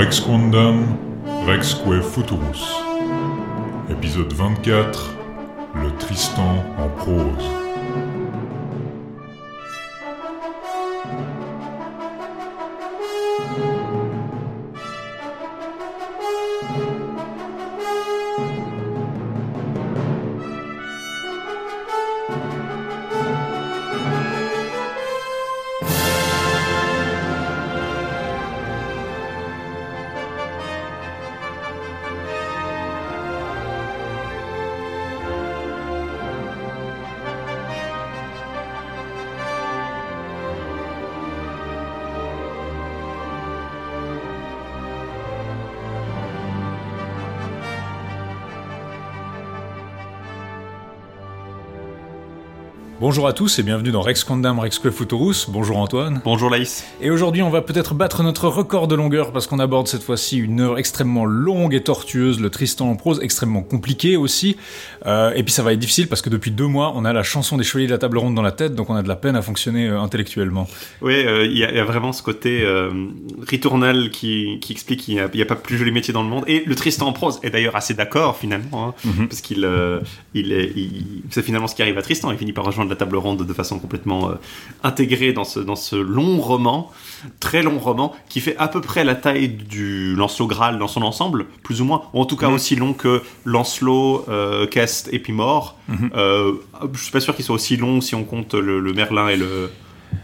Rex Quandam, Rexque Futurus. Épisode 24 Le Tristan en prose. Bonjour à tous et bienvenue dans Rex Condam Rexque Futurus. Bonjour Antoine. Bonjour Laïs. Et aujourd'hui, on va peut-être battre notre record de longueur parce qu'on aborde cette fois-ci une œuvre extrêmement longue et tortueuse, le Tristan en prose, extrêmement compliqué aussi. Euh, et puis ça va être difficile parce que depuis deux mois, on a la chanson des Chevaliers de la Table Ronde dans la tête, donc on a de la peine à fonctionner euh, intellectuellement. Oui, euh, il y, a vraiment ce côté ritournel qui, qui, explique qu'il n'y a, pas plus joli métier dans le monde. Et le Tristan en prose est d'ailleurs assez d'accord finalement, hein, mhm. parce qu'il il, il, c'est finalement ce qui arrive à Tristan. Il finit par rejoindre la table ronde de façon complètement euh, intégrée dans ce, dans ce long roman, très long roman, qui fait à peu près la taille du Lancelot Graal dans son ensemble, plus ou moins, ou en tout cas mhm. aussi long que Lancelot, euh, Kest et puis Mort. Mhm. Euh, je suis pas sûr qu'il soit aussi long si on compte le Merlin et le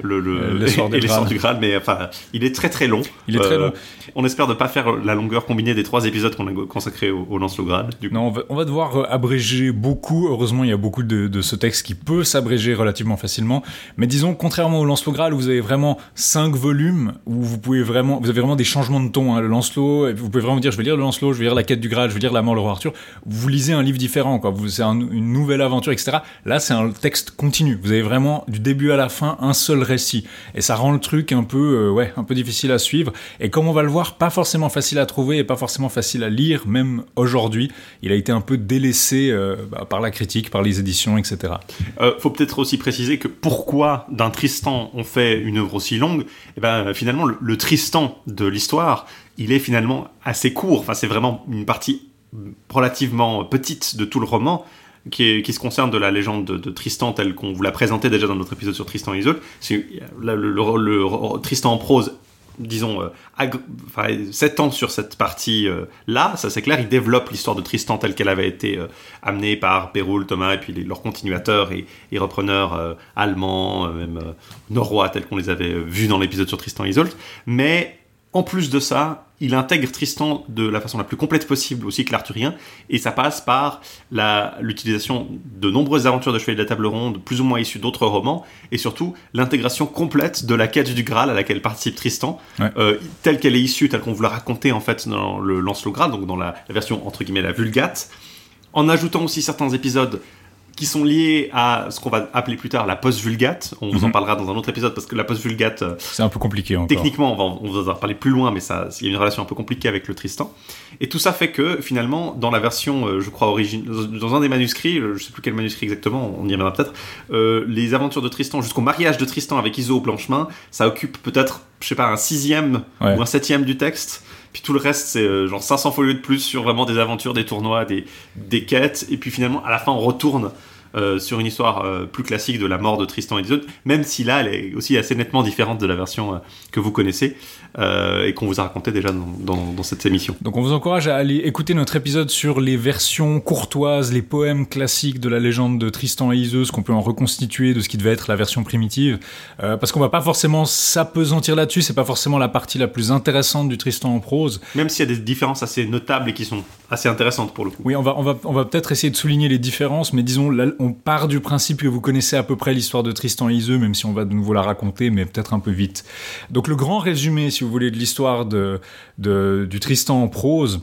le, le, euh, et l'essor du Graal, mais enfin, il est très très long. Il est très long. Euh, on espère ne pas faire la longueur combinée des trois épisodes qu'on a consacrés au, au Lance le Graal. Du Non, on va, devoir euh, abréger beaucoup. Heureusement, il y a beaucoup de, de ce texte qui peut s'abréger relativement facilement. Mais disons, contrairement au Lance le Graal, vous avez vraiment cinq volumes où vous pouvez vraiment, vous avez vraiment des changements de ton. Hein. Le Lancelot, vous pouvez vraiment dire, je vais lire le Lancelot, je vais lire la quête du Graal, je vais lire la mort le roi Arthur. Vous lisez un livre différent, quoi. C'est une nouvelle aventure, etc. Là, c'est un texte continu. Vous avez vraiment du début à la fin un seul récit et ça rend le truc un peu, euh, ouais, un peu difficile à suivre. Et comme on va le voir, pas forcément facile à trouver et pas forcément facile à lire, même aujourd'hui. Il a été un peu délaissé euh, bah, par la critique, par les éditions, etc. Euh, faut peut-être aussi préciser que pourquoi d'un Tristan on fait une œuvre aussi longue? Eh ben finalement, le, Tristan de l'histoire, il est finalement assez court. Enfin, c'est vraiment une partie relativement petite de tout le roman qui, se concerne de la légende de, Tristan telle qu'on vous l'a présenté déjà dans notre épisode sur Tristan et Isolde. C'est le, Tristan en prose disons, euh, 7 ans sur cette partie-là, ça c'est clair, il développe l'histoire de Tristan telle qu'elle avait été euh, amenée par Péroul, Thomas et puis leurs continuateurs et, repreneurs euh, allemands, même norrois tels qu'on les avait vus dans l'épisode sur Tristan et Isolde. Mais en plus de ça, il intègre Tristan de la façon la plus complète possible aussi que l'Arthurien, et ça passe par l'utilisation de nombreuses aventures de Chevalier de la Table Ronde, plus ou moins issues d'autres romans, et surtout l'intégration complète de la quête du Graal à laquelle participe Tristan, euh, telle qu'elle est issue, telle qu'on vous l'a raconté en fait dans le Lancelot Graal, donc dans la, la version entre guillemets la Vulgate, en ajoutant aussi certains épisodes qui sont liés à ce qu'on va appeler plus tard la post-vulgate. On vous en mhm. parlera dans un autre épisode parce que la post-vulgate. Euh, c'est un peu compliqué encore. Techniquement, on va, on va en parler plus loin, mais ça, il y a une relation un peu compliquée avec le Tristan. Et tout ça fait que finalement, dans la version, euh, je crois, origine, dans un des manuscrits, je sais plus quel manuscrit exactement, on y reviendra peut-être, euh, les aventures de Tristan jusqu'au mariage de Tristan avec Iso au Blanchemin, ça occupe peut-être, je sais pas, un sixième ou un septième du texte. Puis tout le reste, c'est genre 500 folios de plus sur vraiment des aventures, des tournois, des quêtes. Et puis finalement, à la fin, on retourne euh, sur une histoire euh, plus classique de la mort de Tristan et autres, même si là, elle est aussi assez nettement différente de la version euh, que vous connaissez et qu'on vous a raconté déjà dans, cette émission. Donc on vous encourage à aller écouter notre épisode sur les versions courtoises, les poèmes classiques de la légende de Tristan et Iseuse, qu'on peut en reconstituer de ce qui devait être la version primitive, parce qu'on va pas forcément s'apesantir là-dessus, c'est pas forcément la partie la plus intéressante du Tristan en prose. Même s'il y a des différences assez notables et qui sont assez intéressantes pour le coup. Oui, on va, on va, on va peut-être essayer de souligner les différences, mais disons, on part du principe que vous connaissez à peu près l'histoire de Tristan Iseux, même si on va de nouveau la raconter, mais peut-être un peu vite. Donc le grand résumé, si vous voulez, de l'histoire de, du Tristan en prose,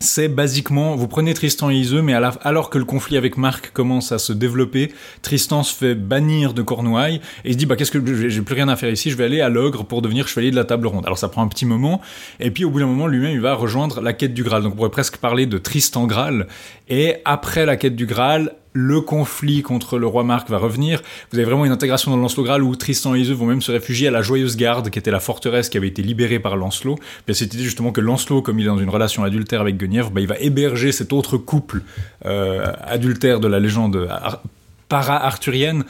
c'est basiquement, vous prenez Tristan Iseux, mais alors que le conflit avec Marc commence à se développer, Tristan se fait bannir de Cornouailles et il se dit bah qu'est-ce que j'ai plus rien à faire ici, je vais aller à l'ogre pour devenir chevalier de la table ronde. Alors ça prend un petit moment et puis au bout d'un moment lui-même il va rejoindre la quête du Graal. Donc on pourrait presque parler de Tristan Graal et après la quête du Graal, le conflit contre le roi Marc va revenir. Vous avez vraiment une intégration dans Lancelot Graal où Tristan et Iseult vont même se réfugier à la Joyeuse Garde, qui était la forteresse qui avait été libérée par Lancelot. Puis cette idée justement que Lancelot, comme il est dans une relation adultère avec Guenièvre, bah, il va héberger cet autre couple euh, adultère de la légende para-arthurienne.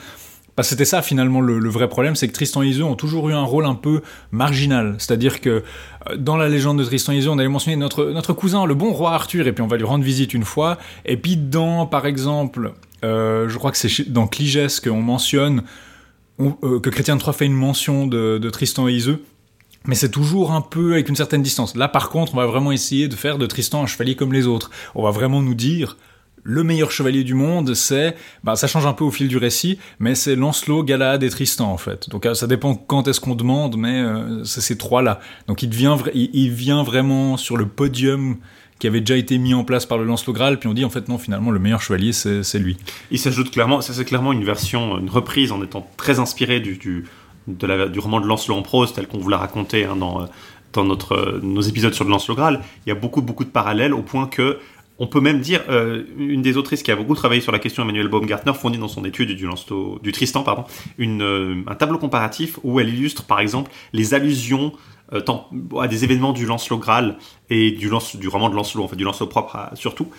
Que c'était ça finalement le, vrai problème, c'est que Tristan et Iseult ont toujours eu un rôle un peu marginal. C'est-à-dire que euh, dans la légende de Tristan et Iseult, on avait mentionné notre, notre cousin, le bon roi Arthur, et puis on va lui rendre visite une fois. Et puis dans, par exemple, euh, je crois que c'est dans Cligès qu'on mentionne, euh, que Chrétien Troyes fait une mention de, de Tristan et Iseult. Mais c'est toujours un peu avec une certaine distance. Là, par contre, on va vraiment essayer de faire de Tristan un chevalier comme les autres. On va vraiment nous dire, le meilleur chevalier du monde, c'est, bah, ça change un peu au fil du récit, mais c'est Lancelot, Galahad et Tristan en fait. Donc euh, ça dépend quand est-ce qu'on demande, mais euh, c'est ces trois-là. Donc il, il, vient vraiment sur le podium qui avait déjà été mis en place par le Lancelot Graal, puis on dit en fait non, finalement le meilleur chevalier c'est lui. Il s'ajoute clairement, ça c'est clairement une version, une reprise en étant très inspiré du, du, roman de Lancelot en prose tel qu'on vous l'a raconté hein, dans dans notre, nos épisodes sur le Lancelot Graal, il y a beaucoup beaucoup de parallèles au point que on peut même dire, euh, une des autrices qui a beaucoup travaillé sur la question, Emmanuel Baumgartner, fournit dans son étude du, du Tristan, pardon, euh, un tableau comparatif où elle illustre, par exemple, les allusions euh, à des événements du Lancelot Graal et du roman de Lancelot, en fait, du Lancelot propre surtout.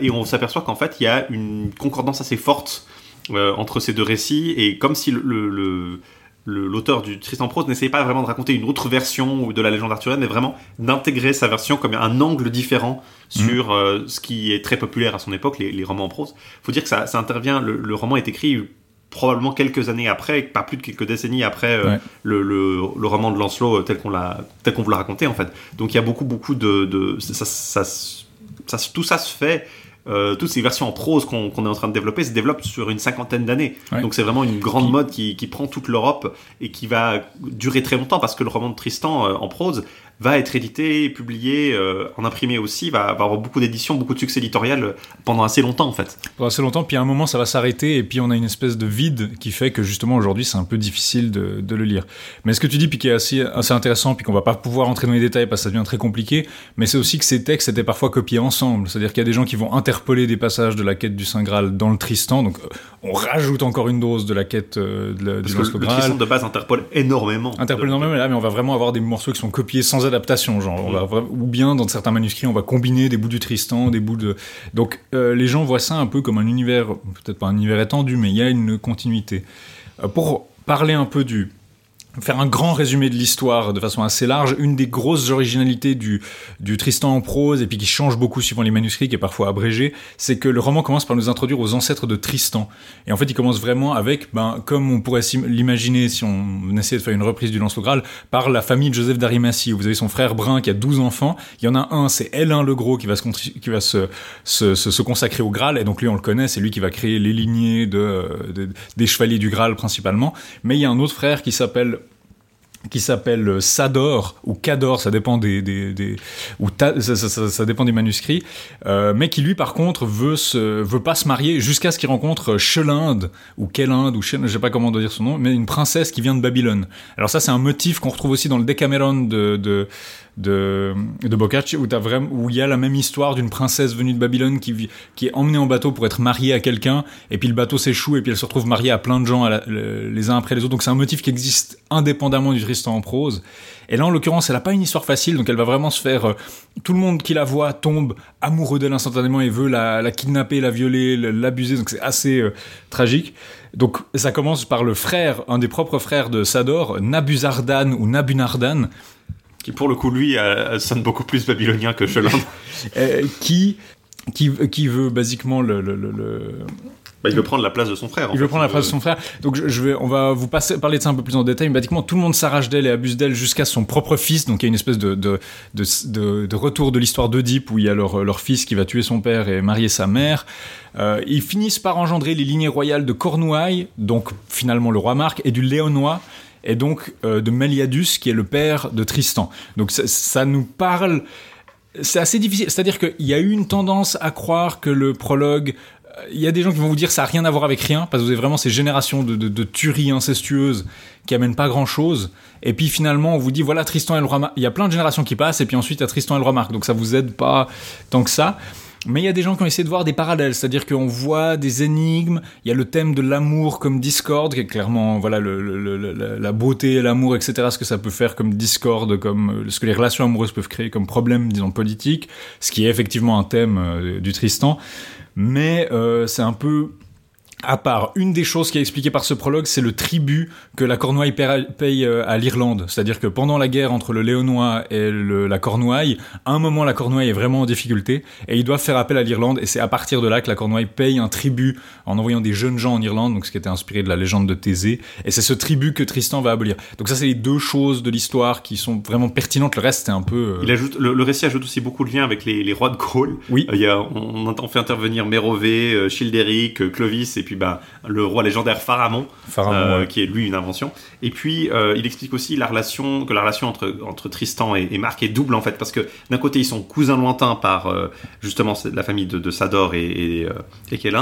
et on s'aperçoit qu'en fait, il y a une concordance assez forte entre ces deux récits, et comme si le l'auteur du Tristan Prose n'essayait pas vraiment de raconter une autre version de la légende arthurienne, mais vraiment d'intégrer sa version comme un angle différent sur mhm. euh, ce qui est très populaire à son époque, les, romans en prose. faut dire que ça, intervient, le, roman est écrit probablement quelques années après, pas plus de quelques décennies après euh, le, roman de Lancelot euh, tel qu'on l'a tel qu'on vous l'a raconté en fait. Donc il y a beaucoup beaucoup de, ça, tout ça se fait euh, toutes ces versions en prose qu'on est en train de développer se développent sur une cinquantaine d'années. Donc c'est vraiment une grande mode qui, qui prend toute l'Europe et qui va durer très longtemps parce que le roman de Tristan euh, en prose va être édité, publié, euh, en imprimé aussi, va, va avoir beaucoup d'éditions, beaucoup de succès éditorial pendant assez longtemps en fait. Pendant assez longtemps, puis à un moment ça va s'arrêter et puis on a une espèce de vide qui fait que justement aujourd'hui c'est un peu difficile de, de, le lire. Mais ce que tu dis puis qui est assez, assez intéressant puis qu'on va pas pouvoir entrer dans les détails parce que ça devient très compliqué, mais c'est aussi que ces textes étaient parfois copiés ensemble, c'est-à-dire qu'il y a des gens qui vont interpeller des passages de la quête du Saint Graal dans le Tristan, donc on rajoute encore une dose de la quête euh, de, du Graal. Le Tristan de base interpole énormément. Interpelle énormément, mais là mais on va vraiment avoir des morceaux qui sont copiés sans adaptation, genre. On va, ou bien dans certains manuscrits, on va combiner des bouts du Tristan, des bouts de. Donc euh, les gens voient ça un peu comme un univers, peut-être pas un univers étendu, mais il y a une continuité. Euh, pour parler un peu du faire un grand résumé de l'histoire de façon assez large, une des grosses originalités du, du Tristan en prose, et puis qui change beaucoup suivant les manuscrits, qui est parfois abrégé, c'est que le roman commence par nous introduire aux ancêtres de Tristan. Et en fait, il commence vraiment avec, ben, comme on pourrait l'imaginer si on essayait de faire une reprise du Lancelot Graal, par la famille de Joseph d'Arimathie, où vous avez son frère Brun qui a 12 enfants. Il y en a un, c'est Hélène le Gros, qui va, se, qui va se, se, se, consacrer au Graal, et donc lui, on le connaît, c'est lui qui va créer les lignées de, des chevaliers du Graal principalement. Mais il y a un autre frère qui s'appelle qui s'appelle Sador ou Cador, ça dépend des, des, ou ça, dépend des manuscrits, euh, mais qui lui par contre veut se veut pas se marier jusqu'à ce qu'il rencontre Chelinde ou Kelinde ou je sais pas comment on doit dire son nom, mais une princesse qui vient de Babylone. Alors ça c'est un motif qu'on retrouve aussi dans le Decameron de, de de, de Boccaccio où, il y a la même histoire d'une princesse venue de Babylone qui, qui est emmenée en bateau pour être mariée à quelqu'un, et puis le bateau s'échoue, et puis elle se retrouve mariée à plein de gens les uns après les autres. Donc c'est un motif qui existe indépendamment du Tristan en prose. Et là, en l'occurrence, elle n'a pas une histoire facile, donc elle va vraiment se faire... Euh, tout le monde qui la voit tombe amoureux d'elle instantanément et veut la, la kidnapper, la violer, l'abuser, donc c'est assez euh, tragique. Donc ça commence par le frère, un des propres frères de Sador, Nabuzardan ou Nabunardan, qui pour le coup lui sonne beaucoup plus babylonien que Cheland. Euh, qui, qui, qui veut basiquement le, le, le, bah, il veut prendre la place de son frère. Il veut prendre la place de son frère. Donc je, vais, on va vous passer, parler de ça un peu plus en détail. Mais basiquement, tout le monde s'arrache d'elle et abuse d'elle jusqu'à son propre fils. Donc il y a une espèce de, de, de, de retour de l'histoire d'Oedipe où il y a leur, leur fils qui va tuer son père et marier sa mère. Euh, ils finissent par engendrer les lignées royales de Cornouailles, donc finalement le roi Marc, et du Léonois, et donc euh, de Meliadus, qui est le père de Tristan. Donc ça, nous parle. C'est assez difficile. C'est-à-dire qu'il y a eu une tendance à croire que le prologue euh, il y a des gens qui vont vous dire ça n'a rien à voir avec rien, parce que vous avez vraiment ces générations de, tueries incestueuses qui amènent pas grand chose. Et puis finalement, on vous dit voilà Tristan et le. Il y a plein de générations qui passent, et puis ensuite il y a Tristan et le. Donc ça vous aide pas tant que ça. Mais il y a des gens qui ont essayé de voir des parallèles, c'est-à-dire qu'on voit des énigmes, il y a le thème de l'amour comme discorde, qui est clairement voilà le, la beauté l'amour, etc., ce que ça peut faire comme discorde, comme ce que les relations amoureuses peuvent créer comme problème, disons, politique, ce qui est effectivement un thème euh, du Tristan. Mais euh, c'est un peu à part, une des choses qui est expliquée par ce prologue, c'est le tribut que la Cornouaille paye euh, à l'Irlande. C'est-à-dire que pendant la guerre entre le Léonois et la Cornouaille, à un moment la Cornouaille est vraiment en difficulté et ils doivent faire appel à l'Irlande et c'est à partir de là que la Cornouaille paye un tribut en envoyant des jeunes gens en Irlande, donc ce qui était inspiré de la légende de Thésée. Et c'est ce tribut que Tristan va abolir. Donc ça, c'est les deux choses de l'histoire qui sont vraiment pertinentes. Le reste, c'est un peu. Euh, Il ajoute, le, récit ajoute aussi beaucoup de liens avec les, rois de Gaule. Oui. Euh, il y a, on, on, fait intervenir Mérové, Childéric, Clovis et puis bah, le roi légendaire Pharamond, euh, qui est lui une invention. Et puis euh, il explique aussi la relation, que la relation entre, entre Tristan et, Marc est double en fait, parce que d'un côté ils sont cousins lointains par euh, justement la famille de, Sador et, et, et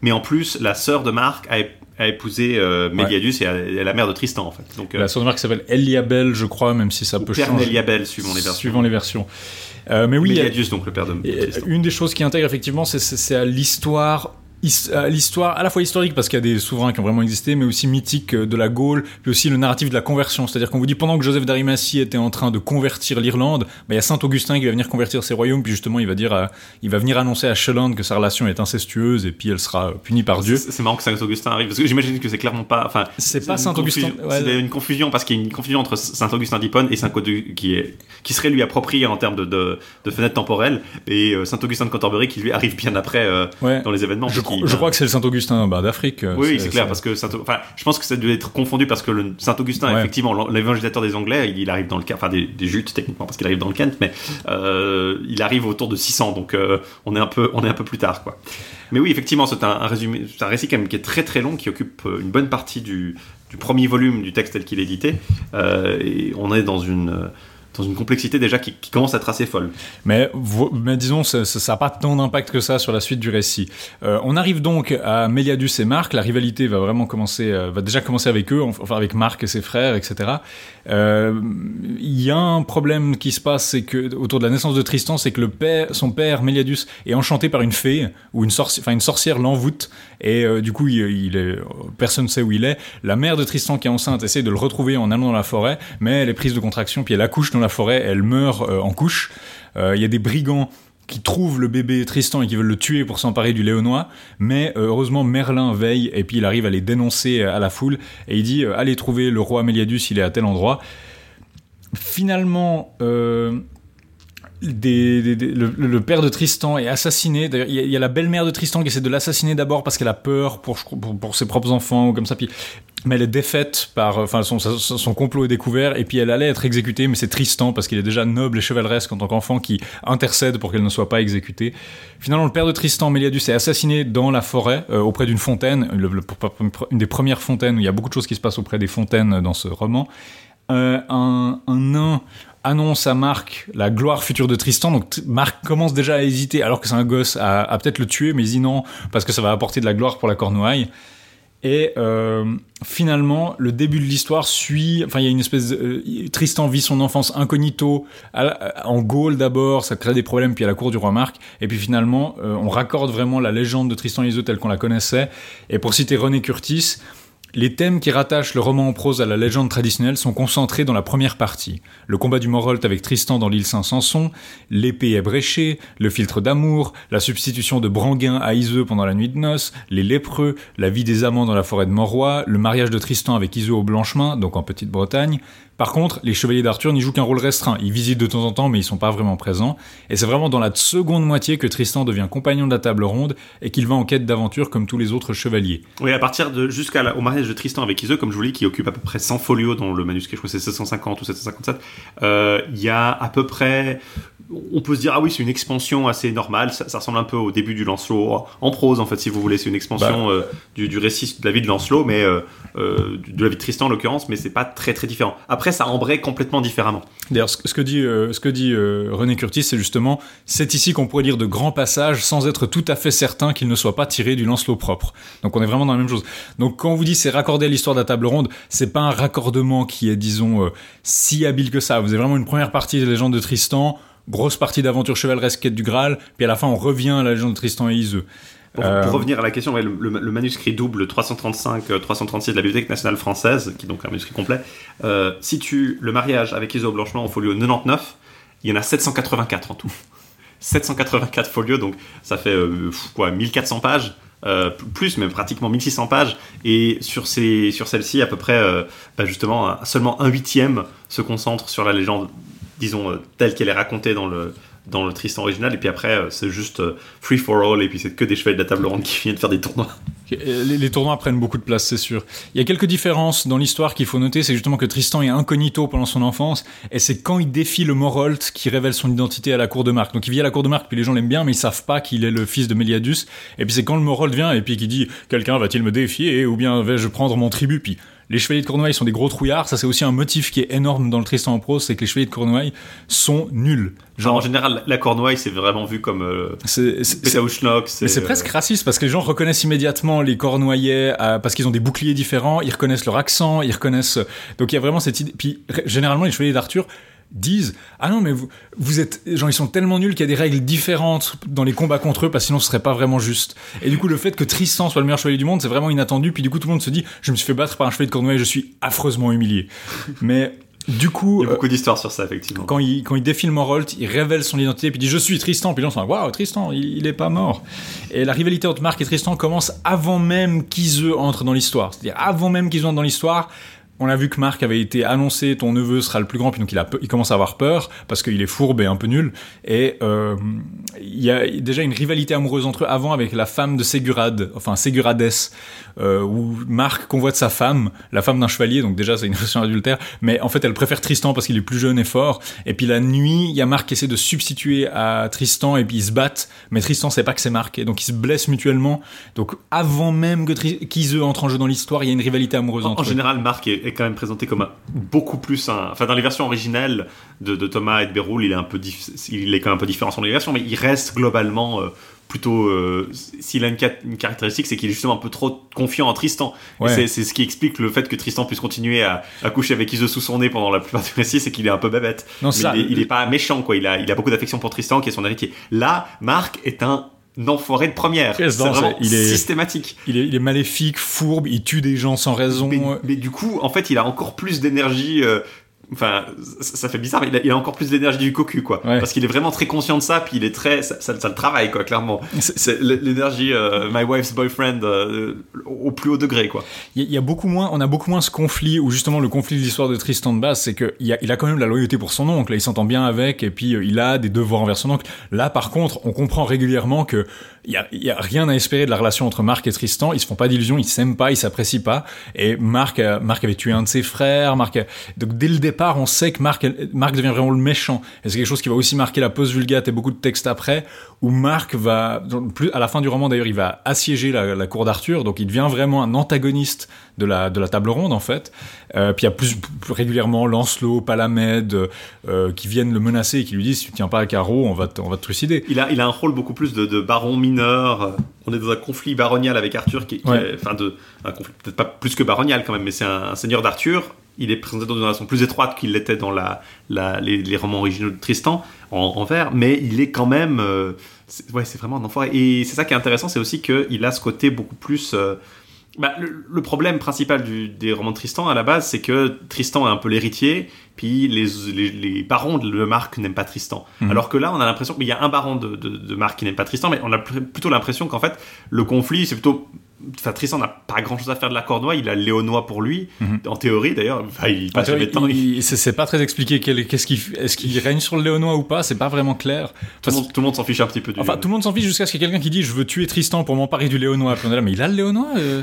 mais en plus la sœur de Marc a, épousé Méliadus et, est la mère de Tristan en fait. Donc, la sœur de Marc s'appelle Eliabel, je crois, même si ça peut changer. Eliabel suivant les versions. Suivant les versions. mais oui, Méliadus, donc le père de, Tristan. Une des choses qui intègre effectivement, c'est à l'histoire euh, l'histoire à la fois historique parce qu'il y a des souverains qui ont vraiment existé mais aussi mythique euh, de la Gaule puis aussi le narratif de la conversion. C'est-à-dire qu'on vous dit pendant que Joseph d'Arimathie était en train de convertir l'Irlande bah, il y a Saint Augustin qui va venir convertir ses royaumes puis justement il va dire il va venir annoncer à Shelland que sa relation est incestueuse et puis elle sera punie par Dieu. C'est marrant que Saint Augustin arrive parce que j'imagine que c'est clairement pas enfin c'est pas Saint Augustin c'est une confusion parce qu'il y a une confusion entre Saint Augustin d'Hippone et Saint Code qui est qui serait lui approprié en termes de, de, de fenêtre temporelle et euh, Saint Augustin de Canterbury qui lui arrive bien après dans les événements. Je, je crois que c'est le Saint Augustin bah, d'Afrique. Euh, oui, c'est clair, parce que Saint enfin, je pense que ça devait être confondu parce que le Saint Augustin, effectivement, l'évangélisateur des Anglais, il arrive dans le enfin des, des jutes techniquement parce qu'il arrive dans le Kent, mais euh, il arrive autour de 600, donc euh, on est un peu, on est un peu plus tard, quoi. Mais oui, effectivement, c'est un, résumé, c'est un récit quand même qui est très très long, qui occupe une bonne partie du, du premier volume du texte tel qu'il est édité, et on est dans une dans une complexité déjà qui, commence à être assez folle. Mais, disons, ça n'a pas tant d'impact que ça sur la suite du récit. Euh, on arrive donc à Méliadus et Marc. La rivalité va vraiment commencer, euh, va déjà commencer avec eux, enfin avec Marc et ses frères, etc. Euh, il y a un problème qui se passe, c'est que autour de la naissance de Tristan, c'est que le père, son père Méliadus est enchanté par une fée ou une enfin une sorcière l'envoûte et du coup il, est, personne ne sait où il est. La mère de Tristan qui est enceinte essaie de le retrouver en allant dans la forêt, mais elle est prise de contraction puis elle accouche dans la forêt, elle meurt euh, en couche. Euh, il y a des brigands qui trouvent le bébé Tristan et qui veulent le tuer pour s'emparer du Léonois, mais euh, heureusement Merlin veille et puis il arrive à les dénoncer à la foule et il dit allez trouver le roi Méliadus, il est à tel endroit. Finalement, le, père de Tristan est assassiné. Il y, a la belle-mère de Tristan qui essaie de l'assassiner d'abord parce qu'elle a peur pour, ses propres enfants ou comme ça. Puis mais elle est défaite par, enfin, son, complot est découvert, et puis elle allait être exécutée, mais c'est Tristan, parce qu'il est déjà noble et chevaleresque en tant qu'enfant, qui intercède pour qu'elle ne soit pas exécutée. Finalement, le père de Tristan, Méliadus, est assassiné dans la forêt, euh, auprès d'une fontaine, une des premières fontaines, où il y a beaucoup de choses qui se passent auprès des fontaines dans ce roman. Euh, un nain annonce à Marc la gloire future de Tristan. Donc Marc commence déjà à hésiter, alors que c'est un gosse, à, peut-être le tuer, mais il dit non, parce que ça va apporter de la gloire pour la Cornouaille. Et euh, finalement, le début de l'histoire suit. Enfin, il y a une espèce. De, euh, Tristan vit son enfance incognito en Gaule d'abord, ça crée des problèmes, puis à la cour du roi Marc. Et puis finalement, euh, on raccorde vraiment la légende de Tristan et Isolde telle qu'on la connaissait. Et pour citer René Curtis, les thèmes qui rattachent le roman en prose à la légende traditionnelle sont concentrés dans la première partie. Le combat du Morolt avec Tristan dans l'île Saint-Sanson, l'épée ébréchée, le filtre d'amour, la substitution de Branguin à Iseux pendant la nuit de noces, les lépreux, la vie des amants dans la forêt de Morroy, le mariage de Tristan avec Iseux au Blanchemin, donc en Petite-Bretagne, par contre, les chevaliers d'Arthur n'y jouent qu'un rôle restreint. Ils visitent de temps en temps, mais ils sont pas vraiment présents. Et c'est vraiment dans la seconde moitié que Tristan devient compagnon de la table ronde et qu'il va en quête d'aventure comme tous les autres chevaliers. Oui, à partir de jusqu'au mariage de Tristan avec Iseux, comme je vous l'ai, qui occupe à peu près 100 folios dans le manuscrit, je crois que c'est 750 ou 757, euh, il y a à peu près on peut se dire ah oui c'est une expansion assez normale ça, ressemble un peu au début du Lancelot en prose en fait si vous voulez c'est une expansion bah. euh, du, récit de la vie de Lancelot mais euh, euh, de la vie de Tristan en l'occurrence mais c'est pas très très différent après ça embraye complètement différemment. D'ailleurs ce, que dit ce que dit René Curtis c'est justement c'est ici qu'on pourrait lire de grands passages sans être tout à fait certain qu'ils ne soient pas tirés du Lancelot propre. Donc on est vraiment dans la même chose. Donc quand on vous dit c'est raccordé à l'histoire de la table ronde c'est pas un raccordement qui est disons si habile que ça. Vous avez vraiment une première partie des légendes de Tristan grosse partie d'aventure chevaleresque quête du Graal, puis à la fin on revient à la légende de Tristan et Iseux. Pour, Euh, pour revenir à la question, ouais, le, le- le manuscrit double 335-336 de la Bibliothèque nationale française, qui est donc un manuscrit complet, euh, si tu le mariage avec Iso Blanchement en folio 99, il y en a 784 en tout. 784 folios, donc ça fait euh, quoi, 1400 pages. euh, plus même pratiquement 1600 pages et sur ces sur celle-ci à peu près euh, bah, justement seulement un huitième se concentre sur la légende disons euh, telle qu'elle est racontée dans le dans le Tristan original et puis après euh, c'est juste euh, free for all et puis c'est que des chevaliers de la table ronde qui viennent faire des tournois Les, les tournois prennent beaucoup de place, c'est sûr. Il y a quelques différences dans l'histoire qu'il faut noter, c'est justement que Tristan est incognito pendant son enfance, et c'est quand il défie le Morolt qui révèle son identité à la cour de Marc. Donc il vit à la cour de Marc, puis les gens l'aiment bien, mais ils savent pas qu'il est le fils de Méliadus. Et puis c'est quand le Morolt vient, et puis qui dit « Quelqu'un va-t-il me défier, ou bien vais-je prendre mon tribut ?» Puis les chevaliers de Cornouailles sont des gros trouillards, ça c'est aussi un motif qui est énorme dans le Tristan en prose, c'est que les chevaliers de Cornouailles sont nuls. genre en général la Cornouaille c'est vraiment vu comme euh, c'est- c'est- c'est euh, presque raciste parce que les gens reconnaissent immédiatement les Cornouaillais euh, parce qu'ils ont des boucliers différents, ils reconnaissent leur accent, ils reconnaissent. Donc il y a vraiment cette idée. Puis généralement les chevaliers d'Arthur disent ah non mais vous vous êtes genre ils sont tellement nuls qu'il y a des règles différentes dans les combats contre eux parce que sinon ce serait pas vraiment juste et du coup le fait que Tristan soit le meilleur chevalier du monde c'est vraiment inattendu puis du coup tout le monde se dit je me suis fait battre par un chevalier de Cornouailles je suis affreusement humilié mais du coup il y a euh, beaucoup d'histoires sur ça effectivement quand il, quand il défile Morolt, il révèle son identité, puis il dit Je suis Tristan. Puis les gens sont Waouh, Tristan, il, il est pas mort. Et la rivalité entre Marc et Tristan commence avant même qu'Iseux entre dans l'histoire. C'est-à-dire, avant même qu'ils entrent dans l'histoire, on a vu que Marc avait été annoncé ton neveu sera le plus grand, puis donc il, a, il commence à avoir peur parce qu'il est fourbe et un peu nul. Et euh, il y a déjà une rivalité amoureuse entre eux avant avec la femme de Ségurade, enfin Ségurades, euh, où Marc convoite sa femme, la femme d'un chevalier, donc déjà c'est une relation adultère, mais en fait elle préfère Tristan parce qu'il est plus jeune et fort. Et puis la nuit, il y a Marc qui essaie de substituer à Tristan et puis ils se battent, mais Tristan sait pas que c'est Marc, et donc ils se blessent mutuellement. Donc avant même que Tri- qu'Iseux entre en jeu dans l'histoire, il y a une rivalité amoureuse En, entre en eux. général, Marc est, est quand même présenté comme un, beaucoup plus un. Enfin, dans les versions originales de, de Thomas et de Béroul, il est un peu, il est quand même un peu différent sur les versions, mais il reste globalement euh, plutôt. euh, S'il a une, caractéristique, c'est qu'il est justement un peu trop confiant en Tristan. Ouais. c'est- ce qui explique le fait que Tristan puisse continuer à, à coucher avec Iseux sous son nez pendant la plupart du récit, c'est qu'il est un peu bébête. Non, Mais ça- il, est, il est pas méchant, quoi. Il a, il a beaucoup d'affection pour Tristan, qui est son héritier. Là, Marc est un enfoiré de première. C'est vraiment il est- systématique. Il est, il est maléfique, fourbe, il tue des gens sans raison. Mais, mais du coup, en fait, il a encore plus d'énergie. euh, Enfin, ça, fait bizarre, mais il a, il a encore plus d'énergie du cocu, quoi. Ouais. Parce qu'il est vraiment très conscient de ça, puis il est très. Ça, ça, ça le travaille, quoi, clairement. C'est- l'énergie euh, my wife's boyfriend euh, au plus haut degré, quoi. Il y, a- beaucoup moins, on a beaucoup moins ce conflit, ou justement le conflit de l'histoire de Tristan de base, c'est qu'il a, il a quand même la loyauté pour son oncle, il s'entend bien avec, et puis euh, il a des devoirs envers son oncle. Là, par contre, on comprend régulièrement que il y a, rien à espérer de la relation entre Marc et Tristan, ils se font pas d'illusions, ils s'aiment pas, ils s'apprécient pas, et Marc, a- Marc avait tué un de ses frères, Marc, a- donc dès le départ, on sait que Marc, Marc devient vraiment le méchant, et c'est quelque chose qui va aussi marquer la post-vulgate et beaucoup de textes après, où Marc va, plus, à la fin du roman d'ailleurs, il va assiéger la cour d'Arthur, donc il devient vraiment un antagoniste de la, de la table ronde en fait. Euh, puis il y a plus, plus régulièrement Lancelot, Palamède, euh, qui viennent le menacer et qui lui disent si tu tiens pas à carreau, on va te, on va te trucider. Il a, il a un rôle beaucoup plus de, de baron mineur. On est dans un conflit baronial avec Arthur, qui, qui Ouais. est, enfin, de, un conflit peut-être pas plus que baronial quand même, mais c'est un, un seigneur d'Arthur. Il est présenté dans une relation plus étroite qu'il l'était dans la, la, les, les romans originaux de Tristan en, en vers, mais il est quand même, euh, c'est- ouais, c'est vraiment un enfoiré. Et c'est ça qui est intéressant, c'est aussi qu'il a ce côté beaucoup plus. euh, bah, le, le problème principal du- des romans de Tristan à la base, c'est que Tristan est un peu l'héritier, puis les, les, les barons de Marc n'aiment pas Tristan. Mhm. Alors que là, on a l'impression qu'il y a un baron de, de, de Marc qui n'aime pas Tristan, mais on a pl- plutôt l'impression qu'en fait, le conflit, c'est plutôt. Enfin, Tristan n'a pas grand chose à faire de la Cornouaille, il a Léonois pour lui, Mhm. en théorie d'ailleurs. Enfin, il passe temps. il- c'est pas très expliqué qu'est-ce qui, est-ce qu'il règne sur le Léonois ou pas, c'est pas vraiment clair. Tout, Parce- le monde, tout le monde s'en fiche un petit peu du. Enfin, tout le monde s'en fiche jusqu'à ce qu'il y ait quelqu'un qui dit je veux tuer Tristan pour m'emparer du Léonois. Puis on est là, mais il a le Léonois euh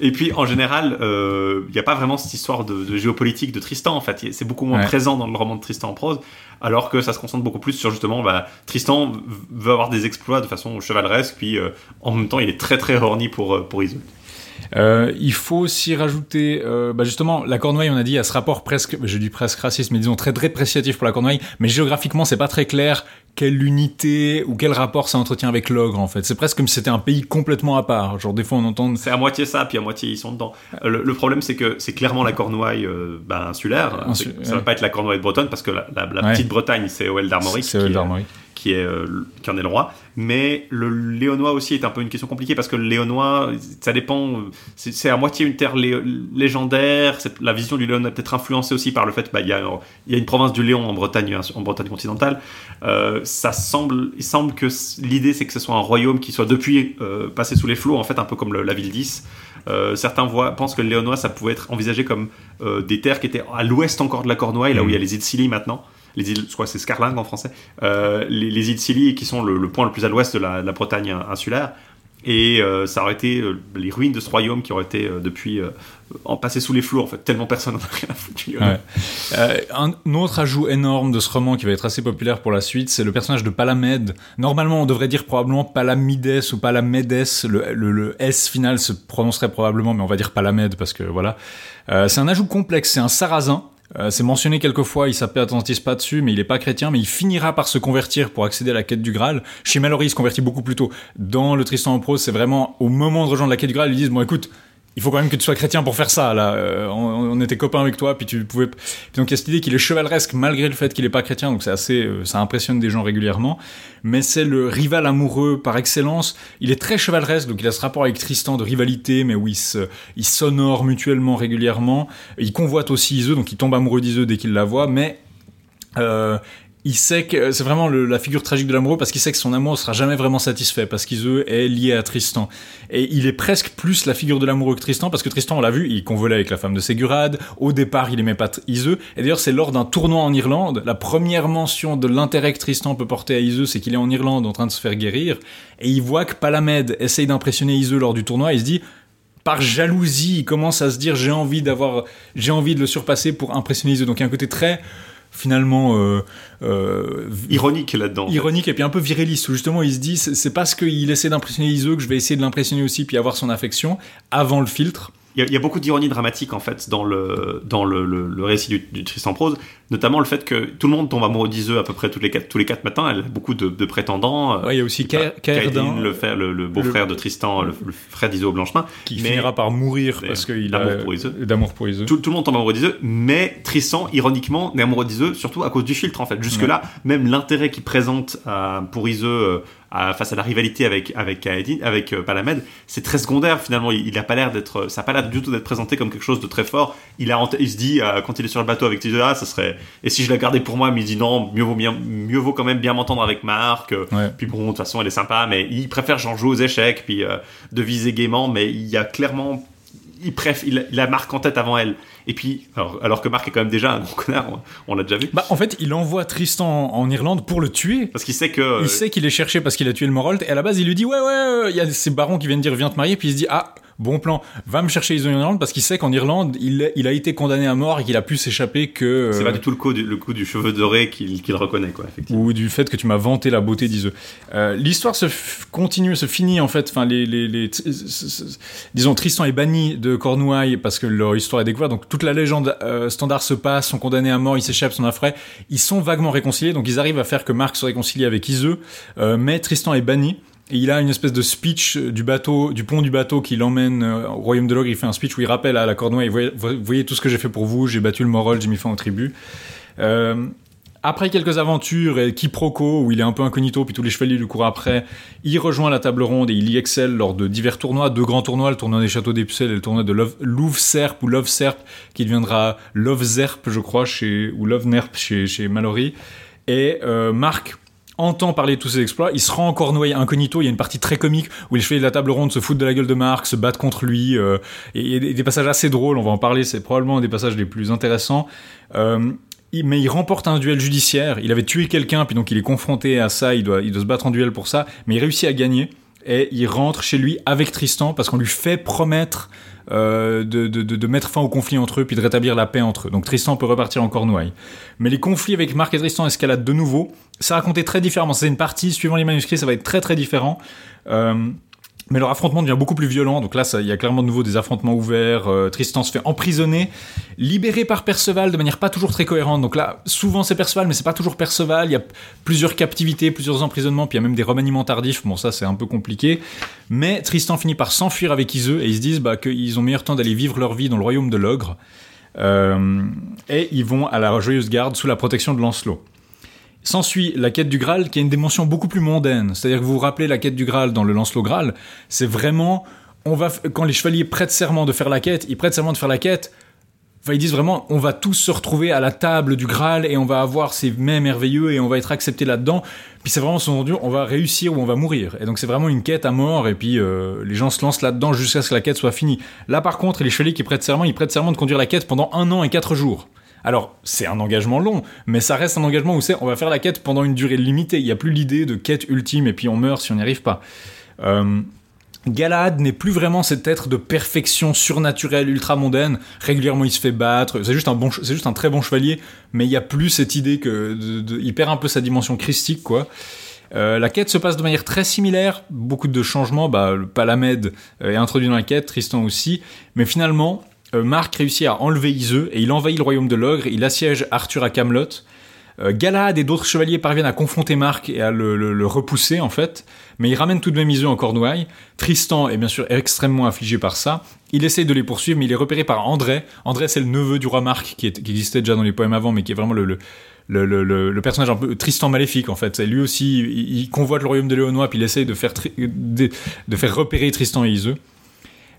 Et puis, en général, euh, il n'y a pas vraiment cette histoire de, de géopolitique de Tristan, en fait. C'est beaucoup moins Ouais. présent dans le roman de Tristan en prose, alors que ça se concentre beaucoup plus sur, justement, bah, Tristan veut avoir des exploits de façon chevaleresque, puis euh, en même temps, il est très très horny pour, euh, pour Isolde. Euh, il faut aussi rajouter, euh, bah justement, la Cornouaille, on a dit, à ce rapport presque, je dis presque raciste, mais disons très dépréciatif pour la Cornouaille, mais géographiquement, c'est pas très clair quelle unité ou quel rapport ça entretient avec l'ogre en fait. C'est presque comme si c'était un pays complètement à part. Genre des fois on entend. C'est à moitié ça, puis à moitié ils sont dedans. Euh, le, le problème c'est que c'est clairement la Cornouaille euh, ben, insulaire. Insu- Ça va pas être la Cornouaille bretonne parce que la, la- la Ouais. petite Bretagne c'est Oel d'Armorique C'est est- d'Armorique. Qui est euh, qui en est le roi. Mais le Léonois aussi est un peu une question compliquée parce que le Léonois, ça dépend. C'est à moitié une terre lé- légendaire. La vision du Léon est peut-être influencée aussi par le fait, bah, il y a, une province du Léon en Bretagne, en Bretagne continentale. Euh, ça semble, il semble que l'idée c'est que ce soit un royaume qui soit depuis euh, passé sous les flots, en fait, un peu comme la ville 10. Euh, certains voient, pensent que le Léonois, ça pouvait être envisagé comme des terres qui étaient à l'ouest encore de la Cornouaille, là où il y a les îles Scilly maintenant. Les îles, je crois que c'est Scarlingue en français. Euh, les, les îles Scilly qui sont le, point le plus à l'ouest de la, Bretagne insulaire. Et euh, ça aurait été euh, les ruines de ce royaume qui auraient été depuis en passé sous les flots en fait. Tellement personne n'en a rien. Euh, un autre ajout énorme de ce roman qui va être assez populaire pour la suite, c'est le personnage de Palamède. Normalement, on devrait dire probablement Palamides ou Palamedes. Le, le- S final se prononcerait probablement, mais on va dire Palamède parce que voilà. C'est un ajout complexe. C'est un sarrasin. Euh, c'est mentionné quelquefois, il s'appétentise pas dessus, mais il est pas chrétien, mais il finira par se convertir pour accéder à la quête du Graal. Chez Mallory, il se convertit beaucoup plus tôt. Dans le Tristan en prose, c'est vraiment au moment de rejoindre la quête du Graal, ils disent bon écoute, il faut quand même que tu sois chrétien pour faire ça. Là, Euh, on, était copains avec toi, puis tu pouvais. Puis donc il y a cette idée qu'il est chevaleresque malgré le fait qu'il est pas chrétien. Donc c'est assez, euh, ça impressionne des gens régulièrement. Mais c'est le rival amoureux par excellence. Il est très chevaleresque, donc il a ce rapport avec Tristan de rivalité, mais où il s'honore mutuellement régulièrement. Il convoite aussi Iseux, donc il tombe amoureux d'Iseux dès qu'il la voit, mais euh, il sait que c'est vraiment la figure tragique de l'amoureux parce qu'il sait que son amour ne sera jamais vraiment satisfait parce qu'Iseux est lié à Tristan. Et il est presque plus la figure de l'amoureux que Tristan parce que Tristan, on l'a vu, il convolait avec la femme de Ségurade. Au départ, il aimait pas Iseux. Et d'ailleurs, c'est lors d'un tournoi en Irlande, la première mention de l'intérêt que Tristan peut porter à Iseux, c'est qu'il est en Irlande en train de se faire guérir. Et il voit que Palamède essaye d'impressionner Iseux lors du tournoi. Il se dit, par jalousie, il commence à se dire j'ai envie d'avoir, j'ai envie de le surpasser pour impressionner Iseux. Donc il y a un côté très finalement euh, euh, Ironique là-dedans. ironique et puis un peu viriliste où justement il se dit c'est parce qu'il essaie d'impressionner Iseux que je vais essayer de l'impressionner aussi puis avoir son affection avant le filtre. Il y, a, il y a beaucoup d'ironie dramatique en fait dans le dans le, le, le récit du, du Tristan prose, notamment le fait que tout le monde tombe amoureux d'Iseux à peu près tous les quatre tous les quatre matins. Elle a beaucoup de, de prétendants. euh, Ouais, il y a aussi Caerdin le, frère- le, le beau-frère de Tristan, le, frère d'Iseux au Blanchemin. qui mais- finira par mourir parce qu'il a d'amour pour Iseux. Tout, tout le monde tombe amoureux d'Iseux, mais Tristan, ironiquement, n'est amoureux d'Iseux, surtout à cause du filtre, en fait. Jusque-là, même l'intérêt qu'il présente euh, pour Iseux euh, à- face à la rivalité avec, avec avec euh, Palamède, c'est très secondaire, finalement. Il, il a pas l'air d'être, ça a pas l'air du tout d'être présenté comme quelque chose de très fort. Il, a, il se dit, euh, quand il est sur le bateau avec ah, ça serait, et si je la gardais pour moi, mais il dit non, mieux vaut, bien, mieux vaut quand même bien m'entendre avec Marc. euh, Ouais. puis bon, de toute façon, elle est sympa, mais il préfère genre jouer aux échecs, puis euh, de viser gaiement, mais il y a clairement. Il, préf, il, a- il a Marc en tête avant elle. Et puis, alors, alors que Marc est quand même déjà un gros connard, on, on l'a déjà vu. Bah en fait il envoie Tristan en, en Irlande pour le tuer. Parce qu'il sait que. euh, Il sait qu'il est cherché parce qu'il a tué le Morold et à la base il lui dit ouais ouais euh, il y a ces barons qui viennent dire viens te marier puis il se dit ah bon plan va me chercher Iseux en Irlande parce qu'il sait qu'en Irlande il, il a été condamné à mort et qu'il a pu s'échapper que C'est euh, pas du tout le coup du, le coup du cheveu doré qu'il qu'il reconnaît, quoi, effectivement. ou du fait que tu m'as vanté la beauté d'Iseux. Euh, L'histoire se continue, se finit en fait. Enfin, les, les, les- disons Tristan est banni de Cornouailles parce que leur histoire est découverte. Donc toute la légende euh, standard se passe, sont condamnés à mort, ils s'échappent, sont affrés. Ils sont vaguement réconciliés, donc ils arrivent à faire que Marc se réconcilie avec Iseux, euh, mais Tristan est banni. Il a une espèce de speech euh, du bateau, du pont du bateau qui l'emmène euh, au royaume de l'ogre. Il fait un speech où il rappelle à la Cornouaille, voyez, voyez tout ce que j'ai fait pour vous, j'ai battu le Morold, j'ai mis fin aux tribus. Euh, après quelques aventures et quiproquos où il est un peu incognito, puis tous les chevaliers lui courent après, il rejoint la table ronde et il y excelle lors de divers tournois, deux grands tournois, le tournoi des châteaux des Pucelles et le tournoi de Love- Louve-Serp ou Love-Serp, qui deviendra Love-Zerp, je crois, chez, ou Love-Nerp chez, chez Mallory. Et Marc entend parler de tous ses exploits, il se rend encore noyé incognito, il y a une partie très comique où les chevaliers de la table ronde se foutent de la gueule de Marc, se battent contre lui, euh, et a des, passages assez drôles, on va en parler, c'est probablement un des passages les plus intéressants. Euh, mais il remporte un duel judiciaire. Il avait tué quelqu'un, puis donc il est confronté à ça. Il doit, il doit se battre en duel pour ça, mais il réussit à gagner. Et il rentre chez lui avec Tristan parce qu'on lui fait promettre euh, de, de, mettre fin au conflit entre eux, puis de rétablir la paix entre eux. Donc Tristan peut repartir en Cornouailles. Mais les conflits avec Marc et Tristan escaladent de nouveau. Ça raconté très différemment. C'est une partie, suivant les manuscrits, ça va être très très différent. Euh, Mais leur affrontement devient beaucoup plus violent. Donc là, il y a clairement de nouveau des affrontements ouverts. Euh, Tristan se fait emprisonner, libéré par Perceval de manière pas toujours très cohérente. Donc là, souvent c'est Perceval, mais c'est pas toujours Perceval. Il y a plusieurs captivités, plusieurs emprisonnements, puis il y a même des remaniements tardifs. Bon, ça c'est un peu compliqué. Mais Tristan finit par s'enfuir avec Iseux et ils se disent bah, qu'ils ont meilleur temps d'aller vivre leur vie dans le royaume de l'ogre. Euh, et ils vont à la Joyeuse Garde sous la protection de Lancelot. S'ensuit la quête du Graal, qui a une dimension beaucoup plus mondaine. C'est-à-dire que vous vous rappelez la quête du Graal dans le Lancelot Graal, c'est vraiment, on va, quand les chevaliers prêtent serment de faire la quête, ils prêtent serment de faire la quête. Enfin, ils disent vraiment, on va tous se retrouver à la table du Graal et on va avoir ces mets merveilleux et on va être accepté là-dedans. Puis c'est vraiment sous-entendu, on va réussir ou on va mourir. Et donc c'est vraiment une quête à mort et puis euh, les gens se lancent là-dedans jusqu'à ce que la quête soit finie. Là par contre, les chevaliers qui prêtent serment, ils prêtent serment de conduire la quête pendant un an et quatre jours. Alors, c'est un engagement long, mais ça reste un engagement où c'est on va faire la quête pendant une durée limitée. Il n'y a plus l'idée de quête ultime et puis on meurt si on n'y arrive pas. Euh, Galahad n'est plus vraiment cet être de perfection surnaturelle, ultra mondaine. Régulièrement, il se fait battre. C'est juste un bon, juste un très bon chevalier, mais il n'y a plus cette idée que il perd un peu sa dimension christique, quoi. Euh, la quête se passe de manière très similaire, beaucoup de changements. Bah, euh, est introduit dans la quête, Tristan aussi, mais finalement, Marc réussit à enlever Iseux et il envahit le royaume de l'ogre. Il assiège Arthur à Camelot. Euh, Galahad et d'autres chevaliers parviennent à confronter Marc et à le, repousser en fait, mais il ramène tout de même Iseux en Cornouailles. Tristan est bien sûr extrêmement affligé par ça. Il essaye de les poursuivre, mais il est repéré par André. André, c'est le neveu du roi Marc qui, existait déjà dans les poèmes avant, mais qui est vraiment le, personnage un peu Tristan maléfique en fait. Lui aussi, il, convoite le royaume de Léonois, puis il essaye de faire, de faire repérer Tristan et Iseux.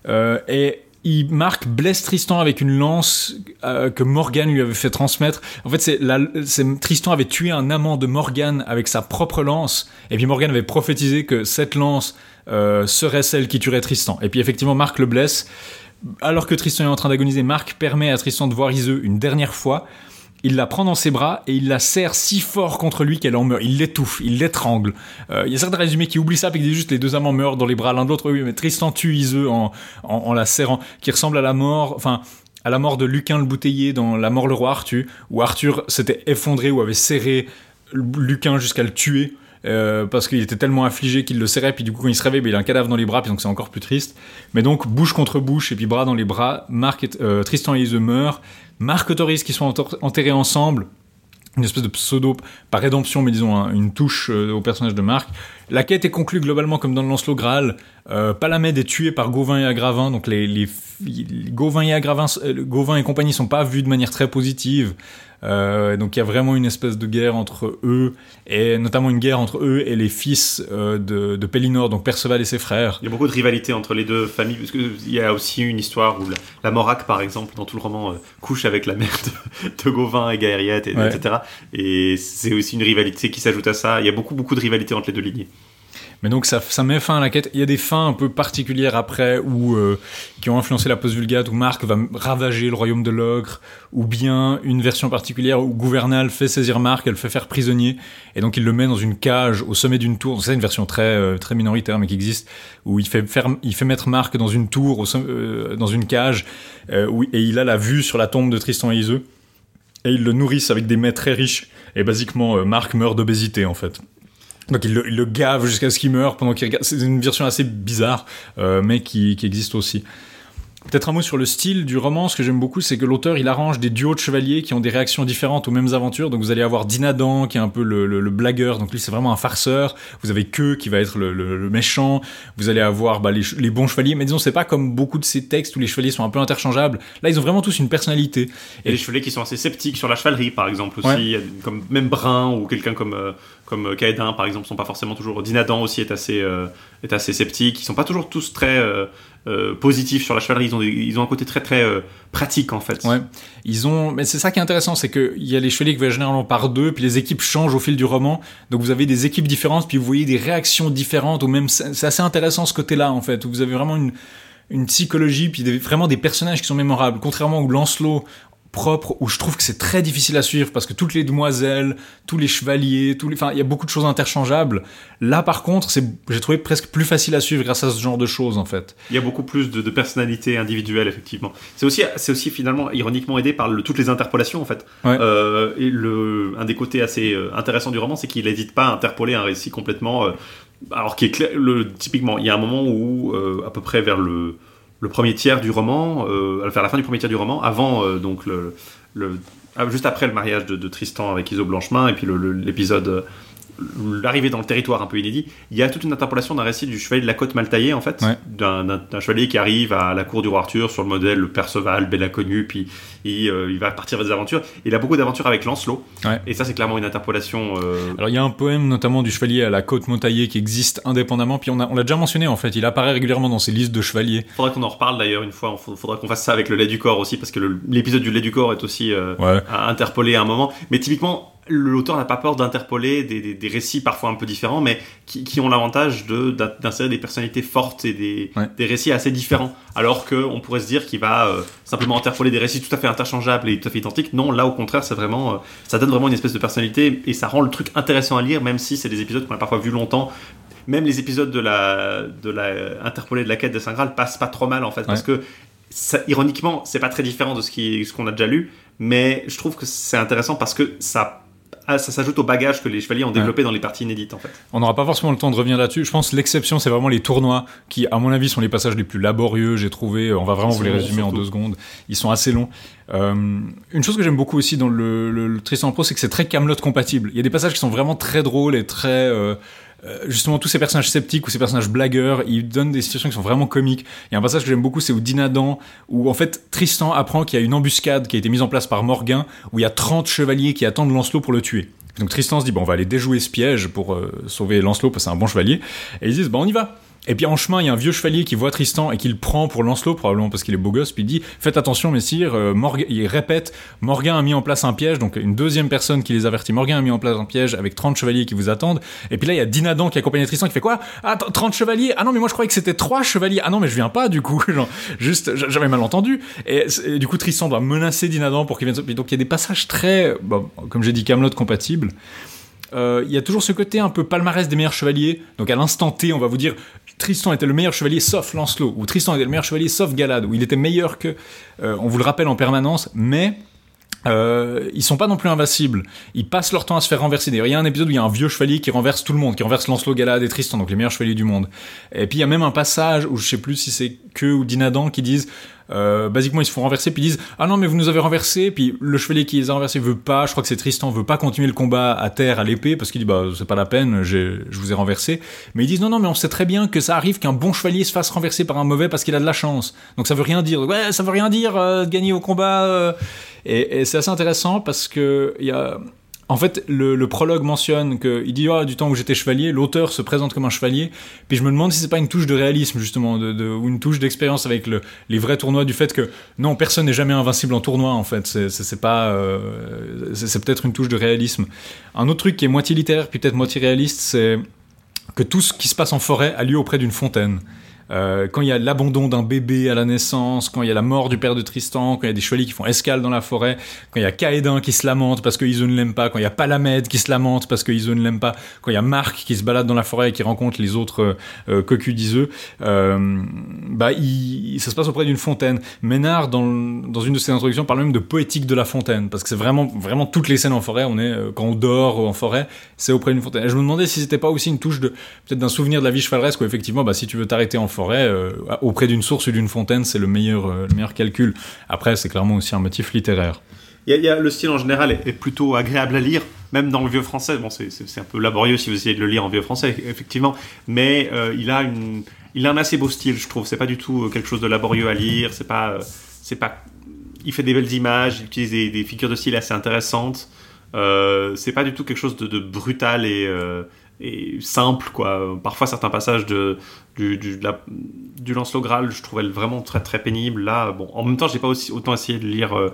Euh, et il Marc blesse Tristan avec une lance euh, que Morgane lui avait fait transmettre. En fait, c'est Tristan avait tué un amant de Morgane avec sa propre lance, et puis Morgane avait prophétisé que cette lance euh, serait celle qui tuerait Tristan. Et puis effectivement, Marc le blesse. Alors que Tristan est en train d'agoniser, Marc permet à Tristan de voir Iseux une dernière fois. Il la prend dans ses bras et il la serre si fort contre lui qu'elle en meurt. Il l'étouffe, il l'étrangle. Euh, Il y a certains résumés qui oublient ça et qui disent juste les deux amants meurent dans les bras l'un de l'autre. Oui, mais Tristan tue Iseux en, en, la serrant, qui ressemble à la mort, enfin, à la mort de Lucain le bouteiller dans La mort le roi Arthur, où Arthur s'était effondré ou avait serré Lucain jusqu'à le tuer. euh, parce qu'il était tellement affligé qu'il le serrait, puis du coup quand il se réveille, ben, il a un cadavre dans les bras, puis donc c'est encore plus triste. Mais donc bouche contre bouche et puis bras dans les bras, euh, Tristan et Iseux meurent. Marc autorise qu'ils entor- enterrés ensemble, une espèce de pseudo par rédemption, mais disons un- une touche euh, au personnage de Marc. La quête est conclue globalement comme dans le Lancelot Graal. Euh, Palamède est tué par Gauvin et Agravin, donc les Gauvin et Agravin, euh, Gauvin et compagnie sont pas vus de manière très positive. Euh, donc il y a vraiment une espèce de guerre entre eux, et notamment une guerre entre eux et les fils euh, de, de Pellinor, donc Perceval et ses frères. Il y a beaucoup de rivalité entre les deux familles, parce qu'il y a aussi une histoire où la, la Morac, par exemple, dans tout le roman, euh, couche avec la mère de, de Gauvin et Gaëriette, et, Ouais. etc. Et c'est aussi une rivalité qui s'ajoute à ça. Il y a beaucoup, beaucoup de rivalité entre les deux lignées. Mais donc ça, met fin à la quête. Il y a des fins un peu particulières après où, euh, qui ont influencé la post-vulgate où Marc va ravager le royaume de l'ogre, ou bien une version particulière où Gouvernal fait saisir Marc, elle le fait faire prisonnier, et donc il le met dans une cage au sommet d'une tour. C'est une version très euh, très minoritaire mais qui existe où il fait faire, il fait mettre Marc dans une tour, euh, dans une cage, où, et il a la vue sur la tombe de Tristan et Iseux, et ils le nourrissent avec des mets très riches. Et basiquement, Marc meurt d'obésité en fait. Donc il le, il le gave jusqu'à ce qu'il meure pendant qu'il regarde. C'est une version assez bizarre, euh, mais qui, qui existe aussi. Peut-être un mot sur le style du roman. Ce que j'aime beaucoup, c'est que l'auteur il arrange des duos de chevaliers qui ont des réactions différentes aux mêmes aventures. Donc vous allez avoir Dinadan qui est un peu le, le- le blagueur. Donc lui c'est vraiment un farceur. Vous avez Que qui va être le, méchant. Vous allez avoir bah, les, bons chevaliers. Mais disons c'est pas comme beaucoup de ces textes où les chevaliers sont un peu interchangeables. Là ils ont vraiment tous une personnalité. Et les chevaliers qui sont assez sceptiques sur la chevalerie, par exemple, aussi. Ouais. Comme même Brun ou quelqu'un comme, euh, comme Kaedin, par exemple, sont pas forcément toujours. Dinadan aussi est assez, euh, est assez sceptique. Ils sont pas toujours tous très euh, euh, positifs sur la chevalerie. Ils ont, ils ont un côté très, très euh, pratique, en fait. Ouais. Ils ont, mais c'est ça qui est intéressant, c'est que il y a les chevaliers qui voyagent généralement par deux, puis les équipes changent au fil du roman. Donc vous avez des équipes différentes, puis vous voyez des réactions différentes, ou même c'est assez intéressant ce côté-là en fait, où vous avez vraiment une une psychologie, puis vraiment des personnages qui sont mémorables. Contrairement au Lancelot propre, où je trouve que c'est très difficile à suivre parce que toutes les demoiselles, tous les chevaliers, tous les, enfin, il y a beaucoup de choses interchangeables. Là, par contre, c'est, j'ai trouvé presque plus facile à suivre grâce à ce genre de choses, en fait. Il y a beaucoup plus de, de personnalités individuelles, effectivement. C'est aussi, c'est aussi finalement ironiquement aidé par le- toutes les interpolations, en fait. Ouais. Euh, et le, un des côtés assez euh, intéressants du roman, c'est qu'il n'hésite pas à interpoler un récit complètement euh, alors qui est clair, le, typiquement, il y a un moment où, euh, à peu près vers le, le premier tiers du roman, euh, vers la fin du premier tiers du roman, avant euh, donc le, ah, juste après le mariage de, Tristan avec Iso Blanchemin et puis l'épisode l'arrivée dans le territoire un peu inédit, il y a toute une interpolation d'un récit du chevalier de la côte mal taillée en fait, Ouais. d'un chevalier qui arrive à la cour du roi Arthur sur le modèle le Perceval, bel inconnu, puis il, euh, il va partir vers des aventures. Il a beaucoup d'aventures avec Lancelot, Ouais. et ça c'est clairement une interpolation. euh, Alors il y a un poème notamment du chevalier à la côte Montaillée qui existe indépendamment, puis on l'a déjà mentionné en fait, il apparaît régulièrement dans ces listes de chevaliers. Faudra qu'on en reparle d'ailleurs une fois. Il faudra qu'on fasse ça avec le lait du corps aussi, parce que l'épisode du lait du corps est aussi euh, Ouais. à interpeller à un moment. Mais typiquement, l'auteur n'a pas peur d'interpoler des, des- des récits parfois un peu différents, mais qui, qui ont l'avantage de- d'insérer des personnalités fortes et des, Ouais. des récits assez différents. Alors qu'on pourrait se dire qu'il va euh, simplement interpoler des récits tout à fait interchangeables et tout à fait identiques. Non, là au contraire, c'est vraiment, euh, ça donne vraiment une espèce de personnalité et ça rend le truc intéressant à lire, même si c'est des épisodes qu'on a parfois vus longtemps. Même les épisodes de la, de la interpolée de la quête de Saint Graal passent pas trop mal en fait, parce que ça, ironiquement, c'est pas très différent de ce qui- ce qu'on a déjà lu, mais je trouve que c'est intéressant parce que ça, ah, ça s'ajoute au bagage que les chevaliers ont développé dans les parties inédites en fait. On n'aura pas forcément le temps de revenir là-dessus. Je pense que l'exception, c'est vraiment les tournois, qui, à mon avis, sont les passages les plus laborieux. J'ai trouvé. On va vraiment vous les résumer en deux secondes. Ils sont assez longs. Euh, une chose que j'aime beaucoup aussi dans le, le, le Tristan Pro, c'est que c'est très Camelot compatible. Il y a des passages qui sont vraiment très drôles et très euh, euh, justement tous ces personnages sceptiques ou ces personnages blagueurs, ils donnent des situations qui sont vraiment comiques. Il y a un passage que j'aime beaucoup, c'est au Dinadan, où en fait Tristan apprend qu'il y a une embuscade qui a été mise en place par Morgan, où il y a 30 chevaliers qui attendent Lancelot pour le tuer. Donc Tristan se dit, bon, on va aller déjouer ce piège pour euh, sauver Lancelot, parce que c'est un bon chevalier. Et ils disent, bon, on y va. Et puis en chemin, il y a un vieux chevalier qui voit Tristan et qui le prend pour Lancelot, probablement parce qu'il est beau gosse, puis il dit Faites attention, messire, euh, il répète Morgan a mis en place un piège, donc une deuxième personne qui les avertit Morgan a mis en place un piège avec 30 chevaliers qui vous attendent. Et puis là, il y a Dinadan qui accompagne Tristan qui fait quoi? Ah, t- 30 chevaliers? Ah non, mais moi je croyais que c'était 3 chevaliers. Ah non, mais je viens pas du coup. Genre, juste, j'avais mal entendu. Et, et du coup, Tristan doit menacer Dinadan pour qu'il vienne. Donc il y a des passages très, bon, comme j'ai dit, Camelot compatibles. Euh, Il y a toujours ce côté un peu palmarès des meilleurs chevaliers. Donc à l'instant T, on va vous dire Tristan était le meilleur chevalier sauf Lancelot, ou Tristan était le meilleur chevalier sauf Galad, ou il était meilleur que. euh, on vous le rappelle en permanence, mais. Euh, ils sont pas non plus invincibles. Ils passent leur temps à se faire renverser. D'ailleurs, il y a un épisode où il y a un vieux chevalier qui renverse tout le monde, qui renverse Lancelot, Galad et Tristan, donc les meilleurs chevaliers du monde. Et puis il y a même un passage où je sais plus si c'est que ou Dinadan qui disent, euh, basiquement ils se font renverser, puis ils disent ah non mais vous nous avez renversés, puis le chevalier qui les a renversés veut pas, je crois que c'est Tristan veut pas continuer le combat à terre à l'épée parce qu'il dit bah c'est pas la peine, je vous ai renversé. Mais ils disent non non mais on sait très bien que ça arrive qu'un bon chevalier se fasse renverser par un mauvais parce qu'il a de la chance. Donc ça veut rien dire. Ouais ça veut rien dire euh, gagner au combat. euh. Et, et c'est assez intéressant parce que il y a en fait, le, prologue mentionne que il dit ah, du temps où j'étais chevalier, l'auteur se présente comme un chevalier. Puis je me demande si c'est pas une touche de réalisme justement, ou une touche d'expérience avec le, les vrais tournois, du fait que non, personne n'est jamais invincible en tournoi. En fait, pas, euh, c'est peut-être une touche de réalisme. Un autre truc qui est moitié littéraire puis peut-être moitié réaliste, c'est que tout ce qui se passe en forêt a lieu auprès d'une fontaine. Euh, quand il y a l'abandon d'un bébé à la naissance, quand il y a la mort du père de Tristan, quand il y a des chevaliers qui font escale dans la forêt, quand il y a Caédin qui se lamente parce que ne l'aime pas, quand il y a Palamède qui se lamente parce que ne l'aime pas, quand il y a Marc qui se balade dans la forêt et qui rencontre les autres euh, euh, cocus d'Iseux, euh, bah, ça se passe auprès d'une fontaine. Ménard, dans, une de ses introductions, parle même de poétique de la fontaine, parce que c'est vraiment, vraiment toutes les scènes en forêt, on est, quand on dort en forêt, c'est auprès d'une fontaine. Je me demandais si c'était pas aussi une touche de, peut-être d'un souvenir de la vie chevaleresque, où effectivement, bah, si tu veux t'arrêter en euh, auprès d'une source ou d'une fontaine, c'est le meilleur, euh, le meilleur calcul. Après, c'est clairement aussi un motif littéraire. Y y a- le style en général est, plutôt agréable à lire, même dans le vieux français. Bon, c'est- un peu laborieux si vous essayez de le lire en vieux français, effectivement, mais euh, il a une, il a un assez beau style, je trouve. C'est pas du tout quelque chose de laborieux à lire. C'est pas, c'est pas. Il fait des belles images, il utilise des, figures de style assez intéressantes. Euh, c'est pas du tout quelque chose de, brutal et, et simple, quoi. Parfois, certains passages de, du, du, la- je trouvais vraiment très très pénible. Là, bon, en même temps, j'ai pas aussi autant essayé de lire. euh,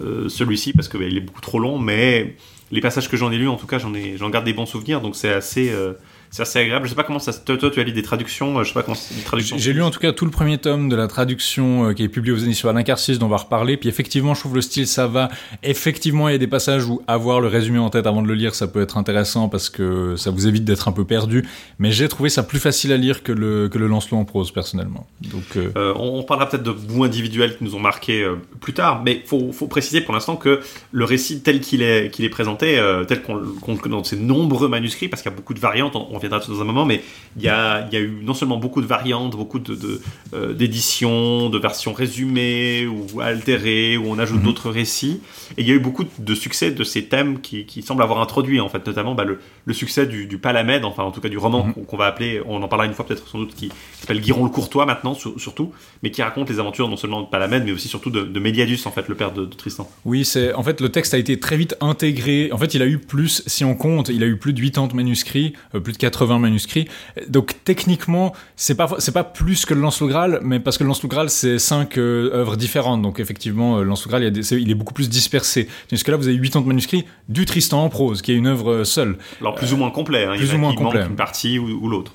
euh, celui-ci parce que bah, il est beaucoup trop long, mais les passages que j'en ai lus, en tout cas, j'en j'en garde des bons souvenirs, donc c'est assez, euh, c'est assez agréable. Je sais pas comment ça. se- Toi, toi, tu as lu des traductions. euh, Je sais pas comment c'est des traductions. J'ai lu en tout cas tout le premier tome de la traduction euh, qui est publié aux éditions Alain Carcis dont on va reparler. Puis effectivement, je trouve le style ça va. Effectivement, il y a des passages où avoir le résumé en tête avant de le lire, ça peut être intéressant parce que ça vous évite d'être un peu perdu. Mais j'ai trouvé ça plus facile à lire que le que le Lancelot en prose personnellement. Donc euh, Euh, on, on parlera peut-être de bouts individuels qui nous ont marqué euh, plus tard, mais faut, faut préciser pour l'instant que le récit tel qu'il est, qu'il est présenté, tel qu'on connaît dans ces nombreux manuscrits, parce qu'il y a beaucoup de variantes, on, on reviendra dans un moment, mais il y a, il y a eu non seulement beaucoup de variantes, beaucoup de, de, euh, d'éditions, de versions résumées ou altérées, où on ajoute Mhm. d'autres récits, et il y a eu beaucoup de succès de ces thèmes qui, qui semblent avoir introduit, en fait, notamment bah, le, le succès du, du Palamède, enfin en tout cas du roman Mhm. qu'on, va appeler, on en parlera une fois peut-être sans doute, qui, qui s'appelle Guiron le Courtois maintenant, sur- surtout, mais qui raconte les aventures non seulement de Palamède, mais aussi surtout de, de Méliadus, en fait, le père de, de Tristan. Oui, c'est en fait le texte a été très vite intégré. En fait, il a eu plus, si on compte, il a eu plus de 80 manuscrits, euh, plus de 80 manuscrits. Donc techniquement, c'est pas c'est pas plus que le Lance le Graal, mais parce que le Lance le Graal c'est cinq euh, œuvres différentes. Donc effectivement, euh, le Lance le Graal il, y a des- c'est- il est beaucoup plus dispersé. Tandis que là, vous avez 80 manuscrits du Tristan en prose, qui est une œuvre euh, seule. Alors plus ou moins complet, hein, il plus a ou moins complet. une partie ou, ou l'autre.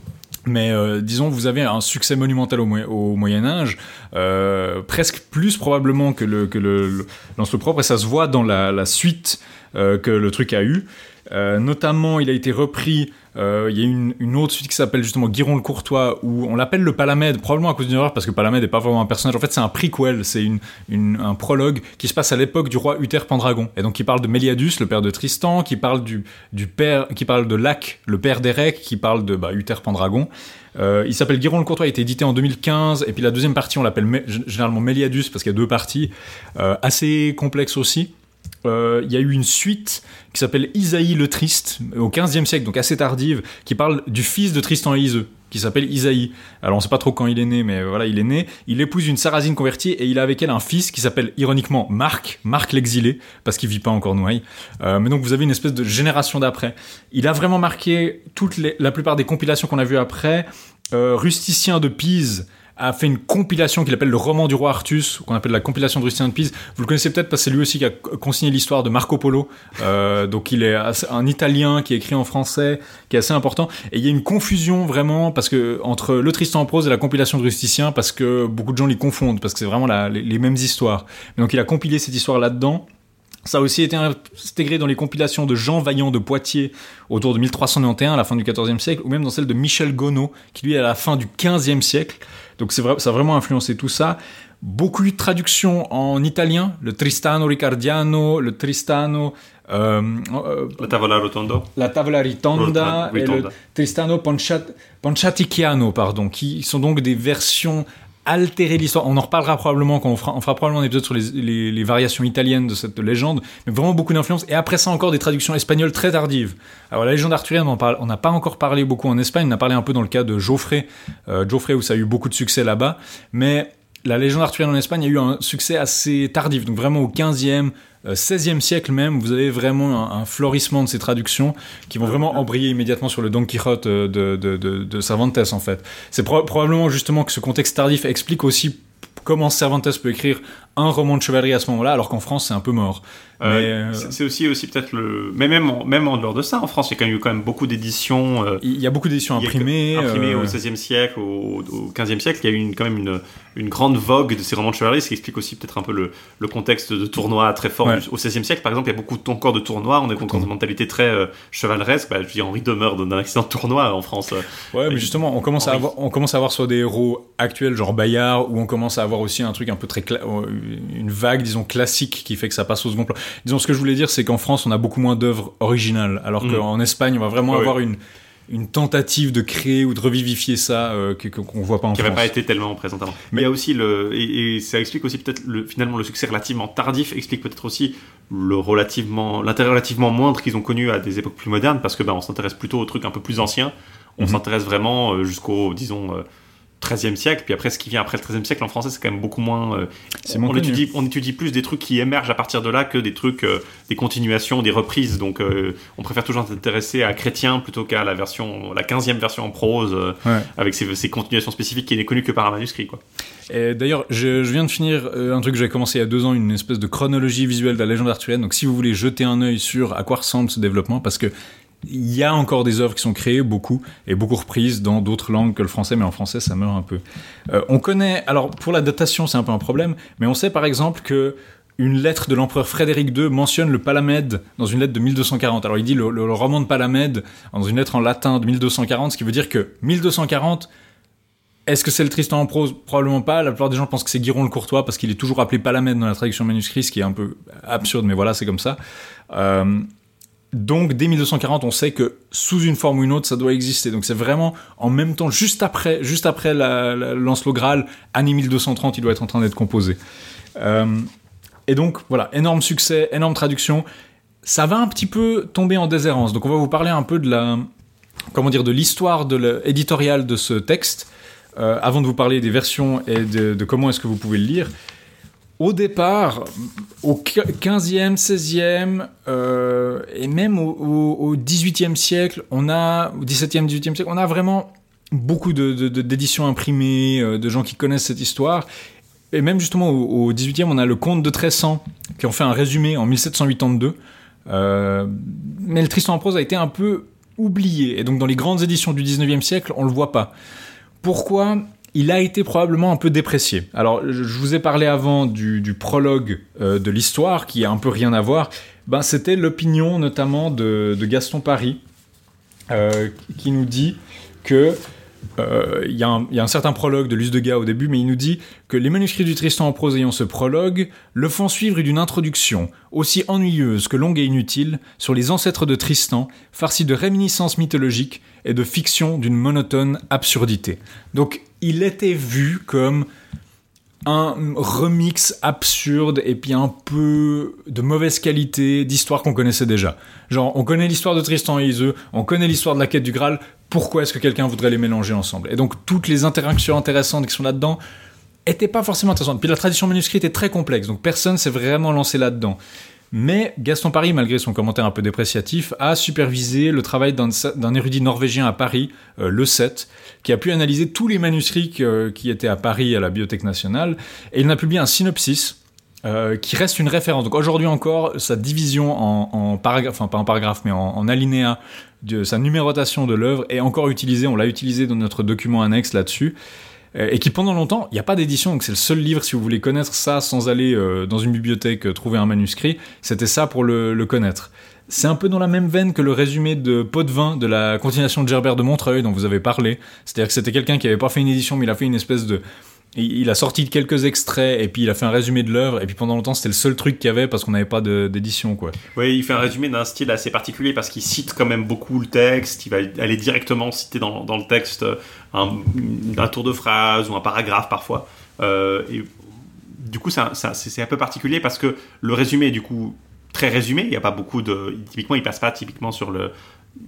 Mais euh, disons, vous avez un succès monumental au, Moyen- au Moyen Âge, euh, presque plus probablement que le que le, le Lance le propre, et ça se voit dans la, la suite euh, que le truc a eu. Notamment, il a été repris. Euh, il y a une, autre suite qui s'appelle justement Guiron le Courtois, où on l'appelle le Palamède, probablement à cause d'une erreur, parce que Palamède n'est pas vraiment un personnage. En fait, c'est un prequel, c'est un prologue qui se passe à l'époque du roi Uther Pendragon, et donc qui parle de Méliadus, le père de Tristan, qui parle du, père, qui parle de Lac, le père d'Érec, qui parle de bah, Uther Pendragon. Euh, il s'appelle Guiron le Courtois, il a été édité en 2015, et puis la deuxième partie, on l'appelle généralement Méliadus, parce qu'il y a deux parties, euh, assez complexes aussi. Euh, Il y a eu une suite qui s'appelle Isaïe le Triste, au 15e siècle, donc assez tardive, qui parle du fils de Tristan et Iseux, qui s'appelle Isaïe. Alors on sait pas trop quand il est né, mais voilà, il est né. Il épouse une Sarrasine convertie et il a avec elle un fils qui s'appelle ironiquement Marc, Marc l'exilé, parce qu'il vit pas en Cornouailles. Euh, mais donc vous avez une espèce de génération d'après. Il a vraiment marqué toutes les, la plupart des compilations qu'on a vues après. Euh, Rusticien de Pise a fait une compilation qu'il appelle le roman du roi Artus, qu'on appelle la compilation de Rusticien de Pise. Vous le connaissez peut-être parce que c'est lui aussi qui a co- consigné l'histoire de Marco Polo. Euh, donc il est un Italien qui écrit en français, qui est assez important. Et il y a une confusion vraiment parce que entre le Tristan en prose et la compilation de Rusticien, parce que beaucoup de gens les confondent, parce que c'est vraiment la- les, mêmes histoires. Donc il a compilé cette histoire là-dedans. Ça a aussi été intégré dans les compilations de Jean Vaillant de Poitiers autour de 1391, à la fin du XIVe siècle, ou même dans celle de Michel Gonod, qui lui est à la fin du XVe siècle. Donc c'est vrai, ça a vraiment influencé tout ça. Beaucoup de traductions en italien, le Tristano Ricardiano, le Tristano, euh, euh, La Tavola Rotondo. la Tavola Ritonda et le Tristano Ponciatichiano, pardon, qui sont donc des versions altérées de l'histoire. On en reparlera probablement quand on fera, probablement un épisode sur les, variations italiennes de cette légende, mais vraiment beaucoup d'influence. Et après ça, encore des traductions espagnoles très tardives. Alors la légende arthurienne, on n'a pas encore parlé beaucoup en Espagne, on a parlé un peu dans le cas de Geoffrey, euh, Geoffrey où ça a eu beaucoup de succès là-bas, mais la légende arthurienne en Espagne a eu un succès assez tardif, donc vraiment au 15e, euh, 16e siècle même, vous avez vraiment un, florissement de ces traductions qui vont vraiment embrayer immédiatement sur le Don Quichotte euh, de, de, de, Cervantes en fait. C'est pro- probablement justement que ce contexte tardif explique aussi comment Cervantes peut écrire un roman de chevalerie à ce moment-là, alors qu'en France c'est un peu mort. Euh, euh, c'est aussi, aussi peut-être le. Mais même en, même en dehors de ça, en France, il y a quand même eu quand même beaucoup d'éditions. euh, il y a beaucoup d'éditions imprimées. imprimées euh, au XVIe siècle, au, au XVe siècle. Il y a eu une, quand même une, une grande vogue de ces romans de chevalerie, ce qui explique aussi peut-être un peu le, le contexte de tournoi très fort. Ouais. du- Au XVIe siècle, par exemple, il y a beaucoup de- encore de tournois. On est dans une mentalité très chevaleresque. Bah, je dis Henri demeure d'un accident de tournoi en France. Ouais, mais justement, on commence, à avoir, on commence à avoir soit des héros actuels, genre Bayard, ou on commence à avoir aussi un truc un peu très. cla- une vague, disons, classique qui fait que ça passe au second plan. Disons, ce que je voulais dire, c'est qu'en France, on a beaucoup moins d'œuvres originales, alors Mm. qu'en Espagne, on va vraiment Ouais, avoir une, une tentative de créer ou de revivifier ça euh, qu'on voit pas en qui France. n'avait pas été tellement présent avant. Mais il y a aussi le et, et ça explique aussi peut-être le finalement le succès relativement tardif explique peut-être aussi le relativement l'intérêt relativement moindre qu'ils ont connu à des époques plus modernes parce que ben on s'intéresse plutôt aux trucs un peu plus anciens. On Mhm. s'intéresse vraiment euh, jusqu'au disons 13e siècle, puis après ce qui vient après le 13e siècle en français c'est quand même beaucoup moins. euh, on, moins étudie, on étudie plus des trucs qui émergent à partir de là que des trucs, euh, des continuations, des reprises. Donc euh, on préfère toujours s'intéresser à Chrétien plutôt qu'à la version, la 15e version en prose Ouais. avec ses, ses continuations spécifiques qui n'est connue que par un manuscrit. Quoi. D'ailleurs, je, je viens de finir un truc que j'avais commencé il y a deux ans, une espèce de chronologie visuelle de la légende arthurienne. Donc, si vous voulez jeter un œil sur à quoi ressemble ce développement, parce que il y a encore des œuvres qui sont créées, beaucoup, et beaucoup reprises dans d'autres langues que le français, mais en français, ça meurt un peu. Euh, on connaît, alors pour la datation, c'est un peu un problème, mais on sait par exemple que une lettre de l'empereur Frédéric II mentionne le Palamède dans une lettre de 1240. Alors il dit le, roman de Palamède dans une lettre en latin de 1240, ce qui veut dire que 1240, est-ce que c'est le Tristan en prose? Probablement pas. La plupart des gens pensent que c'est Guiron le Courtois parce qu'il est toujours appelé Palamède dans la traduction manuscrite, ce qui est un peu absurde, mais voilà, c'est comme ça. Euh, donc dès 1240, on sait que sous une forme ou une autre, ça doit exister. Donc c'est vraiment en même temps, juste après, juste après la, la Lancelot Graal, année 1230, il doit être en train d'être composé. Euh, et donc voilà, énorme succès, énorme traduction. Ça va un petit peu tomber en déshérence. Donc on va vous parler un peu de la, comment dire, de l'histoire de éditoriale de ce texte, euh, avant de vous parler des versions et de, de comment est-ce que vous pouvez le lire au départ, au 15e, 16e euh, et même au, au, 18e siècle, on a, au 17e, 18e siècle, on a vraiment beaucoup d'éditions de, de, imprimées, euh, de gens qui connaissent cette histoire. Et même justement au, au 18e, on a le Comte de Tressan qui en fait un résumé en 1782. Euh, mais le Tristan en prose a été un peu oublié. Et donc dans les grandes éditions du 19e siècle, on le voit pas. Pourquoi il a été probablement un peu déprécié. Alors, je vous ai parlé avant du, prologue euh, de l'histoire, qui a un peu rien à voir. Ben, c'était l'opinion notamment de, Gaston Paris, euh, qui nous dit que euh, il y, a un certain prologue de Luce de Gars au début, mais il nous dit que les manuscrits du Tristan en prose ayant ce prologue le font suivre d'une introduction, aussi ennuyeuse que longue et inutile, sur les ancêtres de Tristan, farcie de réminiscences mythologiques et de fiction d'une monotone absurdité. Donc il était vu comme un remix absurde et puis un peu de mauvaise qualité d'histoire qu'on connaissait déjà. Genre, on connaît l'histoire de Tristan et Iseux, on connaît l'histoire de la quête du Graal, pourquoi est-ce que quelqu'un voudrait les mélanger ensemble? Et donc, toutes les interactions intéressantes qui sont là-dedans étaient pas forcément intéressantes. Puis la tradition manuscrite est très complexe, donc personne s'est vraiment lancé là-dedans. Mais Gaston Paris, malgré son commentaire un peu dépréciatif, a supervisé le travail d'un érudit norvégien à Paris, euh, le 7, qui a pu analyser tous les manuscrits qui étaient à Paris à la Bibliothèque nationale, et il en a publié un synopsis euh, qui reste une référence. Donc aujourd'hui encore, sa division en, en paragraphe, enfin pas en paragraphe, mais en, en alinéa de sa numérotation de l'œuvre est encore utilisée. On l'a utilisé dans notre document annexe là-dessus. Euh, et qui pendant longtemps, il n'y a pas d'édition, donc c'est le seul livre si vous voulez connaître ça sans aller euh, dans une bibliothèque trouver un manuscrit, c'était ça pour le, le connaître. C'est un peu dans la même veine que le résumé de Pot de vin de la continuation de Gerbert de Montreuil dont vous avez parlé. C'est-à-dire que c'était quelqu'un qui avait pas fait une édition, mais il a fait une espèce de il a sorti quelques extraits et puis il a fait un résumé de l'œuvre et puis pendant longtemps c'était le seul truc qu'il y avait parce qu'on n'avait pas d'édition quoi. Oui, il fait un résumé d'un style assez particulier parce qu'il cite quand même beaucoup le texte, il va aller directement citer dans, le texte un, un, tour de phrase ou un paragraphe parfois. Euh, et du coup, c'est un peu particulier parce que le résumé est du coup très résumé, il n'y a pas beaucoup de... Typiquement, il passe pas typiquement sur le,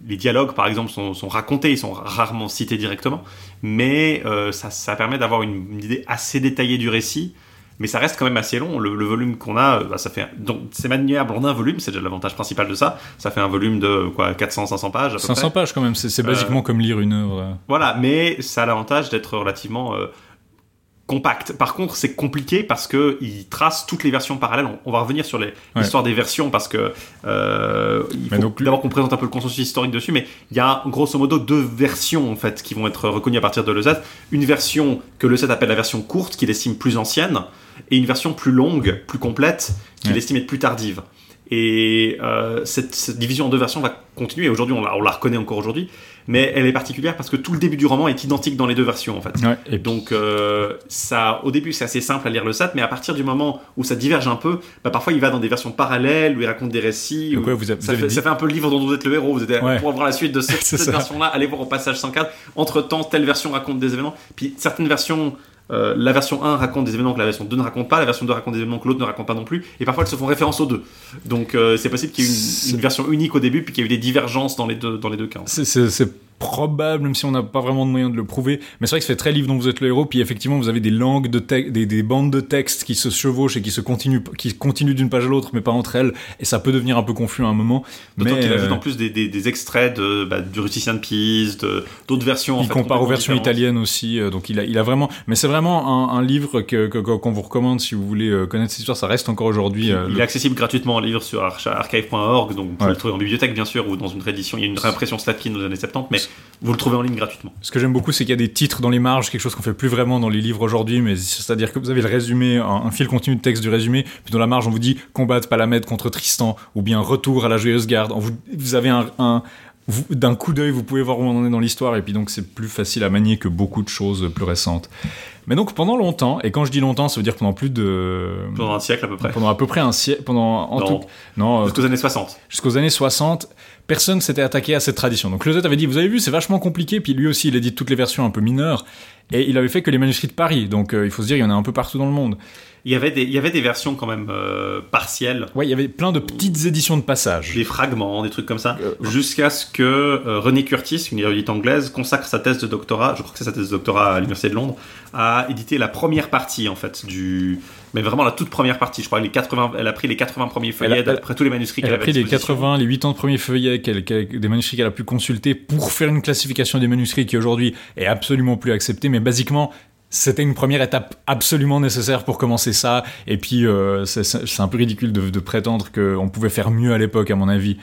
les dialogues, par exemple, sont, sont, racontés, ils sont rarement cités directement, mais euh, ça, ça, permet d'avoir une, une, idée assez détaillée du récit, mais ça reste quand même assez long. Le, le volume qu'on a, bah, ça fait donc c'est maniable en un volume, c'est déjà l'avantage principal de ça. Ça fait un volume de quoi 400-500 pages. À peu 500 près. pages quand même, c'est basiquement euh, comme lire une œuvre. Voilà, mais ça a l'avantage d'être relativement euh, compact. Par contre, c'est compliqué parce que il trace toutes les versions parallèles. On, va revenir sur l'histoire ouais. des versions parce que euh, il faut d'abord qu'on présente un peu le consensus historique dessus. Mais il y a grosso modo deux versions en fait qui vont être reconnues à partir de l'EZ. Une version que l'EZ appelle la version courte, qu'il estime plus ancienne, et une version plus longue, plus complète, qu'il ouais. estime être plus tardive. Et euh, cette, cette, division en deux versions va continuer. Aujourd'hui, on la reconnaît encore aujourd'hui mais elle est particulière parce que tout le début du roman est identique dans les deux versions en fait. Ouais, et donc euh, ça, au début c'est assez simple à lire le SAT, mais à partir du moment où ça diverge un peu, bah, parfois il va dans des versions parallèles où il raconte des récits. Où vous avez, ça, vous fait, ça, fait, un peu le livre dont vous êtes le héros. Vous êtes ouais. pour voir la suite de cette, cette version-là, allez voir au passage 104. Entre temps, telle version raconte des événements. Puis certaines versions euh, la version 1 raconte des événements que la version 2 ne raconte pas, la version 2 raconte des événements que l'autre ne raconte pas non plus, et parfois elles se font référence aux deux. Donc euh, c'est possible qu'il y ait une, une, version unique au début, puis qu'il y ait eu des divergences dans les deux, dans les deux cas. C'est probable, même si on n'a pas vraiment de moyen de le prouver. Mais c'est vrai que fait très livre dont vous êtes le héros, puis effectivement vous avez des langues de des, des, bandes de texte qui se chevauchent et qui se continuent, qui continuent d'une page à l'autre, mais pas entre elles, et ça peut devenir un peu confus à un moment. D'autant mais qu'il ajoute en plus des, des, des extraits de, bah, du Rusticien de Pise, d'autres versions. En il fait, compare aux versions italiennes aussi, euh, donc il a, il a vraiment. Mais c'est vraiment un, un livre que qu'on vous recommande si vous voulez euh, connaître cette histoire. Ça reste encore aujourd'hui. Euh, il le... est accessible gratuitement en livre sur archive.org, donc vous pouvez ouais. le trouver en bibliothèque bien sûr ou dans une réédition. Il y a une réimpression Slatkin aux années 70, mais vous le trouvez en ligne gratuitement. Ce que j'aime beaucoup, c'est qu'il y a des titres dans les marges, quelque chose qu'on fait plus vraiment dans les livres aujourd'hui, mais c'est-à-dire que vous avez le résumé, un, un, fil continu de texte du résumé, puis dans la marge, on vous dit combat de Palamède contre Tristan, ou bien retour à la Joyeuse Garde. Vous, vous, avez un, d'un coup d'œil, vous pouvez voir où on en est dans l'histoire, et puis donc c'est plus facile à manier que beaucoup de choses plus récentes. Mais donc pendant longtemps, et quand je dis longtemps, ça veut dire pendant plus de... Pendant un siècle à peu près. Pendant à peu près un siècle, pendant en Non. tout, non, euh, Jusqu'aux années 60. jusqu'aux années 60, personne s'était attaqué à cette tradition. Donc Closet avait dit, vous avez vu, c'est vachement compliqué, puis lui aussi, il édite toutes les versions un peu mineures, et il avait fait que les manuscrits de Paris, donc euh, il faut se dire, il y en a un peu partout dans le monde. Il y avait des, il y avait des versions quand même euh, partielles, Ouais, il y avait plein de petites éditions de passage. des fragments, des trucs comme ça, Euh, jusqu'à ce que euh, René Curtis, une érudite anglaise, consacre sa thèse de doctorat, je crois que c'est sa thèse de doctorat à l'Université de Londres, à éditer la première partie en fait du... Mais vraiment la toute première partie, je crois, les 80, elle a pris les 80 premiers feuillets Elle a- d'après tous les manuscrits Elle qu'elle a avait pris les disposition. 80, les 80 premiers feuillets des manuscrits qu'elle a pu consulter pour faire une classification des manuscrits qui aujourd'hui est absolument plus acceptée, mais basiquement, c'était une première étape absolument nécessaire pour commencer ça. Et puis, euh, c'est- un peu ridicule de, prétendre qu'on pouvait faire mieux à l'époque, à mon avis.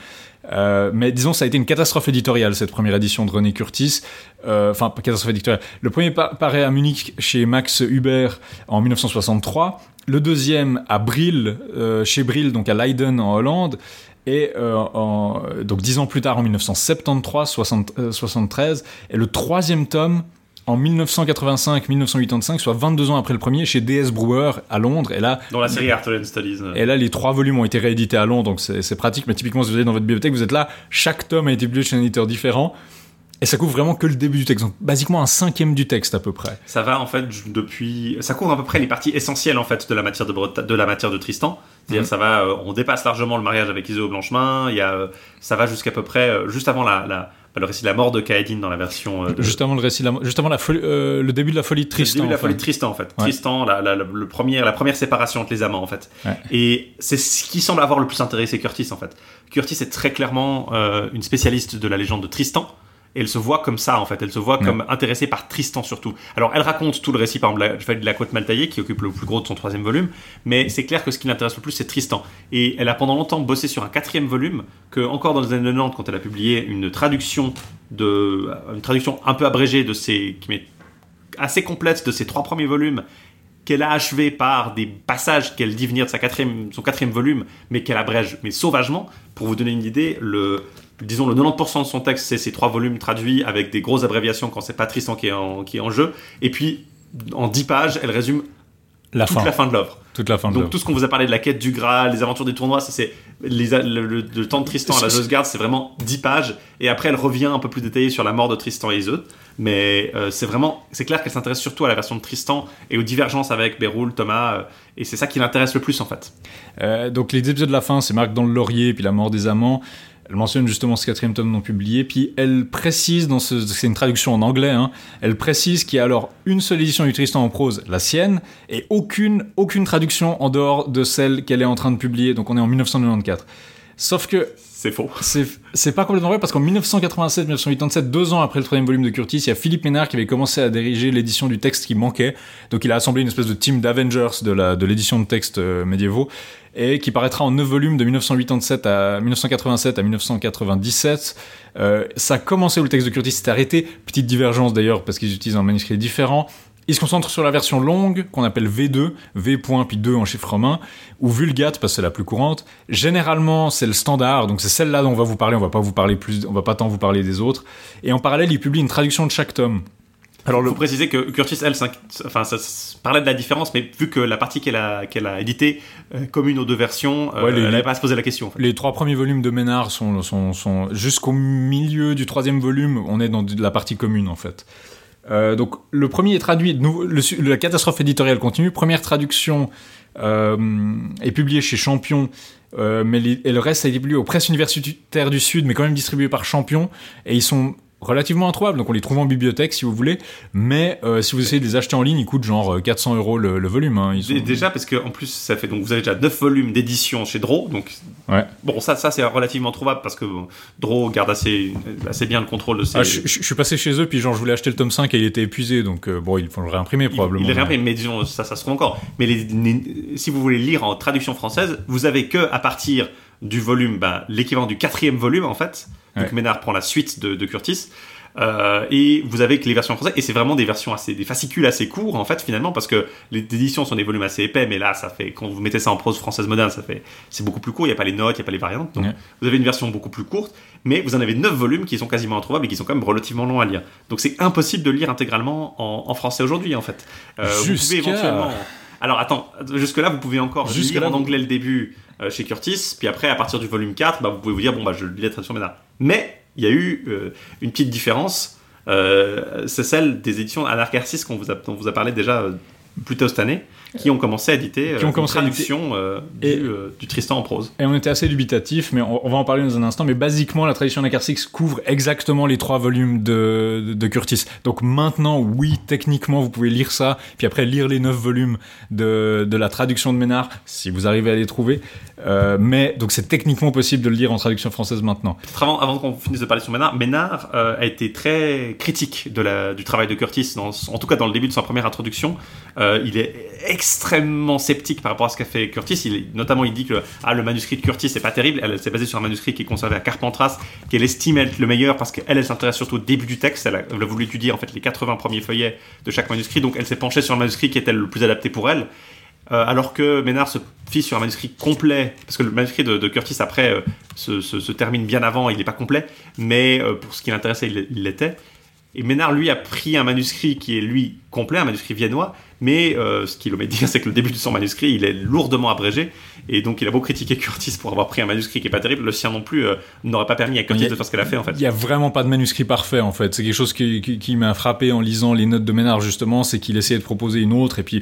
Euh, mais disons, ça a été une catastrophe éditoriale, cette première édition de René Curtis. Euh, Enfin, catastrophe éditoriale. Le premier pa- paraît à Munich chez Max Huber en 1963. Le deuxième à Brill, euh, chez Brill, donc à Leiden en Hollande. Et donc dix ans plus tard, en 1973, 60, euh, 73. Et le troisième tome en 1985-1985, soit 22 ans après le premier, chez DS Brewer à Londres. Et là, Dans la série Arthurian Studies. euh. et là, les trois volumes ont été réédités à Londres, donc c'est pratique. Mais typiquement, si vous êtes dans votre bibliothèque, vous êtes là, chaque tome a été publié chez un éditeur différent. Et ça couvre vraiment que le début du texte. Donc, basiquement, un cinquième du texte à peu près. Ça va en fait depuis, ça couvre à peu près les parties essentielles en fait de la matière de, Breta- de la matière de Tristan. C'est-à-dire Mhm. ça va, euh, on dépasse largement le mariage avec Iséo Blanchemin. Il y a, euh, ça va jusqu'à peu près euh, juste avant la, la- bah, le récit de la mort de Kaedin dans la version euh, de, Juste avant le récit, de la- juste avant la folie- euh, le début de la folie de C'est le Tristan. début de la folie de Tristan en fait. Ouais. Tristan, la, la, la- le premier, la première séparation entre les amants en fait. Ouais. Et c'est ce qui semble avoir le plus intéressé Curtis en fait. Curtis est très clairement euh, une spécialiste de la légende de Tristan. Et elle se voit comme ça en fait, elle se voit Ouais. comme intéressée par Tristan surtout. Alors elle raconte tout le récit par exemple de la, de la côte Maltaillée qui occupe le plus gros de son troisième volume, mais c'est clair que ce qui l'intéresse le plus c'est Tristan. Et elle a pendant longtemps bossé sur un quatrième volume que encore dans les années 90 quand elle a publié une traduction de une traduction un peu abrégée de ces qui assez complète de ses trois premiers volumes qu'elle a achevé par des passages qu'elle dit venir de sa quatrième, son quatrième volume, mais qu'elle abrège, mais sauvagement. Pour vous donner une idée, le, disons le 90% de son texte, c'est ces trois volumes traduits avec des grosses abréviations quand c'est pas Tristan qui est en, qui est en jeu. Et puis, en 10 pages, elle résume La toute fin. la fin de l'œuvre. Toute la fin de Donc tout ce qu'on vous a parlé de la quête du Graal, les aventures des tournois, ça, c'est les, le, le- le temps de Tristan à la Josgard, c'est vraiment 10 pages. Et après, elle revient un peu plus détaillée sur la mort de Tristan et Iseut. Mais euh, c'est vraiment, c'est clair qu'elle s'intéresse surtout à la version de Tristan et aux divergences avec Béroul, Thomas. euh, et c'est ça qui l'intéresse le plus en fait. Euh, donc les épisodes de la fin, c'est Marc dans le laurier, puis la mort des amants. Elle mentionne justement ce quatrième tome non publié, puis elle précise, dans ce, c'est une traduction en anglais, hein, elle précise qu'il y a alors une seule édition du Tristan en prose, la sienne, et aucune, aucune traduction en dehors de celle qu'elle est en train de publier, donc on est en 1994. Sauf que C'est faux. c'est c'est pas complètement vrai parce qu'en 1987-1987, deux ans après le troisième volume de Curtis, il y a Philippe Ménard qui avait commencé à diriger l'édition du texte qui manquait. Donc il a assemblé une espèce de team d'Avengers de la de l'édition de textes euh, médiévaux et qui paraîtra en neuf volumes de 1987 à 1987 à 1997. Euh, ça a commencé où le texte de Curtis s'est arrêté. Petite divergence d'ailleurs parce qu'ils utilisent un manuscrit différent. Ils se concentrent sur la version longue, qu'on appelle V2, V puis 2 en chiffre romain, ou Vulgate, parce que c'est la plus courante. Généralement, c'est le standard, donc c'est celle-là dont on va vous parler, on va pas vous parler plus, on va pas tant vous parler des autres. Et en parallèle, ils publient une traduction de chaque tome. Alors, il faut préciser que Curtis, elle, enfin, ça, ça parlait de la différence, mais vu que la partie qu'elle a, qu'elle a éditée euh, commune aux deux versions, euh, Ouais, les- elle n'avait pas à se poser la question. en fait. Les trois premiers volumes de Ménard sont, sont, sont jusqu'au milieu du troisième volume, on est dans de la partie commune en fait. Euh, donc le premier est traduit, le la catastrophe éditoriale continue. Première traduction est publiée chez Champion, euh, mais les- et le reste a été publié aux presses universitaires du Sud, mais quand même distribué par Champion. Et ils sont relativement introuvables, donc on les trouve en bibliothèque si vous voulez. Mais euh, si vous essayez de les acheter en ligne, ils coûtent genre euh, 400 euros le, le volume. hein. Ils sont- Déjà parce que en plus ça fait donc vous avez déjà 9 volumes d'édition chez Draw donc Ouais. bon ça ça c'est relativement trouvable parce que bon, Draw garde assez assez bien le contrôle de ses Ah, je, je- je suis passé chez eux, puis genre je voulais acheter le tome 5 et il était épuisé, donc euh, bon, il faut le réimprimer probablement. il réimprimé mais disons ça ça se trouve encore mais les- les- si vous voulez lire en traduction française vous avez que à partir du volume ben, l'équivalent du quatrième volume en fait donc Ouais. Ménard prend la suite de, de Curtis Euh, et vous avez que les versions françaises, et c'est vraiment des versions assez, des fascicules assez courts en fait finalement, parce que les éditions sont des volumes assez épais, mais là ça fait, quand vous mettez ça en prose française moderne, ça fait, c'est beaucoup plus court, il n'y a pas les notes, il n'y a pas les variantes, donc Ouais. vous avez une version beaucoup plus courte, mais vous en avez 9 volumes qui sont quasiment introuvables et qui sont quand même relativement longs à lire. Donc c'est impossible de lire intégralement en, en français aujourd'hui en fait. Euh, vous pouvez Jusqu'à- éventuellement. Alors attends, jusque là vous pouvez encore Jusque lire là, en anglais le début euh, chez Curtis, puis après à partir du volume 4, bah, vous pouvez vous dire bon bah je lis la traduction Ménard. Mais il y a eu euh, une petite différence, euh, c'est celle des éditions Anarcharsis qu'on vous a, dont on vous a parlé déjà plus tôt cette année, qui ont commencé à éditer euh, Qui ont une commencé à éditer- traduction euh, Et- du, euh, du Tristan en prose. Et on était assez dubitatif, mais on, on va en parler dans un instant. Mais basiquement, la tradition d'Acarcix couvre exactement les trois volumes de, de, de Curtis. Donc maintenant, oui, techniquement, vous pouvez lire ça, puis après lire les neuf volumes de, de la traduction de Ménard, si vous arrivez à les trouver. Euh, mais donc c'est techniquement possible de le lire en traduction française maintenant. Avant, qu'on finisse de parler sur Ménard, Ménard euh, a été très critique du travail de Curtis, en tout cas dans le début de sa première introduction. Euh, il est extrêmement sceptique par rapport à ce qu'a fait Curtis. Notamment, il dit que ah, le manuscrit de Curtis n'est pas terrible. Elle s'est basée sur un manuscrit qui est conservé à Carpentras, qu'elle estime être le meilleur parce qu'elle, elle s'intéresse surtout au début du texte. Elle a, elle a voulu étudier en fait les 80 premiers feuillets de chaque manuscrit, donc elle s'est penchée sur un manuscrit qui était le plus adapté pour elle. Euh, alors que Ménard se fie sur un manuscrit complet, parce que le manuscrit de, de Curtis après euh, se, se- se termine bien avant, il n'est pas complet, mais euh, pour ce qui l'intéressait, il l'était. Et Ménard, lui, a pris un manuscrit qui est, lui, complet, un manuscrit viennois, mais ce qu'il omet de dire, c'est que le début de son manuscrit, il est lourdement abrégé, et donc il a beau critiquer Curtis pour avoir pris un manuscrit qui est pas terrible, le sien non plus n'aurait pas permis à Curtis a- de faire ce qu'elle a fait, en fait. Il y a vraiment pas de manuscrit parfait en fait. C'est quelque chose qui, qui, qui m'a frappé en lisant les notes de Ménard justement, c'est qu'il essayait de proposer une autre et puis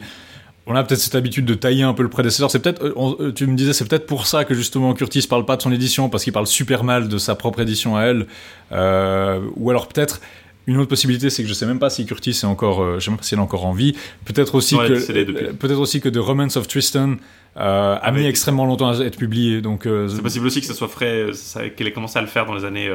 on a peut-être cette habitude de tailler un peu le prédécesseur. C'est peut-être, euh, euh, tu me disais, c'est peut-être pour ça que justement Curtis parle pas de son édition parce qu'il parle super mal de sa propre édition à elle. Euh, ou alors peut-être une autre possibilité, c'est que je sais même pas si Curtis est encore, euh, je sais même pas si elle est encore en vie. Peut-être aussi Ouais, que, peut-être aussi que The Romance of Tristan euh, a mis extrêmement longtemps à être publié. Donc C'est possible aussi que ça soit frais, qu'elle ait commencé à le faire dans les années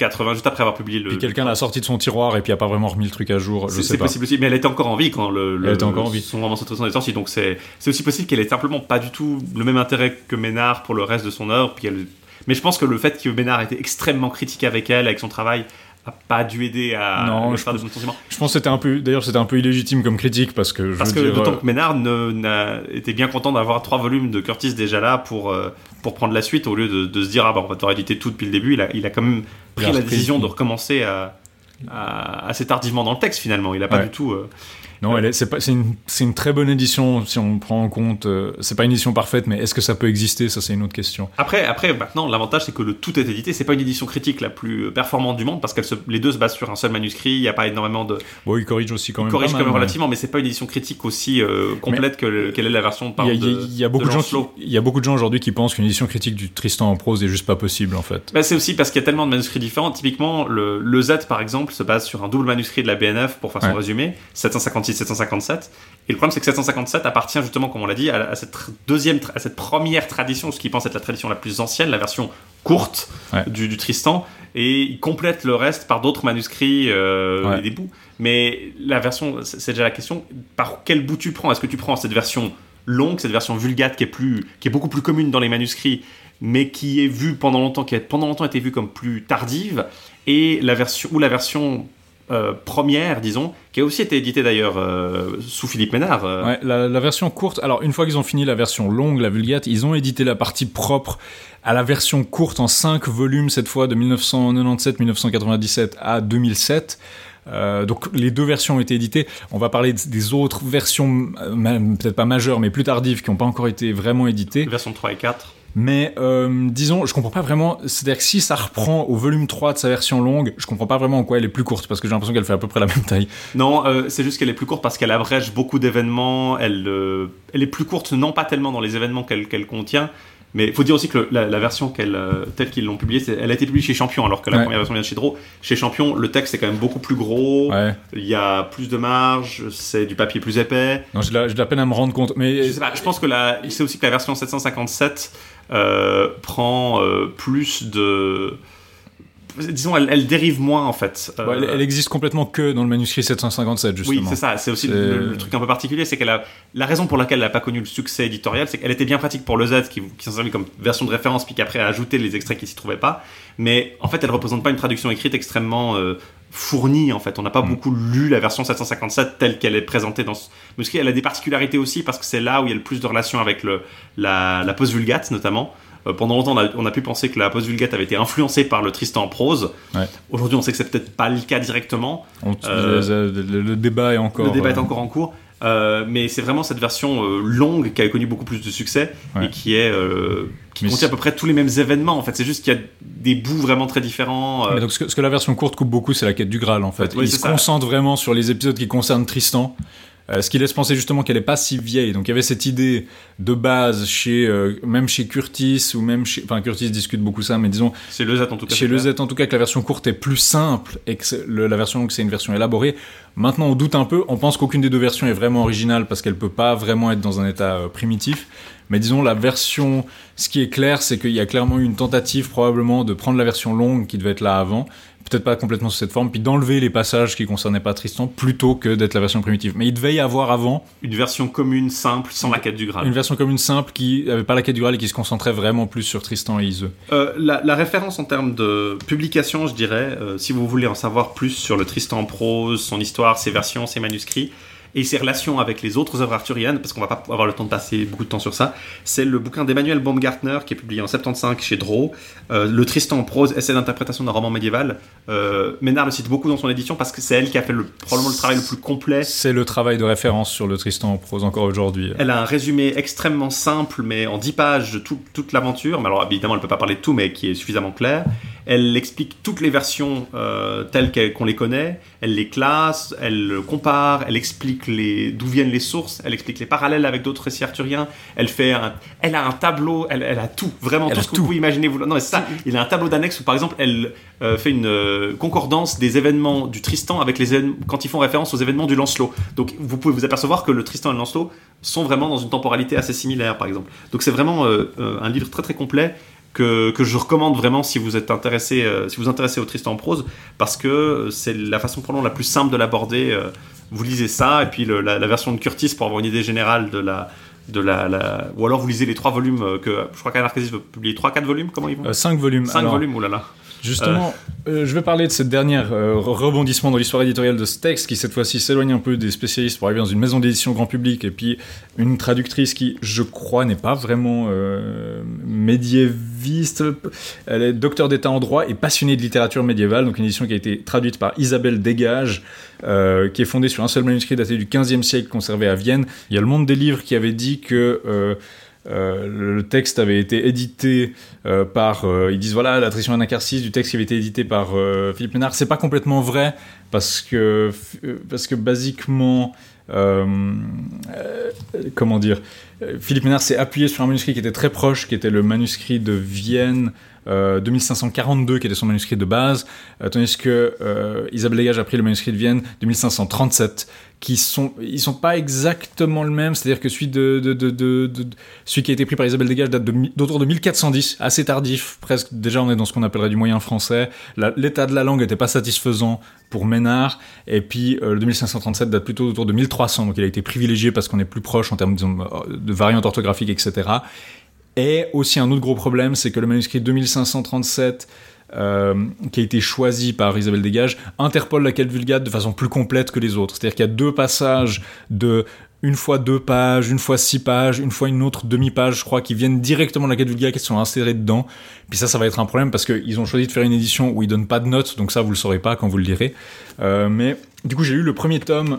80, juste après avoir publié le. puis quelqu'un l'a sorti de son tiroir et puis a pas vraiment remis le truc à jour. Je C'est possible aussi, mais elle était encore en vie quand le, le Elle était encore en vie. son roman Sautressant est sorti, donc c'est aussi possible qu'elle ait simplement pas du tout le même intérêt que Ménard pour le reste de son œuvre. Puis elle... Mais je pense que le fait que Ménard était extrêmement critiqué avec elle, avec son travail, a pas dû aider à Non, je faire de son sentiment. Je pense que c'était un peu, d'ailleurs, c'était un peu illégitime comme critique parce que je Parce que d'autant euh, que Ménard ne, était bien content d'avoir trois volumes de Curtis déjà là pour, euh, pour prendre la suite au lieu de, de se dire ah bah on va t'avoir édité tout depuis le début. Il a, il a quand même pris la décision de recommencer à, à- assez tardivement dans le texte finalement. Il a pas Ouais. du tout. euh, non, c'est pas, c'est une, très bonne édition si on prend en compte. euh, c'est pas une édition parfaite, mais est-ce que ça peut exister? Ça, c'est une autre question. Après, après, maintenant, l'avantage c'est que le tout est édité. C'est pas une édition critique la plus euh, performante du monde parce que les deux se basent sur un seul manuscrit. Il n'y a pas énormément de Bon, il corrige aussi quand il même. corrige pas quand même relativement, mais c'est pas une édition critique aussi euh, complète que le- quelle est la version par mais Il y, a, de, beaucoup gens il y a beaucoup de gens aujourd'hui qui pensent qu'une édition critique du Tristan en prose est juste pas possible en fait. Bah, c'est aussi parce qu'il y a tellement de manuscrits différents. Typiquement, le, le Z, par exemple, se base sur un double manuscrit de la BNF pour faire son Ouais. résumé, 756-757. Et le problème, c'est que 757 appartient justement, comme on l'a dit, à, à cette deuxième, à cette première tradition, ce qui pense être la tradition la plus ancienne, la version courte Ouais. du, du Tristan. Et il complète le reste par d'autres manuscrits euh, Ouais. et des bouts. Mais la version, c'est c'est déjà la question, par quel bout tu prends? Est-ce que tu prends cette version longue, cette version vulgate qui est, plus, qui est beaucoup plus commune dans les manuscrits, mais qui est vue pendant longtemps, qui a pendant longtemps été vue comme plus tardive, et la version, ou la version euh, première, disons, qui a aussi été éditée d'ailleurs euh, sous Philippe Ménard. euh, Ouais, la, la version courte. Alors, une fois qu'ils ont fini la version longue, la vulgate, ils ont édité la partie propre à la version courte en 5 volumes, cette fois de 1997-1997 à 2007. Euh, donc les deux versions ont été éditées. On va parler des autres versions, peut-être pas majeures, mais plus tardives, qui n'ont pas encore été vraiment éditées. Version 3 et 4. Mais euh, disons, je comprends pas vraiment. C'est-à-dire que si ça reprend au volume 3 de sa version longue, je comprends pas vraiment en quoi elle est plus courte, parce que j'ai l'impression qu'elle fait à peu près la même taille. Non, euh, c'est juste qu'elle est plus courte parce qu'elle abrège beaucoup d'événements. Elle, euh, elle est plus courte, non pas tellement dans les événements qu'elle qu'elle contient, mais il faut dire aussi que le- la, la version qu'elle, euh, telle qu'ils l'ont publiée, elle a été publiée chez Champion, alors que la Ouais. première version vient de chez Draw. Chez Champion, le texte est quand même beaucoup plus gros. Ouais. Il y a plus de marge, c'est du papier plus épais. Non, j'ai de, la- peine à me rendre compte. Mais Je sais pas, je pense que la, c'est aussi que la version 757 euh, prend euh, plus de. Disons, elle, elle dérive moins en fait. Ouais, elle, Euh, elle existe complètement que dans le manuscrit 757, justement. Oui, c'est ça. C'est aussi le, le truc un peu particulier, c'est qu'elle a la raison pour laquelle elle n'a pas connu le succès éditorial, c'est qu'elle était bien pratique pour le Z, qui, qui s'en servait comme version de référence, puis qu'après a ajouté les extraits qui s'y trouvaient pas. Mais en fait, elle représente pas une traduction écrite extrêmement euh, fournie en fait. On n'a pas Mm. beaucoup lu la version 757 telle qu'elle est présentée dans ce manuscrit. Elle a des particularités aussi parce que c'est là où il y a le plus de relations avec le, la, la post-vulgate notamment. Euh, pendant longtemps, on a, on a pu penser que la post-vulgate avait été influencée par le Tristan en prose. Ouais. Aujourd'hui, on sait que c'est peut-être pas le cas directement. On- Euh, le, le- le débat est encore. Le débat est euh, encore en cours. Euh, mais c'est vraiment cette version euh, longue qui a connu beaucoup plus de succès Ouais. et qui est euh, qui Mais contient à peu près tous les mêmes événements. En fait, c'est juste qu'il y a des bouts vraiment très différents. euh, Mais donc, ce que, ce que la version courte coupe beaucoup, c'est la quête du Graal, en fait. Il se ça. concentre vraiment sur les épisodes qui concernent Tristan. Euh, ce qui laisse penser justement qu'elle est pas si vieille. Donc il y avait cette idée de base chez euh, même chez Curtis ou même chez enfin Curtis discute beaucoup ça, mais disons c'est le Z en tout cas. chez c'est le clair. Z en tout cas que la version courte est plus simple et que le- la version longue c'est une version élaborée. Maintenant on doute un peu, on pense qu'aucune des deux versions est vraiment originale parce qu'elle peut pas vraiment être dans un état euh, primitif. Mais disons la version, ce qui est clair c'est qu'il y a clairement eu une tentative probablement de prendre la version longue qui devait être là avant, peut-être pas complètement sous cette forme, puis d'enlever les passages qui concernaient pas Tristan plutôt que d'être la version primitive. Mais il devait y avoir avant Une version commune, simple, sans la quête du Graal. une version commune simple qui avait pas la quête du Graal et qui se concentrait vraiment plus sur Tristan et Iseux. Euh, la, la référence en termes de publication, je dirais, euh, si vous voulez en savoir plus sur le Tristan en prose, son histoire, ses versions, ses manuscrits, et ses relations avec les autres œuvres arthuriennes, parce qu'on va pas avoir le temps de passer beaucoup de temps sur ça, c'est le bouquin d'Emmanuel Baumgartner qui est publié en 75 chez Draw, euh, Le Tristan en prose, essai d'interprétation d'un roman médiéval. Euh, Ménard le cite beaucoup dans son édition parce que c'est elle qui a fait le, probablement le travail le plus complet C'est le travail de référence sur le Tristan en prose encore aujourd'hui. Elle a un résumé extrêmement simple, mais en 10 pages de tout- toute l'aventure. Mais alors, évidemment, elle peut pas parler de tout, mais qui est suffisamment clair. Elle explique toutes les versions euh, telles qu'on les connaît. Elle les classe, elle compare, elle explique les- d'où viennent les sources, elle explique les parallèles avec d'autres récits arthuriens. Elle fait un, elle a un tableau, elle, elle a tout, vraiment Elle tout ce que vous pouvez imaginer. Vous, non, c'est ça. Il a un tableau d'annexe où, par exemple, elle euh, fait une euh, concordance des événements du Tristan avec les quand ils font référence aux événements du Lancelot. Donc, vous pouvez vous apercevoir que le Tristan et le Lancelot sont vraiment dans une temporalité assez similaire, par exemple. Donc, c'est vraiment un livre très très complet que, que je recommande vraiment si vous êtes intéressé, euh, si vous intéressez au Tristan en prose, parce que c'est la façon probablement la plus simple de l'aborder. euh, vous lisez ça et puis le- la, la version de Curtis pour avoir une idée générale de la de la, la- ou alors vous lisez les trois volumes euh, que je crois qu'Anarchasis veut publier trois quatre volumes comment ils vont? 5 volumes. cinq Alors, volumes oh là là Justement, euh, je vais parler de cette dernière euh, re- rebondissement dans l'histoire éditoriale de ce texte qui cette fois-ci s'éloigne un peu des spécialistes pour arriver dans une maison d'édition grand public et puis une traductrice qui, je crois, n'est pas vraiment euh, médiéviste. Elle est docteur d'état en droit et passionnée de littérature médiévale, donc une édition qui a été traduite par Isabelle Dégage, euh, qui est fondée sur un seul manuscrit daté du 15e siècle conservé à Vienne. Il y a le monde des livres qui avait dit que euh, le texte avait été édité euh, par. euh, ils disent voilà la tradition anacarsis du texte qui avait été édité par Philippe Ménard. C'est pas complètement vrai parce que parce que basiquement. comment dire Philippe Ménard s'est appuyé sur un manuscrit qui était très proche, qui était le manuscrit de Vienne euh, 2542, qui était son manuscrit de base, tandis que Isabelle Dégage a pris le manuscrit de Vienne 2537, qui sont, ils sont pas exactement le même, c'est-à-dire que celui de, de, de, de- celui qui a été pris par Isabelle Dégage date d'autour de 1410, assez tardif, presque. Déjà, on est dans ce qu'on appellerait du moyen français. L'état de la langue n'était pas satisfaisant pour Ménard, et puis euh, le 2537 date plutôt autour de 1300, donc il a été privilégié parce qu'on est plus proche en termes de variantes orthographiques, etc. Et aussi un autre gros problème, c'est que le manuscrit 2537, euh, qui a été choisi par Isabelle Dégage, interpole la quête vulgate de façon plus complète que les autres. C'est-à-dire qu'il y a deux passages de une fois deux pages, une fois six pages, une fois une autre demi-page, je crois, qui viennent directement de la quête vulgate, qui sont insérés dedans. Puis ça, ça va être un problème parce qu'ils ont choisi de faire une édition où ils donnent pas de notes, donc ça, vous le saurez pas quand vous le lirez. Euh, mais du coup, j'ai lu le premier tome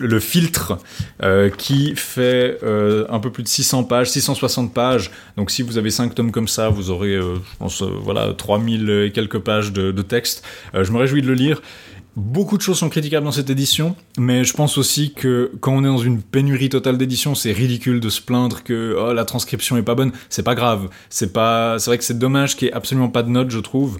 le filtre euh, qui fait euh, un peu plus de 600 pages, 660 pages. Donc si vous avez 5 tomes comme ça, vous aurez, euh, voilà, 3000 et quelques pages de, texte. Je me réjouis de le lire. Beaucoup de choses sont critiquables dans cette édition, mais je pense aussi que quand on est dans une pénurie totale d'édition, c'est ridicule de se plaindre que oh, la transcription est pas bonne. C'est pas grave. C'est pas, c'est vrai que c'est dommage qu'il y ait absolument pas de notes, je trouve.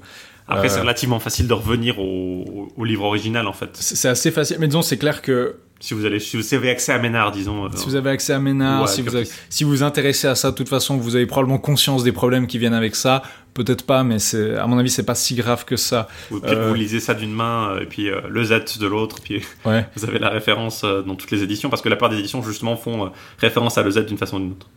Après, Euh, c'est relativement facile de revenir au, au- livre original, en fait. C'est assez facile. Mais disons, c'est clair que Si vous, allez, si vous avez accès à Ménard, disons. euh, Si vous avez accès à Ménard, Ouais, si, vous avez- si vous vous intéressez à ça, de toute façon, vous avez probablement conscience des problèmes qui viennent avec ça. Peut-être pas, mais c'est, à mon avis, c'est pas si grave que ça. Ou pire, Euh, vous lisez ça d'une main, euh, et puis euh, le Z de l'autre, puis Ouais. vous avez la référence euh, dans toutes les éditions, parce que la plupart des éditions, justement, font référence à le Z d'une façon ou d'une autre.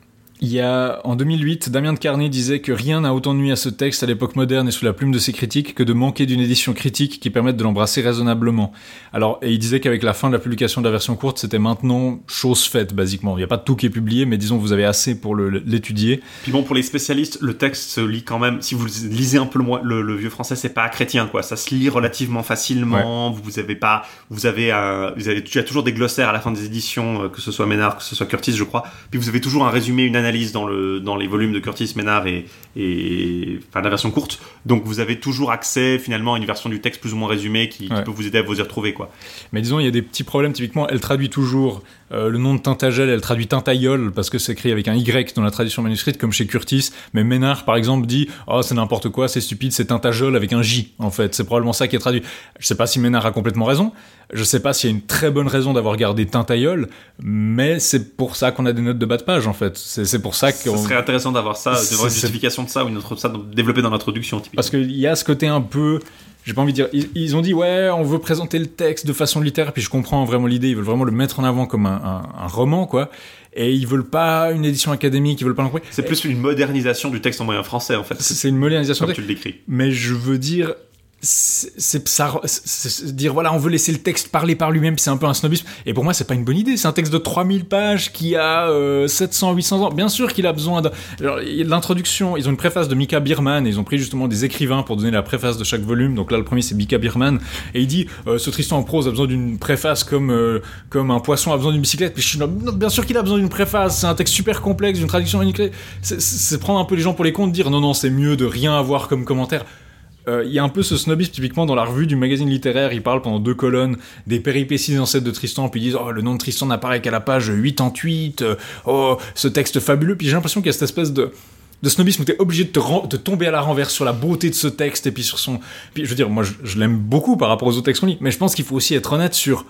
Il y a, en 2008, Damien de Carnet disait que rien n'a autant nuit à ce texte à l'époque moderne et sous la plume de ses critiques que de manquer d'une édition critique qui permette de l'embrasser raisonnablement. Alors, et il disait qu'avec la fin de la publication de la version courte, c'était maintenant chose faite, basiquement. Il n'y a pas tout qui est publié, mais disons, vous avez assez pour l'étudier. Puis bon, pour les spécialistes, le texte se lit quand même, si vous lisez un peu le, le, vieux français, c'est pas chrétien, quoi. Ça se lit relativement facilement. Vous avez pas, vous avez, vous avez, tu as toujours des glossaires à la fin des éditions, euh, que ce soit Ménard, que ce soit Curtis, je crois. Puis vous avez toujours un résumé, une analyse dans, le, dans les volumes de Curtis Ménard et, et enfin, la version courte. Donc vous avez toujours accès finalement à une version du texte plus ou moins résumée qui, peut vous aider à vous y retrouver. Quoi. Mais disons, il y a des petits problèmes. Typiquement, elle traduit toujours euh, le nom de Tintagel, elle traduit Tintayol parce que c'est écrit avec un Y dans la tradition manuscrite comme chez Curtis. Mais Ménard, par exemple, dit Oh, c'est n'importe quoi, c'est stupide, c'est Tintagel avec un J en fait. C'est probablement ça qui est traduit. Je sais pas si Ménard a complètement raison. Je sais pas s'il y a une très bonne raison d'avoir gardé Tintayol, mais c'est pour ça qu'on a des notes de bas de page en fait. C'est pour ça que. Ce serait intéressant d'avoir ça, d'avoir une justification de ça ou une autre ça développé dans l'introduction. Parce qu'il y a ce côté un peu j'ai pas envie de dire. Ils, ont dit ouais, on veut présenter le texte de façon littéraire, puis je comprends vraiment l'idée. Ils veulent vraiment le mettre en avant comme un, un, roman, quoi. Et ils veulent pas une édition académique, ils veulent pas C'est plus une modernisation du texte en moyen français, en fait. C'est une modernisation. Comme tu le décris. Mais je veux dire, c'est ça dire voilà on veut laisser le texte parler par lui-même c'est un peu un snobisme. Et pour moi c'est pas une bonne idée. C'est un texte de 3000 pages qui a 700 800 ans. Bien sûr qu'il a besoin de l'introduction. Ils ont une préface de Mika Birman et ils ont pris justement des écrivains pour donner la préface de chaque volume. Donc là le premier c'est Mika Birman. Et il dit euh, ce Tristan en prose a besoin d'une préface comme euh, comme un poisson a besoin d'une bicyclette. Puis je suis bien sûr qu'il a besoin d'une préface. C'est un texte super complexe d'une traduction unique. C'est prendre un peu les gens pour les comptes dire non non c'est mieux de rien avoir comme commentaire euh, il y a un peu ce snobisme typiquement dans la revue du magazine littéraire, il parle pendant deux colonnes des péripéties des ancêtres de Tristan, puis ils disent oh le nom de Tristan n'apparaît qu'à la page 88, euh, oh ce texte fabuleux, puis j'ai l'impression qu'il y a cette espèce de de snobisme où t'es obligé de, te tomber à la renverse sur la beauté de ce texte et puis sur son je veux dire moi je, l'aime beaucoup par rapport aux autres textes qu'on lit mais je pense qu'il faut aussi être honnête sur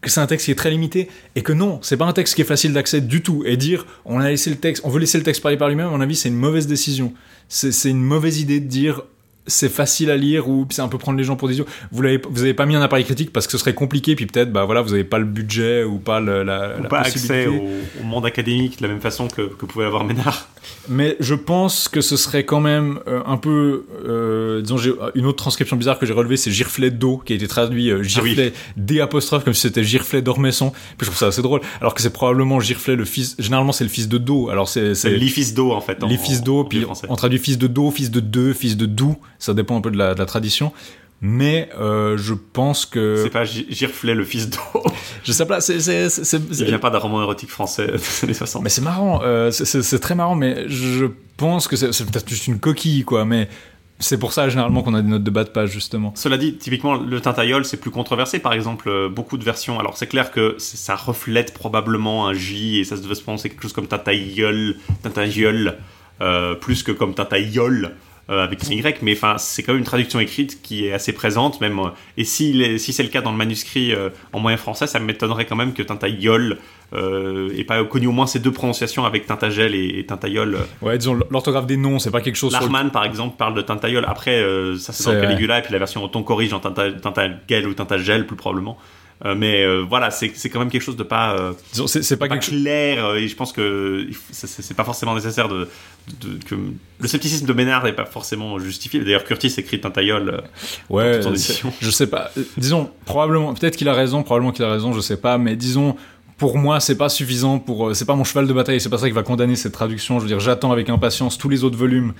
que c'est un texte qui est très limité et que non, c'est pas un texte qui est facile d'accès du tout et dire on a laissé le texte, on veut laisser le texte parler par lui-même, à mon avis, c'est une mauvaise décision. C'est une mauvaise idée de dire c'est facile à lire ou c'est un peu prendre les gens pour des idiots. Vous l'avez, vous avez pas mis un appareil critique parce que ce serait compliqué, puis peut-être, bah voilà, vous avez pas le budget ou pas le, la, ou pas accès au, monde académique de la même façon que, que pouvait avoir Ménard. Mais je pense que ce serait quand même euh, un peu, euh, disons, j'ai une autre transcription bizarre que j'ai relevée, c'est Girflet d'eau, qui a été traduit euh, Girflet ah D apostrophe, comme si c'était Girflet d'Ormesson. Puis je trouve ça assez drôle, alors que c'est probablement Girflet le fils. Généralement, c'est le fils de Do. Alors c'est c'est fils d'eau en fait. Les fils d'eau, puis on traduit fils de Do, fils de deux, fils de Dou. Ça dépend un peu de la, de la tradition mais euh, je pense que c'est pas Girflet le fils d'eau je sais pas c'est il vient pas d'un roman érotique français des années 60 mais c'est marrant euh, c'est très marrant mais je pense que c'est peut-être juste une coquille quoi mais c'est pour ça généralement qu'on a des notes de bas de page justement. Cela dit, typiquement le Tintayol c'est plus controversé. Par exemple, euh, beaucoup de versions. Alors c'est clair que ça reflète probablement un J et ça se devait se prononcer quelque chose comme Tintayol, Tintayol, euh, plus que comme Tintayol. Euh, avec un Y, mais enfin c'est quand même une traduction écrite qui est assez présente même. Euh, et si, si c'est le cas dans le manuscrit euh, en moyen français, ça m'étonnerait quand même que Tintayol euh, et pas connu au moins ces deux prononciations avec Tintagel et, et. Ouais, disons l'orthographe des noms, c'est pas quelque chose. Larman par exemple parle de Tintayol. Après, ça c'est dans Caligula et puis la version on corrige en Tintagel ou Tintagel plus probablement. Euh, mais euh, voilà, c'est quand même quelque chose de pas, euh, c'est pas, pas clair et je pense que c'est pas forcément nécessaire de, de, que le scepticisme de Ménard n'est pas forcément justifié. D'ailleurs, Curtis écrit un tailleul ouais, je sais pas. Disons probablement, peut-être qu'il a raison, probablement qu'il a raison, je sais pas, mais disons pour moi, c'est pas suffisant pour, c'est pas mon cheval de bataille, c'est pas ça qui va condamner cette traduction. Je veux dire, j'attends avec impatience tous les autres volumes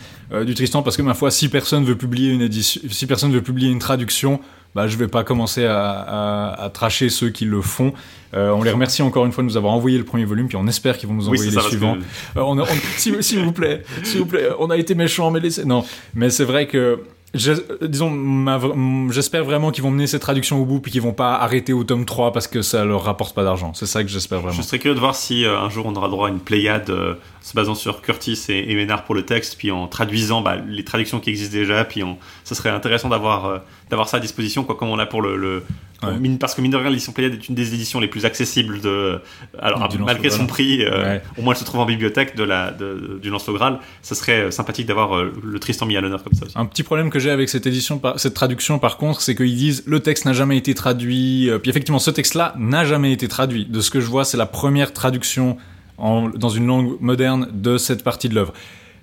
du Tristan parce que ma foi, si personne veut publier une édition, si personne veut publier une traduction, bah, je vais pas commencer à, à, tracher ceux qui le font. Euh, on les remercie encore une fois de nous avoir envoyé le premier volume, puis on espère qu'ils vont nous envoyer les suivants. Euh, s'il vous plaît, s'il vous plaît, on a été méchants, mais laissez. Non, mais c'est vrai que disons, j'espère vraiment qu'ils vont mener cette traduction au bout puis qu'ils vont pas arrêter au tome 3 parce que ça leur rapporte pas d'argent. C'est ça que j'espère vraiment. Je serais curieux de voir si euh, un jour on aura droit à une pléiade euh, se basant sur Curtis et, Ménard pour le texte, puis en traduisant bah, les traductions qui existent déjà, puis ça serait intéressant d'avoir euh, d'avoir ça à disposition, quoi, comme on a pour le parce que mine de rien, l'édition Pléiade est une des éditions les plus accessibles de. Alors, malgré son prix, au moins elle se trouve en bibliothèque de la, de, du Lance Graal. Ça serait sympathique d'avoir le Tristan mis à l'honneur comme ça aussi. Un petit problème que j'ai avec cette édition, cette traduction, par contre, c'est qu'ils disent le texte n'a jamais été traduit. Euh, puis effectivement, ce texte-là n'a jamais été traduit. De ce que je vois, c'est la première traduction dans une langue moderne de cette partie de l'œuvre.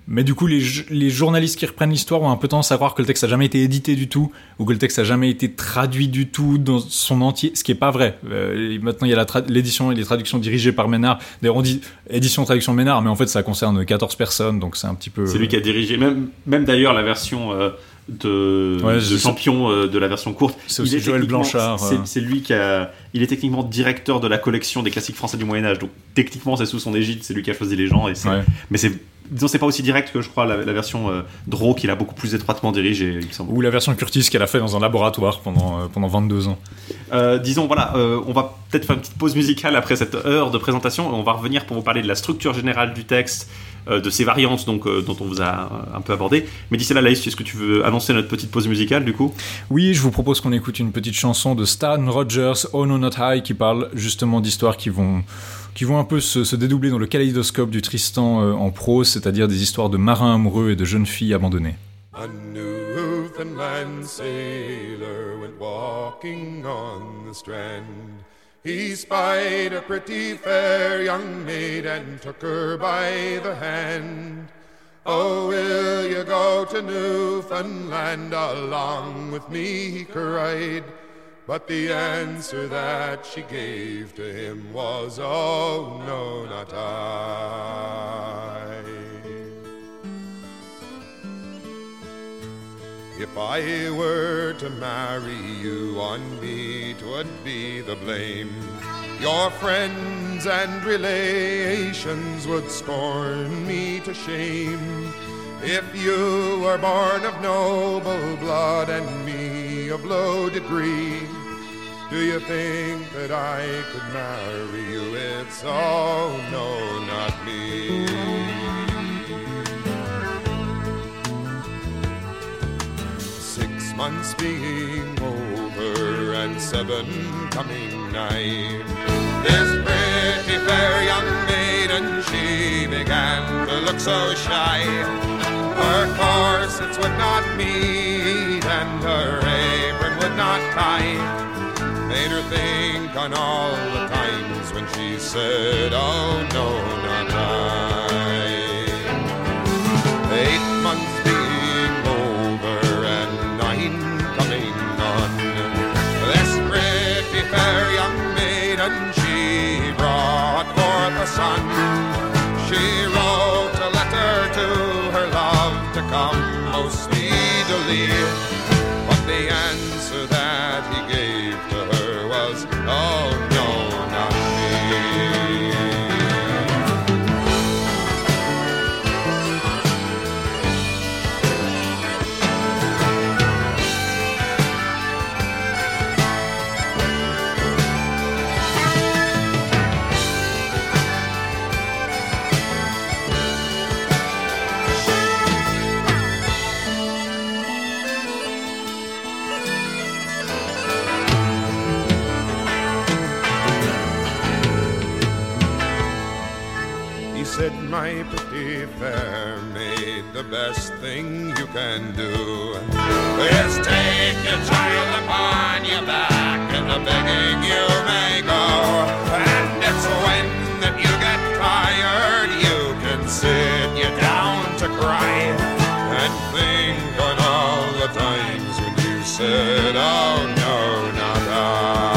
Mais du coup, les, les journalistes qui reprennent l'histoire ont un peu tendance à croire que le texte a jamais été édité du tout, ou que le texte a jamais été traduit du tout dans son entier, ce qui est pas vrai. Euh, maintenant, il y a l'édition et les traductions dirigées par Ménard. D'ailleurs, on dit édition traduction Ménard, mais en fait, ça concerne 14 personnes, donc c'est un petit peu. C'est lui qui a dirigé, même, même d'ailleurs la version. Euh, de, champion euh, de la version courte. C'est aussi Joël Blanchard. C'est lui qui a. Il est techniquement directeur de la collection des classiques français du Moyen Âge. Donc techniquement, c'est sous son égide. C'est lui qui a choisi les gens. Et Mais c'est disons c'est pas aussi direct que je crois la, version euh, Draw qu'il a beaucoup plus étroitement dirigée il ou la version Curtis qu'elle a fait dans un laboratoire pendant, euh, pendant 22 ans. Euh, disons voilà on va peut-être faire une petite pause musicale après cette heure de présentation. On va revenir pour vous parler de la structure générale du texte de ses variantes donc, dont on vous a un peu abordé mais d'ici là Laïs est-ce que tu veux annoncer notre petite pause musicale du coup? Oui je vous propose qu'on écoute une petite chanson de Stan Rogers Oh No Not High qui parle justement d'histoires qui vont qui vont un peu se, dédoubler dans le kaléidoscope du Tristan euh, en prose, c'est-à-dire des histoires de marins amoureux et de jeunes filles abandonnées. A Newfoundland sailor went walking on the strand. He spied a pretty fair young maid and took her by the hand. Oh, will you go to Newfoundland along with me? He cried. But the answer that she gave to him was, Oh, no, not I. If I were to marry you, on me twould be the blame. Your friends and relations would scorn me to shame. If you were born of noble blood and me of low degree, do you think that I could marry you? It's oh no, not me. Months being over and seven coming nigh. This pretty fair young maiden, she began to look so shy. Her corsets would not meet and her apron would not tie made her think on all the times when she said, Oh no, son. She wrote a letter to her love to come most speedily. Can do is take your child upon your back and the begging you may go. And it's when that you get tired, you can sit you down to cry and think on all the times when you said, Oh no, not I.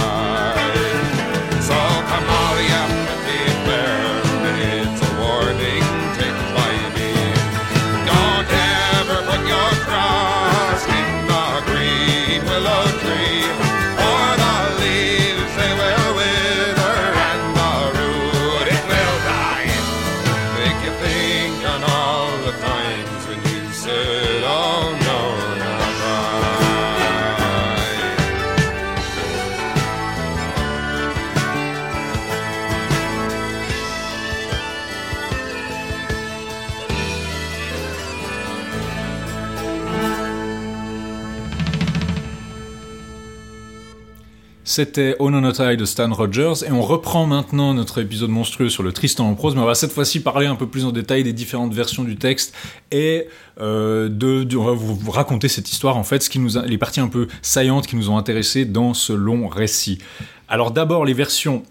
C'était Ononotai de Stan Rogers et on reprend maintenant notre épisode monstrueux sur le Tristan en prose, mais on va cette fois-ci parler un peu plus en détail des différentes versions du texte et euh, de, on va vous raconter cette histoire en fait, ce qui nous a, les parties un peu saillantes qui nous ont intéressés dans ce long récit. Alors d'abord les versions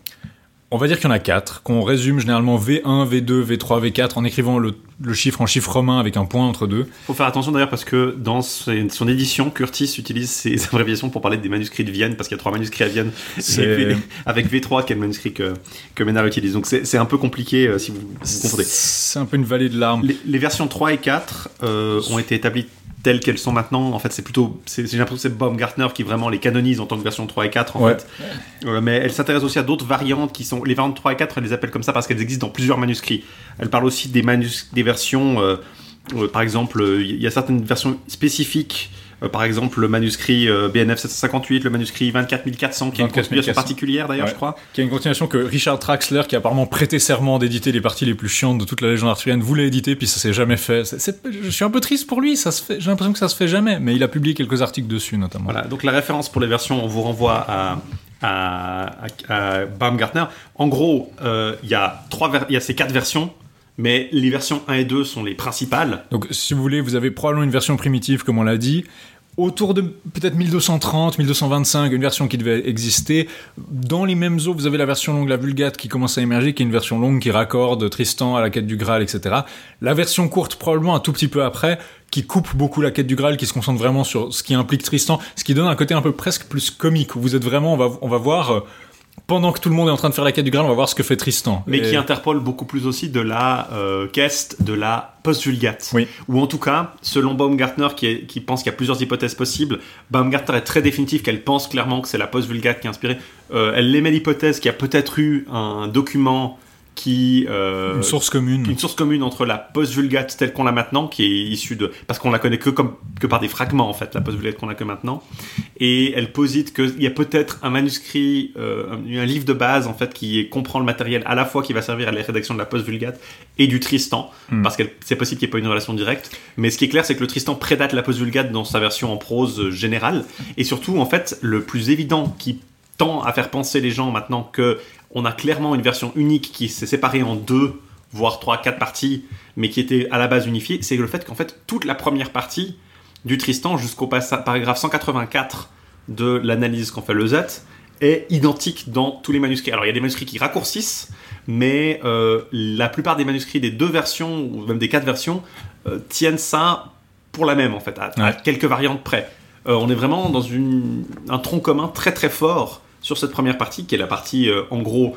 on va dire qu'il y en a quatre, qu'on résume généralement V1, V2, V3, V4 en écrivant le, le chiffre en chiffre romain avec un point entre deux. Faut faire attention d'ailleurs parce que dans son édition, Curtis utilise ces abréviations pour parler des manuscrits de Vienne parce qu'il y a trois manuscrits à Vienne Et V- avec V3 qui est le manuscrit que, que Ménard utilise. Donc c'est un peu compliqué euh, si vous, vous confondez. C'est un peu une vallée de larmes. Les, les versions 3 et 4 euh, ont été établies telles qu'elles sont maintenant. En fait, c'est plutôt. c'est- J'ai l'impression que c'est Baumgartner qui vraiment les canonise en tant que version 3 et 4, en Ouais. fait. Euh, mais elle s'intéresse aussi à d'autres variantes qui sont. Les variantes 3 et 4, elle les appelle comme ça parce qu'elles existent dans plusieurs manuscrits. Elle parle aussi des, manus, des versions. euh, euh, par exemple, il y a certaines versions spécifiques. Euh, par exemple, le manuscrit euh, BNF 758, le manuscrit 24400, qui est une 24400. continuation particulière d'ailleurs, Ouais. je crois. Qui a une continuation que Richard Traxler, qui a apparemment prêté serment d'éditer les parties les plus chiantes de toute la légende arthurienne, voulait éditer, puis ça s'est jamais fait. Je suis un peu triste pour lui, ça se fait, j'ai l'impression que ça se fait jamais, mais il a publié quelques articles dessus notamment. Voilà, donc la référence pour les versions, on vous renvoie à, à, à- à Baumgartner. En gros, euh, il y, a trois y a ces quatre versions, mais les versions 1 et 2 sont les principales. Donc, si vous voulez, vous avez probablement une version primitive, comme on l'a dit. Autour de peut-être 1230, 1225, une version qui devait exister. Dans les mêmes eaux, vous avez la version longue, la Vulgate, qui commence à émerger, qui est une version longue qui raccorde Tristan à la quête du Graal, etc. La version courte, probablement un tout petit peu après, qui coupe beaucoup la quête du Graal, qui se concentre vraiment sur ce qui implique Tristan, ce qui donne un côté un peu presque plus comique. où Vous êtes vraiment, on va, on va voir, euh, pendant que tout le monde est en train de faire la quête du Graal, on va voir ce que fait Tristan. Mais Et- qui interpole beaucoup plus aussi de la euh, quest de la post-vulgate. Oui. Ou en tout cas, selon Baumgartner, qui, est- qui pense qu'il y a plusieurs hypothèses possibles, Baumgartner est très définitif qu'elle pense clairement que c'est la post-vulgate qui a inspiré. Euh, elle émet l'hypothèse qu'il y a peut-être eu un document qui... euh, Une source commune. une source commune entre la post-vulgate telle qu'on l'a maintenant, qui est issue de... Parce qu'on la connaît que, comme, que par des fragments, en fait, la post-vulgate qu'on a que maintenant. Et elle posite qu'il y a peut-être un manuscrit, euh, un, un livre de base, en fait, qui comprend le matériel à la fois qui va servir à la rédaction de la post-vulgate et du Tristan, Hmm. parce que c'est possible qu'il n'y ait pas une relation directe. Mais ce qui est clair, c'est que le Tristan prédate la post-vulgate dans sa version en prose euh, générale. Et surtout, en fait, le plus évident qui tend à faire penser les gens maintenant que on a clairement une version unique qui s'est séparée en deux, voire trois, quatre parties, mais qui était à la base unifiée, c'est le fait qu'en fait toute la première partie du Tristan jusqu'au paragraphe 184 de l'analyse qu'en fait le Z est identique dans tous les manuscrits. Alors il y a des manuscrits qui raccourcissent, mais euh, la plupart des manuscrits des deux versions, ou même des quatre versions, euh, tiennent ça pour la même en fait, à, quelques variantes près. Euh, on est vraiment dans une, un tronc commun très très fort sur cette première partie, qui est la partie euh, en gros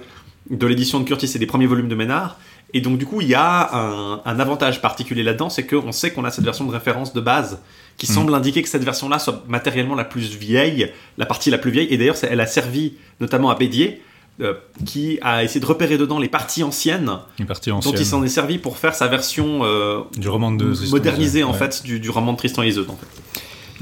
de l'édition de Curtis et des premiers volumes de Ménard. Et donc du coup, il y a un, un avantage particulier là-dedans, c'est qu'on sait qu'on a cette version de référence de base qui Mhm. semble indiquer que cette version-là soit matériellement la plus vieille, la partie la plus vieille. Et d'ailleurs, elle a servi notamment à Bédier, euh, qui a essayé de repérer dedans les parties anciennes, dont il s'en est servi pour faire sa version euh, Du roman de modernisée en ouais. fait du, du roman de Tristan et Iseult. En fait.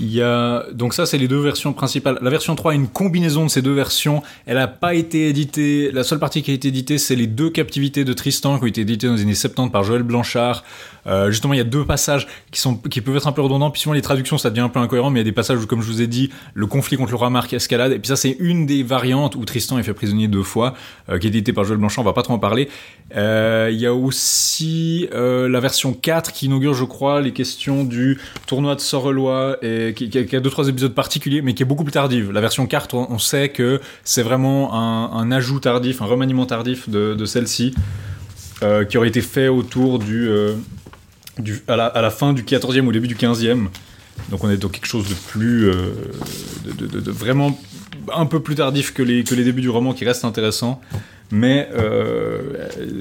Il y a donc ça c'est les deux versions principales. La version 3 est une combinaison de ces deux versions. Elle n'a pas été éditée. La seule partie qui a été éditée c'est les deux captivités de Tristan qui ont été éditées dans les années 70 par Joël Blanchard. Euh, justement il y a deux passages qui sont qui peuvent être un peu redondants. Puis souvent les traductions ça devient un peu incohérent. Mais il y a des passages où comme je vous ai dit le conflit contre le roi Marc escalade. Et puis ça c'est une des variantes où Tristan est fait prisonnier deux fois euh, qui est éditée par Joël Blanchard. On va pas trop en parler. Euh, il y a aussi la version 4 qui inaugure, je crois, les questions du tournoi de Sorelois et qui, a, deux trois épisodes particuliers, mais qui est beaucoup plus tardive. La version 4, on, sait que c'est vraiment un, ajout tardif, un remaniement tardif de, celle-ci, euh, qui aurait été fait autour du, euh, à, la, fin du 14e ou début du 15e. Donc on est dans quelque chose de plus, euh, de, vraiment un peu plus tardif que les, que les débuts du roman, qui reste intéressant. Mais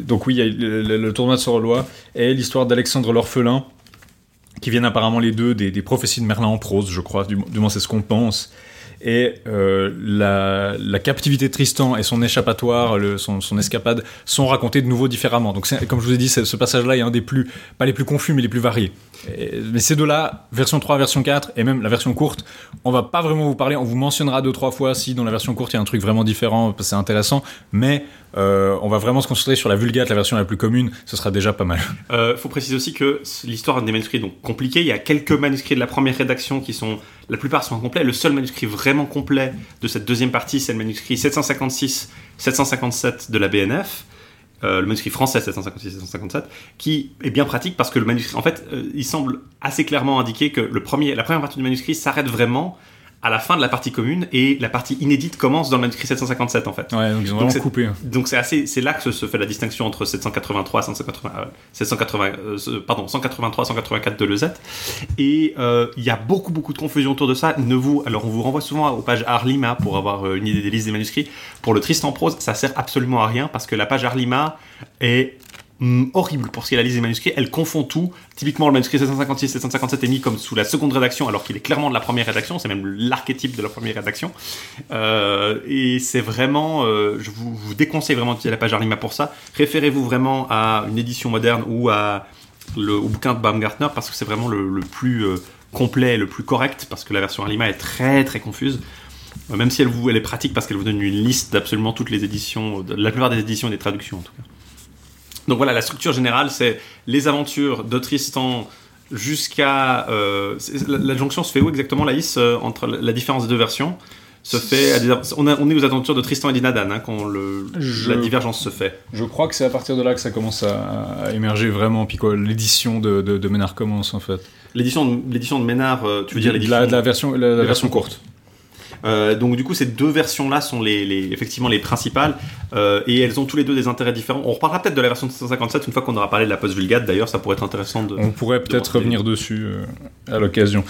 donc oui, le tournoi de Sorolois et l'histoire d'Alexandre l'orphelin, qui viennent apparemment les deux des, prophéties de Merlin en prose, je crois, du, moins c'est ce qu'on pense. Et euh, la, captivité de Tristan et son échappatoire, son, escapade, sont racontés de nouveau différemment. Donc, comme je vous ai dit, ce passage-là est un des plus, pas les plus confus, mais les plus variés. Mais ces deux-là, version 3, version 4, et même la version courte, on va pas vraiment vous parler. On vous mentionnera deux, trois fois si dans la version courte il y a un truc vraiment différent, c'est intéressant. Mais euh, on va vraiment se concentrer sur la Vulgate, la version la plus commune. Ce sera déjà pas mal. Euh, faut préciser aussi que l'histoire des manuscrits est donc compliquée. Il y a quelques manuscrits de la première rédaction qui sont, la plupart sont incomplets. Le seul manuscrit vraiment complet de cette deuxième partie, c'est le manuscrit 756-757 de la BNF. Euh, le manuscrit français 756-757, qui est bien pratique parce que le manuscrit, en fait, il semble assez clairement indiquer que le premier, la première partie du manuscrit s'arrête vraiment à la fin de la partie commune et la partie inédite commence dans le manuscrit 757 en fait. Ouais, donc ils ont vraiment coupé. Donc c'est assez, c'est là que se fait la distinction entre 783, 780, 780, pardon, 183, 184 de Lezette. Et euh, il y a beaucoup beaucoup de confusion autour de ça. Ne vous, alors on vous renvoie souvent aux pages Arlima pour avoir euh, une idée des listes des manuscrits. Pour le Tristan prose, ça sert absolument à rien parce que la page Arlima est Mm, horrible pour ce qui est la liste des manuscrits. Elle confond tout. Typiquement, le manuscrit 756, 757 est mis comme sous la seconde rédaction, alors qu'il est clairement de la première rédaction. C'est même l'archétype de la première rédaction. Euh, et c'est vraiment, euh, je vous, déconseille vraiment d'utiliser la page Arlima pour ça. Référez-vous vraiment à une édition moderne ou à le, au bouquin de Baumgartner parce que c'est vraiment le, plus euh, complet, le plus correct parce que la version Arlima est très très confuse. Même si elle, vous, est pratique parce qu'elle vous donne une liste d'absolument toutes les éditions, de la plupart des éditions et des traductions en tout cas. Donc voilà, la structure générale, c'est les aventures de Tristan jusqu'à... Euh, la, jonction se fait où exactement, Laïs, euh, entre la différence des deux versions se fait on, est aux aventures de Tristan et Dinadan hein, quand le, la divergence se fait. Je crois que c'est à partir de là que ça commence à, émerger vraiment, puis l'édition de, de, Ménard commence en fait. L'édition l'édition de Ménard, euh, tu veux dire l'édition la, la, version la, version courte. Euh, donc du coup, ces deux versions-là sont les, effectivement les principales euh, et elles ont tous les deux des intérêts différents. On reparlera peut-être de la version de 757 une fois qu'on aura parlé de la post-vulgate. D'ailleurs, ça pourrait être intéressant de. On pourrait peut-être revenir dessus euh, à l'occasion.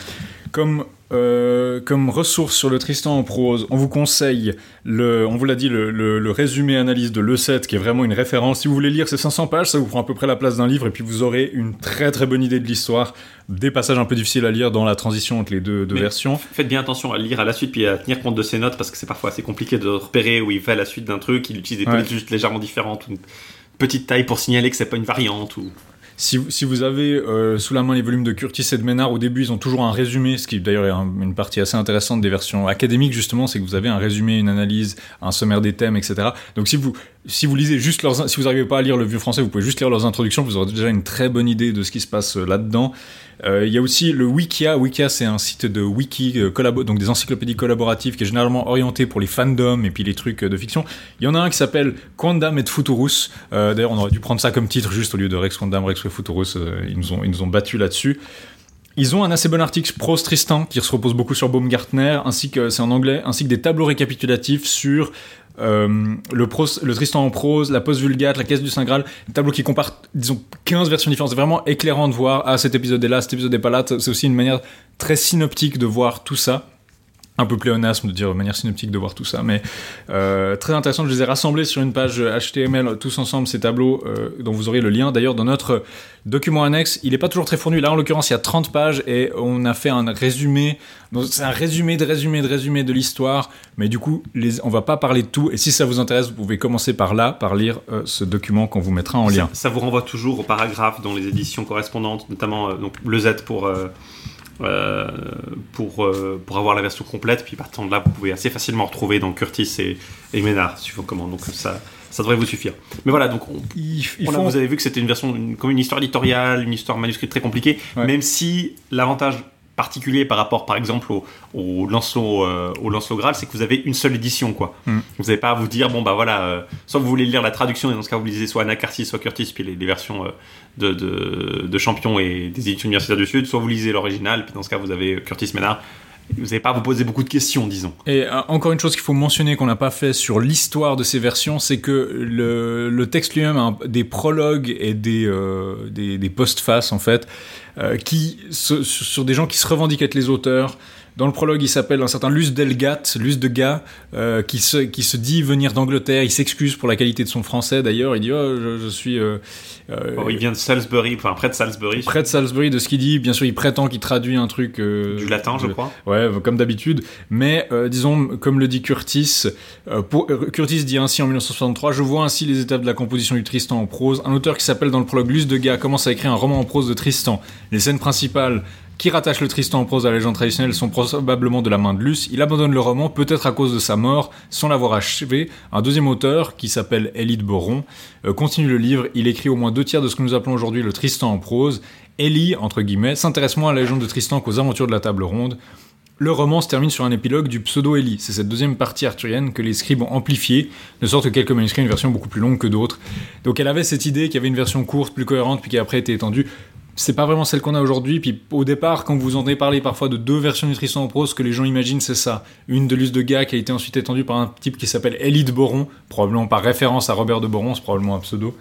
Comme euh, comme ressource sur le Tristan en prose, on vous conseille, le, on vous l'a dit, le, résumé analyse de Le7, qui est vraiment une référence. Si vous voulez lire ces 500 pages, ça vous prend à peu près la place d'un livre, et puis vous aurez une très très bonne idée de l'histoire, des passages un peu difficiles à lire dans la transition entre les deux, versions. Faites bien attention à lire à la suite, puis à tenir compte de ses notes, parce que c'est parfois assez compliqué de repérer où il fait la suite d'un truc, il utilise des polices juste légèrement différentes, ou une petite taille pour signaler que c'est pas une variante, ou... Si, si, vous avez euh, sous la main les volumes de Curtis et de Ménard, au début, ils ont toujours un résumé, ce qui d'ailleurs est une partie assez intéressante des versions académiques, justement, c'est que vous avez un résumé, une analyse, un sommaire des thèmes, etc. Donc si vous, si vous lisez juste leurs, si vous n'arrivez pas à lire le vieux français, vous pouvez juste lire leurs introductions, vous aurez déjà une très bonne idée de ce qui se passe euh, là-dedans. Euh, il y a aussi le Wikia. Wikia, c'est un site de wiki, euh, donc des encyclopédies collaboratives qui est généralement orienté pour les fandoms et puis les trucs euh, de fiction. Il y en a un qui s'appelle Quandam et Futurus. D'ailleurs, on aurait dû prendre ça comme titre juste au lieu de Rex Quandam, Rex Futurus. ils nous ont, ils nous ont battus là-dessus. Ils ont un assez bon article Prose Tristan qui se repose beaucoup sur Baumgartner, ainsi que c'est en anglais, ainsi que des tableaux récapitulatifs sur euh, le, le, Tristan en prose, la post vulgate, la caisse du Saint Graal, un tableau qui compare, disons, 15 versions différentes. C'est vraiment éclairant de voir, ah, cet épisode est là, cet épisode est pas là. C'est aussi une manière très synoptique de voir tout ça un peu pléonasme de dire de manière synoptique de voir tout ça, mais euh, très intéressant. Je les ai rassemblés sur une page HTML tous ensemble ces tableaux euh, dont vous aurez le lien. D'ailleurs, dans notre document annexe, il n'est pas toujours très fourni. Là, en l'occurrence, il y a 30 pages et on a fait un résumé. C'est un résumé de résumé de résumé de l'histoire, mais du coup, les, on va pas parler de tout. Et si ça vous intéresse, vous pouvez commencer par là, par lire euh, ce document qu'on vous mettra en lien. Ça, vous renvoie toujours au paragraphe dans les éditions correspondantes, notamment donc le Z pour euh, pour, euh, pour avoir la version complète. Puis partant de là, vous pouvez assez facilement retrouver dans Curtis et, et Ménard, vous comment. Donc ça, ça devrait vous suffire. Mais voilà, donc vous avez vu que c'était une version comme une histoire éditoriale, une histoire manuscrite très compliquée, même si l'avantage particulier par rapport, par exemple, au, au Lancelot, euh, au Lancelot Graal, c'est que vous avez une seule édition, quoi. Mm. Vous n'avez pas à vous dire, bon, bah voilà, euh, soit vous voulez lire la traduction, et dans ce cas, vous lisez soit Anacarsis, soit Curtis, puis les, versions euh, de, de, de, Champion et des éditions universitaires du Sud, soit vous lisez l'original, puis dans ce cas, vous avez Curtis Ménard vous n'avez pas à vous poser beaucoup de questions, disons. Et encore une chose qu'il faut mentionner qu'on n'a pas fait sur l'histoire de ces versions, c'est que le, le, texte lui-même a des prologues et des, des, des postfaces, en fait, qui, sur des gens qui se revendiquent être les auteurs, dans le prologue, il s'appelle un certain Luce Delgat, Luce de Gars, euh, qui, se, qui se dit venir d'Angleterre. Il s'excuse pour la qualité de son français d'ailleurs. Il dit oh, je, suis. Euh, euh, oh, il vient de Salisbury, enfin près de Salisbury. Près de Salisbury, de ce qu'il dit. Bien sûr, il prétend qu'il traduit un truc. du latin, je crois. Ouais, comme d'habitude. Mais disons, comme le dit Curtis, pour, Curtis dit ainsi en 1963 Je vois ainsi les étapes de la composition du Tristan en prose. Un auteur qui s'appelle dans le prologue Luce de Gars commence à écrire un roman en prose de Tristan. Les scènes principales qui rattache le Tristan en prose à la légende traditionnelle sont probablement de la main de Luce. Il abandonne le roman, peut-être à cause de sa mort, sans l'avoir achevé. Un deuxième auteur, qui s'appelle Élie de Boron, euh, continue le livre. Il écrit au moins deux tiers de ce que nous appelons aujourd'hui le Tristan en prose. Élie, entre guillemets, s'intéresse moins à la légende de Tristan qu'aux aventures de la table ronde. Le roman se termine sur un épilogue du pseudo-Élie. C'est cette deuxième partie arthurienne que les scribes ont amplifiée, de sorte que quelques manuscrits ont une version beaucoup plus longue que d'autres. Donc elle avait cette idée qu'il y avait une version courte, plus cohérente, puis qui après été étendue c'est pas vraiment celle qu'on a aujourd'hui. Puis au départ, quand vous entendez parler parfois de deux versions du Tristan en prose, ce que les gens imaginent, c'est ça. Une de Luce de Gars qui a été ensuite étendue par un type qui s'appelle Elie de Boron, probablement par référence à Robert de Boron, c'est probablement un pseudo.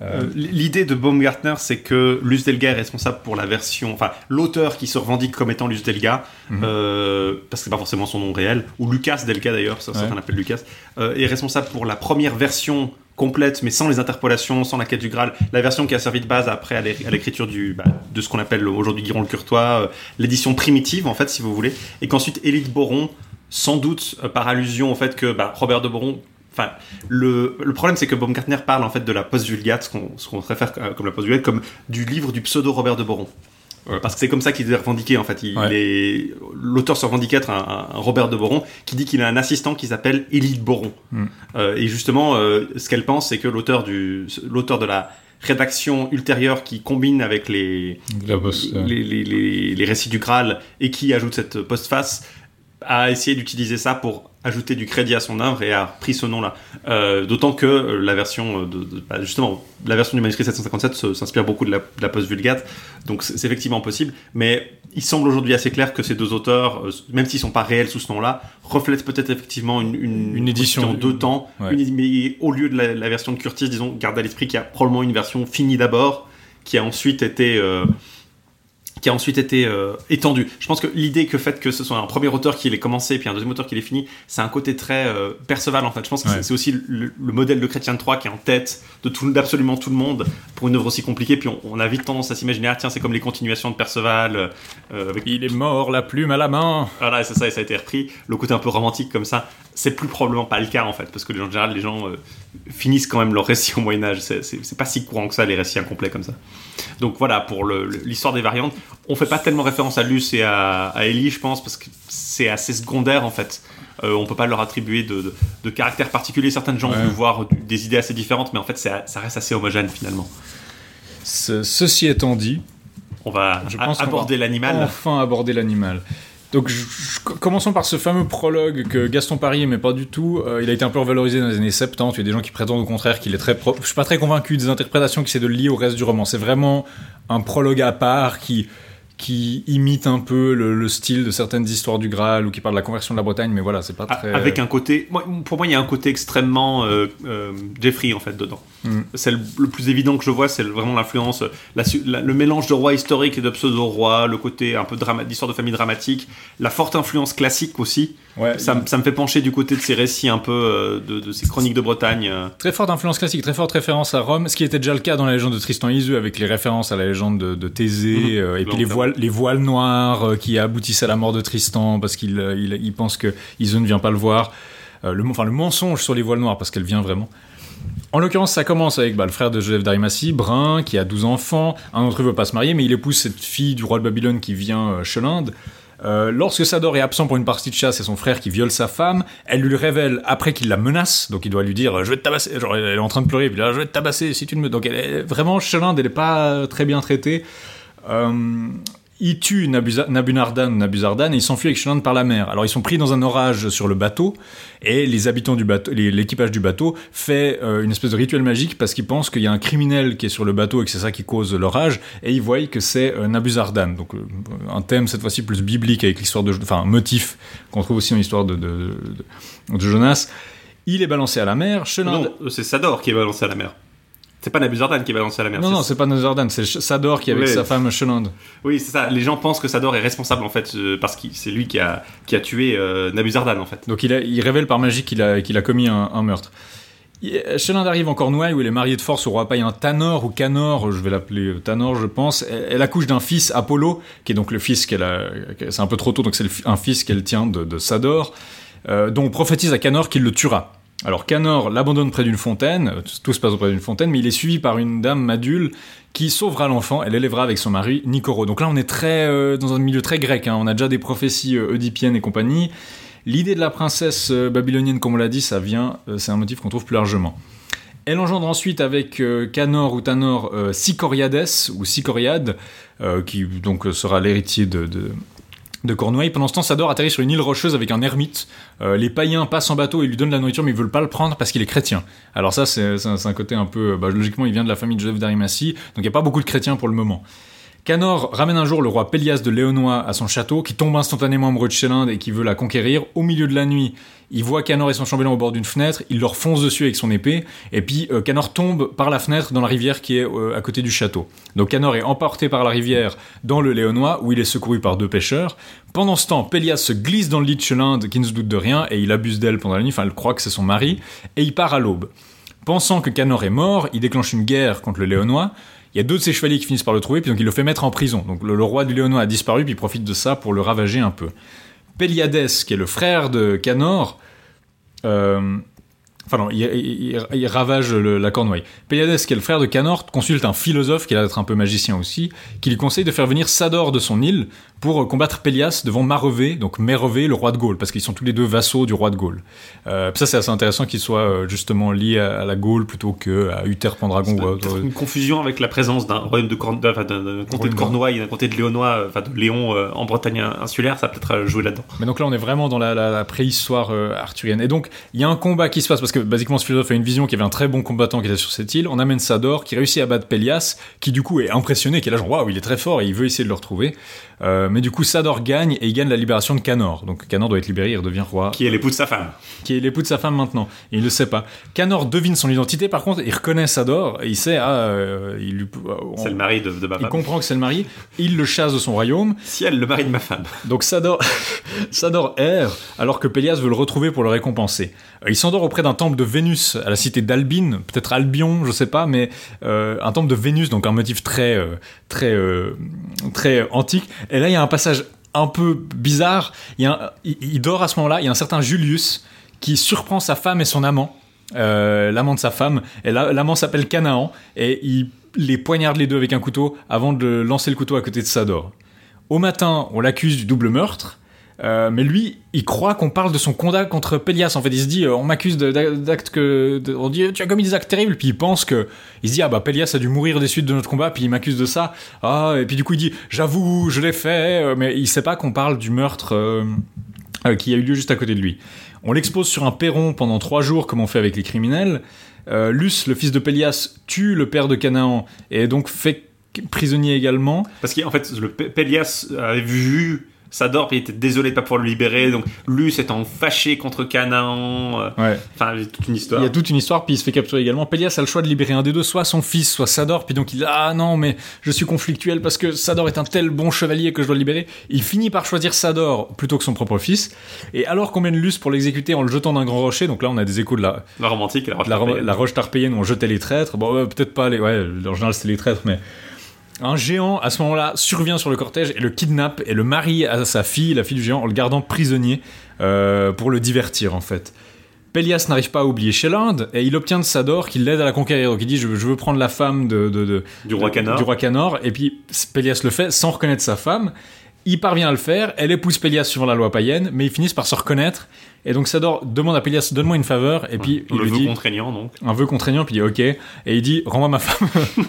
Euh, L'idée de Baumgartner, c'est que Luce Delga est responsable pour la version, enfin l'auteur qui se revendique comme étant Luce Delga, Mhm. euh, parce que c'est pas forcément son nom réel, ou Lucas Delga d'ailleurs, ça, Ouais. certains l'appellent Lucas, euh, est responsable pour la première version complète, mais sans les interpolations, sans la quête du Graal, la version qui a servi de base après à l'é- à l'écriture du bah, de ce qu'on appelle aujourd'hui Guiron le Courtois, euh, l'édition primitive en fait, si vous voulez, et qu'ensuite Élite Boron, sans doute euh, par allusion au fait que bah, Robert de Boron Enfin, le, le problème, c'est que Baumgartner parle en fait de la post-vulgate, ce qu'on qu'on réfère euh, comme la post-vulgate, comme du livre du pseudo Robert de Boron. Parce que c'est comme ça qu'il est revendiqué en fait. Il Ouais. est l'auteur se revendique être un, un Robert de Boron qui dit qu'il a un assistant qui s'appelle Élite Boron. Mm. Euh, et justement, euh, ce qu'elle pense, c'est que l'auteur du l'auteur de la rédaction ultérieure qui combine avec les les, les, les- les récits du Graal et qui ajoute cette postface a essayé d'utiliser ça pour ajouter du crédit à son œuvre et a pris ce nom-là. Euh, D'autant que euh, la version, euh, de, de- bah, justement, la version du manuscrit 757 se- s'inspire beaucoup de la, de la post-vulgate, donc c'est effectivement possible. Mais il semble aujourd'hui assez clair que ces deux auteurs, euh, même s'ils sont pas réels sous ce nom-là, reflètent peut-être effectivement une, une, Une édition en deux temps. Ouais. Une- mais au lieu de la, la version de Curtis, disons, garde à l'esprit qu'il y a probablement une version finie d'abord, qui a ensuite été euh, qui a ensuite été euh, étendu. Je pense que l'idée que fait que ce soit un premier auteur qui l'ait commencé puis un deuxième auteur qui l'ait fini, c'est un côté très euh, Perceval en fait. Je pense que Ouais. c'est- aussi le, le modèle de Chrétien de Troyes qui est en tête de tout, d'absolument tout le monde pour une œuvre aussi compliquée. Puis on, on a vite tendance à s'imaginer, ah tiens, c'est comme les continuations de Perceval. euh, avec Il est mort, la plume à la main. voilà, c'est ça, et ça a été repris. Le côté un peu romantique comme ça, c'est plus probablement pas le cas en fait, parce que en général, les gens euh, finissent quand même leur récit au Moyen Âge. C'est- pas si courant que ça, les récits incomplets comme ça. Donc voilà, pour l'histoire des variantes, on fait pas tellement référence à Luce et à, à Ellie, je pense, parce que c'est assez secondaire en fait. Euh, on peut pas leur attribuer de, de, de caractère particulier. Certaines gens Ouais. vont voir des idées assez différentes, mais en fait, ça reste assez homogène finalement. Ce- ceci étant dit, On va Je pense aborder l'animal. enfin aborder l'animal. Donc, je- je- commençons par ce fameux prologue que Gaston Paris mais pas du tout. Euh, il a été un peu revalorisé dans les années 70. Il y a des gens qui prétendent au contraire qu'il est très propre. Je suis pas très convaincu des interprétations qui essaient de le lier au reste du roman. C'est vraiment un prologue à part qui qui imite un peu le, le style de certaines histoires du Graal ou qui parle de la conversion de la Bretagne, mais voilà, c'est pas très. Avec un côté, pour moi, il y a un côté extrêmement euh, euh, Jeffrey en fait dedans. Mm. C'est le, plus évident que je vois, c'est vraiment l'influence, le mélange de roi historique et de pseudo-roi, le côté un peu d'histoire de famille dramatique, la forte influence classique aussi. Ouais, Ça, me- ça me fait pencher du côté de ces récits un peu euh, de, de ces chroniques de Bretagne. euh. Très forte influence classique, très forte référence à Rome, ce qui était déjà le cas dans la légende de Tristan Iseult avec les références à la légende de, de Thésée, Mhm. euh, et puis les voiles, les voiles noirs qui aboutissent à la mort de Tristan parce qu'il il, il pense que Iseult ne vient pas le voir. Le, enfin, le mensonge sur les voiles noires parce qu'elle vient vraiment. En l'occurrence, ça commence avec bah, le frère de Joseph d'Arimathie, Brun, qui a 12 enfants. Un d'entre eux veut pas se marier, mais il épouse cette fille du roi de Babylone qui vient euh, chez l'Inde. Euh, lorsque Sador est absent pour une partie de chasse et son frère qui viole sa femme, elle lui révèle après qu'il la menace, donc il doit lui dire je vais te tabasser, genre elle est en train de pleurer, puis là je vais te tabasser si tu ne me. Donc elle est vraiment chez l'Inde, elle est pas très bien traitée. Euh, il tue Nabuza- Nabunardan, Nabuzardan, et il s'enfuit avec Shelan par la mer. Alors ils sont pris dans un orage sur le bateau, et les habitants du bateau, l'équipage du bateau fait euh, une espèce de rituel magique parce qu'ils pensent qu'il y a un criminel qui est sur le bateau et que c'est ça qui cause l'orage, et ils voient que c'est euh, Nabuzardan. Donc euh, un thème cette fois-ci plus biblique avec l'histoire de, enfin un motif qu'on trouve aussi dans l'histoire de, Jonas. Il est balancé à la mer. Non, c'est Sador qui est balancé à la mer. C'est pas Nabuzardan qui est balancé à la mer. non, non, c'est pas Nabuzardan, c'est Sador qui est avec sa femme Shelan. Oui, c'est ça. Les gens pensent que Sador est responsable en fait euh, parce que c'est lui qui a, qui a tué euh, Nabuzardan en fait. Donc il, a- il révèle par magie qu'il a, qu'il a commis un, un meurtre. Sheland arrive en Cornouailles où elle est mariée de force au roi païen Tanor ou Canor, je vais l'appeler euh, Tanor je pense. Elle, accouche d'un fils Apollo, qui est donc le fils qu'elle a... C'est un peu trop tôt, donc c'est un fils qu'elle tient de, de Sador, euh, dont on prophétise à Canor qu'il le tuera. Alors Canor l'abandonne près d'une fontaine, euh, tout se passe auprès d'une fontaine, mais il est suivi par une dame Madule qui sauvera l'enfant, elle l'élèvera avec son mari Nicoro. Donc là on est très euh, dans un milieu très grec, hein. on a déjà des prophéties euh, oedipiennes et compagnie. L'idée de la princesse euh, babylonienne, comme on l'a dit, ça vient, c'est un motif qu'on trouve plus largement. Elle engendre ensuite avec Canor ou Tanor Sicoriades ou Sicoriade, qui donc sera l'héritier de, de Cornouailles. Pendant ce temps, Sador atterrit sur une île rocheuse avec un ermite. Euh, les païens passent en bateau et lui donnent de la nourriture, mais ils veulent pas le prendre parce qu'il est chrétien. Alors ça, c'est un, côté un peu... bah, logiquement, il vient de la famille de Joseph d'Arimathie, donc il n'y a pas beaucoup de chrétiens pour le moment. Canor ramène un jour le roi Pélias de Léonois à son château, qui tombe instantanément amoureux de Chélinde et qui veut la conquérir. Au milieu de la nuit, il voit Canor et son chambellan au bord d'une fenêtre, il leur fonce dessus avec son épée, et puis euh, Canor tombe par la fenêtre dans la rivière qui est euh, à côté du château. Donc Canor est emporté par la rivière dans le Léonois, où il est secouru par deux pêcheurs. Pendant ce temps, Pélias se glisse dans le lit de Chélinde, qui ne se doute de rien, et il abuse d'elle pendant la nuit, enfin elle croit que c'est son mari, et il part à l'aube. Pensant que Canor est mort, il déclenche une guerre contre le Léonois, il y a deux de ses chevaliers qui finissent par le trouver, puis donc il le fait mettre en prison. Donc le, roi du Léonois a disparu, puis il profite de ça pour le ravager un peu. Péliades, qui est le frère de Canor, euh, Enfin non, il, ravage le- la Cornouaille. Péliades, qui est le frère de Canor, consulte un philosophe, qui a l'air d'être un peu magicien aussi, qui lui conseille de faire venir Sador de son île pour euh, combattre Pélias devant Marevé, donc Mérevé, le roi de Gaule, parce qu'ils sont tous les deux vassaux du roi de Gaule. Euh, ça, c'est assez intéressant qu'ils soient euh, justement liés à, à la Gaule plutôt qu'à Uther Pendragon. ou à une confusion avec la présence d'un royaume de Corn- enfin, d'un comté de Cornouailles et d'un comté de Léonois, enfin de Léon euh, en Bretagne insulaire, ça a peut-être joué là-dedans. Mais donc là, on est vraiment dans la, la- la préhistoire euh, arthurienne. Et donc, il y a un combat qui se passe, parce que basiquement, ce philosophe a une vision qu'il y avait un très bon combattant qui était sur cette île. On amène Sador, qui réussit à battre Pélias, qui du coup est impressionné, qui est là genre, waouh, il est très fort, et il veut essayer de le retrouver. Euh, mais du coup, Sador gagne, et il gagne la libération de Canor. Donc Canor doit être libéré, il redevient roi, Qui est l'époux de sa femme. qui est l'époux de sa femme maintenant. Et il le sait pas. Canor devine son identité, par contre, il reconnaît Sador, et il sait, ah, euh, il lui... euh, C'est le mari de, de ma il femme. comprend que c'est le mari, il le chasse de son royaume, Ciel, le mari de ma femme. donc Sador, Sador erre alors que Pélias veut le retrouver pour le récompenser. Il s'endort auprès d'un temple de Vénus à la cité d'Albine, peut-être Albion, je sais pas, mais euh, un temple de Vénus, donc un motif très euh, très euh, très antique. Et là, il y a un passage un peu bizarre. Il, y dort à ce moment-là. Il y a un certain Julius qui surprend sa femme et son amant, euh, l'amant de sa femme. Et la- l'amant s'appelle Canaan et il les poignarde les deux avec un couteau avant de lancer le couteau à côté de Sador. Au matin, on l'accuse du double meurtre, euh, mais lui, il croit qu'on parle de son combat contre Pélias. En fait, il se dit, euh, on m'accuse d'actes que, on dit, tu as commis des actes terribles. Puis il pense que, il se dit, ah bah Pélias a dû mourir des suites de notre combat. Puis il m'accuse de ça. Ah, et puis du coup il dit, j'avoue, je l'ai fait, euh, mais il sait pas qu'on parle du meurtre qui a eu lieu juste à côté de lui. On l'expose sur un perron pendant trois jours, comme on fait avec les criminels. Luce, le fils de Pélias, tue le père de Canaan et donc fait prisonnier également. Parce qu'en fait, le Pélias avait vu Sador, puis il était désolé de pas pouvoir le libérer, donc Luce étant fâché contre Canaan. euh, Ouais. Enfin, il y a toute une histoire. Il y a toute une histoire, puis il se fait capturer également. Pélias a le choix de libérer un des deux, soit son fils, soit Sador, puis donc il dit Ah non, mais je suis conflictuel parce que Sador est un tel bon chevalier que je dois le libérer. Il finit par choisir Sador plutôt que son propre fils. Et alors qu'on mène Luce pour l'exécuter en le jetant d'un grand rocher, donc là on a des échos de la, La romantique et la roche la, tarpéienne. la roche tarpéienne où on jetait les traîtres. Bon, euh, peut-être pas les. Ouais, en général c'était les traîtres, mais. Un géant, à ce moment-là, survient sur le cortège et le kidnappe et le marie à sa fille, la fille du géant, en le gardant prisonnier euh, pour le divertir, en fait. Pélias n'arrive pas à oublier Shélinde et il obtient de Sador qu'il l'aide à la conquérir. Donc il dit je veux, je veux prendre la femme de, de- de- Du roi Canor. du roi Canor. Et puis Pélias le fait sans reconnaître sa femme. Il parvient à le faire. Elle épouse Pélias suivant la loi païenne, mais ils finissent par se reconnaître. Et donc Sador demande à Pélias donne-moi une faveur. Et puis On il le lui dit contraignant, donc. un vœu contraignant. Puis il dit ok. Et il dit rends-moi ma femme.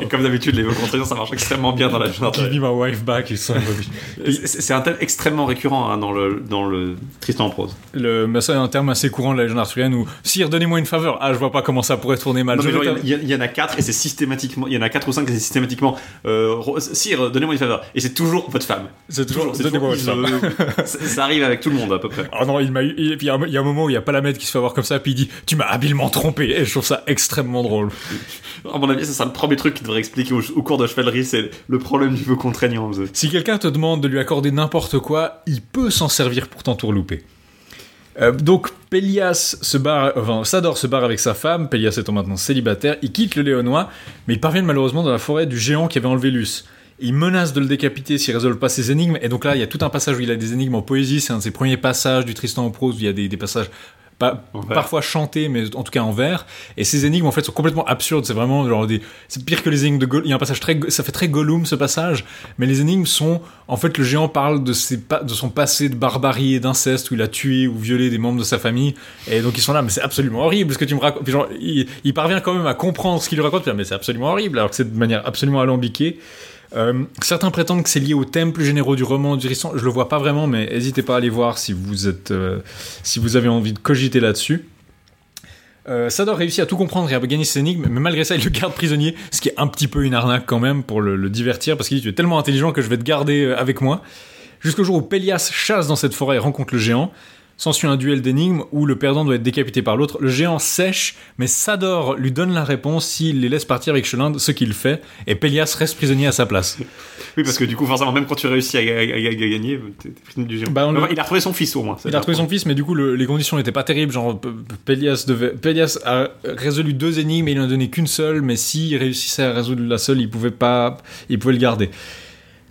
Et comme d'habitude, les vœux contraignants, ça marche extrêmement bien dans la Give me my wife back. C'est un thème extrêmement récurrent hein, dans, le, dans le Tristan en prose. Le, mais ça, c'est un terme assez courant de la légende arthurienne où Sire, donnez-moi une faveur. Ah, je vois pas comment ça pourrait tourner mal. Il y, y en a quatre et c'est systématiquement. Il y en a quatre ou cinq et c'est systématiquement. Euh, Sire, donnez-moi une faveur. Et c'est toujours votre femme. C'est toujours. c'est Donnez-moi toujours- votre femme. ça, ça arrive avec tout le monde à peu près. Ah non, il m'a eu. Et puis il y a un- il moment où il y a Palamède qui se fait avoir comme ça, puis il dit Tu m'as habilement trompé. Et je trouve ça extrêmement drôle. À mon avis, ça sera le premier truc qu'il devrait expliquer au, au cours de chevalerie, c'est le problème du vœu contraignant. Si quelqu'un te demande de lui accorder n'importe quoi, il peut s'en servir pour t'entourlouper. Euh, donc Pélias se barre, enfin Sador se barre avec sa femme, Pélias étant maintenant célibataire, il quitte le Léonois, mais ils parviennent malheureusement dans la forêt du géant qui avait enlevé Luce. Il menace de le décapiter s'il résolve pas ses énigmes, et donc là il y a tout un passage où il a des énigmes en poésie, c'est un de ses premiers passages du Tristan en prose où il y a des, des passages pas, parfois chantés, mais en tout cas en vers, et ces énigmes en fait sont complètement absurdes, c'est vraiment genre des, c'est pire que les énigmes de Gollum, il y a un passage très, ça fait très Gollum ce passage, mais les énigmes sont, en fait, le géant parle de, ses de son passé de barbarie et d'inceste où il a tué ou violé des membres de sa famille. Et donc ils sont là, mais c'est absolument horrible ce que tu me racontes. Puis genre, il, il parvient quand même à comprendre ce qu'il lui raconte, mais c'est absolument horrible, alors que c'est de manière absolument alambiquée. Euh, certains prétendent que c'est lié aux thèmes plus généraux du roman du Risson. Je le vois pas vraiment, mais n'hésitez pas à aller voir si vous êtes, euh, si vous avez envie de cogiter là-dessus. Euh, Sador réussit à tout comprendre et à gagner ses énigmes, mais malgré ça, il le garde prisonnier, ce qui est un petit peu une arnaque quand même pour le, le divertir, parce qu'il dit tu es tellement intelligent que je vais te garder avec moi. Jusqu'au jour où Pélias chasse dans cette forêt et rencontre le géant. S'ensuit un duel d'énigmes où le perdant doit être décapité par l'autre. Le géant sèche, mais Sador lui donne la réponse s'il les laisse partir avec Chelinde, ce qu'il fait, et Pélias reste prisonnier à sa place. Oui, parce que du coup, forcément, même quand tu réussis à, à- à- à gagner, t'es prisonnier du géant. Bah, le- Il a retrouvé son fils au moins. Il a retrouvé son fils, mais du coup, le- les conditions n'étaient pas terribles. Genre, Pélias, devait, Pélias a résolu deux énigmes et il n'en a donné qu'une seule, mais s'il réussissait à résoudre la seule, il pouvait pas, il pouvait le garder.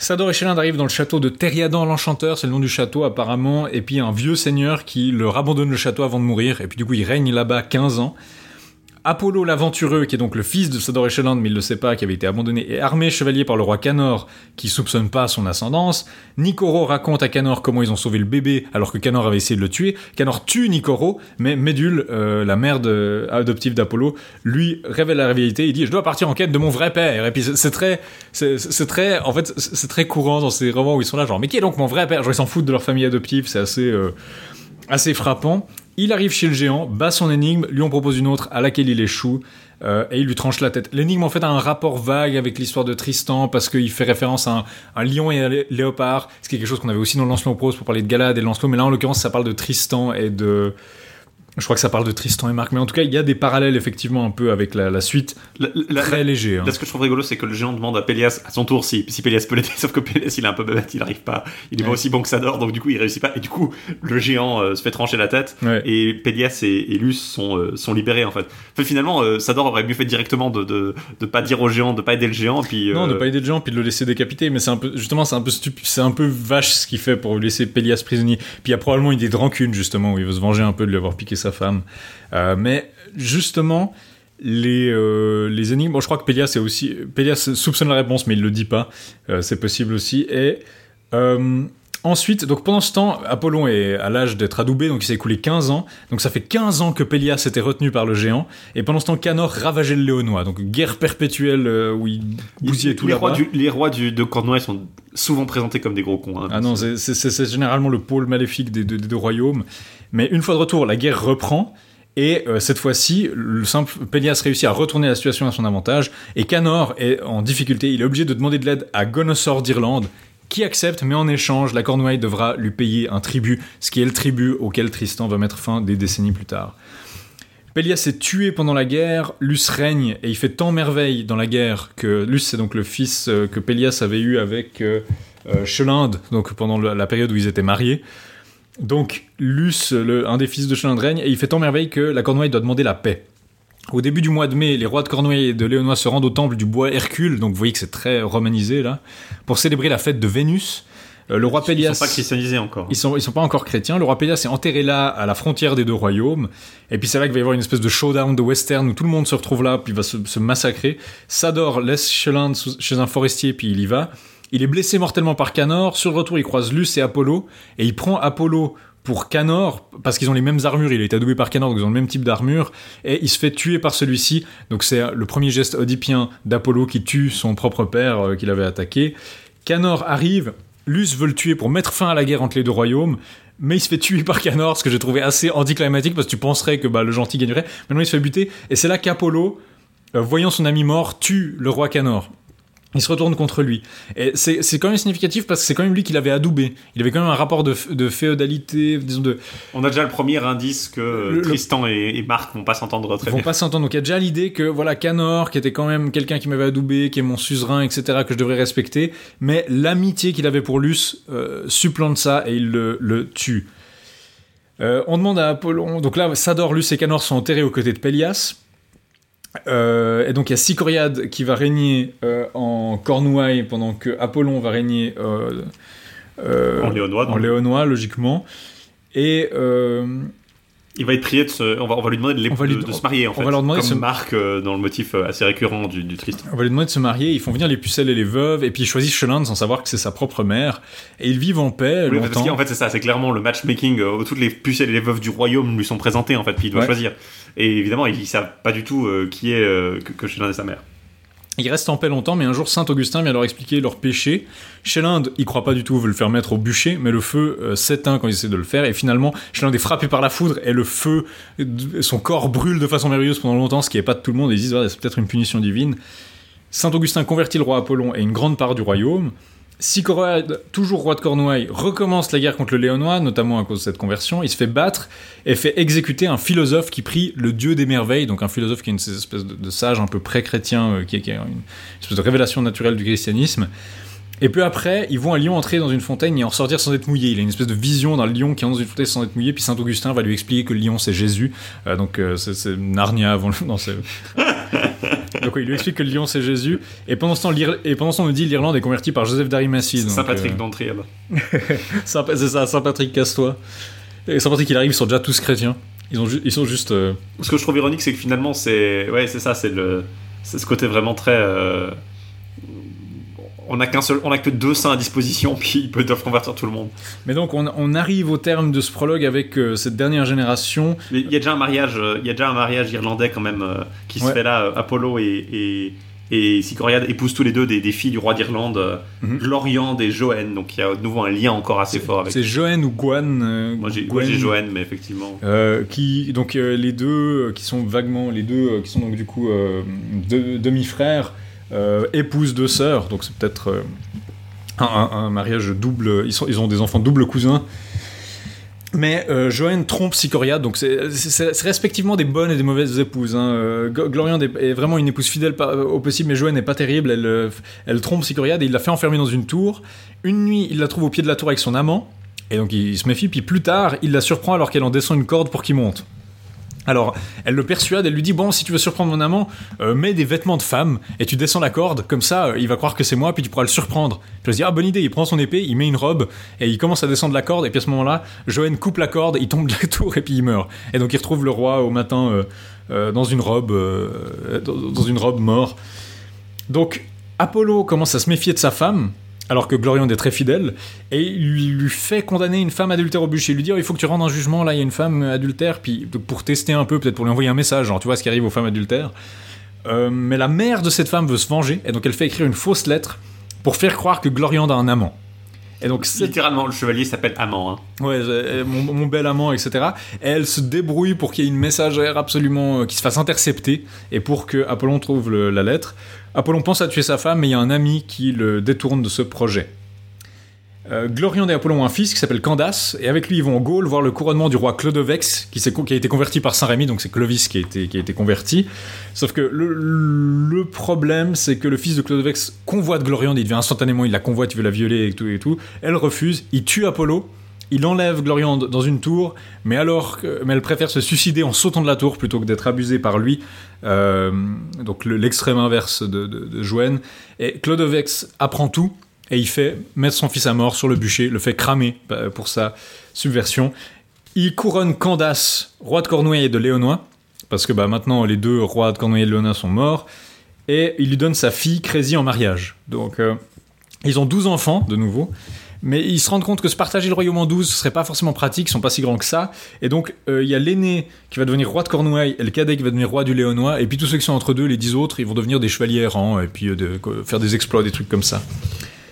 Sador et Chélind arrivent dans le château de Teriadan l'Enchanteur, c'est le nom du château apparemment, et puis un vieux seigneur qui leur abandonne le château avant de mourir, et puis du coup il règne là-bas 15 ans. Apollo l'aventureux, qui est donc le fils de Sador et Chélind, mais il le sait pas, qui avait été abandonné et armé chevalier par le roi Canor, qui soupçonne pas son ascendance. Nicoro raconte à Canor comment ils ont sauvé le bébé alors que Canor avait essayé de le tuer. Canor tue Nicoro, mais Médule, euh, la mère adoptive d'Apollo, lui révèle la réalité. Il dit je dois partir en quête de mon vrai père. Et puis c'est très, c'est très, en fait c'est très courant dans ces romans où ils sont là genre mais qui est donc mon vrai père? Genre ils s'en foutent de leur famille adoptive. C'est assez euh, assez frappant. Il arrive chez le géant, bat son énigme, lui en propose une autre à laquelle il échoue, euh, et il lui tranche la tête. L'énigme en fait a un rapport vague avec l'histoire de Tristan parce qu'il fait référence à un, lion et un lé- léopard, ce qui est quelque chose qu'on avait aussi dans Lancelot prose pour parler de Galade et Lancelot, mais là en l'occurrence ça parle de Tristan et de... Je crois que ça parle de Tristan et Marc, mais en tout cas il y a des parallèles effectivement un peu avec la, la suite, La- la- très léger. hein. Là, ce que je trouve rigolo, c'est que le géant demande à Pélias à son tour si, si Pélias peut l'aider, sauf que Pélias, il est un peu bébête, il arrive pas, il est pas aussi bon que Sador, donc du coup, il réussit pas, et du coup, le géant euh, se fait trancher la tête, Ouais. et Pélias et, et Luce sont, euh, sont libérés, en fait. Enfin, finalement, euh, Sador aurait mieux fait directement de, de, de pas dire au géant, de pas aider le géant, puis... Non, de pas aider le géant puis de le laisser décapiter, mais c'est un peu justement c'est un peu stupide, c'est un peu vache ce qu'il fait pour laisser Pélias prisonnier. Puis il y a probablement une idée de rancune justement où il veut se venger un peu de lui avoir piqué sa femme. Euh, mais justement les euh, les énigmes, bon je crois que Pélias est aussi Pélias soupçonne la réponse mais il le dit pas. Euh, c'est possible aussi et Ensuite, donc pendant ce temps, Apollon est à l'âge d'être adoubé, donc il s'est écoulé 15 ans. Donc ça fait 15 ans que Pélias était retenu par le géant. Et pendant ce temps, Canor ravageait le Léonois. Donc guerre perpétuelle euh, où il bousillait tout les rois, du, les rois du, de Cornouailles sont souvent présentés comme des gros cons. hein. Ah non, c'est- généralement le pôle maléfique des deux, des deux royaumes. Mais une fois de retour, la guerre reprend. Et euh, cette fois-ci, le simple Pélias réussit à retourner la situation à son avantage. Et Canor est en difficulté. Il est obligé de demander de l'aide à Gonosor d'Irlande, qui accepte, mais en échange, la Cornouaille devra lui payer un tribut, ce qui est le tribut auquel Tristan va mettre fin des décennies plus tard. Pélias est tué pendant la guerre, Luce règne et il fait tant merveille dans la guerre que Luce c'est donc le fils euh, que Pélias avait eu avec euh, euh, Chelinde, donc pendant la période où ils étaient mariés. Donc Luce, un des fils de Chelinde règne et il fait tant merveille que la Cornouaille doit demander la paix. Au début du mois de mai, les rois de Cornouailles et de Léonois se rendent au temple du bois Hercule, donc vous voyez que c'est très romanisé là, pour célébrer la fête de Vénus. Euh, le roi Ils Pélias. sont pas christianisés encore. Ils sont, ils sont pas encore chrétiens. Le roi Pélias est enterré là, à la frontière des deux royaumes. Et puis c'est là qu'il va y avoir une espèce de showdown de western où tout le monde se retrouve là, puis va se, se massacrer. Sador laisse Chelinde sous- chez un forestier, puis il y va. Il est blessé mortellement par Canor. Sur le retour, il croise Luce et Apollo. Et il prend Apollo pour Canor, parce qu'ils ont les mêmes armures. Il a été adoubé par Canor, donc ils ont le même type d'armure. Et il se fait tuer par celui-ci. Donc c'est le premier geste oedipien d'Apollo qui tue son propre père euh, qu'il avait attaqué. Canor arrive. Luce veut le tuer pour mettre fin à la guerre entre les deux royaumes, mais il se fait tuer par Canor, ce que j'ai trouvé assez anticlimatique parce que tu penserais que bah, le gentil gagnerait. Maintenant, il se fait buter, et c'est là qu'Apollo, euh, voyant son ami mort, tue le roi Canor. Il se retourne contre lui. Et c'est quand même significatif parce que c'est quand même lui qui l'avait adoubé. Il avait quand même un rapport de, féodalité, disons de. On a déjà le premier indice que le- Tristan et, et Marc vont pas s'entendre très Ils vont bien. pas s'entendre. Donc il y a déjà l'idée que voilà Canor, qui était quand même quelqu'un qui m'avait adoubé, qui est mon suzerain, etc., que je devrais respecter. Mais l'amitié qu'il avait pour Luce euh, supplante ça et il le, le tue. Euh, on demande à Apollon. Donc là, Sador, Luce et Canor sont enterrés aux côtés de Pélias. Euh, et donc il y a Sicoriade qui va régner euh, en Cornouailles pendant que Apollon va régner euh, En Léonois, en donc. Léonois, logiquement. Et Il va être prié de se, on va, on va lui demander de, les- On va lui- de- de se marier en on fait. va leur demander comme de se- Marc dans le motif assez récurrent du, du Tristan. On va lui demander de se marier, ils font venir les pucelles et les veuves, et puis ils choisissent Chelinde sans savoir que c'est sa propre mère, et ils vivent en paix Oui, parce longtemps. qu'en fait c'est ça, c'est clairement le matchmaking toutes les pucelles et les veuves du royaume lui sont présentées en fait, puis il doit Ouais. choisir. Et évidemment, ils savent pas du tout euh, qui est euh, que, que Chélan est sa mère. Ils restent en paix longtemps, mais un jour Saint Augustin vient leur expliquer leur péché. Chez l'Inde, ils croient pas du tout, veulent le faire mettre au bûcher, mais le feu euh, s'éteint quand ils essaient de le faire. Et finalement, chez l'Inde est frappé par la foudre et le feu, son corps brûle de façon merveilleuse pendant longtemps, ce qui est pas de tout le monde. Ils disent, c'est peut-être une punition divine. Saint Augustin convertit le roi Apollon et une grande part du royaume. Sicorade, toujours roi de Cornouailles, recommence la guerre contre le Léonois, notamment à cause de cette conversion. Il se fait battre et fait exécuter un philosophe qui prie le dieu des merveilles, donc un philosophe qui est une espèce de, sage un peu pré-chrétien, euh, qui, qui, a une espèce de révélation naturelle du christianisme. Et peu après, ils vont un lion entrer dans une fontaine et en sortir sans être mouillé. Il a une espèce de vision d'un lion qui entre dans une fontaine sans être mouillé, puis Saint Augustin va lui expliquer que le lion c'est Jésus. Euh, donc euh, c'est Narnia avant le. Non, donc oui, il lui explique que le lion c'est Jésus. Et pendant ce temps, et pendant ce temps on nous dit l'Irlande est convertie par Joseph d'Arimathie. Saint Patrick euh... d'entrée c'est ça, Saint Patrick casse-toi. Et Saint Patrick il arrive, ils sont déjà tous chrétiens. Ils, ont ils sont juste. Ce que je trouve ironique, c'est que finalement c'est ouais c'est ça, c'est le c'est ce côté vraiment très on n'a qu'un seul, on a que deux saints à disposition, puis ils peuvent convertir tout le monde. Mais donc on, arrive au terme de ce prologue avec euh, cette dernière génération. Il y a déjà un mariage, euh, il y a déjà un mariage irlandais quand même euh, qui se fait là. Apollo et, et, et Sicoriade épousent tous les deux des, filles du roi d'Irlande, mm et Joanne. Donc il y a de nouveau un lien encore assez fort avec. C'est Joanne ou Gwen. moi j'ai Joanne, mais effectivement. qui donc les deux qui sont vaguement les deux qui sont donc du coup demi-frères. Euh, épouse de sœurs, donc c'est peut-être euh, un, mariage double. Ils, ont des enfants double cousins. Mais euh, Joanne trompe Sicoriade, donc c'est respectivement des bonnes et des mauvaises épouses. Hein. Gloriande est, vraiment une épouse fidèle au possible, mais Joanne n'est pas terrible. Elle, elle trompe Sicoriade et il la fait enfermer dans une tour. Une nuit, il la trouve au pied de la tour avec son amant, et donc il se méfie. Puis plus tard, il la surprend alors qu'elle en descend une corde pour qu'il monte. Alors, elle le persuade, elle lui dit Bon, si tu veux surprendre mon amant, euh, mets des vêtements de femme et tu descends la corde, comme ça euh, il va croire que c'est moi, puis tu pourras le surprendre. Puis elle se dit Ah, bonne idée, il prend son épée, il met une robe et il commence à descendre la corde, et puis à ce moment-là, Joanne coupe la corde, il tombe de la tour et puis il meurt. Et donc il retrouve le roi au matin euh, dans une robe, dans une robe mort. Donc, Apollo commence à se méfier de sa femme, alors que Gloriande est très fidèle, et il lui fait condamner une femme adultère au bûcher. Il lui dit il faut que tu rendes un jugement, là il y a une femme adultère, pour tester un peu, peut-être pour lui envoyer un message, genre tu vois ce qui arrive aux femmes adultères. Euh, mais la mère de cette femme veut se venger, et donc elle fait écrire une fausse lettre pour faire croire que Gloriande a un amant. Et donc, Littéralement, le chevalier s'appelle amant. Hein. Ouais, mon, bel amant, etc. Et elle se débrouille pour qu'il y ait une messagère absolument euh, qui se fasse intercepter et pour que Apollon trouve la lettre. Apollon pense à tuer sa femme, mais il y a un ami qui le détourne de ce projet. Euh, et Apollon ont un fils qui s'appelle Candace, et avec lui ils vont en Gaule voir le couronnement du roi Clodovex, qui, a été converti par Saint Rémy, donc c'est Clovis qui a, été, converti. Sauf que le, problème, c'est que le fils de Clodovex convoite Glorion, il devient instantanément, il la convoite, il veut la violer et tout et tout. Elle refuse, il tue Apollo, il enlève Gloriande dans une tour, mais alors mais elle préfère se suicider en sautant de la tour plutôt que d'être abusée par lui. Euh, donc l'extrême inverse de, de, Joanne. Et Clodovex apprend tout et il fait mettre son fils à mort sur le bûcher, le fait cramer euh, pour sa subversion. Il couronne Candace, roi de Cornouailles et de Léonois, parce que bah, maintenant les deux rois de Cornouailles et de Léonois sont morts, et il lui donne sa fille Crésie en mariage. Donc euh, ils ont 12 enfants de nouveau. Mais ils se rendent compte que se partager le royaume en 12, ce serait pas forcément pratique, ils sont pas si grands que ça. Et donc, euh, il y a l'aîné qui va devenir roi de Cornouailles et le cadet qui va devenir roi du Léonois. Et puis tous ceux qui sont entre deux, les dix autres, ils vont devenir des chevaliers errants et puis faire des exploits, des trucs comme ça.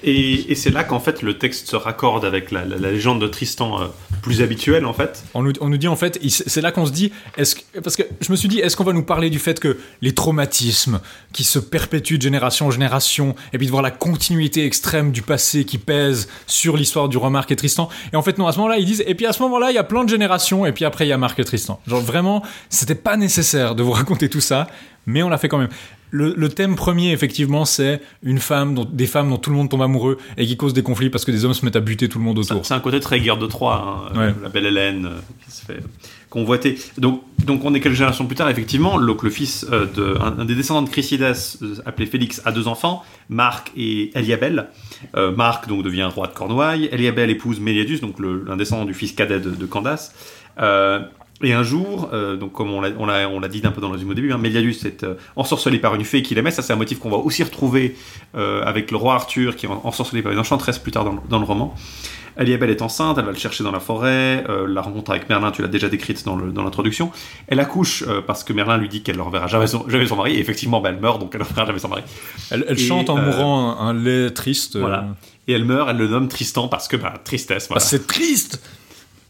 Et, c'est là qu'en fait le texte se raccorde avec la, légende de Tristan euh, plus habituelle en fait. On nous, dit en fait, c'est là qu'on se dit, est-ce parce que je me suis dit, est-ce qu'on va nous parler du fait que les traumatismes qui se perpétuent de génération en génération, et puis de voir la continuité extrême du passé qui pèse sur l'histoire du roi Marc et Tristan. Et en fait non, à ce moment-là ils disent, et puis à ce moment-là il y a plein de générations, et puis après il y a Marc et Tristan. Genre vraiment, c'était pas nécessaire de vous raconter tout ça, mais on l'a fait quand même. Le, thème premier, effectivement, c'est une femme, dont, des femmes dont tout le monde tombe amoureux et qui causent des conflits parce que des hommes se mettent à buter tout le monde autour. C'est un côté très guerre de Troie, hein, la belle Hélène euh, qui se fait convoiter. Donc, donc on est quelques générations plus tard, effectivement, le fils euh, de un, des descendants de Chrysidas, euh, appelé Félix, a deux enfants, Marc et Eliabel. Marc donc devient roi de Cornouailles, Eliabel épouse Méliadus, donc le, un descendant du fils cadet de, de Candace. Et un jour, euh, donc comme on l'a, on l'a, on l'a dit un peu dans le résumé au début, hein, Méliadus est euh, ensorcelé par une fée qui l'aimait. Ça, c'est un motif qu'on va aussi retrouver euh, avec le roi Arthur qui est en- ensorcelé par une enchanteresse plus tard dans, le- dans le roman. Eliabelle est enceinte, elle va le chercher dans la forêt. la rencontre avec Merlin, tu l'as déjà décrite dans, le- dans l'introduction. Elle accouche parce que Merlin lui dit qu'elle ne reverra jamais son, jamais son mari. Et effectivement, bah, elle meurt, donc elle ne reverra jamais son mari. Elle, elle Et, chante en mourant un, un lait triste. Voilà. Et elle meurt, elle le nomme Tristan parce que, bah, tristesse. Voilà. c'est triste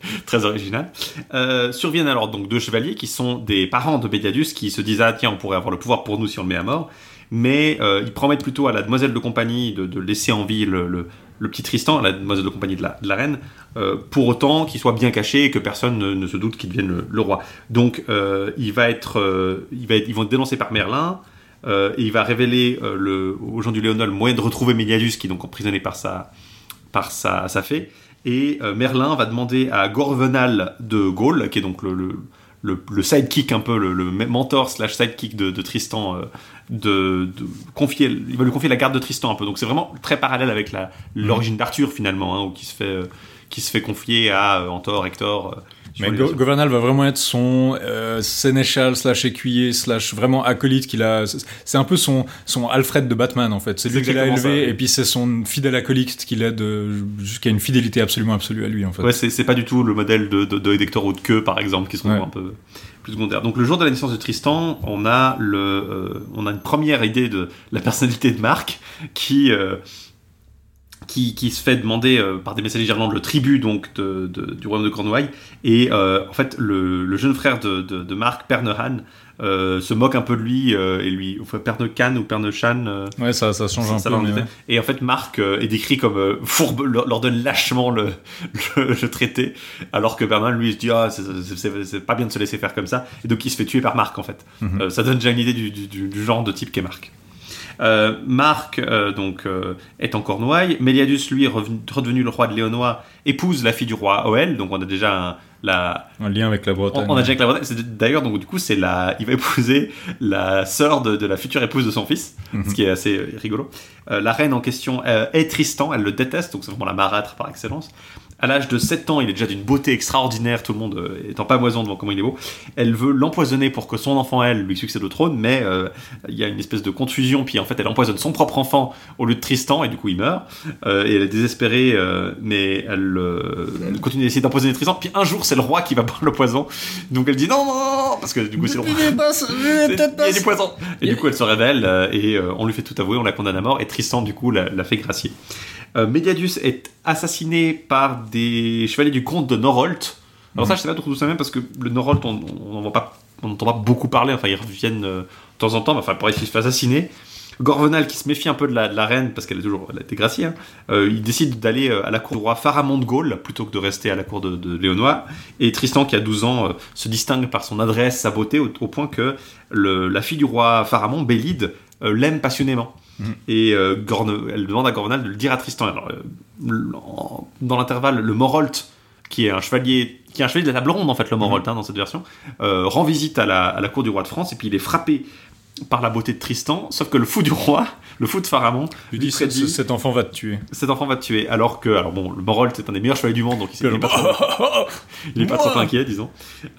très original. Euh, surviennent alors donc deux chevaliers qui sont des parents de Bédiadus qui se disent ah tiens on pourrait avoir le pouvoir pour nous si on le met à mort, mais euh, ils promettent plutôt à la demoiselle de compagnie de, laisser en vie le, petit Tristan, la demoiselle de compagnie de la, reine, euh, pour autant qu'il soit bien caché et que personne ne, se doute qu'il devienne le, roi. Donc il va être, il va être, ils vont être dénoncés par Merlin. et il va révéler le, aux gens du Léonol le moyen de retrouver Méliadus qui est donc emprisonné par sa, par sa, sa fée. Et euh, Merlin va demander à Gorvenal de Gaulle, qui est donc le, sidekick un peu, le, mentor slash sidekick de, Tristan, euh, de, confier, il va lui confier la garde de Tristan un peu. Donc c'est vraiment très parallèle avec l'origine d'Arthur finalement, hein, qui se fait, euh, qui se fait confier à Antor, Hector. Mais Go- Governal va vraiment être son euh, sénéchal slash écuyer slash vraiment acolyte qu'il a. C'est un peu son, son Alfred de Batman en fait. C'est lui qui l'a élevé ça, et puis c'est son fidèle acolyte qui l'aide jusqu'à une fidélité absolument absolue à lui en fait. Ouais, c'est c'est pas du tout le modèle de, de, de Hector ou de Queue, par exemple, qui sont Ouais. un peu plus secondaires. Donc, le jour de la naissance de Tristan, on a, le, euh, on a une première idée de la personnalité de Marc qui, euh, qui, qui se fait demander euh, par des messagers d'Irlande le tribut donc, de, de- du royaume de Cornouailles. Et euh, en fait, le, le jeune frère de, de, Marc, Pernehan, euh, se moque un peu de lui euh, et lui, enfin, Pernecan ou Pernechan. Ouais, ça, ça change un ça peu. ouais. Et en fait, Marc est décrit comme fourbe, leur, leur donne lâchement le, le, le traité, alors que Bernard, lui, se dit ah, c'est- pas bien de se laisser faire comme ça, et donc il se fait tuer par Marc en fait. Mhm. Ça donne déjà une idée du, du, du- du genre de type qu'est Marc. Euh, Marc euh, donc euh, est en Cornouailles. Méliadus, lui, revenu- redevenu le roi de Léonois, épouse la fille du roi Oel. Donc on a déjà un- la, Un lien avec la Bretagne. on a déjà avec la Bretagne. D'ailleurs, donc du coup, c'est la, il va épouser la sœur de, de la future épouse de son fils, Mhm. ce qui est assez rigolo. La reine en question est Tristan, elle le déteste, donc c'est vraiment la marâtre par excellence. À l'âge de 7 ans, il est déjà d'une beauté extraordinaire, tout le monde euh, est en pamoison devant comment il est beau. Elle veut l'empoisonner pour que son enfant, elle, lui succède au trône, mais euh, il y a une espèce de confusion, puis en fait, elle empoisonne son propre enfant au lieu de Tristan, et du coup, il meurt. Euh, et elle est désespérée, euh, mais elle, euh, elle continue d'essayer d'empoisonner Tristan. Puis un jour, c'est le roi qui va boire le poison, donc elle dit non, non, non, parce que du coup, c'est le roi. Il y a du poison. Et du coup, elle se révèle euh, et euh, on lui fait tout avouer, on la condamne à mort et Tristan, du coup, la, la fait gracier. Euh, est assassiné par des chevaliers du comte de Norholt. Alors, ça, je sais pas trop d'où ça vient parce que le Norholt, on on n'en voit pas, on n'entend pas beaucoup parler. Enfin, ils reviennent euh, de temps en temps, mais enfin, pour faire assassiner. Gorvenal, qui se méfie un peu de la, de la reine parce qu'elle est toujours elle a été graciée, hein, euh, il décide d'aller euh, à la cour du roi Pharamond de Gaulle plutôt que de rester à la cour de, de Léonois. Et Tristan, qui a 12 ans, euh, se distingue par son adresse, sa beauté, au, au point que le- la fille du roi Pharamond, Bélide, euh, l'aime passionnément. Mhm. Et euh, Gorne- elle demande à Gorvenal de le dire à Tristan. Alors, euh, dans l'intervalle, le Morholt, qui est un chevalier, qui est un chevalier de la table ronde en fait, le Morholt hein, dans cette version, euh, rend visite à la, à la cour du roi de France et puis il est frappé par la beauté de Tristan. Sauf que le fou du roi, le fou de Pharamond, lui dit prédit cet enfant va te tuer. cet enfant va te tuer. Alors que, alors bon, le Morholt c'est un des meilleurs chevaliers du monde, donc il, il est pas trop, il est pas trop inquiet, disons.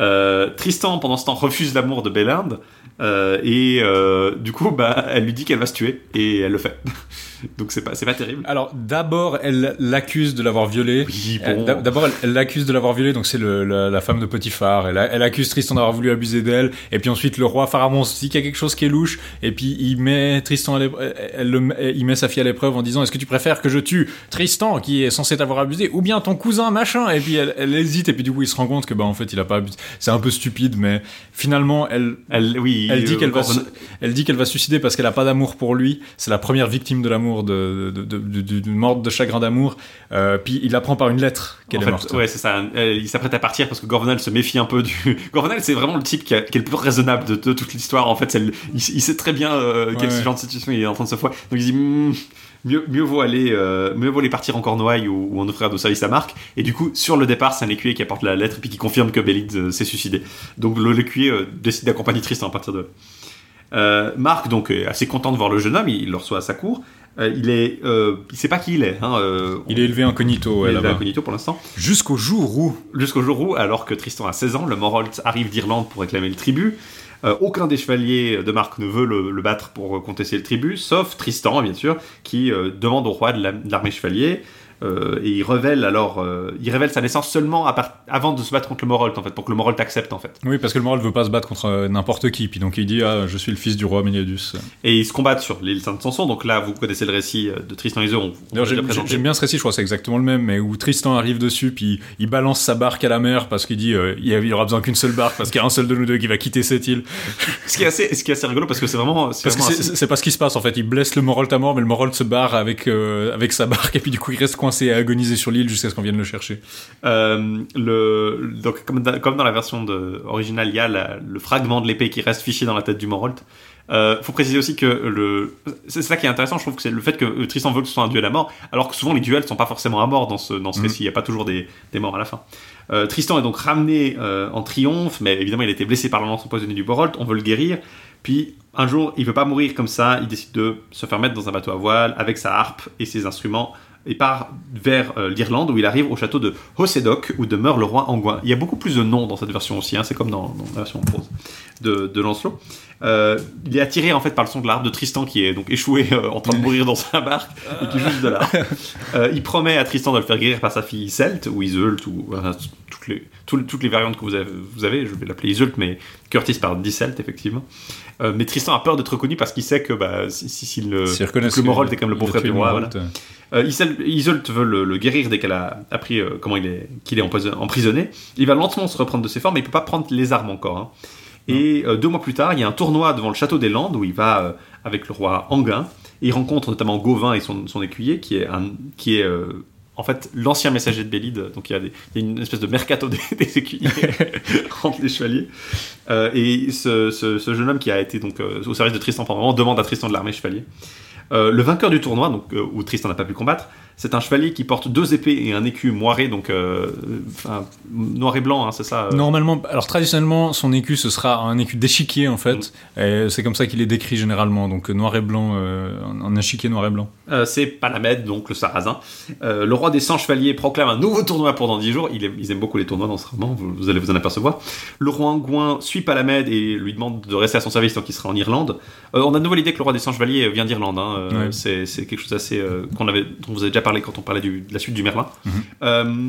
Euh, Tristan, pendant ce temps, refuse l'amour de Bélinde. euh, et euh, du coup, bah, elle lui dit qu'elle va se tuer. Et elle le fait. donc c'est pas, c'est pas terrible. Alors d'abord, elle l'accuse de l'avoir violé. Oui, Elle- bon. d'a- D'abord, elle- l'accuse de l'avoir violé, donc c'est la, la femme de Potiphar. Elle, elle accuse Tristan d'avoir voulu abuser d'elle. Et puis ensuite, le roi Pharamond se dit qu'il y a quelque chose qui est louche. Et puis il met Tristan, à elle le il met sa fille à l'épreuve en disant Est-ce que tu préfères que je tue Tristan, qui est censé t'avoir abusé, ou bien ton cousin machin? Et puis elle, elle hésite. Et puis du coup, il se rend compte que bah en fait, il a pas abusé. C'est un peu stupide, mais finalement, elle Elle, oui, elle dit euh, qu'elle va, se- elle dit qu'elle va suicider parce qu'elle a pas d'amour pour lui. C'est la première victime de l'amour, de, de, de, de- de- d'une morte de chagrin d'amour. Euh, puis il apprend par une lettre qu'elle En est fait, morte. ouais, c'est ça. Elle- il s'apprête à partir parce que Gorvenal se méfie un peu du. Gorvenal, c'est vraiment le type qui, a- qui est le plus raisonnable de, de toute l'histoire. En fait, c'est le- il, il sait très bien euh, quel Ouais, genre de situation il est en train de se foirer. Donc il dit Hmm, mieux, mieux vaut aller, euh, mieux vaut aller partir en Cornouailles ou, ou en offrir de service à Marc. Et du coup, sur le départ, c'est un écuyer qui apporte la lettre et puis qui confirme que Bélide euh, s'est suicidé. Donc le- l'écuyer décide d'accompagner Tristan à partir de. là. Marc donc est assez content de voir le jeune homme, il, il le reçoit à sa cour. Euh, il est, euh, il sait pas qui il est. Hein, euh, Il est élevé incognito, il ouais, est là-bas. incognito pour l'instant. Jusqu'au jour où. Jusqu'au jour où, alors que Tristan a 16 ans, le Morholt arrive d'Irlande pour réclamer le tribut. Euh, aucun des chevaliers de marque ne veut le, battre pour contester le tribut, sauf Tristan, bien sûr, qui euh, demande au roi de l'armée chevalier. Euh, et il révèle alors, euh, il révèle sa naissance seulement à part- avant de se battre contre le Morholt, en fait, pour que le Morholt accepte, en fait. Oui, parce que le moral veut pas se battre contre euh, n'importe qui. Puis donc il dit Ah, je suis le fils du roi Méliadus. Et ils se combattent sur l'île Sainte-Sanson. Donc là, vous connaissez le récit de Tristan et Iseult. on- on D'ailleurs, l'a déjà j'aime bien ce récit, je crois que c'est exactement le même, mais où Tristan arrive dessus, puis il balance sa barque à la mer parce qu'il dit il y aura besoin qu'une seule barque parce qu'il y a un seul de nous deux qui va quitter cette île. Ce qui est assez, ce qui est assez rigolo parce que c'est vraiment, c'est Parce que c'est pas ce qui se passe en fait. Il blesse le Morolt à mort, mais le Morolt se barre avec, avec sa barque, et puis du coup il reste coincé et agonisé sur l'île jusqu'à ce qu'on vienne le chercher. Euh, le, donc, comme, dans, comme dans la version de, originale, il y a la- le fragment de l'épée qui reste fiché dans la tête du Morholt. Euh, faut préciser aussi que le, c'est ça qui est intéressant, je trouve que c'est le fait que euh, Tristan veut que ce soit un duel à mort, alors que souvent les duels sont pas forcément à mort dans ce, dans ce Mhm. récit, il n'y a pas toujours des, des morts à la fin. Euh, Tristan est donc ramené euh, en triomphe, mais évidemment il a été blessé par le lance empoisonné du Morholt, on veut le guérir, puis un jour il veut pas mourir comme ça, il décide de se faire mettre dans un bateau à voile avec sa harpe et ses instruments et part vers euh, l'Irlande où il arrive au château de Hossédoc où demeure le roi Anguin. Il y a beaucoup plus de noms dans cette version aussi, hein, c'est comme dans, dans la version en prose de, de Lancelot. Euh, il est attiré en fait par le son de l'harpe de Tristan qui est donc échoué euh, en train de mourir dans sa barque et qui joue de. Euh, il promet à Tristan de le faire guérir par sa fille Iseult ou Iseult ou toutes, les, tout- toutes les variantes que vous avez, vous avez je vais l'appeler Iseult mais Curtis par Iseult effectivement. Euh, mais Tristan a peur d'être reconnu parce qu'il sait que bah, si, si, si le, que le Morholt est comme le il a beau-frère le roi. Morolt, voilà. euh, Euh, veut le, le guérir dès qu'elle a appris euh, comment il est, qu'il est emprisonné. Il va lentement se reprendre de ses formes, mais il peut pas prendre les armes encore. hein. Et deux mois plus tard, il y a un tournoi devant le château des Landes où il va avec le roi Anguin. Et il rencontre notamment Gauvin et son, son écuyer, qui est, un, qui est euh, en fait l'ancien messager de Bélide. Donc il y a, des- il y a une espèce de mercato des, des écuyers entre les chevaliers. Euh, et ce, ce- ce jeune homme qui a été donc euh, au service de Tristan pendant un moment demande à Tristan de l'armée chevalier. Euh, le vainqueur du tournoi, donc, où Tristan n'a pas pu combattre, c'est un chevalier qui porte deux épées et un écu moiré, donc euh, enfin, noir et blanc, hein, c'est ça euh, Normalement, alors traditionnellement, son écu ce sera un écu d'échiquier en Mm. fait. Et c'est comme ça qu'il est décrit généralement, donc euh, noir et blanc, un échiquier noir et blanc. C'est Palamède, donc le Sarrasin. Le roi des 100 chevaliers proclame un nouveau tournoi pour dans 10 jours. Il aime- ils aiment beaucoup les tournois dans ce roman, vous, vous allez vous en apercevoir. Le roi Angouin suit Palamède et lui demande de rester à son service tant qu'il sera en Irlande. On a de nouveau l'idée que le roi des 100 chevaliers vient d'Irlande. hein. Ouais. c'est, quelque chose d'assez euh, qu'on avait, dont vous avez déjà parlé quand on parlait du- de la suite du Merlin. Mhm. Euh,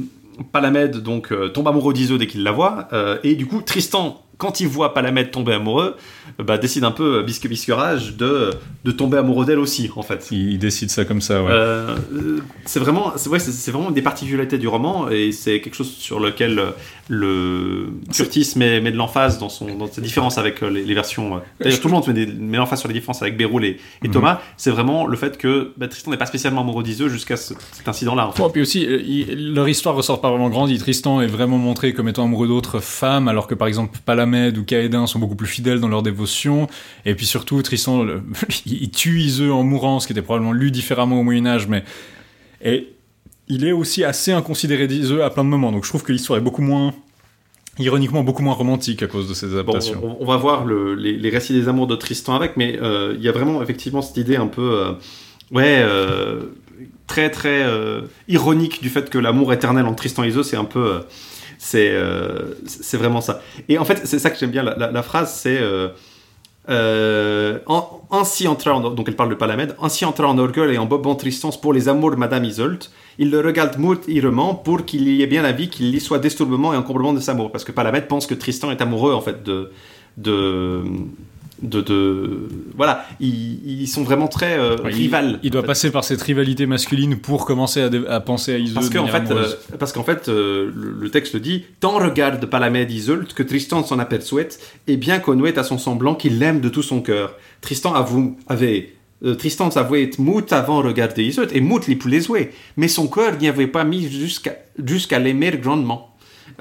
Palamède donc euh, tombe amoureux d'Iseult dès qu'il la voit euh, et du coup Tristan quand il voit Palamède tomber amoureux euh, bah, décide un peu euh, bisque bisquerage de, de tomber amoureux d'elle aussi en fait Il, il décide ça comme ça, ouais. euh, c'est vraiment, c'est ouais, c'est- c'est vraiment une des particularités du roman et c'est quelque chose sur lequel euh, le Curtis met, met de l'emphase dans son dans sa différence avec les, les versions. D'ailleurs, tout le monde met, des- met l'emphase sur les différences avec Béroul et, et Mhm. Thomas. C'est vraiment le fait que bah, Tristan n'est pas spécialement amoureux d'Iseux jusqu'à ce- cet incident-là. En fait. Bon, puis aussi, il- leur histoire ressort pas vraiment grandie. Tristan est vraiment montré comme étant amoureux d'autres femmes, alors que par exemple Palamède ou Caédin sont beaucoup plus fidèles dans leur dévotion. Et puis surtout, Tristan, le- il, tue Iseux en mourant, ce qui était probablement lu différemment au Moyen Âge, mais et il est aussi assez inconsidéré d'Iseux à plein de moments. Donc je trouve que l'histoire est beaucoup moins ironiquement beaucoup moins romantique à cause de ces Bon, adaptations. on, on va voir le- les, les récits des amours de Tristan avec, mais euh, il y a vraiment effectivement cette idée un peu, euh, ouais, euh, très très ironique du fait que l'amour éternel entre Tristan et Iseult, c'est un peu, c'est euh, c'est vraiment ça. Et en fait, c'est ça que j'aime bien. La, la- phrase, c'est euh, euh, en- ainsi entra en, donc elle parle de Palamède, ainsi entra en orgueil et en bobant Tristan pour les amours de Madame Iseult. Il le regarde mourtirement pour qu'il y ait bien la qu'il y soit destourbement et encomblement de sa amour. Parce que Palamède pense que Tristan est amoureux, en fait, de de, de- voilà ils, ils sont vraiment très euh, Ouais, rivales Il, doit fait. passer par cette rivalité masculine pour commencer à, penser à Iseux. Parce de qu'en fait, euh, parce qu'en fait euh, le, le texte dit Tant regarde Palamède Iseult que Tristan s'en aperçoit, et bien connaît à son semblant qu'il l'aime de tout son cœur. Tristan avoue, avait. euh, Tristan s'avouait mout avant regarder Iseult, et mout les les jouer, mais son cœur n'y avait pas mis jusqu'à jusqu'à l'aimer grandement.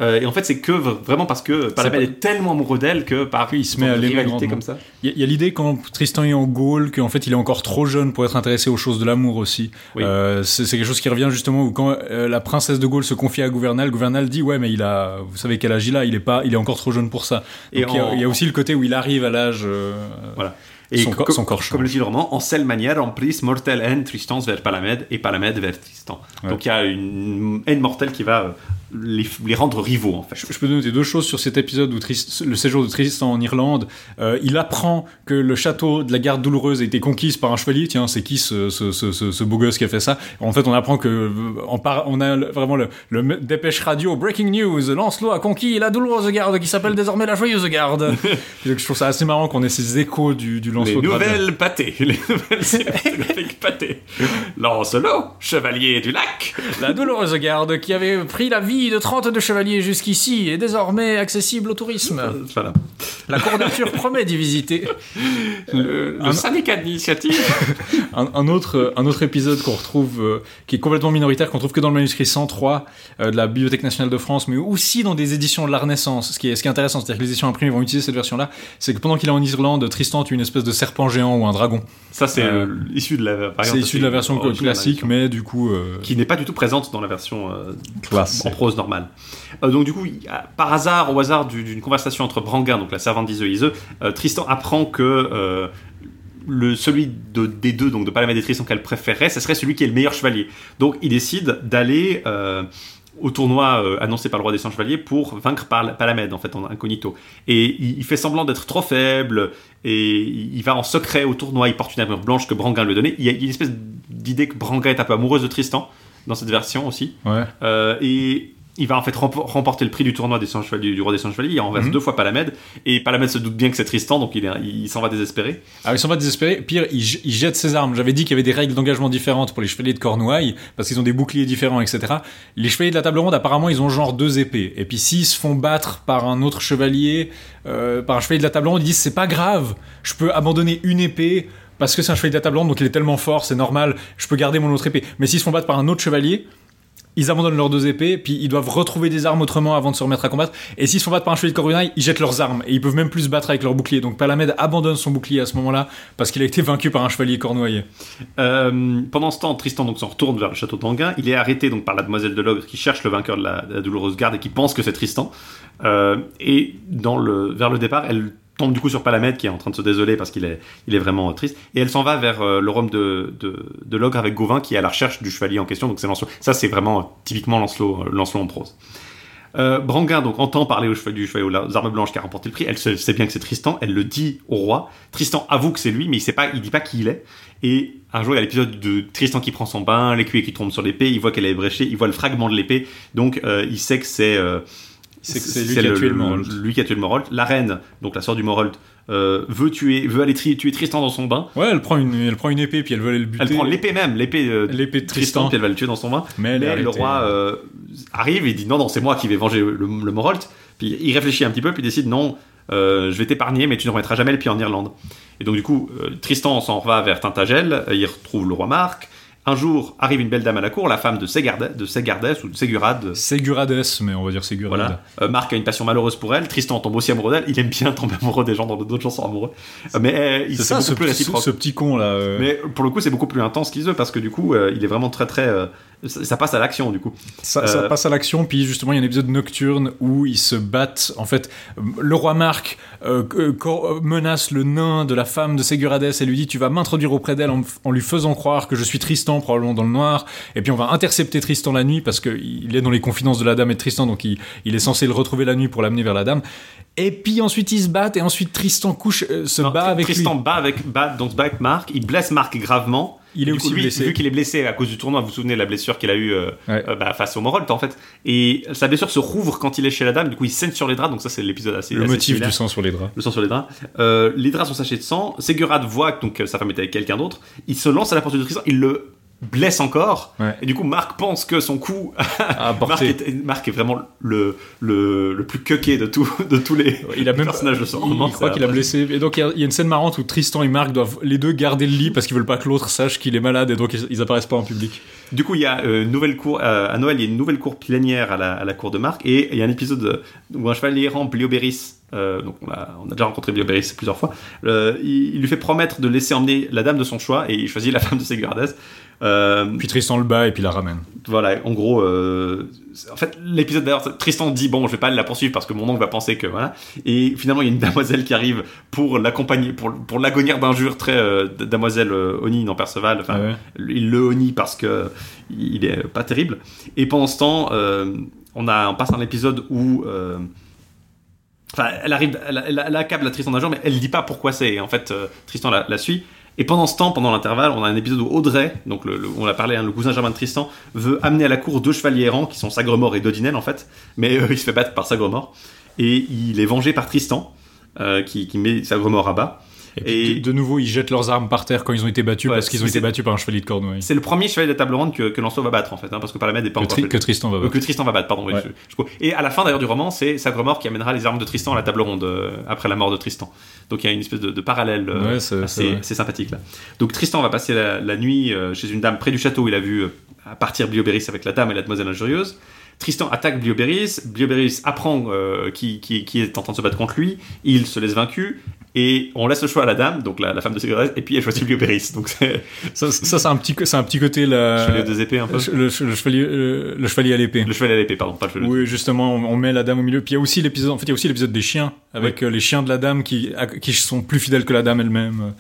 Euh, et en fait, c'est que vraiment parce que Palamède pas- est tellement amoureux d'elle que par Oui, il se met à l'aimer comme ça. Il y a- l'idée quand Tristan est en Gaule qu'en fait il est encore trop jeune pour être intéressé aux choses de l'amour aussi. Oui. Euh, c'est quelque chose qui revient justement où quand euh, la princesse de Gaule se confie à Gouvernal, Gouvernal dit ouais mais il a, vous savez quel âge il a, il est pas, il est encore trop jeune pour ça. Et Donc il y a- en- il y, a aussi le côté où il arrive à l'âge. euh, Voilà. Et Son co- son corps comme le dit le roman, en selle manière, en prise mortelle haine, Tristan vers Palamède et Palamède vers Tristan. Ouais. Donc il y a une haine mortelle qui va euh, les, les rendre rivaux en fait. Je peux noter deux choses sur cet épisode où Trist- le séjour de Tristan en Irlande. Euh, il apprend que le château de la garde douloureuse a été conquise par un chevalier. Tiens, c'est qui ce, ce, ce, ce- ce beau gosse qui a fait ça? En fait, on apprend que euh, on, par- on a vraiment le, dépêche radio breaking news. Lancelot a conquis la douloureuse garde qui s'appelle désormais la joyeuse garde. Je trouve ça assez marrant qu'on ait ces échos du, du Les Lancelot. Brad. nouvelles pâtés, les nouvelles cinématographiques pâtés. Lancelot, chevalier du lac. La douloureuse garde qui avait pris la vie de 32 chevaliers jusqu'ici est désormais accessible au tourisme. Euh, Voilà. La cour d'Arthur promet d'y visiter. Le, le un- syndicat d'initiative. Un, un autre, un autre épisode qu'on retrouve, euh, qui est complètement minoritaire, qu'on trouve que dans le manuscrit 103 euh, de la Bibliothèque nationale de France, mais aussi dans des éditions de la Renaissance. Ce qui est, ce qui est intéressant, c'est-à-dire que les éditions imprimées vont utiliser cette version-là, c'est que pendant qu'il est en Irlande, Tristan tue une espèce de serpent géant ou un dragon. Ça, c'est Euh, euh, issu de la variante. C'est issu de la version classique, mais du coup... euh, qui n'est pas du tout présente dans la version euh, Classe. en prose normale. Euh, donc du coup, par hasard, au hasard du- d'une conversation entre Branguin, donc la servante d'Iseux, euh, Tristan apprend que euh, le, celui de- des deux, donc de Palamède et Tristan qu'elle préférerait, ce serait celui qui est le meilleur chevalier. Donc il décide d'aller euh, au tournoi euh, annoncé par le roi des 100 chevaliers pour vaincre Pal- Palamède, en fait, en incognito. Et il, il fait semblant d'être trop faible, et il il va en secret au tournoi, il porte une armure blanche que Branguin lui a donnée. Il y a une espèce d'idée que Branguin est un peu amoureuse de Tristan, dans cette version aussi. Ouais. Euh, et il va en fait rempo- remporter le prix du tournoi des 100 chevaliers, du roi des 100 chevaliers. Il renverse Mhm. deux fois Palamède. Et Palamède se doute bien que c'est Tristan, donc il, il s'en va désespéré. Alors, ils sont pas désespérés. Pire, ils, j- ils jettent ses armes. J'avais dit qu'il y avait des règles d'engagement différentes pour les chevaliers de Cornouailles, parce qu'ils ont des boucliers différents, etc. Les chevaliers de la table ronde, apparemment, ils ont genre deux épées. Et puis, s'ils se font battre par un autre chevalier, euh, par un chevalier de la table ronde, ils disent c'est pas grave, je peux abandonner une épée. Parce que c'est un chevalier de la table ronde, donc il est tellement fort, c'est normal, je peux garder mon autre épée. Mais s'ils se font battre par un autre chevalier, ils abandonnent leurs deux épées, puis ils doivent retrouver des armes autrement avant de se remettre à combattre. Et s'ils se font battre par un chevalier de ils jettent leurs armes. Et ils peuvent même plus se battre avec leur bouclier. Donc Palamède abandonne son bouclier à ce moment-là, parce qu'il a été vaincu par un chevalier cornouaillé. Euh, pendant ce temps, Tristan donc s'en retourne vers le château d'Anguin. Il est arrêté donc par la demoiselle de l'ogre qui cherche le vainqueur de la, de la douloureuse garde et qui pense que c'est Tristan. Euh, et dans le, vers le départ, elle tombe du coup sur Palamède qui est en train de se désoler parce qu'il est, il est vraiment triste. Et elle s'en va vers euh, le royaume de, de, l'ogre avec Gauvin qui est à la recherche du chevalier en question. Donc c'est Lancelot. Ça c'est vraiment euh, typiquement Lancelot, euh, Lancelot en prose. Branguin donc entend parler au chevalier, du chevalier aux armes blanches qui a remporté le prix. Elle sait bien que c'est Tristan. Elle le dit au roi. Tristan avoue que c'est lui, mais il sait pas, il dit pas qui il est. Et un jour, il y a l'épisode de Tristan qui prend son bain, l'écuyer qui tombe sur l'épée. Il voit qu'elle est bréchée. Il voit le fragment de l'épée. Donc il sait que c'est C'est lui qui a tué le Morolt. Lui qui a tué le Morolt. La reine, donc la sœur du Morolt, euh, veut tuer, veut aller tri- tuer Tristan dans son bain. Ouais, elle prend une, elle prend une épée, puis elle veut aller le buter. Elle prend l'épée même, l'épée euh, de L'épée de Tristan, Tristan. puis elle va le tuer dans son bain. Mais elle le roi euh, arrive et dit non, non, c'est moi qui vais venger le, le Morolt. Puis il réfléchit un petit peu, puis décide non, euh, je vais t'épargner, mais tu ne remettras jamais le pied en Irlande. Et donc du coup, euh, Tristan s'en va vers Tintagel, euh, il retrouve le roi Marc. Un jour, arrive une belle dame à la cour, la femme de Ségardès, de ou de Ségurade. Segurades, mais on va dire Segurade. Voilà. Euh, Marc a une passion malheureuse pour elle. Tristan tombe aussi amoureux d'elle. Il aime bien tomber amoureux des gens dont d'autres gens sont amoureux. Euh, mais euh, il C'est ça, beaucoup ce plus petit, réciproque. ce petit con là. euh. Mais pour le coup, c'est beaucoup plus intense qu'Iseux parce que du coup, euh, il est vraiment très très. Ça, ça passe à l'action du coup. Ça, ça Euh, passe à l'action, puis justement, il y a un épisode nocturne où ils se battent. En fait, le roi Marc euh, euh, menace le nain de la femme de Ségurades et lui dit Tu vas m'introduire auprès d'elle en, en lui faisant croire que je suis Tristan, probablement dans le noir. Et puis on va intercepter Tristan la nuit parce qu'il est dans les confidences de la dame et de Tristan, donc il, il est censé le retrouver la nuit pour l'amener vers la dame. Et puis ensuite ils se battent, et ensuite Tristan couche, euh, se Non, bat avec Tristan lui. bat avec, bat, donc bat avec Marc. Il blesse Marc gravement. Il est Du aussi coup, lui, blessé. Vu qu'il est blessé à cause du tournoi, vous vous souvenez de la blessure qu'il a eue euh, Ouais. euh, bah, face au Morolt en fait. Et sa blessure se rouvre quand il est chez la dame. Du coup, il saigne sur les draps. Donc ça, c'est l'épisode assez. Le assez motif similaire. du sang sur les draps. Le sang sur les draps. Euh, les draps sont sachés de sang. Ségurade voit que donc, euh, sa femme est avec quelqu'un d'autre. Il se lance à la porte de Tristan. Il le blesse encore. Ouais. Et du coup, Marc pense que son coup. Marc, est, Marc est vraiment le, le, le plus cucké de, tout, de tous les, Il a les même personnages de son roman. il croit qu'il a blessé. Et donc il y a- il y, a une scène marrante où Tristan et Marc doivent les deux garder le lit parce qu'ils veulent pas que l'autre sache qu'il est malade et donc ils, ils apparaissent pas en public. Du coup, il y a euh, une nouvelle cour euh, à Noël, il y a une nouvelle cour plénière à la, à la cour de Marc, et il y a un épisode euh, où un chevalier errant, Bliobéris, euh, donc on a, on a déjà rencontré Bioberis plusieurs fois, euh, il, il lui fait promettre de laisser emmener la dame de son choix et il choisit la femme de Sigurdas. Euh, Puis Tristan le bat et puis la ramène. voilà, en gros, euh, en fait, l'épisode d'ailleurs, Tristan dit bon, je vais pas la poursuivre parce que mon oncle va penser que voilà. Et finalement, il y a une damoiselle qui arrive pour l'accompagner, pour pour l'agonir d'injures très euh, damoiselle euh, Oni dans Perceval. Enfin, Ah ouais. il le Oni parce que il est pas terrible. Et pendant ce temps, euh, on a on passe un épisode où Enfin, elle arrive, elle, elle, elle accable la Tristan d'un jour, mais elle dit pas pourquoi c'est. En fait, Tristan la, la suit. Et pendant ce temps, pendant l'intervalle, on a un épisode où Audrey, donc on l'a parlé, hein, le cousin germain de Tristan, veut amener à la cour deux chevaliers errants qui sont Sagremort et Dodinel en fait, mais il se fait battre par Sagremort et il est vengé par Tristan euh, qui, qui met Sagremort à bas. Et, puis, Et- de, de nouveau, ils jettent leurs armes par terre quand ils ont été battus Ouais, parce qu'ils ont été battus par un chevalier de Cornouailles. C'est le premier chevalier de table ronde que, que Lancelot va battre en fait, hein, parce que Palamède n'est pas Que, Tri- que Tristan va Euh, battre. que Tristan va battre, pardon. Ouais. je- et à la fin d'ailleurs du roman, c'est Sagremort qui amènera les armes de Tristan à la table ronde euh, après la mort de Tristan. Donc il y a une espèce de, de parallèle euh, Ouais, assez, sympathique là. Donc Tristan va passer la, la nuit chez une dame près du château où il a vu partir Blioberis avec la dame et la demoiselle injurieuse. Tristan attaque Blioberis, Blioberis apprend euh, qui, qui, qui est en train de se battre contre lui, il se laisse vaincu, et on laisse le choix à la dame, donc la, la femme de Ségolène, et puis elle choisit Blioberis. Donc Ça, ça, c'est un petit, c'est un petit côté la. chevalier deux épées un peu. le, le- le chevalier, le, le chevalier à l'épée. Le chevalier à l'épée, pardon, pas le chevalier. Oui, justement, on, on met la dame au milieu. Puis il y a aussi l'épisode, en fait, il y a aussi l'épisode des chiens, avec euh, les chiens de la dame qui, à- qui sont plus fidèles que la dame elle-même.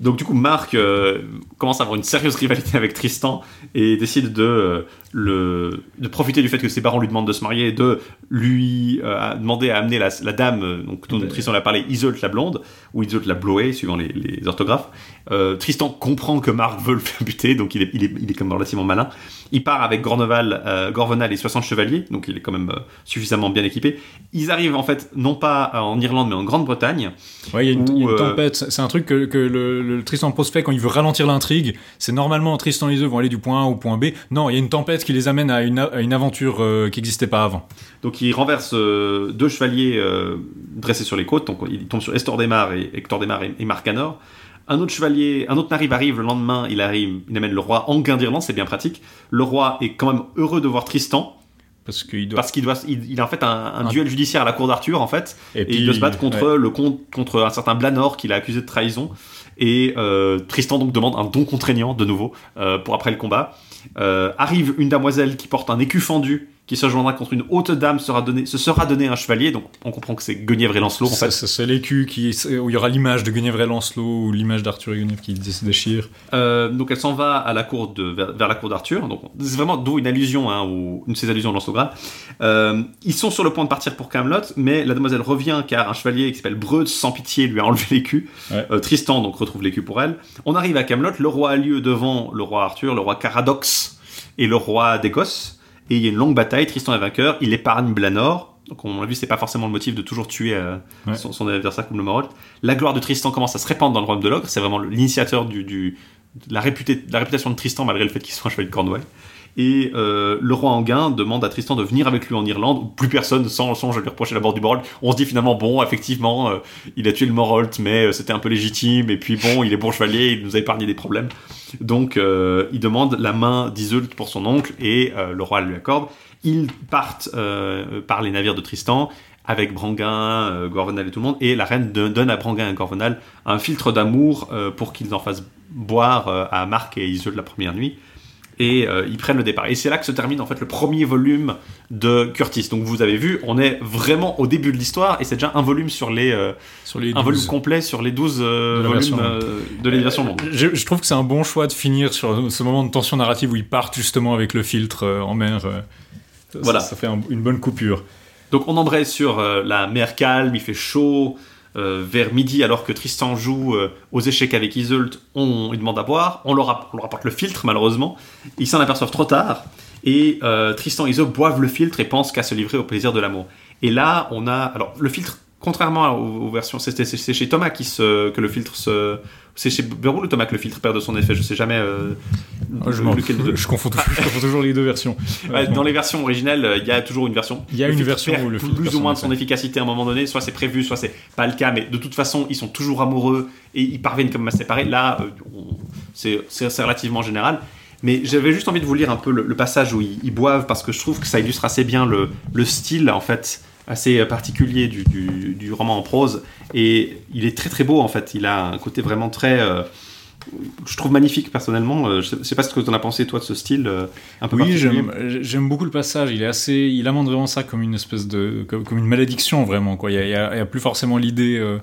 Donc du coup, Marc euh, commence à avoir une sérieuse rivalité avec Tristan et décide de, euh, le, de profiter du fait que ses parents lui demandent de se marier et de lui euh, demander à amener la, la dame, euh, donc dont Ouais. Tristan l'a parlé, Isolde la blonde, ou Isolde la bloée, suivant les, les orthographes. Euh, Tristan comprend que Marc veut le faire buter, donc il est, il est, il est quand même relativement malin. Il part avec Gorneval, euh, Gorvenal et 60 chevaliers, donc il est quand même euh, suffisamment bien équipé. Ils arrivent en fait, non pas en Irlande, mais en Grande-Bretagne. Ouais, il y a une, tempête. C'est un truc que, que le, le Tristan Pose fait quand il veut ralentir l'intrigue. C'est normalement Tristan et Iseux vont aller du point A au point B. Non, il y a une tempête qui les amène à une, a- à une aventure qui n'existait pas avant. Donc il renverse deux chevaliers dressés sur les côtes, donc il tombe sur Estor Desmar et Hector Desmar et, et Marcanor. Un autre chevalier, un autre narrive arrive le lendemain, il arrive, il amène le roi Anguin d'Irlande, c'est bien pratique. Le roi est quand même heureux de voir Tristan, Parce qu'il doit. parce qu'il doit, il, il a en fait un, un Un- duel judiciaire à la cour d'Arthur en fait, et, il doit se battre contre ouais. le con- contre un certain Blanor qu'il a accusé de trahison. Et euh, Tristan donc demande un don contraignant de nouveau euh, pour après le combat. Euh, arrive une damoiselle qui porte un écu fendu, qui se joindra contre une haute dame, sera donné, se sera donné un chevalier. Donc on comprend que c'est Guenièvre et Lancelot en fait. C'est l'écu qui, où il y aura l'image de Guenièvre et Lancelot ou l'image d'Arthur et Guenièvre qui se déchire. Euh, donc elle s'en va à la cour de, vers, vers la cour d'Arthur. Donc c'est vraiment d'où une allusion, hein, ou une de ces allusions de Lancelot Graal. Euh, ils sont sur le point de partir pour Camelot, mais la demoiselle revient car un chevalier qui s'appelle Breud sans pitié lui a enlevé l'écu. Ouais. Euh, Tristan donc retrouve l'écu pour elle. On arrive à Camelot. Le roi a lieu devant le roi Arthur, le roi Caradox et le roi d'Écosse. Et il y a une longue bataille. Tristan est vainqueur. Il épargne Blanor. Donc on l'a vu, c'est pas forcément le motif de toujours tuer euh, Ouais. son, son adversaire comme le Morol. La gloire de Tristan commence à se répandre dans le royaume de l'ogre. C'est vraiment l'initiateur du, du- de la, réputé- la réputation de Tristan malgré le fait qu'il soit un chevalier de Cornouailles. Et euh, le roi Anguin demande à Tristan de venir avec lui en Irlande, plus personne sans songe à lui reprocher la mort du Morolt. On se dit finalement, bon, effectivement, euh, il a tué le Morolt, mais euh, c'était un peu légitime, et puis bon, il est bon chevalier, il nous a épargné des problèmes. Donc, il demande la main d'Iseult pour son oncle, et le roi lui accorde. Ils partent par les navires de Tristan, avec Branguin, Gorvenal et tout le monde, et la reine donne à Branguin et Gorvenal un filtre d'amour pour qu'ils en fassent boire à Marc et Iseult la première nuit et euh, ils prennent le départ. Et c'est là que se termine en fait le premier volume de Curtis. Donc vous avez vu, on est vraiment au début de l'histoire et c'est déjà un volume sur les euh, Sur les un 12. volume complet sur les 12 euh, De volumes euh, de longue. Je, je trouve que c'est un bon choix de finir sur ce moment de tension narrative où ils partent justement avec le filtre euh, en mer. Ça- Voilà. Ça, fait un- une bonne coupure. Donc on embraye sur euh, la mer calme, il fait chaud. Euh, vers midi, alors que Tristan joue euh, aux échecs avec Iseult, on, il demande à boire. On leur, apporte le filtre, malheureusement. Ils s'en aperçoivent trop tard. Et euh, Tristan et Iseult boivent le filtre et pensent qu'à se livrer au plaisir de l'amour. Et là, on a. Alors, le filtre, contrairement aux, aux versions. C'est chez Thomas qui se, que le filtre se. C'est chez Beroul ou Thomas que le filtre perd de son effet Je sais jamais. euh, Oh, je, lequel je confonds, toujours- je confonds toujours les deux versions. Dans les versions originales, il y a toujours une version. Il y a Le une filtre version perd où le filtre plus ou moins de son efficacité à un moment donné. Soit c'est prévu, soit c'est pas le cas. Mais de toute façon, ils sont toujours amoureux et ils parviennent comme à se séparer. Là, euh, c'est relativement général. Mais j'avais juste envie de vous lire un peu le, le passage où ils, ils boivent parce que je trouve que ça illustre assez bien le, le style en fait assez particulier du, du, du roman en prose. Et il est très très beau en fait. Il a un côté vraiment très euh, je trouve magnifique personnellement. Euh, Je sais, pas ce que tu en as pensé toi de ce style euh, un peu Oui, particulier. j'aime beaucoup le passage. Il est assez, il amende vraiment ça comme une espèce de, comme, comme une malédiction vraiment quoi. Il y a, il y a- il y a plus forcément l'idée. euh,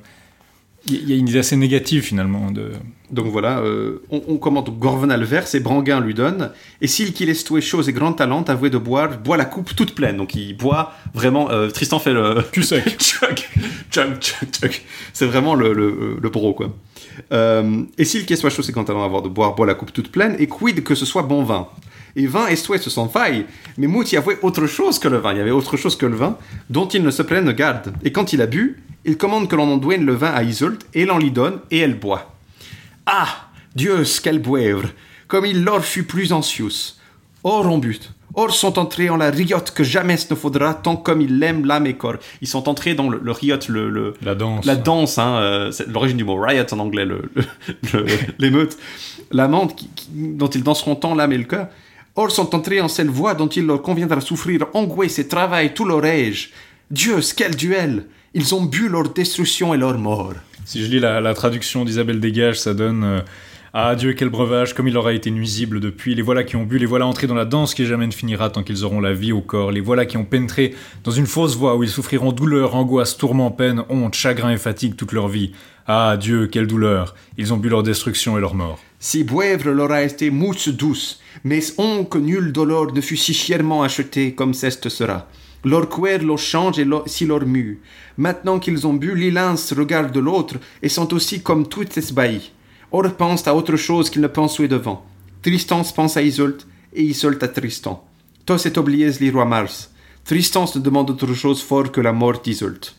il y a une idée assez négative finalement de. Donc voilà, euh, on, on commente Gorvenal verse et Branguin lui donne. Et s'il qu'il est doué chose et grand talent, avoué de boire, boit la coupe toute pleine. Donc il boit vraiment. euh, Tristan fait le. Cul sec. Chuck, chuck, chuck, chuck. C'est vraiment le, le, le bro, quoi. Euh, et s'il qu'il soit chose et grand talent, avoir de boire, boit la coupe toute pleine. Et quid que ce soit bon vin? Et vin et souhait se sont failles. Mais Mout y avouait autre chose que le vin. Il y avait autre chose que le vin, dont il ne se prenne garde. Et quand il a bu, il commande que l'on en douane le vin à Iseult, et l'on lui donne, et elle boit. Ah, Dieu, quel boèvre Comme il leur fut plus anxious. Or en but. Or sont entrés en la riotte que jamais ne faudra, tant comme il l'aime l'âme et corps. Ils sont entrés dans le, le riot, le, le- La danse. la danse, hein, euh, c'est l'origine du mot riot en anglais, le- le- le- l'émeute, qui- qui- dont ils danseront tant l'âme et le cœur. Or sont entrés en cette voie dont il leur conviendra souffrir angoisse et travail tout leur âge. Dieu, quel duel Ils ont bu leur destruction et leur mort. Si je lis la, traduction d'Isabelle Dégage, ça donne euh, Ah Dieu, quel breuvage, comme il aura été nuisible depuis. Les voilà qui ont bu, les voilà entrés dans la danse qui jamais ne finira tant qu'ils auront la vie au corps. Les voilà qui ont pénétré dans une fausse voie où ils souffriront douleur, angoisse, tourment, peine, honte, chagrin et fatigue toute leur vie. Ah Dieu, quelle douleur Ils ont bu leur destruction et leur mort. Si boèvre leur a été mousse douce, mais on que nul dolor ne fut si chèrement acheté comme ceste sera. Leur cuir leur change et leur- si leur mue. Maintenant qu'ils ont bu, l'un regarde de l'autre et sont aussi comme toutes esbahis. Or pensent à autre chose qu'ils ne pensaient devant. Tristan se pense à Iseult et Iseult à Tristan. Tous est oubliés les rois Mars. Tristan se demande autre chose fort que la mort d'Iseult.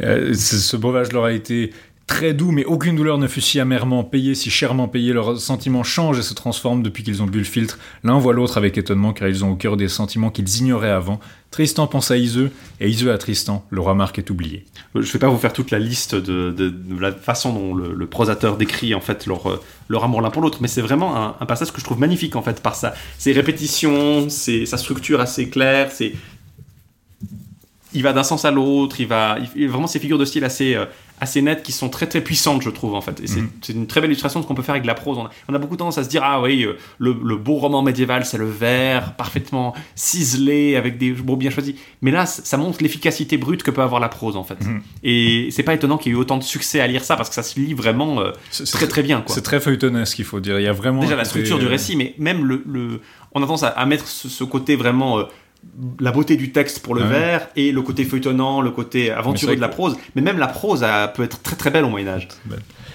Euh, ce ce breuvage leur a été très doux, mais aucune douleur ne fut si amèrement payée, si chèrement payée. Leurs sentiments changent et se transforment depuis qu'ils ont bu le filtre. L'un voit l'autre avec étonnement, car ils ont au cœur des sentiments qu'ils ignoraient avant. Tristan pense à Iseux, et Iseux à Tristan. Le roi Marc est oublié. Je vais pas vous faire toute la liste de, la façon dont le, prosateur décrit en fait leur, euh, leur amour l'un pour l'autre, mais c'est vraiment un, passage que je trouve magnifique en fait par ça. Ses répétitions, sa structure assez claire, il va d'un sens à l'autre, il va vraiment ces figures de style assez euh, assez nettes qui sont très très puissantes je trouve en fait. Et c'est Mhm. c'est une très belle illustration de ce qu'on peut faire avec la prose. On a, on a beaucoup tendance à se dire ah oui euh, le, le beau roman médiéval c'est le vers parfaitement ciselé avec des mots bien choisis. Mais là ça montre l'efficacité brute que peut avoir la prose en fait. Mhm. Et c'est pas étonnant qu'il y ait eu autant de succès à lire ça parce que ça se lit vraiment euh, très très bien. C'est très feuilletonesque, il faut dire. Il y a vraiment. Déjà la structure du euh, récit, mais même le, le- on a tendance à, à mettre ce, ce côté vraiment euh, la beauté du texte pour le Ouais. vers et le côté feuilletonnant, le côté aventureux de la prose. Mais même la prose a- peut être très très belle au Moyen Âge.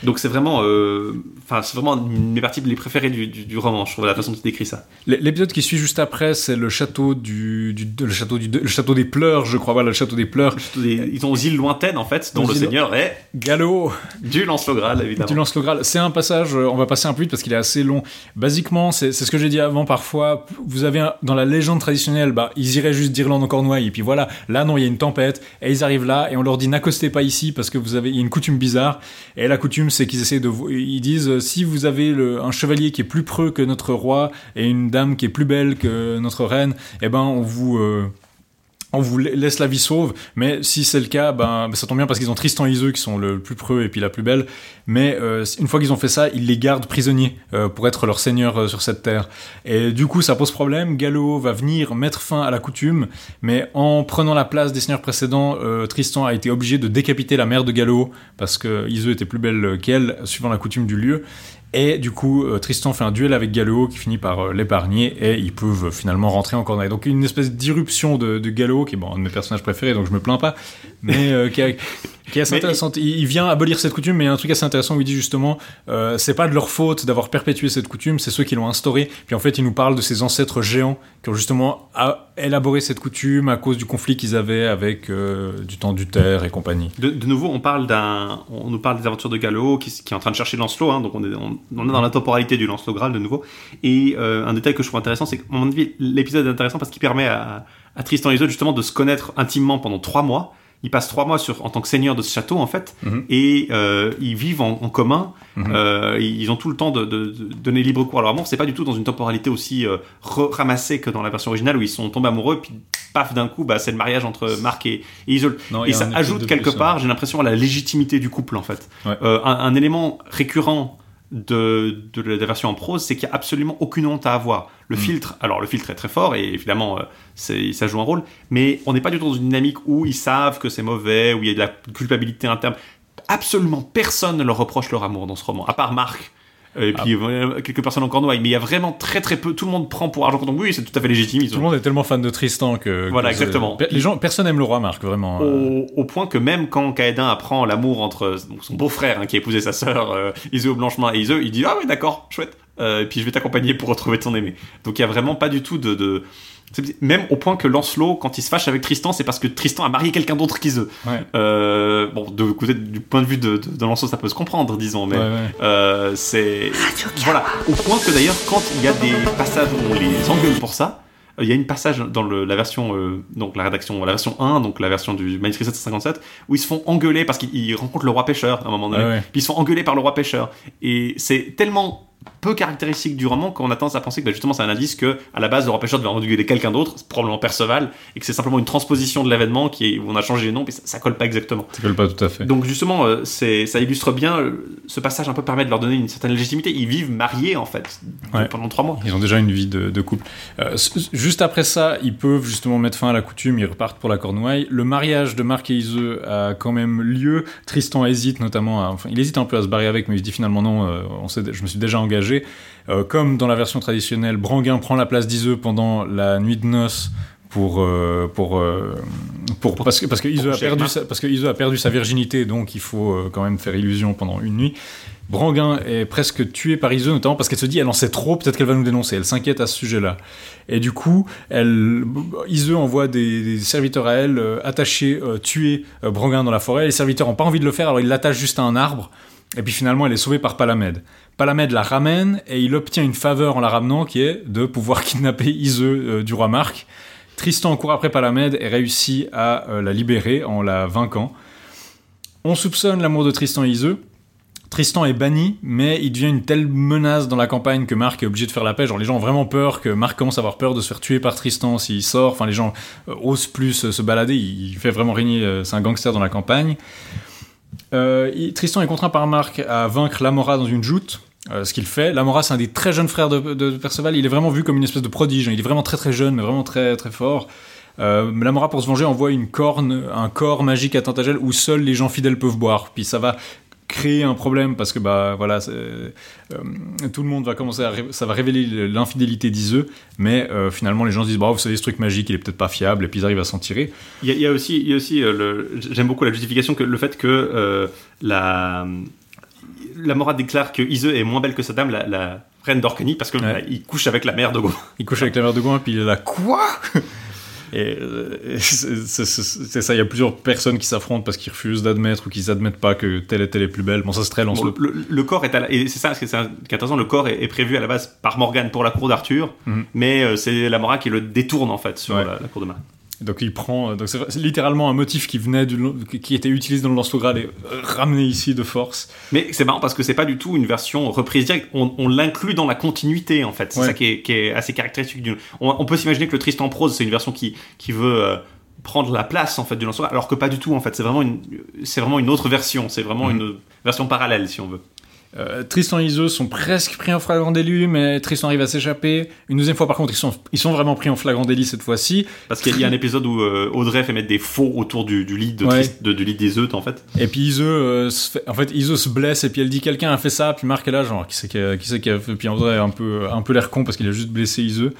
Donc c'est vraiment, euh, enfin c'est vraiment une des parties les préférées du, du, du roman. Je trouve la façon dont il décrit ça. L'épisode qui suit juste après, c'est le château du, du- le château du, le château des pleurs, je crois. Voilà, le château des pleurs. Des- Ils ont aux îles lointaines en fait, dont le îles- Seigneur est Gallo. du lance-le-graal évidemment. Tu lances le Graal. C'est un passage, euh, on va passer un peu vite parce qu'il est assez long. Basiquement, c'est c'est ce que j'ai dit avant parfois. Vous avez un- dans la légende traditionnelle, bah, ils iraient juste d'Irlande en Cornouailles et puis voilà. Là, non, il y a une tempête et ils arrivent là et on leur dit n'accostez pas ici parce que vous avez il y a une coutume bizarre. Et la coutume, c'est qu'ils essaient de, ils disent euh, si vous avez un chevalier qui est plus preux que notre roi et une dame qui est plus belle que notre reine, eh ben on vous euh, on vous la- laisse la vie sauve, mais si c'est le cas, ben, ben, ça tombe bien parce qu'ils ont Tristan et Iseux qui sont le plus preux et puis la plus belle. Mais euh, une fois qu'ils ont fait ça, ils les gardent prisonniers euh, pour être leur seigneur euh, sur cette terre. Et du coup, ça pose problème. Gallo va venir mettre fin à la coutume, mais en prenant la place des seigneurs précédents, Tristan a été obligé de décapiter la mère de Gallo parce que Iseux était plus belle qu'elle, suivant la coutume du lieu. Et du coup, euh, Tristan fait un duel avec Gallo qui finit par euh, l'épargner et ils peuvent euh, finalement rentrer en Cornouailles. Donc une espèce d'irruption de, de Gallo qui est bon, un de mes personnages préférés, donc je me plains pas, mais euh, qui, est- qui est assez intéressante. Il, il vient abolir cette coutume, mais il y a un truc assez intéressant où il dit justement, euh, c'est pas de leur faute d'avoir perpétué cette coutume, c'est ceux qui l'ont instaurée. Puis en fait, il nous parle de ces ancêtres géants qui ont justement a- élaboré cette coutume à cause du conflit qu'ils avaient avec euh, du temps du terre et compagnie. De, de nouveau, on parle d'un, on nous parle des aventures de Gallo qui, qui est en train de chercher Lancelot, hein, donc on est, on, on est dans la temporalité du Lancelot Graal de nouveau. Et euh, un détail que je trouve intéressant, c'est que, mon avis, l'épisode est intéressant parce qu'il permet à, à Tristan et Isolde justement de se connaître intimement pendant trois mois. ils passent trois mois sur, en tant que seigneur de ce château en fait, Mhm. et euh, ils vivent en, en commun. Mhm. Euh, ils ont tout le temps de, de- de donner libre cours à leur amour. C'est pas du tout dans une temporalité aussi euh, ramassée que dans la version originale où ils sont tombés amoureux, puis paf d'un coup, bah, c'est le mariage entre Marc et, et Isolde. Non, Et ça ajoute quelque plus, part, j'ai l'impression, à la légitimité du couple en fait. Ouais. Euh, un, un élément récurrent de, de la version en prose, c'est qu'il n'y a absolument aucune honte à avoir. Le Mm. filtre, alors le filtre est très fort et évidemment euh, ça joue un rôle, mais on n'est pas du tout dans une dynamique où ils savent que c'est mauvais, où il y a de la culpabilité interne. Absolument personne ne leur reproche leur amour dans ce roman, à part Marc. Et Ah. puis euh, quelques personnes en cornouailles, mais il y a vraiment très très peu. Tout le monde prend pour argent comptant. Oui, c'est tout à fait légitime. Tout le monde est tellement fan de Tristan que. Voilà, que exactement. Les gens, personne aime le roi Marc, vraiment. euh. au, au point que même quand Kaedin apprend l'amour entre son beau-frère hein, qui a épousé sa sœur euh, Iseu Blanchemain et Iseu, il dit ah ouais d'accord chouette Euh, et puis je vais t'accompagner pour retrouver ton aimé. Donc il y a vraiment pas du tout de, même au point que Lancelot quand il se fâche avec Tristan c'est parce que Tristan a marié quelqu'un d'autre qu'Iseu. Ouais. Euh, bon de, côté- du point de vue de, de, de Lancelot ça peut se comprendre disons mais Ouais, ouais. euh, c'est voilà au point que d'ailleurs quand il y a des passages où on les engueule pour ça euh, il y a une passage dans le- la version euh, donc la rédaction la version 1 donc la version du manuscrit 757 où ils se font engueuler parce qu'ils ils rencontrent le roi pêcheur à un moment donné Ouais, ouais. puis ils se font engueuler par le roi pêcheur et c'est tellement peu caractéristique du roman qu'on a tendance à penser que bah, justement c'est un indice que à la base le roi pêcheur devait engueuler quelqu'un d'autre c'est probablement Perceval et que c'est simplement une transposition de l'événement qui est, où on a changé les noms mais ça, ça colle pas exactement Ça colle pas tout à fait. donc justement, euh, c'est, ça illustre bien euh, ce passage un peu permet de leur donner une certaine légitimité. Ils vivent mariés en fait Ouais. pendant trois mois. Ils ont déjà une vie de, de couple. Euh, juste après ça, ils peuvent justement mettre fin à la coutume, ils repartent pour la Cornouaille. Le mariage de Marc et Iseux a quand même lieu. Tristan hésite notamment, à- enfin, il hésite un peu à se barrer avec, mais il se dit finalement non, on je me suis déjà engagé. Euh, comme dans la version traditionnelle, Branguin prend la place d'Iseux pendant la nuit de noces pour euh, pour euh, pour parce que parce que a perdu sa, parce que Iseux a perdu sa virginité donc il faut quand même faire illusion pendant une nuit. Branguin est presque tué par Iseux, notamment parce qu'elle se dit elle en sait trop, peut-être qu'elle va nous dénoncer. Elle s'inquiète à ce sujet-là. Et du coup, elle, Iseux envoie des, des serviteurs à elle euh, attacher, euh, tuer Branguin dans la forêt. Les serviteurs n'ont pas envie de le faire, alors ils l'attachent juste à un arbre. Et puis finalement, elle est sauvée par Palamède. Palamède la ramène et il obtient une faveur en la ramenant qui est de pouvoir kidnapper Iseux euh, du roi Marc. Tristan court après Palamède et réussit à euh, la libérer en la vainquant. On soupçonne l'amour de Tristan et Iseux. Tristan est banni, mais il devient une telle menace dans la campagne que Marc est obligé de faire la paix. Genre, les gens ont vraiment peur que Marc commence à avoir peur de se faire tuer par Tristan s'il sort. Enfin, les gens euh, osent plus se balader. Il fait vraiment régner. c'est un gangster dans la campagne. Euh, Tristan est contraint par Marc à vaincre Lamora dans une joute. euh, ce qu'il fait. Lamora, c'est un des très jeunes frères de, de Perceval. Il est vraiment vu comme une espèce de prodige. hein. Il est vraiment très très jeune, mais vraiment très très fort. Euh, Lamora, pour se venger, envoie une corne, un corps magique à Tintagel où seuls les gens fidèles peuvent boire. Puis ça va créer un problème parce que bah voilà euh, tout le monde va commencer à ré- ça va révéler l'infidélité d'Iseux mais euh, finalement les gens se disent bah vous savez ce truc magique il est peut-être pas fiable et puis ils arrivent à s'en tirer Il y a, il y a aussi, il y a aussi euh, le, j'aime beaucoup la justification que le fait que la la Mora déclare que Iseux est moins belle que sa dame, la, la reine d'Orcanie, parce que Ouais. bah, il couche avec la mère de Gaumont. il couche avec la mère de Gouin puis il est là quoi? et euh, c'est ça il y a plusieurs personnes qui s'affrontent parce qu'ils refusent d'admettre ou qu'ils admettent pas que telle et telle est plus belle bon ça c'est très lance Bon, le, le corps est à la, et c'est ça, c'est intéressant. Le corps est, est prévu à la base par Morgane pour la cour d'Arthur, Mhm. mais euh, c'est la Mora qui le détourne en fait sur Ouais. la, la cour de Marine. Donc il prend, euh, donc c'est littéralement un motif qui venait du, qui était utilisé dans le lance et euh, ramené ici de force. Mais c'est marrant parce que c'est pas du tout une version reprise directe. On, on l'inclut dans la continuité en fait. C'est Ouais. ça qui est, qui est assez caractéristique. Du... On, on peut s'imaginer que le Tristan prose c'est une version qui qui veut euh, prendre la place en fait du lance alors que pas du tout en fait. C'est vraiment une c'est vraiment une autre version. C'est vraiment Mhm. une version parallèle si on veut. Euh, Tristan et Iseux sont presque pris en flagrant délit, mais Tristan arrive à s'échapper. Une deuxième fois par contre ils sont, ils sont vraiment pris en flagrant délit cette fois-ci. Parce qu'il y a un épisode où euh, Audrey fait mettre des faux autour du, du lit de, Ouais. Trist- de- du lit des œufs en fait. Et puis Iseux, euh, se fait- en fait Iseux se blesse et puis elle dit quelqu'un a fait ça, puis Marc est là genre qui c'est qui a, qui c'est qui a fait, puis André a un peu, un peu l'air con parce qu'il a juste blessé Iseux.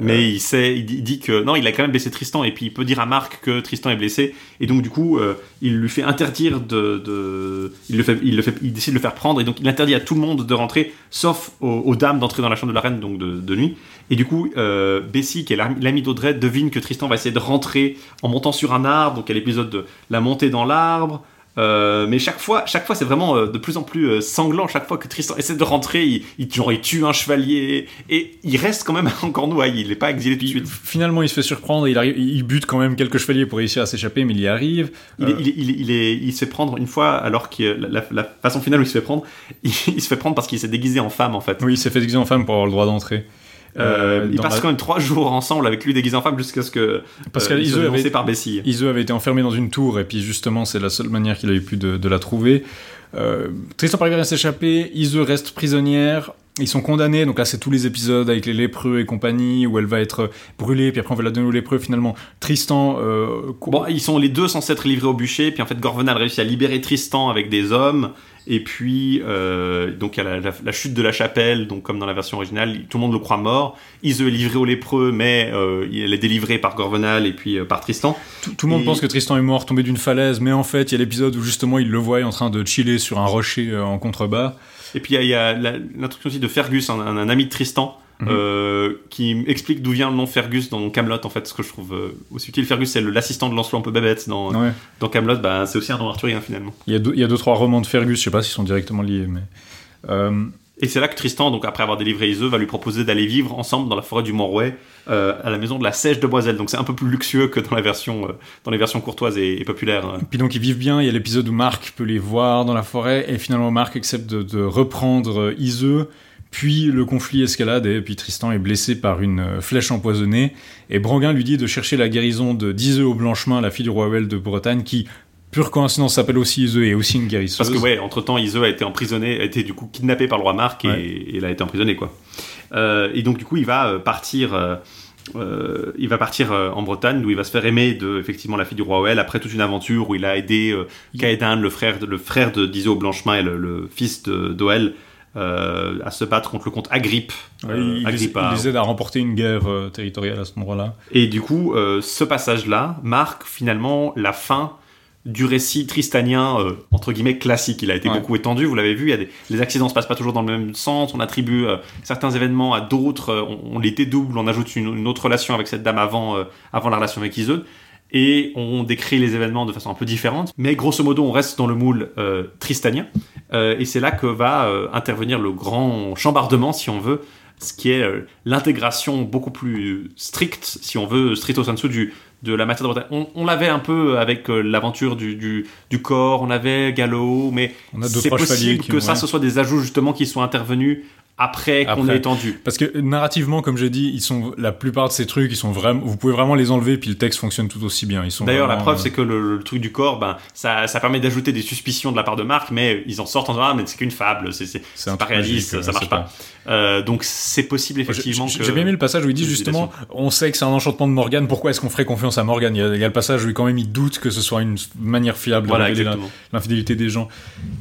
Mais il sait, il dit, que non, il a quand même blessé Tristan et puis il peut dire à Marc que Tristan est blessé et donc du coup euh, il lui fait interdire de, de il le fait, il le fait, il décide de le faire prendre et donc il interdit à tout le monde de rentrer sauf aux, aux dames d'entrer dans la chambre de la reine donc de, de nuit. Et du coup euh, Bessie qui est l'ami l'ami d'Audrey devine que Tristan va essayer de rentrer en montant sur un arbre donc il y a l'épisode de la montée dans l'arbre Euh, mais chaque fois, chaque fois, c'est vraiment euh, de plus en plus euh, sanglant. Chaque fois que Tristan essaie de rentrer, il, il, genre, il tue un chevalier et il reste quand même en Cornouailles. Il n'est pas exilé tout de suite. Finalement, il se fait surprendre. Il arrive, il bute quand même quelques chevaliers pour réussir à s'échapper, mais il y arrive. Il, est- se fait prendre une fois, alors que la, la- la façon finale où il se fait prendre, il, se fait prendre parce qu'il s'est déguisé en femme en fait. Oui, il s'est fait déguiser en femme pour avoir le droit d'entrée. Euh, Euh, il dans passe la- quand même trois jours ensemble avec lui déguisé en femme jusqu'à ce que Parce euh, avait- par Bessie. Avait été enfermé dans une tour, et puis justement, c'est la seule manière qu'il a eu pu de, de la trouver. Euh, Tristan parvient à s'échapper, Iseux reste prisonnière, ils sont condamnés, donc là c'est tous les épisodes avec les lépreux et compagnie, où elle va être brûlée, puis après on va la donner aux lépreux, finalement. Tristan... Euh, Bon, ils sont les deux censés être livrés au bûcher, puis en fait Gorvenal réussit à libérer Tristan avec des hommes, et puis euh, donc il y a la, la- la chute de la chapelle, donc comme dans la version originale, tout le monde le croit mort. Iseux est livré aux lépreux, mais euh, il est délivré par Gorvenal et puis euh, par Tristan. tout, tout le monde et- pense que Tristan est mort, tombé d'une falaise, mais en fait, il y a l'épisode où justement il le voit en train de chiller sur un rocher euh, en contrebas. Et puis il y a, a l'introduction aussi de Fergus, un, un- un ami de Tristan, Mhm. euh, qui explique d'où vient le nom Fergus dans Camelot en fait, ce que je trouve euh, aussi utile. Fergus c'est l'assistant de Lancelot un peu bébête dans, Ouais. dans Camelot, bah, c'est aussi un nom arthurien finalement. Il y, a deux, il y a deux, trois romans de Fergus, je sais pas s'ils sont directement liés, mais... Euh, Et c'est là que Tristan, donc après avoir délivré Iseux, va lui proposer d'aller vivre ensemble dans la forêt du Monrouet, euh, à la maison de la Sèche de Boiselle. Donc c'est un peu plus luxueux que dans la version, euh, dans les versions courtoises et, populaires. hein. Puis donc ils vivent bien, il y a l'épisode où Marc peut les voir dans la forêt, et finalement Marc accepte de, de reprendre euh, Iseux, puis le conflit escalade, et puis Tristan est blessé par une euh, flèche empoisonnée, et Branguin lui dit de chercher la guérison de d'Iseux au Blanchemin, la fille du roi Well de Bretagne, qui, pure coïncidence, s'appelle aussi Iseux et aussi une guérisseuse. Parce que ouais, entre temps, Iseux a été emprisonné, a été du coup kidnappé par le roi Marc et, Ouais. et il a été emprisonné quoi. Euh, et donc du coup, il va euh, partir. euh, euh, il va partir euh, en Bretagne où il va se faire aimer de effectivement la fille du roi Oel après toute une aventure où il a aidé euh, Caédan, le frère le frère de d'Iseux au Blanchemin et le, le fils d'Oel euh, à se battre contre le comte Agrippe. Ouais, il, les, Agrippa. les aide à remporter une guerre territoriale à cet endroit-là. Et du coup, ce passage-là marque finalement la fin du récit tristanien euh, entre guillemets classique. Il a été Ouais. beaucoup étendu, vous l'avez vu. Il y a des, les accidents se passent pas toujours dans le même sens. On attribue euh, certains événements à d'autres. euh, on, on les dédouble. On ajoute une, une autre relation avec cette dame avant euh, avant la relation avec Iseux. Et on décrit les événements de façon un peu différente. Mais grosso modo, on reste dans le moule euh, tristanien. Euh, et c'est là que va euh, intervenir le grand chambardement, si on veut, ce qui est euh, l'intégration beaucoup plus stricte, si on veut, stricto sensu du, de la matière de Bretagne. On, on l'avait un peu avec euh, l'aventure du, du, du corps, on avait Gallo, mais c'est possible que ont- ça, ce soit des ajouts justement qui sont intervenus après qu'on ait étendu. Parce que narrativement, comme j'ai dit, ils sont la plupart de ces trucs, ils sont vraiment, vous pouvez vraiment les enlever, puis le texte fonctionne tout aussi bien. Ils sont D'ailleurs, la preuve, euh, c'est que le, le truc du corps, ben, ça, ça permet d'ajouter des suspicions de la part de Marc, mais ils en sortent en disant, ah, mais c'est qu'une fable, c'est c'est- pas réaliste, magique, ça euh, marche pas. Euh, donc, c'est possible, effectivement, J'ai bien aimé le passage où il dit justement, on sait que c'est un enchantement de Morgane, pourquoi est-ce qu'on ferait confiance à Morgane? Il, y a- il y a le passage où il, quand même il doute que ce soit une manière fiable Voilà, de exactement. l'infidélité des gens.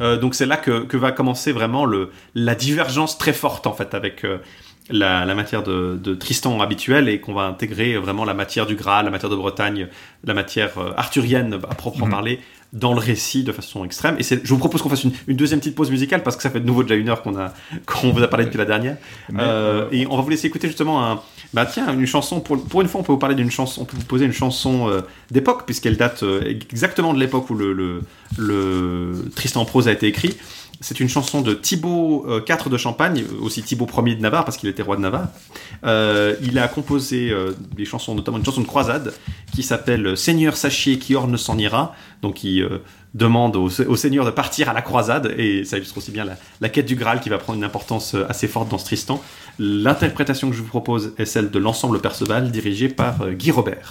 Euh, donc c'est là que, que va commencer vraiment le, la divergence très forte en fait avec euh, la, la matière de, de Tristan habituelle et qu'on va intégrer vraiment la matière du Graal, la matière de Bretagne, la matière arthurienne à proprement Mhm. parler dans le récit de façon extrême. Et je vous propose qu'on fasse une, une deuxième petite pause musicale parce que ça fait de nouveau déjà une heure qu'on a qu'on vous a parlé depuis la dernière. Mais, Euh, euh, et on va vous laisser écouter justement un, bah tiens, une chanson. Pour, pour une fois, on peut vous parler d'une chanson, on peut vous poser une chanson euh, d'époque puisqu'elle date euh, exactement de l'époque où le, le, le Tristan en prose a été écrit. C'est une chanson de Thibaut euh, IV de Champagne, aussi Thibaut Ier de Navarre parce qu'il était roi de Navarre. Euh, il a composé euh, des chansons, notamment une chanson de croisade qui s'appelle Seigneur Sachier qui orne s'en ira. Donc il euh, demande au, Seigneur de partir à la croisade et ça illustre aussi bien la, la quête du Graal qui va prendre une importance euh, assez forte dans ce Tristan. L'interprétation que je vous propose est celle de l'ensemble Perceval dirigé par euh, Guy Robert.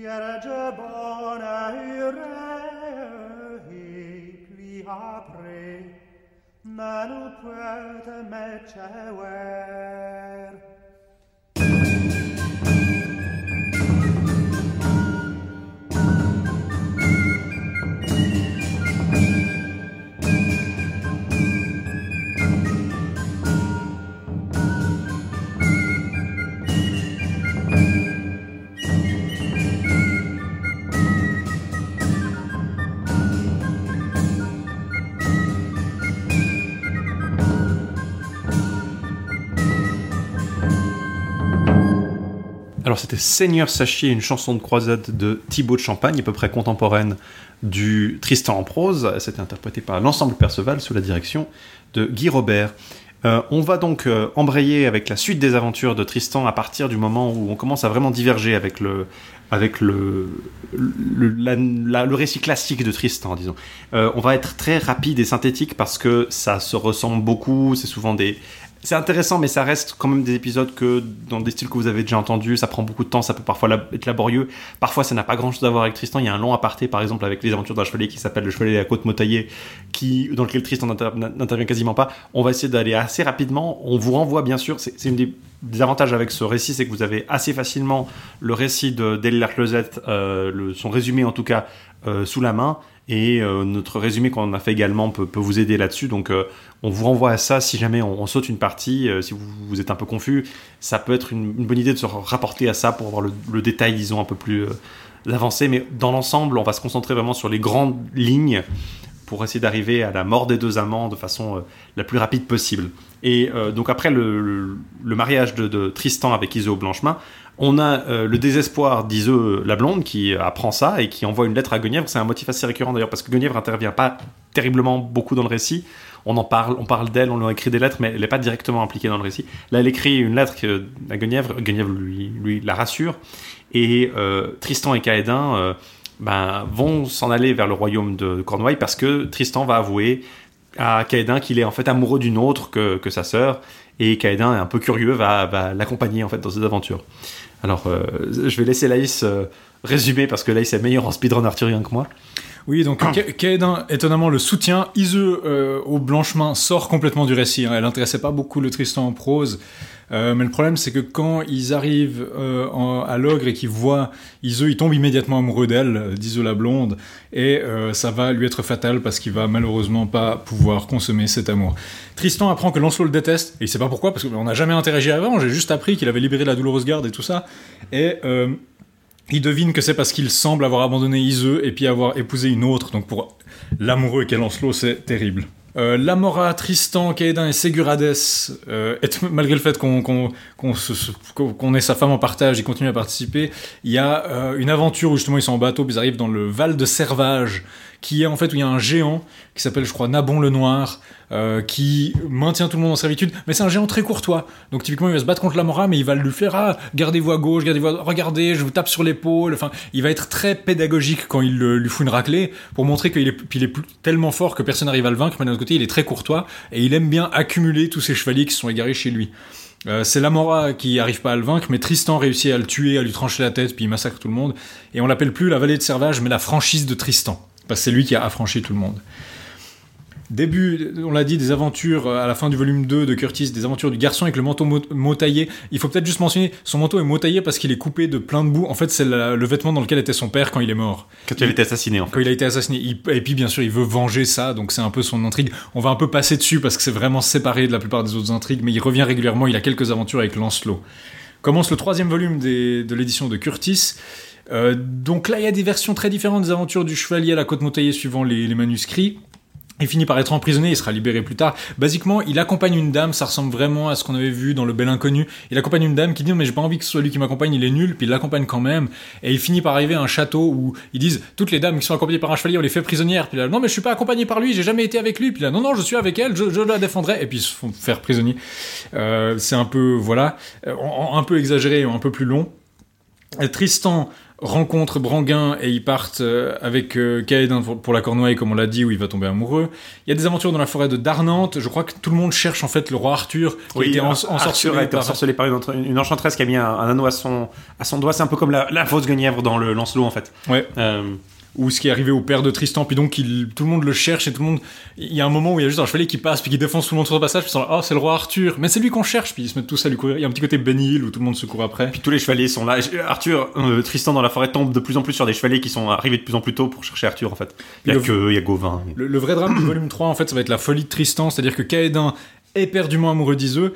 Vierge bona irei, qui apre, manu puete me cever. Alors c'était Seigneur Sachier, une chanson de croisade de Thibaut de Champagne, à peu près contemporaine du Tristan en prose. C'était interprété par l'ensemble Perceval sous la direction de Guy Robert. Euh, on va donc euh, embrayer avec la suite des aventures de Tristan à partir du moment où on commence à vraiment diverger avec le, avec le, le, récit classique de Tristan, disons. Euh, on va être très rapide et synthétique parce que ça se ressemble beaucoup, c'est souvent des... C'est intéressant, mais ça reste quand même des épisodes que dans des styles que vous avez déjà entendus, ça prend beaucoup de temps, ça peut parfois être laborieux. Parfois, ça n'a pas grand-chose à voir avec Tristan. Il y a un long aparté, par exemple, avec les aventures d'un chevalier qui s'appelle le chevalier de la côte Motaillée, qui, dans lequel Tristan n'inter- n'intervient quasiment pas. On va essayer d'aller assez rapidement. On vous renvoie, bien sûr, c'est une des, avantages avec ce récit, c'est que vous avez assez facilement le récit de Delilah Closette, euh, son résumé en tout cas, euh, sous la main. Et euh, notre résumé qu'on a fait également peut, vous aider là-dessus. Donc, euh, on vous renvoie à ça si jamais on, saute une partie, euh, si vous, vous êtes un peu confus. Ça peut être une, bonne idée de se rapporter à ça pour avoir le, détail, disons, un peu plus avancé. Mais dans l'ensemble, on va se concentrer vraiment sur les grandes lignes pour essayer d'arriver à la mort des deux amants de façon la plus rapide possible. Et donc après le, mariage de, Tristan avec Iseult Blanchemin, on a euh, le désespoir d'Iseult la blonde qui apprend ça et qui envoie une lettre à Guenièvre. C'est un motif assez récurrent d'ailleurs parce que Guenièvre intervient pas terriblement beaucoup dans le récit. On en parle, on parle d'elle, on lui a écrit des lettres, mais elle n'est pas directement impliquée dans le récit. Là, elle écrit une lettre que- à Guenièvre. Guenièvre lui, la rassure. Et euh, Tristan et Caédin euh, ben, vont s'en aller vers le royaume de Cornouailles parce que Tristan va avouer à Caédin qu'il est en fait amoureux d'une autre que, sa sœur. Et Caédin, un peu curieux, va, va l'accompagner en fait dans ses aventures. Alors, euh, je vais laisser Laïs euh, résumer parce que Laïs est meilleur en speedrun arthurien que moi. Oui, donc étonnamment, le soutient. Iseux, euh, au blanchemin, sort complètement du récit. hein. Elle intéressait pas beaucoup le Tristan en prose. Euh, mais le problème, c'est que quand ils arrivent euh, en- à l'ogre et qu'ils voient Iseux, il tombe immédiatement amoureux d'elle, euh, d'Iseux la blonde, et euh, ça va lui être fatal parce qu'il va malheureusement pas pouvoir consommer cet amour. Tristan apprend que Lancelot le déteste, et il sait pas pourquoi, parce qu'on n'a jamais interagi avant, j'ai juste appris qu'il avait libéré la douloureuse garde et tout ça, et... il devine que c'est parce qu'il semble avoir abandonné Iseux et puis avoir épousé une autre. Donc pour l'amoureux qu'est Lancelot, c'est terrible. Euh, Lamora, Tristan, Caédin et Ségurades, euh, est- malgré le fait qu'on se- qu'on- qu'on ait sa femme en partage, ils continuent à participer. Il y a euh, une aventure où justement ils sont en bateau, puis ils arrivent dans le Val de Servage, qui est en fait où il y a un géant qui s'appelle, je crois, Nabon le Noir, euh, qui maintient tout le monde en servitude. Mais c'est un géant très courtois. Donc typiquement, il va se battre contre Lamora, mais il va lui faire ah, gardez-vous à gauche, gardez-vous, à... regardez, je vous tape sur l'épaule. Enfin, il va être très pédagogique quand il lui fout une raclée pour montrer qu'il est, il est tellement fort que personne n'arrive à le vaincre. Mais d'un autre côté, il est très courtois et il aime bien accumuler tous ces chevaliers qui sont égarés chez lui. Euh, c'est Lamora qui arrive pas à le vaincre, mais Tristan réussit à le tuer, à lui trancher la tête, puis il massacre tout le monde. Et on l'appelle plus la vallée de Servage, mais la franchise de Tristan. Parce que c'est lui qui a affranchi tout le monde. Début, on l'a dit, des aventures euh, à la fin du volume 2 de Curtis, des aventures du garçon avec le manteau mo- motaillé. Il faut peut-être juste mentionner, son manteau est motaillé parce qu'il est coupé de plein de boue. En fait, c'est la- le vêtement dans lequel était son père quand il est mort. Quand tu avais été assassiné, en fait. Quand il a été assassiné. Il- et puis, bien sûr, il veut venger ça, donc c'est un peu son intrigue. On va un peu passer dessus parce que c'est vraiment séparé de la plupart des autres intrigues, mais il revient régulièrement. Il a quelques aventures avec Lancelot. Commence le troisième volume des- de l'édition de Curtis. Euh, donc là, il y a des versions très différentes des aventures du chevalier à la côte montaillée suivant les, manuscrits. Il finit par être emprisonné, il sera libéré plus tard. Basiquement, il accompagne une dame, ça ressemble vraiment à ce qu'on avait vu dans Le Bel Inconnu. Il accompagne une dame qui dit non mais j'ai pas envie que ce soit lui qui m'accompagne, il est nul, puis il l'accompagne quand même. Et il finit par arriver à un château où ils disent toutes les dames qui sont accompagnées par un chevalier, on les fait prisonnières. Puis là, non mais je suis pas accompagné par lui, j'ai jamais été avec lui. Puis là, non non, je suis avec elle, je, la défendrai. Et puis ils se font faire prisonniers. Euh, c'est un peu, voilà, euh, un peu exagéré, un peu plus long. Tristan rencontre Branguin et ils partent euh, avec euh, Caédin pour, la Cornouaille, comme on l'a dit, où il va tomber amoureux. Il y a des aventures dans la forêt de Darnante. Je crois que tout le monde cherche en fait le roi Arthur, qui a été en, Arthur ensorcelé a été par- ensorcelé par une, une enchanteresse qui a mis un, un anneau à son, à son doigt. C'est un peu comme la, la fausse guenièvre dans le Lancelot en fait. Ouais. Euh, ou ce qui est arrivé au père de Tristan, puis donc il- tout le monde le cherche et tout le monde. Il y a un moment où il y a juste un chevalier qui passe, puis qui défonce tout le monde sur le passage, puis ils sont là, oh c'est le roi Arthur, mais c'est lui qu'on cherche, puis ils se mettent tous à lui courir. Il y a un petit côté Benny Hill où tout le monde se court après. Puis tous les chevaliers sont là. Et Arthur, euh, Tristan dans la forêt tombe de plus en plus sur des chevaliers qui sont arrivés de plus en plus tôt pour chercher Arthur en fait. Il y a Le- que, il y a Gauvin. Le, le vrai drame du volume 3, en fait, ça va être la folie de Tristan, c'est-à-dire que Caédin est perdument amoureux d'Iseux,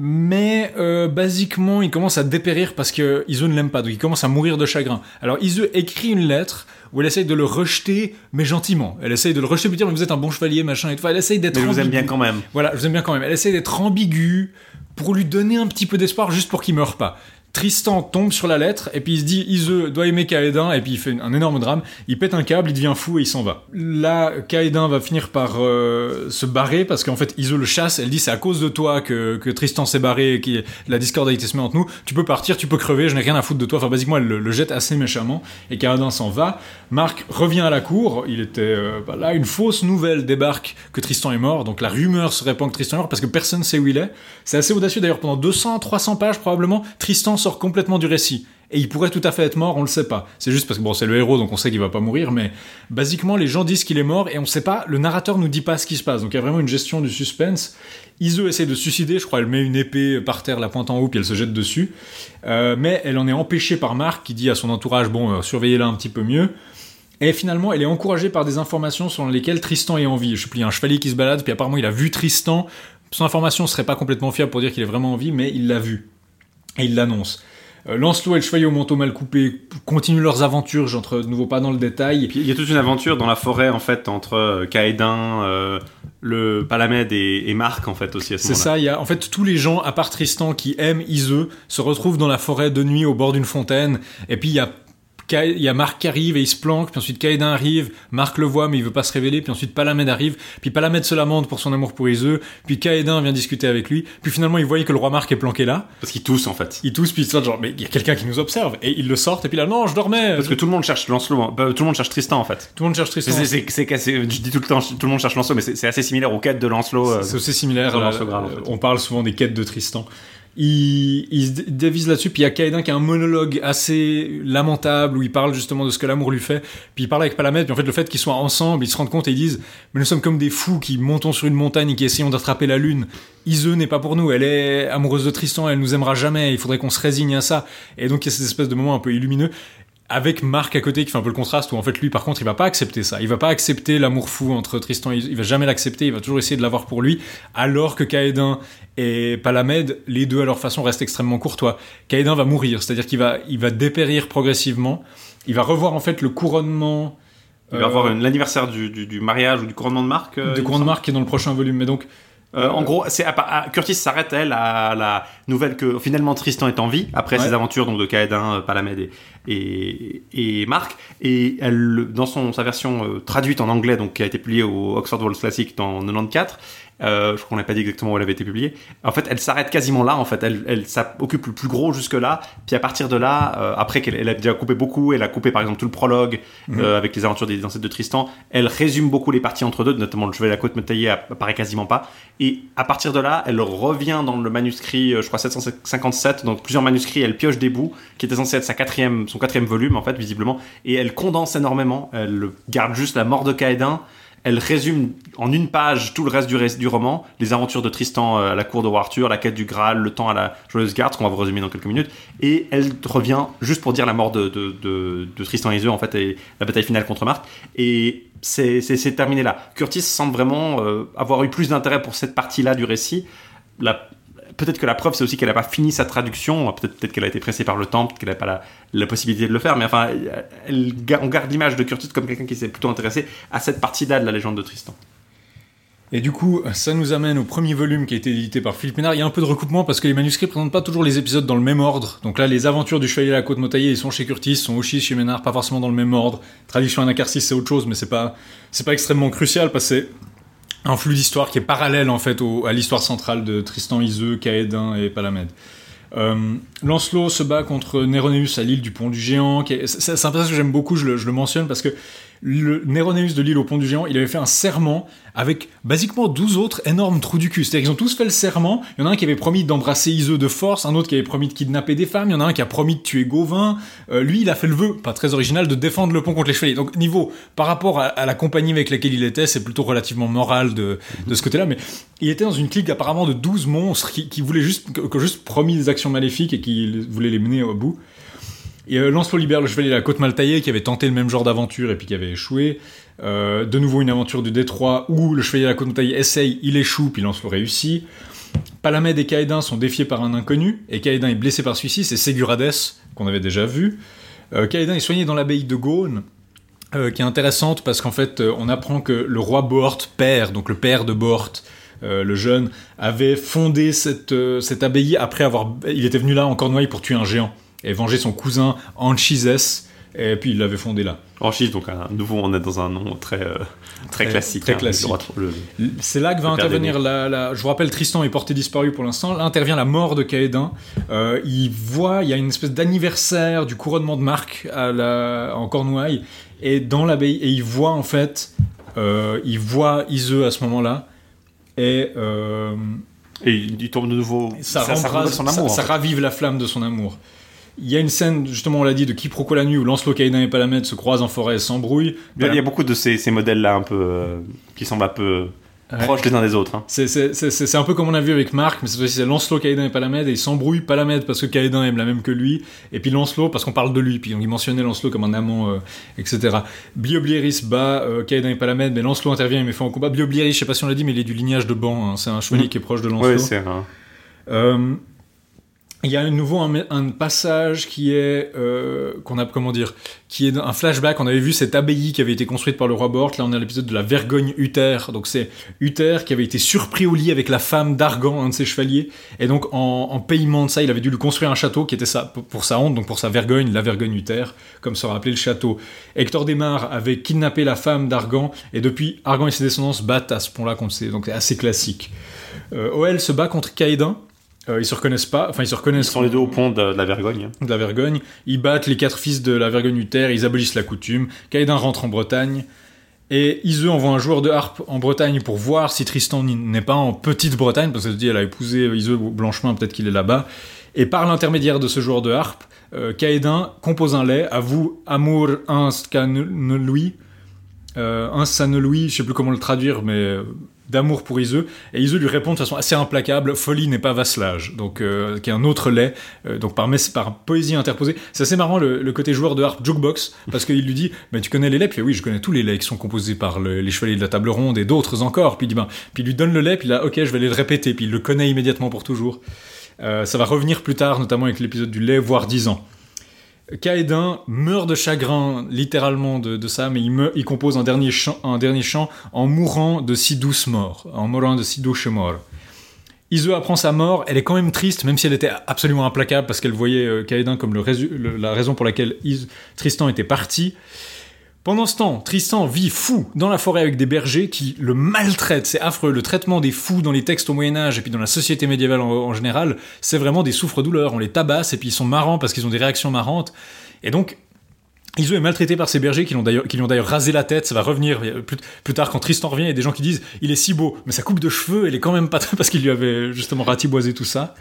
mais euh, basiquement, il commence à dépérir parce que Iseux ne l'aime pas, donc il commence à mourir de chagrin. Alors Iseux écrit une lettre où elle essaye de le rejeter, mais gentiment. Elle essaye de le rejeter, pour dire, mais vous êtes un bon chevalier, machin et tout. Elle essaye d'être Mais je vous aime bien quand même. Voilà, je vous aime bien quand même. Elle essaie d'être ambiguë pour lui donner un petit peu d'espoir, juste pour qu'il meure pas. Tristan tombe sur la lettre et puis il se dit Iseux doit aimer Caédin et puis il fait un énorme drame. Il pète un câble, il devient fou et il s'en va. Là, Caédin va finir par euh, se barrer parce qu'en fait Iseux le chasse. Elle dit c'est à cause de toi que, que Tristan s'est barré et que la discorde a été semée entre nous. Tu peux partir, tu peux crever, je n'ai rien à foutre de toi. Enfin, basiquement, elle le, jette assez méchamment et Caédin s'en va. Marc revient à la cour. Il était euh, bah là, une fausse nouvelle débarque que Tristan est mort. Donc la rumeur se répand que Tristan est mort parce que personne ne sait où il est. C'est assez audacieux d'ailleurs. Pendant 200, 300 pages probablement, Tristan complètement du récit. Et il pourrait tout à fait être mort, on le sait pas. C'est juste parce que bon, c'est le héros, donc on sait qu'il va pas mourir, mais basiquement, les gens disent qu'il est mort et on sait pas, le narrateur nous dit pas ce qui se passe. Donc il y a vraiment une gestion du suspense. Iseux essaie de se suicider, je crois, elle met une épée par terre, la pointe en haut, puis elle se jette dessus. Euh, mais elle en est empêchée par Marc, qui dit à son entourage, bon, euh, surveillez-la un petit peu mieux. Et finalement, elle est encouragée par des informations selon lesquelles Tristan est en vie. Je sais il y a un chevalier qui se balade, puis apparemment il a vu Tristan. Son information serait pas complètement fiable pour dire qu'il est vraiment en vie, mais il l'a vu. Et il l'annonce. Euh, Lancelot et le chevalier au manteau mal coupé continuent leurs aventures, j'entre de nouveau pas dans le détail. Il y a toute une aventure dans la forêt en fait entre euh, Caédin, euh, le Palamède et, et Marc en fait aussi à ce C'est ça, il y a en fait tous les gens, à part Tristan, qui aiment Iseux, se retrouvent dans la forêt de nuit au bord d'une fontaine, et puis il y a il y a Marc qui arrive et il se planque, puis ensuite Caédin arrive, Marc le voit mais il veut pas se révéler, puis ensuite Palamède arrive, puis Palamède se lamente pour son amour pour Iseux, puis Caédin vient discuter avec lui, puis finalement il voyait que le roi Marc est planqué là, Parce qu'ils toussent en fait. il tousse puis il genre mais il y a quelqu'un qui nous observe, et il le sortent, et puis là non je dormais, Parce que tout le monde cherche Lancelot, hein. Bah, tout le monde cherche Tristan en fait. tout le monde cherche Tristan. C'est, c'est, c'est, c'est- je dis tout le temps, tout le monde cherche Lancelot, mais c'est, assez similaire aux quêtes de Lancelot. euh, C'est aussi similaire. là, Lancelot en fait. On parle souvent des quêtes de Tristan. Il, il se dé- dévise là-dessus, puis il y a Caédin qui a un monologue assez lamentable où il parle justement de ce que l'amour lui fait. Puis il parle avec Palamède, puis en fait le fait qu'ils soient ensemble, ils se rendent compte et ils disent Mais nous sommes comme des fous qui montons sur une montagne et qui essayons d'attraper la lune. Iseux n'est pas pour nous, elle est amoureuse de Tristan, elle nous aimera jamais, il faudrait qu'on se résigne à ça. Et donc il y a cette espèce de moment un peu illumineux avec Marc à côté qui fait un peu le contraste où en fait lui par contre il va pas accepter ça il va pas accepter l'amour fou entre Tristan il va jamais l'accepter il va toujours essayer de l'avoir pour lui alors que Caédin et Palamède les deux à leur façon restent extrêmement courtois Caédin va mourir c'est à dire qu'il va il va dépérir progressivement il va revoir en fait le couronnement il va euh, avoir une- l'anniversaire du, du, du mariage ou du couronnement de Marc. euh, me couronnement de. Marc qui est dans le prochain volume mais donc Euh, en gros, c'est à, à- Curtis s'arrête elle à la nouvelle que finalement Tristan est en vie après Ouais. ses aventures donc de Caédin, euh, Palamède et, et, et Marc et elle dans son sa version euh, traduite en anglais donc qui a été publiée au Oxford World Classic en 94. Euh, je crois qu'on n'a pas dit exactement où elle avait été publiée. En fait, elle s'arrête quasiment là. En fait, elle, elle ça occupe le plus gros jusque là. Puis à partir de là, euh, après qu'elle elle a déjà coupé beaucoup, elle a coupé par exemple tout le prologue euh, avec les aventures des ancêtres de Tristan. Elle résume beaucoup les parties entre deux, notamment le cheval à la côte métaillée apparaît quasiment pas. Et à partir de là, elle revient dans le manuscrit, euh, je crois 757, donc plusieurs manuscrits, elle pioche des bouts, qui était censé être sa quatrième, son quatrième volume en fait, visiblement, et elle condense énormément. Elle garde juste la mort de Caédin. Elle résume en une page tout le reste du, roman, les aventures de Tristan euh, à la cour de Arthur, la quête du Graal, le temps à la joyeuse garde, qu'on va vous résumer dans quelques minutes. Et elle revient juste pour dire la mort de, de, de, Tristan et Iseux, en fait, et la bataille finale contre Marc. Et c'est terminé là. Curtis semble vraiment euh, avoir eu plus d'intérêt pour cette partie-là du récit. Peut-être que la preuve, c'est aussi qu'elle n'a pas fini sa traduction. Peut-être qu'elle a été pressée par le temps, peut-être qu'elle n'a pas la, possibilité de le faire. Mais enfin, on garde l'image de Curtis comme quelqu'un qui s'est plutôt intéressé à cette partie-là de la légende de Tristan. Et du coup, ça nous amène au premier volume qui a été édité par Philippe Ménard. Il y a un peu de recoupement parce que les manuscrits présentent pas toujours les épisodes dans le même ordre. Donc là, les aventures du Chevalier à la Côte Motaillée, ils sont chez Curtis, sont aussi chez Ménard, pas forcément dans le même ordre. Tradition Anacarsis, c'est autre chose, mais c'est pas, pas extrêmement crucial parce que un flux d'histoire qui est parallèle en fait au- à l'histoire centrale de Tristan Iseux, Caédin et Palamède. Euh, Lancelot se bat contre Néronéus à l'île du Pont du Géant. c'est un passage que j'aime beaucoup, je le, je le mentionne parce que le Néronéus de l'île au Pont du Géant, il avait fait un serment avec basiquement 12 autres énormes trous du cul. C'est-à-dire qu'ils ont tous fait le serment. Il y en a un qui avait promis d'embrasser Iseux de force, un autre qui avait promis de kidnapper des femmes, il y en a un qui a promis de tuer Gauvin. Euh, lui, il a fait le vœu, pas très original, de défendre le pont contre les chevaliers. Donc niveau, par rapport à, la compagnie avec laquelle il était, c'est plutôt relativement moral de, ce côté-là. Mais il était dans une clique apparemment de 12 monstres qui, qui voulaient juste, que juste promis des actions maléfiques et qui voulaient les mener au bout. Et euh, le chevalier de la côte mal taillée qui avait tenté le même genre d'aventure et puis qui avait échoué. Euh, de nouveau une aventure du détroit où le chevalier de la côte mal taillée essaye, il échoue, puis Lancelot réussit. Palamède et Caédin sont défiés par un inconnu, et Caédin est blessé par celui-ci, c'est Ségurades, qu'on avait déjà vu. Euh, est soigné dans l'abbaye de Gaune, euh, qui est intéressante parce qu'en fait, euh, on apprend que le roi Bohort, père, donc le père de Bohort, le jeune, avait fondé cette, cette abbaye après avoir... Il était venu là en Cornouailles pour tuer un géant et venger son cousin Anchises, et puis il l'avait fondé là. Orchis, donc à nouveau, on est dans un nom très, euh, très, Très- classique. très hein, classique. C'est là que va intervenir la, la- Je vous rappelle, Tristan est porté disparu pour l'instant. Là intervient la mort de Caédin. Euh, il voit, il y a une espèce d'anniversaire du couronnement de Marc à la, en Cornouailles et dans l'abbaye et il voit en fait, euh, il voit Iseux à ce moment-là et Et il, il tombe de nouveau. ça, ça rembrase- renouvelle son amour. ça, ça en fait. ravive la flamme de son amour. Il y a une scène, justement, on l'a dit, de quiproquo la nuit où Lancelot, Caédin et Palamède se croisent en forêt et s'embrouillent. Il y a- il y a beaucoup de ces, ces modèles-là un peu. euh, qui semblent un peu Ouais. proches les uns des autres. hein. C'est- un peu comme on a vu avec Marc, mais cette fois-ci c'est Lancelot, Caïdin et Palamède, et ils s'embrouillent Palamède parce que Caïdin aime la même que lui, et puis Lancelot parce qu'on parle de lui, puis il mentionnait Lancelot comme un amant, euh, etc. Blioblieris bat euh, Caïdin et Palamède, mais Lancelot intervient et met fin au combat. Blioblieris, je sais pas si on l'a dit, mais il est du lignage de Ban, hein. c'est un chevalier Mhm. qui est proche de Lancelot. Ouais, c'est un. Euh, il y a nouveau un, un passage qui est euh, qu'on a comment dire qui est un flashback. On avait vu cette abbaye qui avait été construite par le roi Bort. Là on à l'épisode de la Vergogne Uther. Donc c'est Uther qui avait été surpris au lit avec la femme d'Argan un de ses chevaliers. Et donc en, en paiement de ça il avait dû lui construire un château qui était ça pour sa honte donc pour sa Vergogne la Vergogne Uther comme sera appelé le château. Hector Desmar avait kidnappé la femme d'Argan. Et depuis Argan et ses descendants se battent à ce pont là contre ces- donc c'est assez classique. Euh, se bat contre Caédin euh, ils se reconnaissent pas, enfin ils se Ils reconnaissent sont les deux au pont de, de la Vergogne. de la Vergogne. Ils battent les quatre fils de la Vergogne Uther, ils abolissent la coutume. Caïdin rentre en Bretagne. Et Iseux envoie un joueur de harpe en Bretagne pour voir si Tristan n'est pas en Petite-Bretagne, parce que se dit elle a épousé Iseux Blanchemin, peut-être qu'il est là-bas. Et par l'intermédiaire de ce joueur de harpe, euh, Caïdin compose un lait, avoue amour un scanelui, euh, un sanelui, je sais plus comment le traduire, mais d'amour pour Iseux. Et Iseux lui répond de façon assez implacable, folie n'est pas vasselage, donc euh, qui est un autre lait, euh, donc par, par poésie interposée. C'est assez marrant le, côté joueur de harpe jukebox, parce qu'il lui dit, mais tu connais les laits? Puis oui, je connais tous les laits qui sont composés par le- les chevaliers de la table ronde et d'autres encore. Puis il dit, ben, puis lui donne le lait, puis là, ok, je vais aller le répéter, puis il le connaît immédiatement pour toujours. Euh, ça va revenir plus tard, notamment avec l'épisode du lait, voire 10 ans. Caédin meurt de chagrin, littéralement de, ça, mais il, compose un dernier, chant, un dernier chant en mourant de si douce mort, en mourant de si douce mort. Apprend sa mort, elle est quand même triste, même si elle était absolument implacable, parce qu'elle voyait euh, Caédin comme le la raison pour laquelle Is- Tristan était parti. Pendant ce temps, Tristan vit fou dans la forêt avec des bergers qui le maltraitent. C'est affreux. Le traitement des fous dans les textes au Moyen-Âge et puis dans la société médiévale en, général, c'est vraiment des souffres-douleurs. On les tabasse et puis ils sont marrants parce qu'ils ont des réactions marrantes. Et donc, Iseux est maltraité par ces bergers qui, lui ont d'ailleurs rasé la tête. Ça va revenir plus, plus tard quand Tristan revient. Il y a des gens qui disent il est si beau, mais sa coupe de cheveux, elle est quand même pas très parce qu'il lui avait justement ratiboisé tout ça.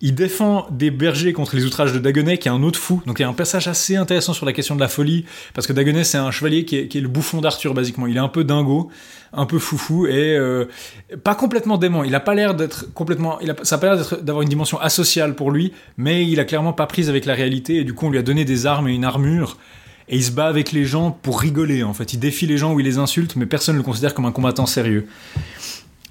Il défend des bergers contre les outrages de Dagonet, qui est un autre fou. Donc il y a un passage assez intéressant sur la question de la folie, parce que Dagonet, c'est un chevalier qui est, le bouffon d'Arthur, basiquement. Il est un peu dingo, un peu foufou, et euh, pas complètement dément. Il a pas l'air d'être complètement... Il ça a pas l'air d'avoir une dimension asociale pour lui, mais il a clairement pas prise avec la réalité, et du coup on lui a donné des armes et une armure, et il se bat avec les gens pour rigoler, en fait. Il défie les gens ou il les insulte, mais personne ne le considère comme un combattant sérieux.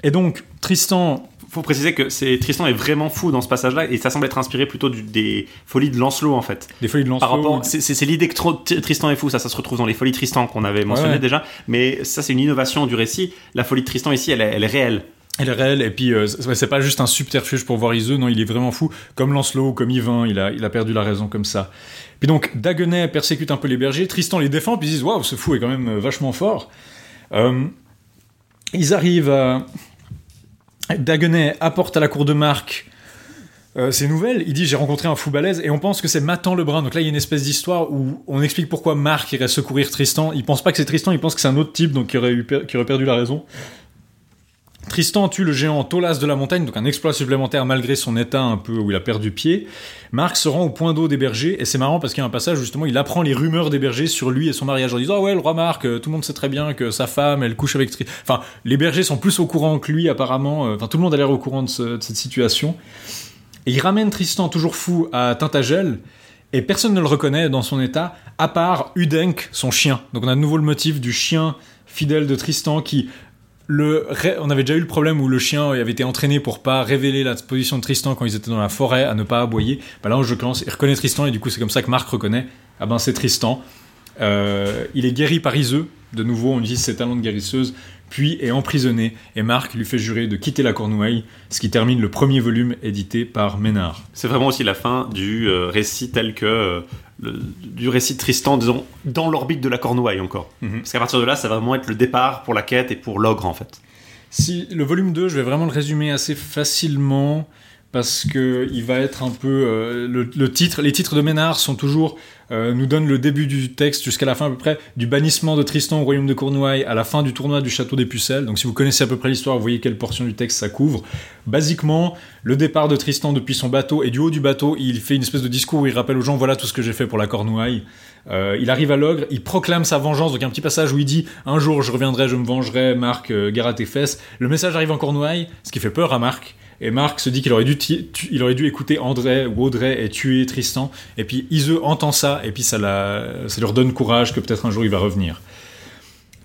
Et donc, Tristan faut préciser que c'est Tristan est vraiment fou dans ce passage-là et ça semble être inspiré plutôt du- des folies de Lancelot en fait. Des folies de Par Lancelot. rapport, c'est l'idée que Tristan est fou, ça, ça se retrouve dans les folies de Tristan qu'on avait mentionné ouais. déjà, mais ça c'est une innovation du récit. La folie de Tristan ici, elle, est- elle est réelle. Elle est réelle, et puis euh, c'est pas juste un subterfuge pour voir Iseux, non, il est vraiment fou. Comme Lancelot, comme Yvain, il a, il a perdu la raison comme ça. Puis donc, Daguenet persécute un peu les bergers, Tristan les défend, puis ils disent Waouh, ce fou est quand même euh, vachement fort. Euh, ils arrivent à. Daguenet apporte à la cour de Marc euh, ses nouvelles. Il dit J'ai rencontré un fou balèze, et on pense que c'est Matan le Brun. Donc là, il y a une espèce d'histoire où on explique pourquoi Marc irait secourir Tristan. Il pense pas que c'est Tristan, il pense que c'est un autre type, donc qui aurait perdu la raison. Tristan tue le géant Tolas de la montagne, donc un exploit supplémentaire malgré son état un peu où il a perdu pied. Marc se rend au point d'eau des bergers, et c'est marrant parce qu'il y a un passage justement il apprend les rumeurs des bergers sur lui et son mariage en disant Ah ouais, le roi Marc, euh, tout le monde sait très bien que sa femme, elle couche avec Tristan. Enfin, les bergers sont plus au courant que lui apparemment, Euh, enfin tout le monde a l'air au courant de, de cette situation. Et il ramène Tristan toujours fou à Tintagel, et personne ne le reconnaît dans son état, à part Udenk, son chien. Donc on a de nouveau le motif du chien fidèle de Tristan qui on avait déjà eu le problème où le chien avait été entraîné pour pas révéler la position de Tristan quand ils étaient dans la forêt, à ne pas aboyer. Bah là, en jeu il reconnaît Tristan et du coup, c'est comme ça que Marc reconnaît. Ah ben, c'est Tristan. Euh, il est guéri par Iseux. De nouveau, on utilise ses talents de guérisseuse. Puis est emprisonné et Marc lui fait jurer de quitter la Cornouaille, ce qui termine le premier volume édité par Ménard. C'est vraiment aussi la fin du euh, récit tel que euh, le- du récit de Tristan, disons, dans l'orbite de la Cornouaille encore. Mhm. Parce qu'à partir de là, ça va vraiment être le départ pour la quête et pour l'ogre en fait. Si le volume 2, je vais vraiment le résumer assez facilement parce que il va être un peu euh, le, titre. Les titres de Ménard sont toujours euh, nous donnent le début du texte jusqu'à la fin à peu près du bannissement de Tristan au royaume de Cornouailles à la fin du tournoi du château des Pucelles. Donc si vous connaissez à peu près l'histoire, vous voyez quelle portion du texte ça couvre. Basiquement, le départ de Tristan depuis son bateau et du haut du bateau, il fait une espèce de discours où il rappelle aux gens voilà tout ce que j'ai fait pour la Cornouaille. Euh, il arrive à l'ogre, il proclame sa vengeance. Donc un petit passage où il dit un jour je reviendrai, je me vengerai, Marc, euh, gare à tes fesses. Le message arrive en Cornouailles, ce qui fait peur à Marc. Et Marc se dit qu'il aurait dû, il aurait dû écouter André ou Audrey et tuer Tristan. Et puis Iseux entend ça, et puis ça, la, ça leur donne courage que peut-être un jour il va revenir.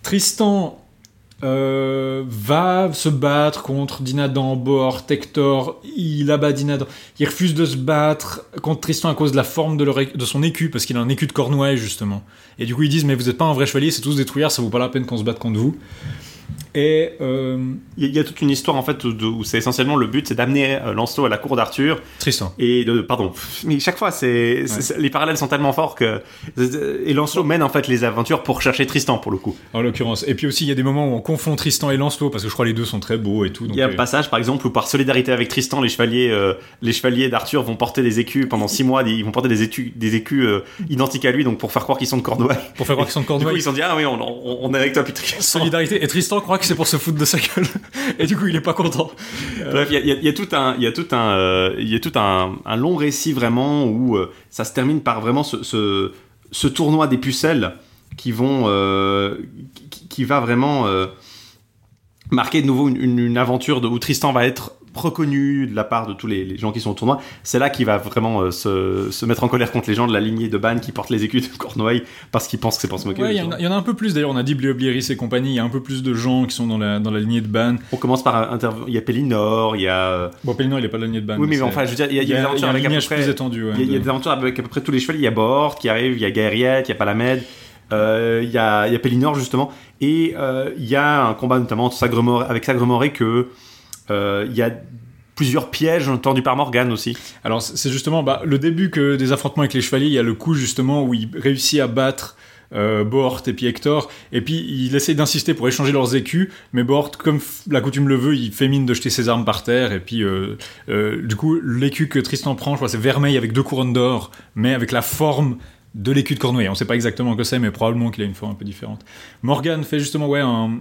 Tristan euh, va se battre contre Dinadan, Bohort, Hector. Il abat Dinadan. Il refuse de se battre contre Tristan à cause de la forme de, son écu, parce qu'il a un écu de Cornouailles, justement. Et du coup, ils disent Mais vous n'êtes pas un vrai chevalier, c'est tous des trouillards, ça vaut pas la peine qu'on se batte contre vous. Et. euh, Il y, a- toute une histoire en fait où, c'est essentiellement le but, c'est d'amener euh, Lancelot à la cour d'Arthur Tristan. et de pardon. Mais chaque fois, c'est les parallèles sont tellement forts que et Lancelot mène en fait les aventures pour chercher Tristan pour le coup. En l'occurrence. Et puis aussi, il y a des moments où on confond Tristan et Lancelot, parce que je crois les deux sont très beaux et tout. donc, Il y a un euh, passage par exemple où par solidarité avec Tristan, les chevaliers euh, les chevaliers d'Arthur vont porter des écus pendant six mois, ils vont porter des écus des écus identiques à lui donc pour faire croire qu'ils sont de Cornouailles. pour faire croire qu'ils sont de Du coup, Cornouailles. ils sont dit ah oui, on, on, on est avec toi puis Tristan. Solidarité. Et Tristan croit que c'est pour se foutre de sa gueule. Et du coup, il est pas content. Bref, il y a, tout un, il y a tout un, euh, il a tout un, long récit vraiment où euh, ça se termine par vraiment ce, tournoi des pucelles qui vont, euh, qui, va vraiment euh, marquer de nouveau une, une- une aventure de, où Tristan va être reconnu de la part de tous les, les gens qui sont au tournoi. C'est là qu'il va vraiment euh, se, se mettre en colère contre les gens de la lignée de Ban qui portent les écus de Cornouailles parce qu'ils pensent que c'est pour se moquer. Ouais, il y, en a- il y en a un peu plus d'ailleurs. On a dit Blioblieris et compagnie. Il y a un peu plus de gens qui sont dans la, dans la lignée de Ban. On commence par il y a Pellinor, il y a euh, Bon, Pellinor, il est pas de la lignée de Ban. oui mais enfin je veux dire il y a, il y a des aventures avec à peu près plus étendu. ouais, Il y, a, il y a de- des aventures avec à peu près tous les chevaliers. Il y a Bort qui arrive, il y a Gaëriette, il y a Palamède, euh, il y a, y a Pellinor justement. Et euh, il y a un combat notamment Sagremor- avec Sagremoré que euh, il y a plusieurs pièges tendus par Morgane aussi. Alors, c'est justement bah, le début que des affrontements avec les chevaliers. Il y a le coup justement où il réussit à battre. Euh, et puis Hector, et puis il essaie d'insister pour échanger leurs écus, mais Bohort, comme la coutume le veut, il fait mine de jeter ses armes par terre, et puis euh, euh, du coup, l'écu que Tristan prend, je crois, c'est vermeil avec deux couronnes d'or, mais avec la forme de l'écu de Cornouailles. On sait pas exactement que c'est, mais probablement qu'il a une forme un peu différente. Morgan fait justement ouais un,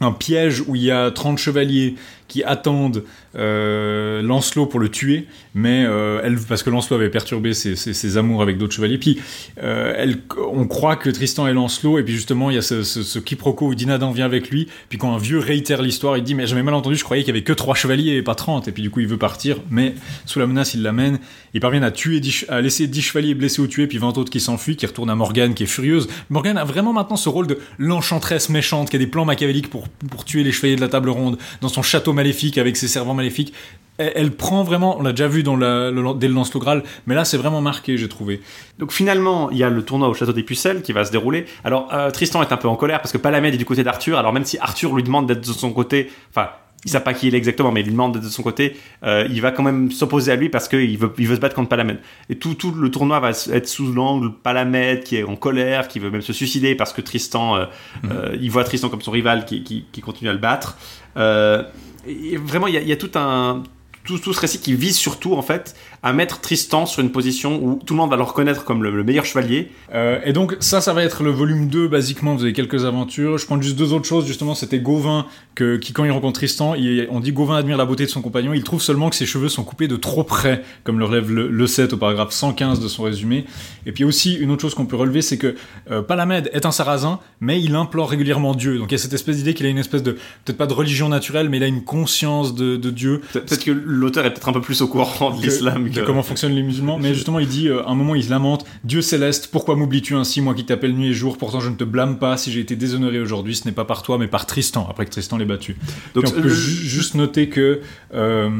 un piège où il y a 30 chevaliers qui attendent euh, Lancelot pour le tuer, mais euh, elle, parce que Lancelot avait perturbé ses, amours avec d'autres chevaliers. Puis euh, elle, on croit que Tristan est Lancelot, et puis justement il y a ce, quiproquo où Dinadan vient avec lui. Puis quand un vieux réitère l'histoire, il dit mais j'avais mal entendu, je croyais qu'il y avait que trois chevaliers et pas 30. Et puis du coup il veut partir, mais sous la menace il l'amène. Ils parviennent à tuer, 10 ch- à laisser 10 chevaliers blessés ou tués, puis 20 autres qui s'enfuient, qui retournent à Morgane qui est furieuse. Morgane a vraiment maintenant ce rôle de l'enchanteresse méchante qui a des plans machiavéliques pour, pour tuer les chevaliers de la table ronde dans son château maléfique avec ses servants maléfiques. Elle, elle prend vraiment, on l'a déjà vu dans la, le, dès le lance Graal, mais là c'est vraiment marqué, j'ai trouvé. Donc finalement, il y a le tournoi au château des Pucelles qui va se dérouler. Alors euh, Tristan est un peu en colère parce que Palamède est du côté d'Arthur. Alors même si Arthur lui demande d'être de son côté, enfin il sait pas qui il est exactement, mais il lui demande d'être de son côté, euh, il va quand même s'opposer à lui parce qu'il veut, il veut se battre contre Palamède. Et tout, tout le tournoi va être sous l'angle Palamède qui est en colère, qui veut même se suicider parce que Tristan, euh, euh, il voit Tristan comme son rival qui, qui, qui continue à le battre. Vraiment, il y a, tout un tout ce récit qui vise surtout en fait à mettre Tristan sur une position où tout le monde va le reconnaître comme le, le meilleur chevalier. Euh, et donc ça, ça va être le volume 2, basiquement, vous avez quelques aventures. Je prends juste deux autres choses, justement, c'était Gauvin, que, qui quand il rencontre Tristan, il- on dit Gauvin admire la beauté de son compagnon, il trouve seulement que ses cheveux sont coupés de trop près, comme le relève le, le 7 au paragraphe 115 de son résumé. Et puis aussi, une autre chose qu'on peut relever, c'est que euh, Palamède est un sarrasin, mais il implore régulièrement Dieu. Donc il y a cette espèce d'idée qu'il a une espèce de, peut-être pas de religion naturelle, mais il a une conscience de, de Dieu. Peut-être que l'auteur est peut-être un peu plus au courant de l'islam comment fonctionnent les musulmans. Mais justement, il dit, euh, à un moment, il se lamente Dieu céleste, pourquoi m'oublies-tu ainsi, moi qui t'appelle nuit et jour? Pourtant, je ne te blâme pas. Si j'ai été déshonoré aujourd'hui, ce n'est pas par toi, mais par Tristan, après que Tristan l'ait battu. Donc, Puis on peut le- ju- juste noter que. euh,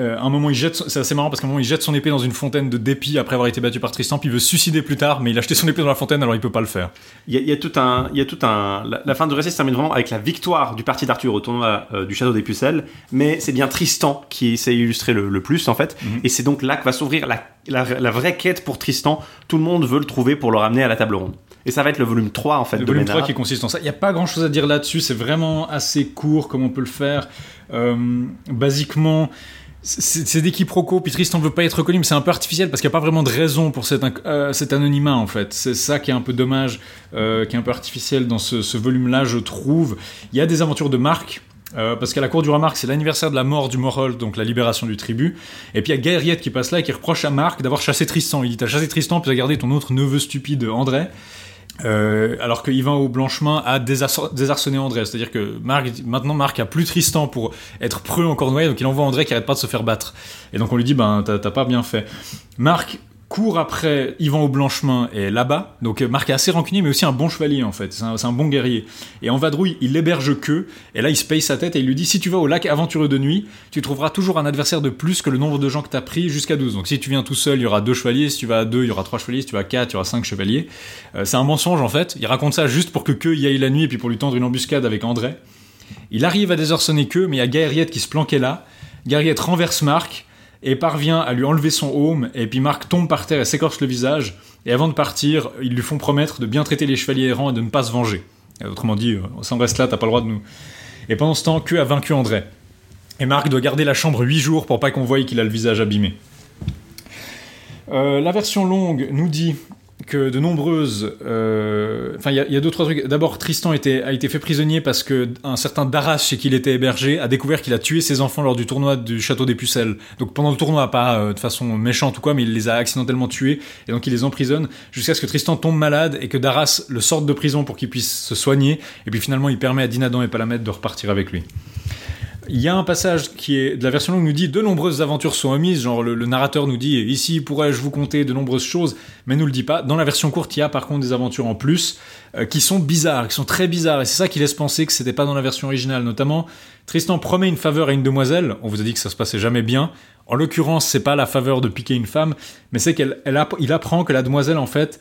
euh, un moment, il jette, son- c'est assez marrant parce qu'à un moment, il jette son épée dans une fontaine de dépit après avoir été battu par Tristan, puis il veut se suicider plus tard, mais il a jeté son épée dans la fontaine, alors il peut pas le faire. Il y, a, il y a tout un, il y a tout un. La, la fin du récit se termine vraiment avec la victoire du parti d'Arthur au tournoi euh, du château des Pucelles, mais c'est bien Tristan qui s'est illustré le, le plus en fait, Mhm. et c'est donc là que va s'ouvrir la, la, la vraie quête pour Tristan. Tout le monde veut le trouver pour le ramener à la table ronde. Et ça va être le volume 3 en fait Le de volume Ménard. 3 qui consiste en ça. Il n'y a pas grand chose à dire là-dessus, c'est vraiment assez court comme on peut le faire. Euh, basiquement, c'est des quiproquos, puis Tristan veut pas être reconnu, mais c'est un peu artificiel parce qu'il n'y a pas vraiment de raison pour euh, cet anonymat en fait. C'est ça qui est un peu dommage, euh, qui est un peu artificiel dans ce, volume-là, je trouve. Il y a des aventures de Marc. euh, parce qu'à la cour du roi Marc, c'est l'anniversaire de la mort du Morol, donc la libération du tribut. Et puis il y a Gaëriette qui passe là et qui reproche à Marc d'avoir chassé Tristan. Il dit T'as chassé Tristan, puis t'as gardé ton autre neveu stupide, André. Euh, alors que Yvain au Blanchemin a désarço- désarçonné André. C'est-à-dire que Marc, maintenant Marc a plus Tristan pour être preux en Cornouailles, donc il envoie André qui arrête pas de se faire battre. Et donc on lui dit, ben t'as pas bien fait. Marc court après Yvan au Blanchemin et là-bas. Donc euh, Marc est assez rancunier, mais aussi un bon chevalier en fait. C'est un, bon guerrier. Et en vadrouille, il l'héberge que. Et là, il se paye sa tête et il lui dit si tu vas au lac aventureux de nuit, tu trouveras toujours un adversaire de plus que le nombre de gens que t'as pris jusqu'à 12. Donc si tu viens tout seul, il y aura deux chevaliers. Si tu vas à deux, il y aura trois chevaliers. Si tu vas à quatre, il y aura cinq chevaliers. Euh, c'est un mensonge en fait. Il raconte ça juste pour que que y aille la nuit et puis pour lui tendre une embuscade avec André. Il arrive à désarçonner que, mais il y a Gaëriette qui se planquait là. Gaëriette renverse Marc et parvient à lui enlever son aume, et puis Marc tombe par terre et s'écorche le visage, et avant de partir, ils lui font promettre de bien traiter les chevaliers errants et de ne pas se venger. Autrement dit, euh, on reste là, t'as pas le droit de nous... Et pendant ce temps, que a vaincu André? Et Marc doit garder la chambre 8 jours pour pas qu'on voie qu'il a le visage abîmé. Euh, la version longue nous dit que de nombreuses. euh, Enfin, il y, a- y deux trois trucs. D'abord, Tristan a été fait prisonnier parce que un certain Daras, chez qui il était hébergé, a découvert qu'il a tué ses enfants lors du tournoi du château des Pucelles. Donc pendant le tournoi, pas euh, de façon méchante ou quoi, mais il les a accidentellement tués et donc il les emprisonne jusqu'à ce que Tristan tombe malade et que Daras le sorte de prison pour qu'il puisse se soigner. Et puis finalement, il permet à Dinadan et Palamède de repartir avec lui. Il y a un passage qui est de la version longue nous dit de nombreuses aventures sont omises, genre le, narrateur nous dit ici pourrais-je vous conter de nombreuses choses, mais nous le dit pas. Dans la version courte, il y a par contre des aventures en plus euh, qui sont bizarres, qui sont très bizarres, et c'est ça qui laisse penser que c'était pas dans la version originale. Notamment, Tristan promet une faveur à une demoiselle. On vous a dit que ça se passait jamais bien. En l'occurrence, c'est pas la faveur de piquer une femme, mais c'est qu'elle, elle app- il apprend que la demoiselle en fait,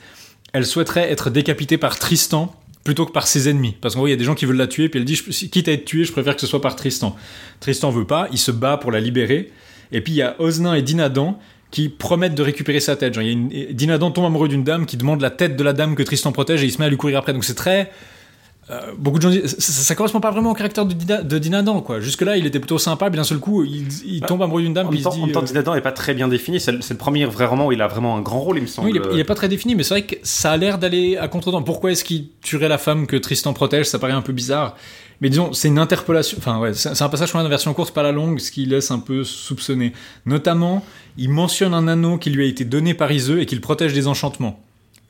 elle souhaiterait être décapitée par Tristan plutôt que par ses ennemis. Parce qu'en gros, il y a des gens qui veulent la tuer, puis elle dit, quitte à être tuée, je préfère que ce soit par Tristan. Tristan veut pas, il se bat pour la libérer. Et puis il y a Osnin et Dinadan qui promettent de récupérer sa tête. Genre, il y a Dinadan tombe amoureux d'une dame qui demande la tête de la dame que Tristan protège et il se met à lui courir après. Donc c'est très... euh, beaucoup de gens disent, ça, ça correspond pas vraiment au caractère de, Dina- de Dinadan, quoi. Jusque-là, il était plutôt sympa, puis d'un seul coup, il, il tombe amoureux d'une dame, En puis il temps, en temps, euh, Dinadan est pas très bien défini. C'est le, premier vrai roman où il a vraiment un grand rôle, il me semble. Oui, il est, il est pas très défini, mais c'est vrai que ça a l'air d'aller à contre-temps. Pourquoi est-ce qu'il tuerait la femme que Tristan protège? Ça paraît un peu bizarre. Mais disons, c'est une interpellation. Enfin, ouais, c'est un passage sur la version courte, pas la longue, ce qui laisse un peu soupçonner. Notamment, il mentionne un anneau qui lui a été donné par Iseux et qu'il protège des enchantements.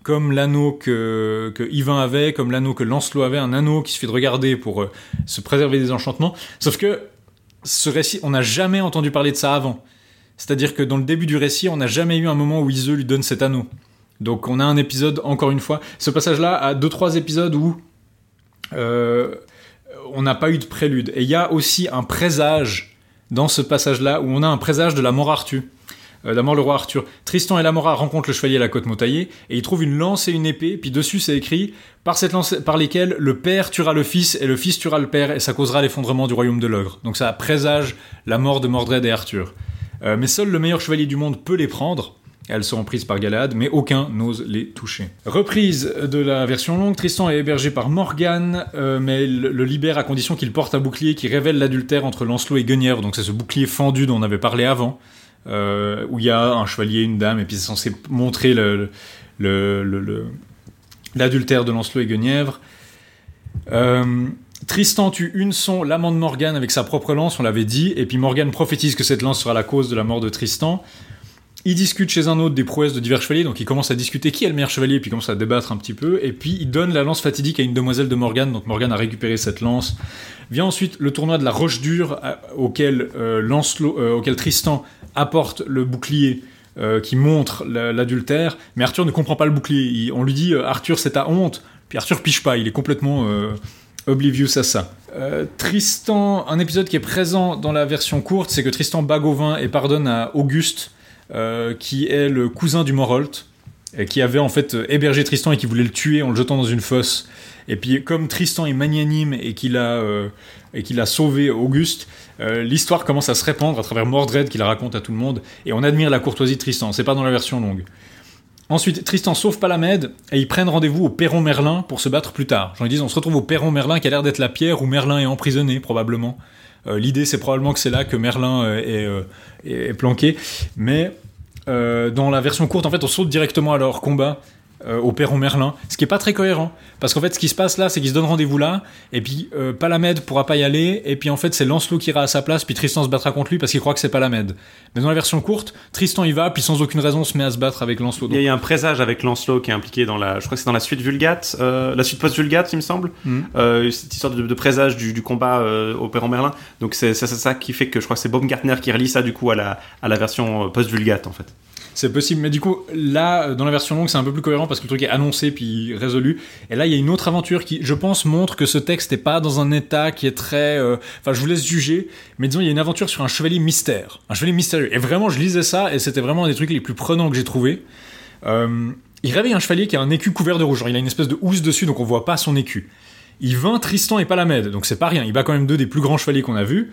Comme l'anneau que, que Yvain avait, comme l'anneau que Lancelot avait, un anneau qui suffit de regarder pour euh, se préserver des enchantements. Sauf que ce récit, on n'a jamais entendu parler de ça avant. C'est-à-dire que dans le début du récit, on n'a jamais eu un moment où Iseux lui donne cet anneau. Donc on a un épisode, encore une fois, ce passage-là a deux trois épisodes où euh, on n'a pas eu de prélude. Et il y a aussi un présage dans ce passage-là où on a un présage de la mort Arthur. Euh, la mort le roi Arthur. Tristan et Lamora rencontrent le chevalier à la côte motaillée et ils trouvent une lance et une épée. Puis dessus c'est écrit par cette lance par lesquelles le père tuera le fils et le fils tuera le père et ça causera l'effondrement du royaume de l'ogre. Donc ça présage la mort de Mordred et Arthur. Euh, mais seul le meilleur chevalier du monde peut les prendre. Elles seront prises par Galad, mais aucun n'ose les toucher. Reprise de la version longue, Tristan est hébergé par Morgane, euh, mais le, le libère à condition qu'il porte un bouclier qui révèle l'adultère entre Lancelot et Guenièvre. Donc c'est ce bouclier fendu dont on avait parlé avant, euh, où il y a un chevalier, une dame, et puis c'est censé montrer l'adultère de Lancelot et Guenièvre. Euh, Tristan tue une son, l'amant de Morgane avec sa propre lance, on l'avait dit, et puis Morgane prophétise que cette lance sera la cause de la mort de Tristan. Il discute chez un autre des prouesses de divers chevaliers, donc il commence à discuter qui est le meilleur chevalier, puis il commence à débattre un petit peu, et puis il donne la lance fatidique à une demoiselle de Morgane, donc Morgane a récupéré cette lance. Vient ensuite le tournoi de la Roche Dure, auquel, euh, Lancelot- euh, auquel Tristan apporte le bouclier euh, qui montre la- l'adultère, mais Arthur ne comprend pas le bouclier. On lui dit Arthur, c'est ta honte, puis Arthur piche pas, il est complètement oblivious à ça. Tristan, un épisode qui est présent dans la version courte, c'est que Tristan bat Gauvin et pardonne à Auguste, qui est le cousin du Morholt, et qui avait en fait euh, hébergé Tristan et qui voulait le tuer en le jetant dans une fosse. Et puis comme Tristan est magnanime et qu'il a, euh, a sauvé Auguste, euh, l'histoire commence à se répandre à travers Mordred qui la raconte à tout le monde, et on admire la courtoisie de Tristan. C'est pas dans la version longue. Ensuite, Tristan sauve Palamède et ils prennent rendez-vous au Perron Merlin pour se battre plus tard. J'en dit, on se retrouve au Perron Merlin qui a l'air d'être la pierre où Merlin est emprisonné, probablement. Euh, L'idée, c'est probablement que c'est là que Merlin euh, est, euh, est- planqué. Mais dans la version courte, en fait, on saute directement à leur combat euh, au Perron Merlin, ce qui est pas très cohérent. Parce qu'en fait, ce qui se passe là, c'est qu'ils se donnent rendez-vous là, et puis euh, Palamède pourra pas y aller, et puis en fait, c'est Lancelot qui ira à sa place, puis Tristan se battra contre lui parce qu'il croit que c'est Palamède. Mais dans la version courte, Tristan y va, puis sans aucune raison se met à se battre avec Lancelot. Il y a un présage avec Lancelot qui est impliqué dans la. Je crois que c'est dans la suite Vulgate, euh, la suite post-Vulgate, il me semble. Mhm. Euh, cette histoire de, de présage du, du combat au Perron Merlin. Donc c'est c'est ça qui fait que je crois que c'est Baumgartner qui relie ça du coup à la, à la version post-Vulgate en fait. C'est possible, mais du coup, là, euh, dans la version longue, c'est un peu plus cohérent parce que le truc est annoncé puis résolu. Et là, il y a une autre aventure qui, je pense, montre que ce texte n'est pas dans un état qui est très. euh, Enfin, je vous laisse juger, mais disons, il y a une aventure sur un chevalier mystère. Un chevalier mystérieux. Et vraiment, je lisais ça et c'était vraiment un des trucs les plus prenants que j'ai trouvé. Euh, il réveille un chevalier qui a un écu couvert de rouge. Genre, il a une espèce de housse dessus, donc on voit pas son écu. Il vainc Tristan et Palamède, donc c'est pas rien. Il bat quand même deux des plus grands chevaliers qu'on a vus.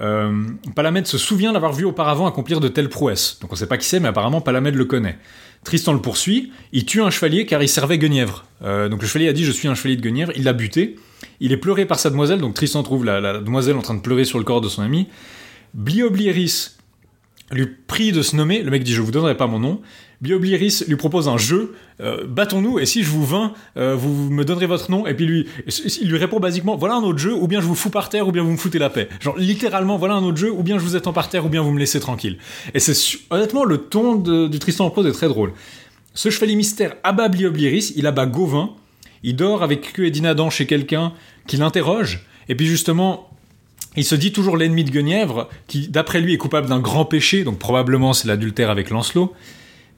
Euh, Palamède se souvient l'avoir vu auparavant accomplir de telles prouesses. Donc on sait pas qui c'est, mais apparemment Palamède le connaît. Tristan le poursuit, il tue un chevalier car il servait Guenièvre. Euh, donc le chevalier a dit je suis un chevalier de Guenièvre, il l'a buté. Il est pleuré par sa demoiselle, donc Tristan trouve la, la demoiselle en train de pleurer sur le corps de son ami. Blioblieris lui prie de se nommer, le mec dit je vous donnerai pas mon nom. Blioblieris lui propose un jeu, euh, battons-nous et si je vous vains, euh, vous me donnerez votre nom. Et puis lui, il lui répond basiquement voilà un autre jeu, ou bien je vous fous par terre, ou bien vous me foutez la paix. Genre littéralement voilà un autre jeu, ou bien je vous attends par terre, ou bien vous me laissez tranquille. Et c'est honnêtement le ton du Tristan en est très drôle. Ce chevalier mystère abat Blioblieris, il abat Gauvin, il dort avec queue et Dinadan chez quelqu'un qui l'interroge, et puis justement il se dit toujours l'ennemi de Guenièvre, qui d'après lui est coupable d'un grand péché, donc probablement c'est l'adultère avec Lancelot.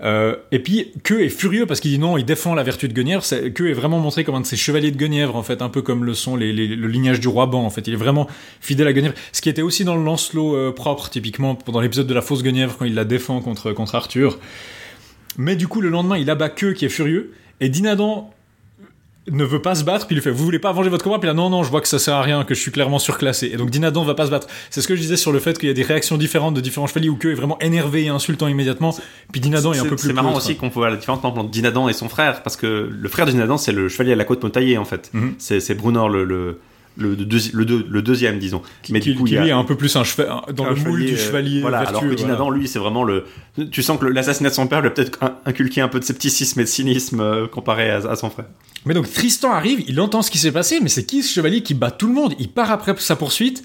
Euh, et puis Queue est furieux parce qu'il dit non, il défend la vertu de Guenièvre. Queue est vraiment montré comme un de ces chevaliers de Guenièvre en fait, un peu comme le sont les, le lignage du roi Ban en fait. Il est vraiment fidèle à Guenièvre, ce qui était aussi dans Lancelot euh, propre typiquement pendant l'épisode de la fausse Guenièvre quand il la défend contre contre Arthur. Mais du coup le lendemain il abat Queue qui est furieux et Dinadan ne veut pas se battre, puis il lui fait Vous voulez pas venger votre combat Puis là, non, non, je vois que ça sert à rien, que je suis clairement surclassé. Et donc Dinadan va pas se battre. C'est ce que je disais sur le fait qu'il y a des réactions différentes de différents chevaliers où que est vraiment énervé et insultant immédiatement, puis Dinadan est, un peu plus C'est marrant aussi qu'on peut voir la différence entre Dinadan et son frère, parce que le frère de Dinadan, c'est le chevalier à la côte motaillée en fait. Mhm. C'est c'est Brunor le, le, le, deuxi- le, deux- le deuxième, disons. Mais qui, du coup, qui il a- lui est un peu plus un cheval, dans un le moule du euh, chevalier Voilà, vertueux, alors que voilà. Dinadan, lui, c'est vraiment le. Tu sens que l'assassinat de son père lui a peut-être in- inculqué un peu de scepticisme et de cynisme euh, comparé à, à son frère. Mais donc Tristan arrive, il entend ce qui s'est passé, mais c'est qui ce chevalier qui bat tout le monde? Il part après sa poursuite.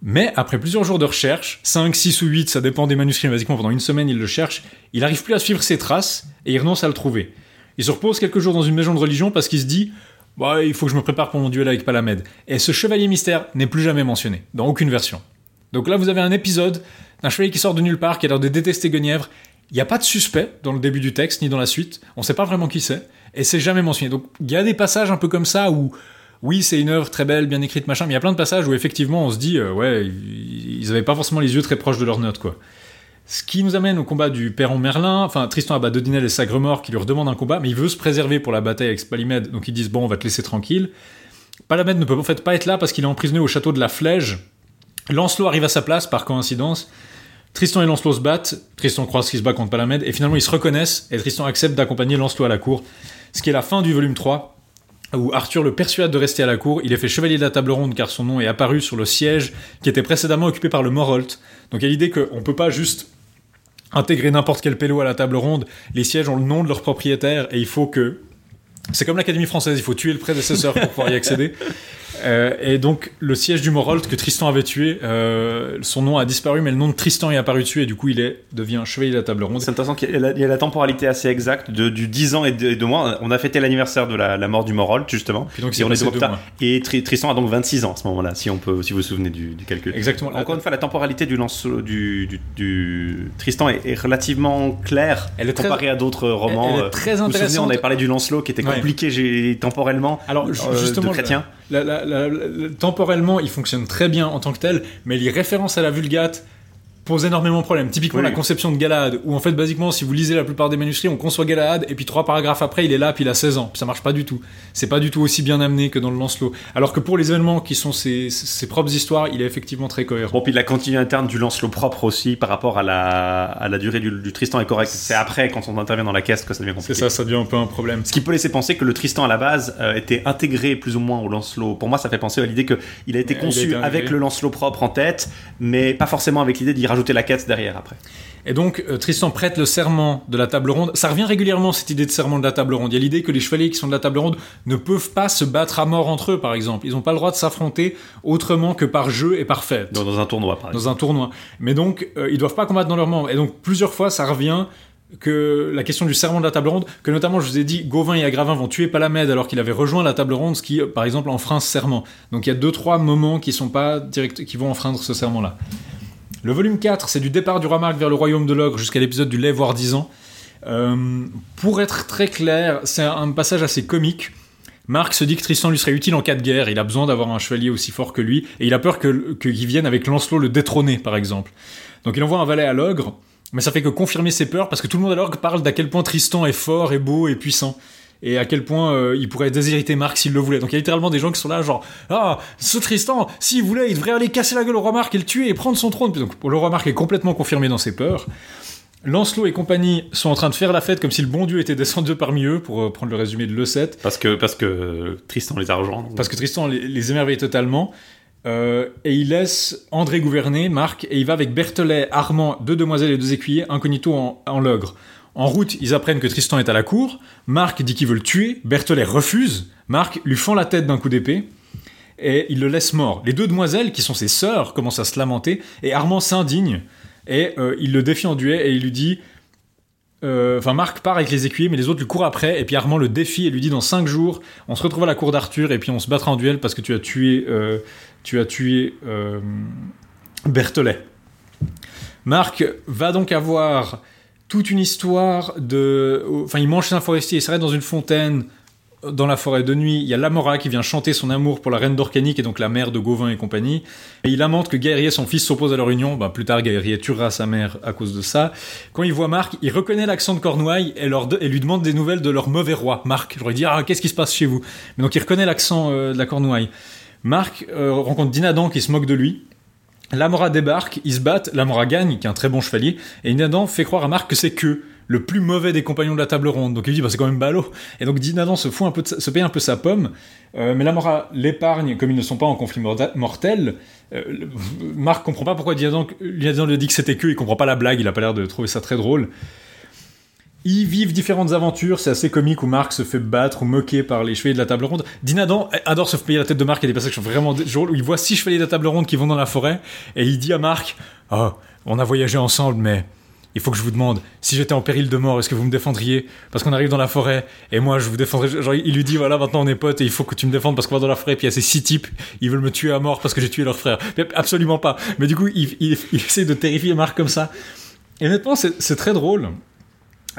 Mais après plusieurs jours de recherche, 5, 6 ou 8, ça dépend des manuscrits, mais basiquement pendant une semaine il le cherche, il arrive plus à suivre ses traces et il renonce à le trouver. Il se repose quelques jours dans une maison de religion parce qu'il se dit bah, il faut que je me prépare pour mon duel avec Palamède. Et ce chevalier mystère n'est plus jamais mentionné, dans aucune version. Donc là vous avez un épisode d'un chevalier qui sort de nulle part, qui a l'air de détester Guenièvre. Il n'y a pas de suspect dans le début du texte ni dans la suite, on sait pas vraiment qui c'est, et c'est jamais mentionné. Donc il y a des passages un peu comme ça où oui, c'est une œuvre très belle, bien écrite, machin, mais il y a plein de passages où effectivement on se dit, euh, ouais, ils ils avaient pas forcément les yeux très proches de leurs notes, quoi. Ce qui nous amène au combat du Perron Merlin. Enfin, Tristan abat Dodinel et Sagremort qui lui redemandent un combat, mais il veut se préserver pour la bataille avec Spalimède, donc ils disent bon, on va te laisser tranquille. Palamède ne peut en fait pas être là parce qu'il est emprisonné au château de la Flège. Lancelot arrive à sa place par coïncidence. Tristan et Lancelot se battent. Tristan croit qu'il se bat contre Palamède et finalement ils se reconnaissent et Tristan accepte d'accompagner Lancelot à la cour. Ce qui est la fin du volume 3 où Arthur le persuade de rester à la cour. Il est fait chevalier de la table ronde car son nom est apparu sur le siège qui était précédemment occupé par le Morholt. Donc il y a l'idée qu'on peut pas juste intégrer n'importe quel pélo à la table ronde. Les sièges ont le nom de leur propriétaire et il faut que. C'est comme l'Académie française, il faut tuer le prédécesseur pour pouvoir y accéder. Euh, et donc, le siège du Morholt que Tristan avait tué, euh, son nom a disparu, mais le nom de Tristan est apparu dessus, et du coup, il est, devient chevalier de la table ronde. C'est intéressant qu'il y y a la temporalité assez exacte de, du 10 ans et de, et de mois. On a fêté l'anniversaire de la, la mort du Morholt, justement. Puis donc, il et on était deux mois. Et Tri- Tristan a donc 26 ans à ce moment-là, si on peut, si vous vous souvenez du, du calcul. Exactement. Encore une fois, la temporalité du, Lancelot- du, du, du Tristan est, est relativement claire Elle est très- comparée à d'autres romans. elle est Euh, très vous vous souvenez, intéressante. on avait parlé du Lancelot qui était compliqué temporellement. Alors, euh, ju- justement, de chrétien. La- la- temporellement, il fonctionne très bien en tant que tel, mais les références à la Vulgate posent énormément de problèmes. Typiquement, Oui. la conception de Galahad, où en fait, basiquement, si vous lisez la plupart des manuscrits, on conçoit Galahad, et puis trois paragraphes après, il est là, puis il a 16 ans. Puis ça marche pas du tout. C'est pas du tout aussi bien amené que dans le Lancelot. Alors que pour les événements qui sont ses, ses propres histoires, il est effectivement très cohérent. Bon, puis la continuité interne du Lancelot propre aussi par rapport à la, à la durée du, du Tristan est correcte. C'est après, quand on intervient dans la caisse, que ça devient C'est compliqué. ça, ça devient un peu un problème. Ce qui peut laisser penser que le Tristan à la base euh, était intégré plus ou moins au Lancelot. Pour moi, ça fait penser à l'idée qu'il a été a conçu été avec le Lancelot propre en tête, mais pas forcément avec l'idée d'y rajouter la quête derrière après. Et donc, euh, Tristan prête le serment de la table ronde. Ça revient régulièrement, cette idée de serment de la table ronde. Il y a l'idée que les chevaliers qui sont de la table ronde ne peuvent pas se battre à mort entre eux, par exemple. Ils n'ont pas le droit de s'affronter autrement que par jeu et par fête. Dans, dans un tournoi, par exemple. dans un tournoi. Mais donc, euh, ils doivent pas combattre dans leurs membres. Et donc, plusieurs fois, ça revient que la question du serment de la table ronde, que notamment, je vous ai dit, Gauvin et Agravin vont tuer Palamède alors qu'il avait rejoint la table ronde, ce qui, euh, par exemple, enfreint ce serment. Donc, il y a deux, trois moments qui sont pas direct, qui vont enfreindre ce serment-là. Le volume 4, c'est du départ du roi Marc vers le royaume de l'ogre jusqu'à l'épisode du lait, voire 10 ans. Euh, pour être très clair, c'est un passage assez comique. Marc se dit que Tristan lui serait utile en cas de guerre. Il a besoin d'avoir un chevalier aussi fort que lui. Et il a peur que- qu'il vienne avec Lancelot le détrôner, par exemple. Donc il envoie un valet à l'ogre. Mais ça fait que confirmer ses peurs parce que tout le monde à l'ogre parle d'à quel point Tristan est fort et beau et puissant. Et à quel point euh, il pourrait déshériter Marc s'il le voulait. Donc il y a littéralement des gens qui sont là, genre Ah, ce Tristan, s'il voulait, il devrait aller casser la gueule au roi Marc et le tuer et prendre son trône. Donc le roi Marc est complètement confirmé dans ses peurs. Lancelot et compagnie sont en train de faire la fête comme si le bon Dieu était descendu parmi eux, pour euh, prendre le résumé de l'E7. Parce que, parce que Tristan les a rejoints. donc. Parce que Tristan les, les émerveille totalement. Euh, et il laisse André gouverner, Marc, et il va avec Berthelet, Armand, deux demoiselles et deux écuyers, incognito en, en l'ogre. En route, ils apprennent que Tristan est à la cour. Marc dit qu'il veut le tuer. Berthelet refuse. Marc lui fend la tête d'un coup d'épée. Et il le laisse mort. Les deux demoiselles, qui sont ses sœurs, commencent à se lamenter. Et Armand s'indigne. Et euh, il le défie en duel et il lui dit euh, Enfin, Marc part avec les écuyers, mais les autres lui courent après. Et puis Armand le défie et lui dit Dans cinq jours, on se retrouve à la cour d'Arthur et puis on se battra en duel parce que tu as tué, euh, tu as tué Berthelet. Marc va donc avoir toute une histoire de. Enfin, il mange chez un forestier, il s'arrête dans une fontaine dans la forêt de nuit. Il y a Lamora qui vient chanter son amour pour la reine d'Orcanique et donc la mère de Gauvin et compagnie. Et il lamente que Gaërier et son fils s'opposent à leur union. Bah, plus tard, Gaërier tuera sa mère à cause de ça. Quand il voit Marc, il reconnaît l'accent de Cornouailles et, leur et lui demande des nouvelles de leur mauvais roi. Marc, j'aurais dit, ah, qu'est-ce qui se passe chez vous? Mais donc il reconnaît l'accent euh, de la Cornouaille. Marc euh, rencontre Dinadan qui se moque de lui. Lamora débarque, ils se battent, Lamora gagne, qui est un très bon chevalier, et Dinadan fait croire à Marc que c'est que le plus mauvais des compagnons de la table ronde. Donc il dit, bah, c'est quand même ballot. Et donc Dinadan se, fout un peu sa- se paye un peu sa pomme, euh, mais Lamora l'épargne, comme ils ne sont pas en conflit mortel. Euh, Marc comprend pas pourquoi Dinadan, Dinadan lui dit que c'était que, il comprend pas la blague, il a pas l'air de trouver ça très drôle. Ils vivent différentes aventures, c'est assez comique où Marc se fait battre ou moquer par les chevaliers de la table ronde. Dinadan adore se payer la tête de Marc, il y a des passages qui sont vraiment drôles où il voit six chevaliers de la table ronde qui vont dans la forêt et il dit à Marc Oh, on a voyagé ensemble, mais il faut que je vous demande si j'étais en péril de mort, est-ce que vous me défendriez? Parce qu'on arrive dans la forêt et moi je vous défendrai. Genre, il lui dit Voilà, maintenant on est potes et il faut que tu me défendes parce qu'on va dans la forêt. Puis il y a ces six types, ils veulent me tuer à mort parce que j'ai tué leur frère. Absolument pas. Mais du coup, il, il- essaie de terrifier Marc comme ça. Et honnêtement, c'est très drôle.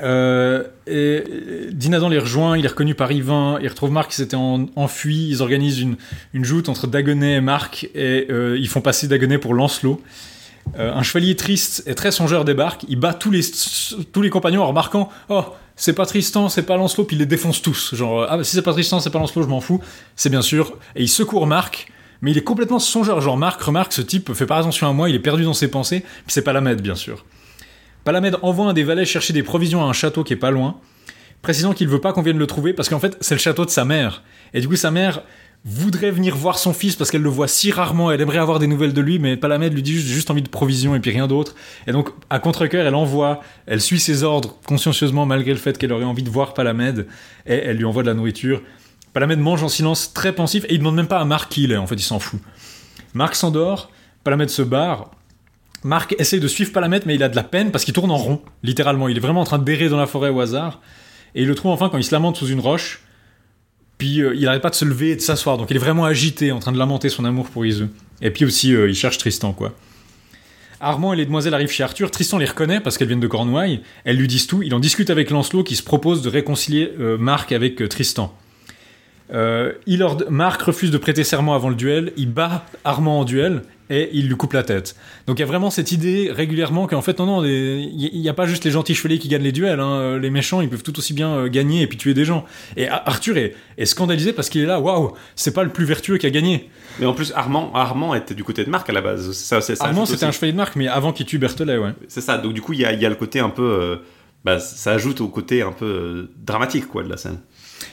Euh, et Dinadan les rejoint, il est reconnu par Yvain, il retrouve Marc qui s'était en- enfui, ils organisent une, joute entre Dagonet et Marc, et euh, ils font passer Dagonet pour Lancelot. Euh, un chevalier triste et très songeur débarque, il bat tous les, compagnons en remarquant « Oh, c'est pas Tristan, c'est pas Lancelot », puis il les défonce tous. Genre « Ah, si c'est pas Tristan, c'est pas Lancelot, je m'en fous. » C'est bien sûr. Et il secourt Marc, mais il est complètement songeur. Genre Marc remarque, ce type fait pas attention à moi, il est perdu dans ses pensées, puis c'est Palamède, bien sûr. Palamède envoie un des valets chercher des provisions à un château qui est pas loin, précisant qu'il veut pas qu'on vienne le trouver parce qu'en fait c'est le château de sa mère. Et du coup sa mère voudrait venir voir son fils parce qu'elle le voit si rarement, elle aimerait avoir des nouvelles de lui, mais Palamède lui dit juste, juste envie de provisions et puis rien d'autre. Et donc à contre-cœur elle envoie, elle suit ses ordres consciencieusement malgré le fait qu'elle aurait envie de voir Palamède et elle lui envoie de la nourriture. Palamède mange en silence très pensif et il demande même pas à Marc qui il est, en fait il s'en fout. Marc s'endort, Palamède se barre, Marc essaye de suivre Palamède, mais il a de la peine parce qu'il tourne en rond, littéralement. Il est vraiment en train de berrer dans la forêt au hasard. Et il le trouve enfin quand il se lamente sous une roche. Puis euh, il n'arrête pas de se lever et de s'asseoir. Donc il est vraiment agité, en train de lamenter son amour pour Iseult. Et puis aussi, euh, il cherche Tristan, quoi. Armand et les demoiselles arrivent chez Arthur. Tristan les reconnaît parce qu'elles viennent de Cornouailles. Elles lui disent tout. Il en discute avec Lancelot qui se propose de réconcilier euh, Marc avec Tristan. Euh, il Marc refuse de prêter serment avant le duel, il bat Armand en duel et il lui coupe la tête. Donc il y a vraiment cette idée régulièrement qu'en fait non non, il n'y a pas juste les gentils chevaliers qui gagnent les duels, hein. Euh, les méchants ils peuvent tout aussi bien euh, gagner et puis tuer des gens. Et Ar- Arthur est, est scandalisé parce qu'il est là, waouh, c'est pas le plus vertueux qui a gagné. Mais en plus, Armand, Armand était du côté de Marc à la base. Ça, ça. Armand c'était un chevalier de marque, mais avant qu'il tue Berthelet, ouais. C'est ça. Donc du coup, il y a, y a le côté un peu. euh, bah, ça ajoute au côté un peu euh, dramatique quoi de la scène.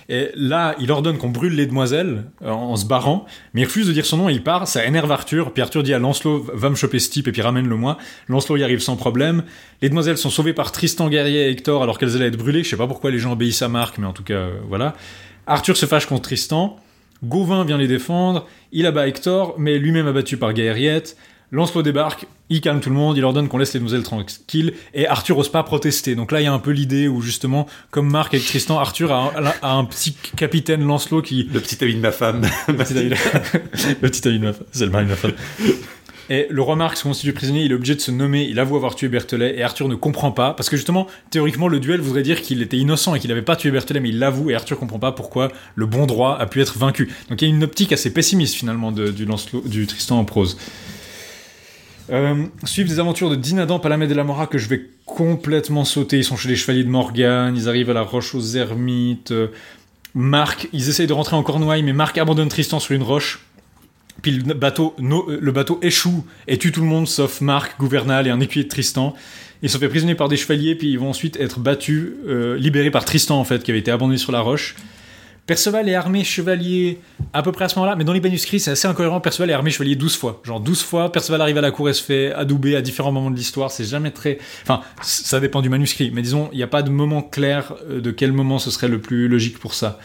Et là, il ordonne qu'on brûle les demoiselles euh, en se barrant, mais il refuse de dire son nom il part. Ça énerve Arthur. Puis Arthur dit à Lancelot Va me choper ce type et puis ramène-le moi. Lancelot y arrive sans problème. Les demoiselles sont sauvées par Tristan Guerrier et Hector alors qu'elles allaient être brûlées. Je sais pas pourquoi les gens obéissent à Marc, mais en tout cas, euh, voilà. Arthur se fâche contre Tristan. Gauvin vient les défendre. Il abat Hector, mais lui-même abattu par Gaëriette. Lancelot débarque, il calme tout le monde, il ordonne qu'on laisse les demoiselles tranquilles, et Arthur ose pas protester. Donc là, il y a un peu l'idée où justement, comme Marc avec Tristan, Arthur a un, a un petit capitaine Lancelot qui... Le petit ami de ma femme. Le petit ami de- le petit ami de ma femme, c'est le mari de ma femme. Et le roi Marc se constitue prisonnier, il est obligé de se nommer, il avoue avoir tué Berthelet, et Arthur ne comprend pas, parce que justement, théoriquement, le duel voudrait dire qu'il était innocent et qu'il n'avait pas tué Berthelet, mais il l'avoue, et Arthur comprend pas pourquoi le bon droit a pu être vaincu. Donc il y a une optique assez pessimiste finalement de- du, Lancelot, du Tristan en prose. Euh, suivent des aventures de Dinadan, Palamède et Lamora que je vais complètement sauter. Ils sont chez les chevaliers de Morgane, ils arrivent à la roche aux ermites. euh, Marc, ils essayent de rentrer en Cornouailles, mais Marc abandonne Tristan sur une roche. Puis le bateau, no- le bateau échoue et tue tout le monde sauf Marc, Gouvernal et un écuyer de Tristan. Ils sont fait prisonniers par des chevaliers, puis ils vont ensuite être battus, euh, libérés par Tristan en fait, qui avait été abandonné sur la roche. Perceval est armé chevalier à peu près à ce moment-là, mais dans les manuscrits c'est assez incohérent. Perceval est armé chevalier 12 fois. Genre 12 fois, Perceval arrive à la cour et se fait adouber à différents moments de l'histoire. C'est jamais très. Enfin, ça dépend du manuscrit, mais disons, il n'y a pas de moment clair euh, de quel moment ce serait le plus logique pour ça.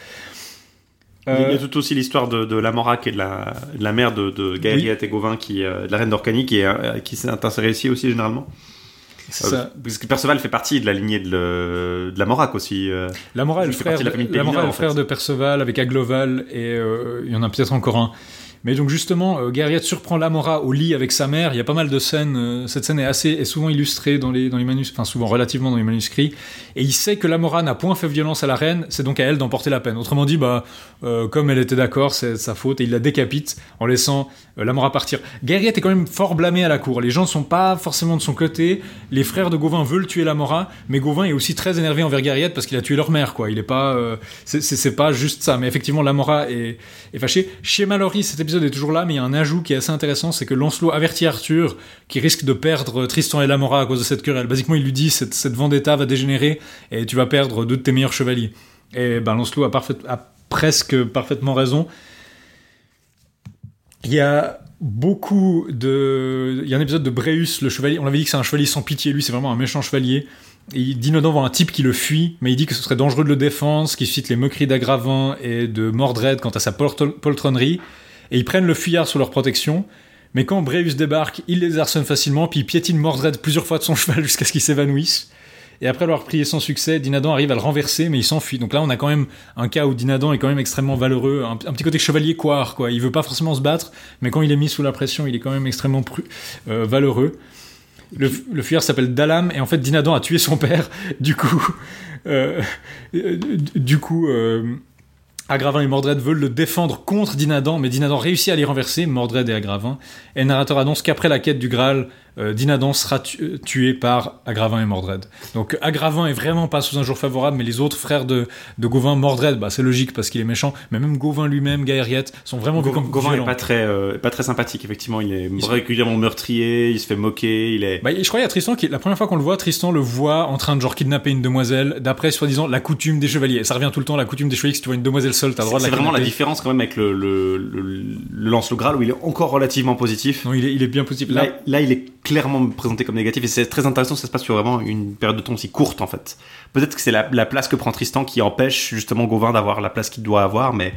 Il y a- il y Euh, a tout aussi l'histoire de, de Lamorak et de la, de la mère de, de et Gauvin, qui, euh, de la reine d'Orcanie, qui, euh, qui s'est insérée ici aussi généralement. C'est Euh, ça. Parce que Perceval fait partie de la lignée de, le- de la Morac aussi. euh. Lamora est le frère, de la de, est Pélinor, le frère de Perceval avec Agloval et euh, il y en a peut-être encore un. Mais donc justement, euh, Gaëriette surprend Lamora au lit avec sa mère. Il y a pas mal de scènes. euh, cette scène est assez est souvent illustrée dans les dans les manuscrits, enfin souvent relativement dans les manuscrits. Et il sait que Lamora n'a point fait violence à la reine. C'est donc à elle d'emporter la peine. Autrement dit, bah euh, comme elle était d'accord, c'est sa faute et il la décapite en laissant Lamora partir. Gaëriette est quand même fort blâmé à la cour. Les gens ne sont pas forcément de son côté. Les frères de Gauvin veulent tuer Lamora, mais Gauvin est aussi très énervé envers Gaëriette parce qu'il a tué leur mère. Quoi. Il est pas, c'est pas juste ça. Mais effectivement, Lamora est, est fâché. Chez Mallory, cet épisode est toujours là, mais il y a un ajout qui est assez intéressant, c'est que Lancelot avertit Arthur qui risque de perdre Tristan et Lamora à cause de cette querelle. Basiquement, il lui dit cette, cette vendetta va dégénérer et tu vas perdre deux de tes meilleurs chevaliers. Et ben Lancelot a, presque parfaitement raison. Il y a beaucoup de. Il y a un épisode de Bréus, le chevalier. On avait dit que c'est un chevalier sans pitié. Lui, c'est vraiment un méchant chevalier. Et Dinadan voit un type qui le fuit, mais il dit que ce serait dangereux de le défendre, ce qui suscite les moqueries d'Agravin et de Mordred quant à sa poltron- poltronnerie. Et ils prennent le fuyard sous leur protection. Mais quand Bréus débarque, il les harcèle facilement, puis il piétine Mordred plusieurs fois de son cheval jusqu'à ce qu'il s'évanouisse. Et après l'avoir prié sans succès, Dinadan arrive à le renverser, mais il s'enfuit. Donc là, on a quand même un cas où Dinadan est quand même extrêmement valeureux, un, petit côté chevalier coire, quoi. Il veut pas forcément se battre, mais quand il est mis sous la pression, il est quand même extrêmement euh, valeureux. Le, fuyard s'appelle Dalam et en fait Dinadan a tué son père. Du coup, euh, euh, du coup, Agravin et Mordred veulent le défendre contre Dinadan, mais Dinadan réussit à les renverser, Mordred et Agravin. Et le narrateur annonce qu'après la quête du Graal, euh, Dinadan sera tu- euh, tué par Agravin et Mordred. Donc Agravin est vraiment pas sous un jour favorable, mais les autres frères de, de Gauvin, Mordred, bah, c'est logique parce qu'il est méchant, mais même Gauvin lui-même, Gaëriette, sont vraiment vus Gauvin comme Gauvin est pas très, euh, pas très sympathique, effectivement. Il est se- régulièrement meurtrier, il se fait moquer, il est. Bah, je crois qu'il y a Tristan qui, la première fois qu'on le voit, Tristan le voit en train de genre kidnapper une demoiselle, d'après soi-disant la coutume des chevaliers. Ça revient tout le temps, la coutume des chevaliers, si tu vois une demoiselle seule, t'as le droit de C'est la vraiment la différence quand même avec le, le, le, le lance le Graal où il est encore relativement positif. Non, il est, il est bien. Là, Là, là, il est clairement présenté comme négatif et c'est très intéressant. Ça se passe sur vraiment une période de temps aussi courte en fait. Peut-être que c'est la, la place que prend Tristan qui empêche justement Gauvin d'avoir la place qu'il doit avoir, mais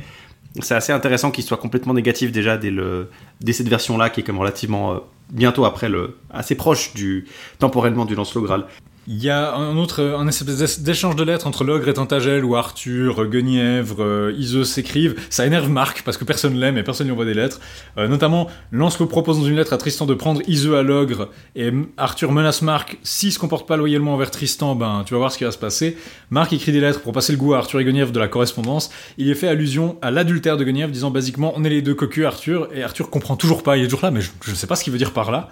c'est assez intéressant qu'il soit complètement négatif déjà dès, le, dès cette version-là qui est comme relativement euh, bientôt après le assez proche du temporellement du lance le Graal. Il y a un autre, un espèce d'échange de lettres entre l'ogre et Tintagel où Arthur, Guenièvre, euh, s'écrivent. Ça énerve Marc parce que personne l'aime et personne lui envoie des lettres. Euh, notamment, Lancelot propose dans une lettre à Tristan de prendre Iseux à l'ogre et Arthur menace Marc. S'il se comporte pas loyalement envers Tristan, ben tu vas voir ce qui va se passer. Marc écrit des lettres pour passer le goût à Arthur et Guenièvre de la correspondance. Il y fait allusion à l'adultère de Guenièvre disant basiquement on est les deux cocus Arthur et Arthur comprend toujours pas. Il est toujours là mais je, je sais pas ce qu'il veut dire par là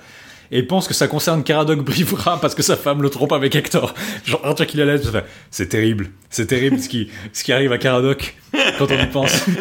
et pense que ça concerne Caradoc Brivra parce que sa femme le trompe avec Hector. Genre, Arthur qui la laisse, ça fait, c'est terrible, c'est terrible ce qui, ce qui arrive à Caradoc quand on y pense.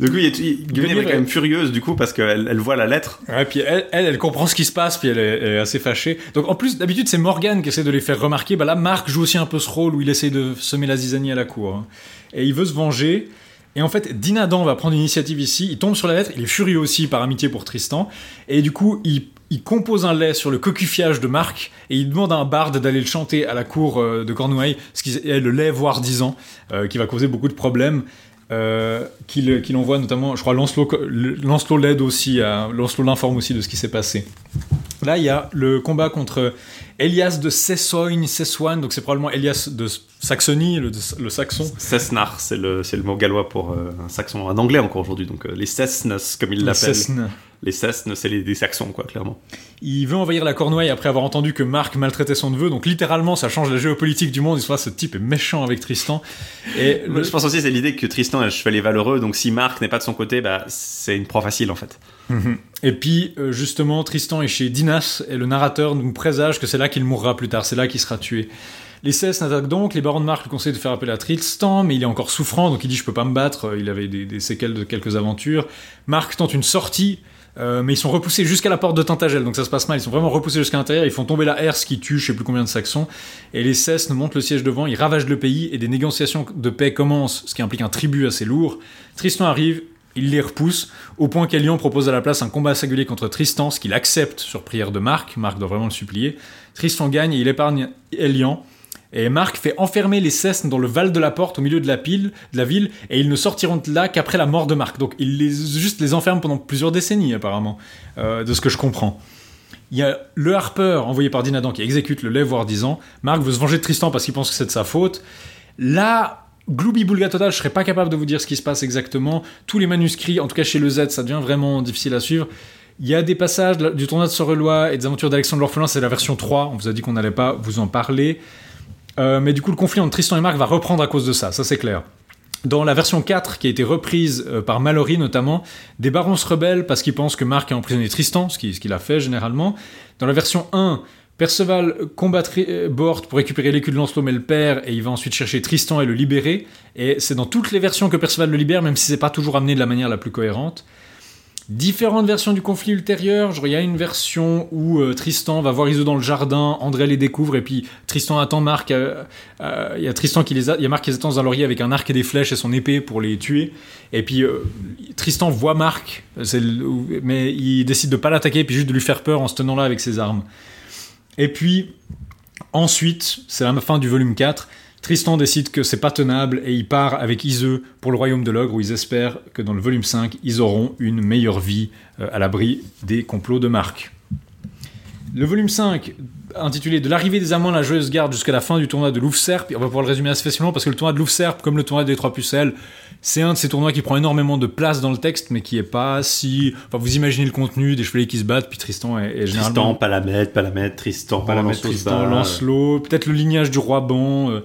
Du coup, il est, quand même furieuse du coup parce qu'elle elle voit la lettre. Ouais, puis elle, elle, elle comprend ce qui se passe, puis elle est, elle est assez fâchée. Donc en plus, d'habitude, c'est Morgan qui essaie de les faire remarquer. Bah là, Marc joue aussi un peu ce rôle où il essaie de semer la zizanie à la cour. hein. Et il veut se venger. Et en fait, Dinadan va prendre l'initiative ici. Il tombe sur la lettre. Il est furieux aussi par amitié pour Tristan. Et du coup, il, compose un lait sur le cocufiage de Marc. Et il demande à un barde d'aller le chanter à la cour euh, de Cornouailles, ce qui est le lait voire 10 ans, euh, qui va causer beaucoup de problèmes. Euh, qu'il qu'il envoie notamment, je crois, Lancelot, Lancelot l'aide aussi, à, Lancelot l'informe aussi de ce qui s'est passé. Là, il y a le combat contre Elias de Sessoigne, Sessoine, donc c'est probablement Elias de Saxonie, le, le saxon. Cessnar, c'est le, mot gallois pour euh, un saxon, un anglais encore aujourd'hui. Donc euh, les Cessnes, comme ils Le l'appellent. Les Cessnes, c'est les, des saxons, quoi, clairement. Il veut envahir la Cornouaille après avoir entendu que Marc maltraitait son neveu, donc littéralement ça change la géopolitique du monde. Il se voit, ce type est méchant avec Tristan. Et le- Je pense aussi c'est l'idée que Tristan est un chevalier valeureux, donc si Marc n'est pas de son côté, bah, c'est une proie facile en fait. Et puis, euh, justement, Tristan est chez Dinas et le narrateur nous présage que c'est là qu'il mourra plus tard, c'est là qu'il sera tué. Les Cesses n'attaquent donc, les barons de Marc lui conseillent de faire appel à Tristan, mais il est encore souffrant, donc il dit je peux pas me battre, il avait des, des séquelles de quelques aventures. Marc tente une sortie, euh, mais ils sont repoussés jusqu'à la porte de Tintagel, donc ça se passe mal, ils sont vraiment repoussés jusqu'à l'intérieur, ils font tomber la herse qui tue je sais plus combien de Saxons, et les Cesses montent le siège devant, ils ravagent le pays, et des négociations de paix commencent, ce qui implique un tribut assez lourd. Tristan arrive, il les repousse, au point qu'Elian propose à la place un combat singulier contre Tristan, ce qu'il accepte sur prière de Marc. Marc doit vraiment le supplier. Tristan gagne et il épargne Elian. Et Marc fait enfermer les Cessnes dans le val de la porte au milieu de la, pile, de la ville, et ils ne sortiront de là qu'après la mort de Marc. Donc il les, juste les enferme pendant plusieurs décennies, apparemment, euh, de ce que je comprends. Il y a le Harper, envoyé par Dinadan, qui exécute le lait, voire 10 ans. Marc veut se venger de Tristan parce qu'il pense que c'est de sa faute. Là, Gloubi Boulga total, je serais pas capable de vous dire ce qui se passe exactement. Tous les manuscrits, en tout cas chez le Z, ça devient vraiment difficile à suivre. Il y a des passages du tournoi de Sorelois et des aventures d'Alexandre l'Orphelin, c'est la version 3. On vous a dit qu'on n'allait pas vous en parler. Euh, mais du coup, le conflit entre Tristan et Marc va reprendre à cause de ça, ça c'est clair. Dans la version 4, qui a été reprise euh, par Mallory notamment, des barons se rebellent parce qu'ils pensent que Marc a emprisonné Tristan, ce qui- ce qu'il a fait généralement. Dans la version 1, Perceval combat euh, Bort pour récupérer l'écu de Lancelot mais le perd et il va ensuite chercher Tristan et le libérer. Et c'est dans toutes les versions que Perceval le libère, même si c'est pas toujours amené de la manière la plus cohérente. Différentes versions du conflit ultérieur. Il y a une version où euh, Tristan va voir Iso dans le jardin, André les découvre, et puis Tristan attend Marc. euh, euh, Il y a Tristan qui les a, y a Marc qui les attend dans un laurier avec un arc et des flèches et son épée pour les tuer. Et puis Tristan voit Marc, mais il décide de pas l'attaquer, puis juste de lui faire peur en se tenant là avec ses armes. Et puis ensuite, c'est la fin du volume 4. Tristan décide que c'est pas tenable et il part avec Iseux pour le royaume de l'ogre où ils espèrent que dans le volume 5, ils auront une meilleure vie euh, à l'abri des complots de Marc. Le volume 5, intitulé De l'arrivée des amants à la joyeuse garde jusqu'à la fin du tournoi de Louvre-Serpe. On va pouvoir le résumer assez facilement parce que le tournoi de Louvre-Serpe, comme le tournoi des Trois Pucelles, c'est un de ces tournois qui prend énormément de place dans le texte, mais qui est pas si. Enfin, vous imaginez le contenu des chevaliers qui se battent, puis Tristan est, est Tristan, généralement. Palamède, Palamède, Tristan, Palamède, Lancelot se Tristan, bat. Lancelot, peut-être le lignage du roi Ban. euh.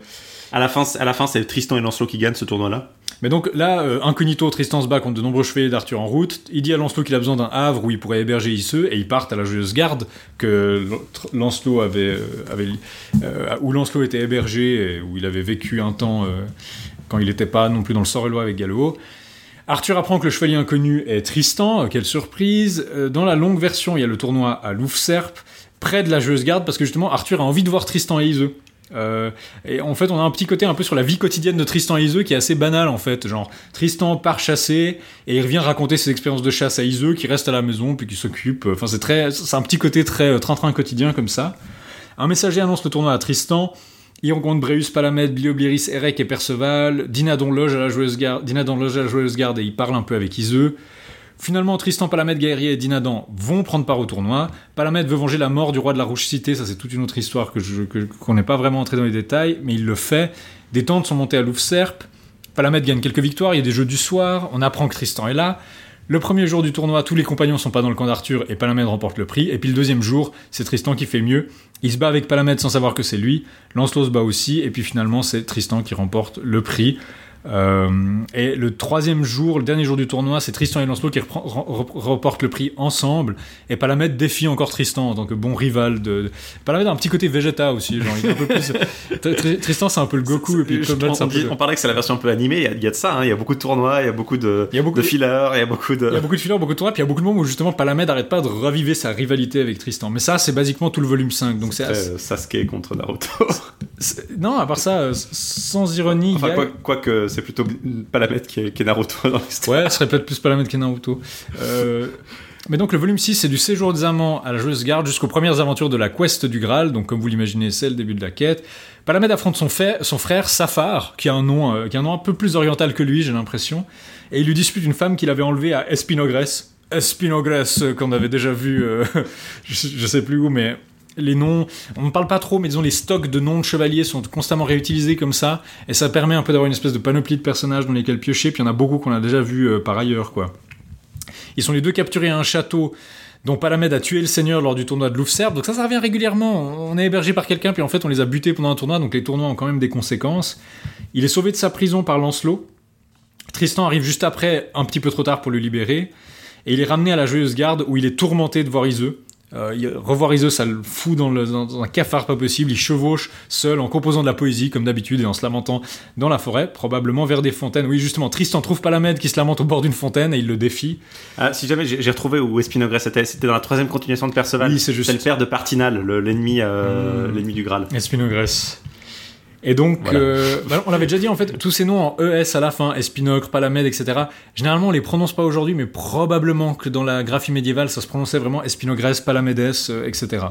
À la fin, à la fin, c'est Tristan et Lancelot qui gagnent ce tournoi-là. Mais donc là, euh, incognito, Tristan se bat contre de nombreux chevaliers d'Arthur en route. Il dit à Lancelot qu'il a besoin d'un havre où il pourrait héberger Isseux, et ils partent à la Joyeuse Garde que Lan- Lancelot avait, euh, euh, où Lancelot était hébergé et où il avait vécu un temps quand il n'était pas non plus dans le Sort-et-Loi avec Gallo. Arthur apprend que le chevalier inconnu est Tristan, quelle surprise. Dans la longue version, il y a le tournoi à Louvre-Serpe, près de la Joyeuse Garde, parce que justement, Arthur a envie de voir Tristan et Iseux. Euh, et en fait, on a un petit côté un peu sur la vie quotidienne de Tristan et Iseux qui est assez banal en fait. Genre, Tristan part chasser et il revient raconter ses expériences de chasse à Iseux qui reste à la maison puis qui s'occupe. Enfin, c'est très, c'est un petit côté très euh, train-train quotidien comme ça. Un messager annonce le tournoi à Tristan. Il rencontre Bréus, Palamède, Bliobliris, Erec et Perceval. Dinadon loge à la joyeuse garde, Dinadon loge à la joyeuse garde et il parle un peu avec Iseux. Finalement, Tristan, Palamède, Gaërier et Dinadan vont prendre part au tournoi. Palamède veut venger la mort du roi de la Rouge Cité, ça c'est toute une autre histoire que qu'on n'est pas vraiment entré dans les détails, mais il le fait. Des tentes sont montées à Louvre-Serpe. Palamède gagne quelques victoires, il y a des jeux du soir, on apprend que Tristan est là. Le premier jour du tournoi, tous les compagnons sont pas dans le camp d'Arthur et Palamède remporte le prix. Et puis le deuxième jour, c'est Tristan qui fait mieux. Il se bat avec Palamède sans savoir que c'est lui. Lancelot se bat aussi. Et puis finalement, c'est Tristan qui remporte le prix. Euh, et le troisième jour, le dernier jour du tournoi, c'est Tristan et Lancelot qui reprend- re- re- remportent le prix ensemble. Et Palamède défie encore Tristan en tant que bon rival de. de- Palamède a un petit côté Vegeta aussi. Genre, il est un peu plus... Tr- Tr- Tristan, c'est un peu le Goku. Et puis Palamède, on, peu parlait que c'est la version un peu animée, il y a, il y a de ça, hein, il y a beaucoup de tournois, il y a beaucoup de, Il y a beaucoup de fillers, il y a beaucoup de... Il y a beaucoup de fillers, beaucoup de tournois, puis il y a beaucoup de moments où justement Palamède arrête pas de raviver sa rivalité avec Tristan. Mais ça, c'est basiquement tout le volume 5. Donc c'est assez- euh, Sasuke contre Naruto. Non, à part ça, euh, sans ironie. enfin, a- quoi, quoique c'est plutôt Palamède qui est, qui est Naruto dans l'histoire. Ouais, ce serait peut-être plus Palamède que Naruto. Euh, Mais donc le volume 6, c'est du séjour des amants à la Joyeuse Garde jusqu'aux premières aventures de la quest du Graal. Donc comme vous l'imaginez, c'est le début de la quête. Palamède affronte son, frère Safar, qui a, un nom, euh, qui a un nom un peu plus oriental que lui, j'ai l'impression. Et il lui dispute une femme qu'il avait enlevée à Espinogresse. Espinogresse, euh, qu'on avait déjà vu, je, je sais plus où, mais les noms, on ne parle pas trop, mais disons les stocks de noms de chevaliers sont constamment réutilisés comme ça, et ça permet un peu d'avoir une espèce de panoplie de personnages dans lesquels piocher, puis il y en a beaucoup qu'on a déjà vu euh, par ailleurs, quoi. Ils sont les deux capturés à un château dont Palamède a tué le seigneur lors du tournoi de Louvre-Serbe, donc ça, ça revient régulièrement. On est hébergé par quelqu'un, puis en fait, on les a butés pendant un tournoi, donc les tournois ont quand même des conséquences. Il est sauvé de sa prison par Lancelot. Tristan arrive juste après, un petit peu trop tard pour le libérer, et il est ramené à la Joyeuse Garde où il est tourmenté de voir Iseux. Euh, revoir Iseux, ça le fout dans, le- dans un cafard pas possible. Il chevauche seul en composant de la poésie, comme d'habitude, et en se lamentant dans la forêt, probablement vers des fontaines. Oui, justement, Tristan trouve Palamède qui se lamente au bord d'une fontaine et il le défie. Ah, si jamais j'ai retrouvé où Espinogresse était, c'était dans la troisième continuation de Perceval. Oui, c'est juste. C'est le père de Partinal, le- euh, Hmm. l'ennemi du Graal. Espinogresse. Et donc, Voilà. euh, bah, on l'avait déjà dit en fait, tous ces noms en ES à la fin, Espinocre, Palamède, etc. Généralement, on les prononce pas aujourd'hui, mais probablement que dans la graphie médiévale, ça se prononçait vraiment Espinogresse, Palamedes, euh, etc.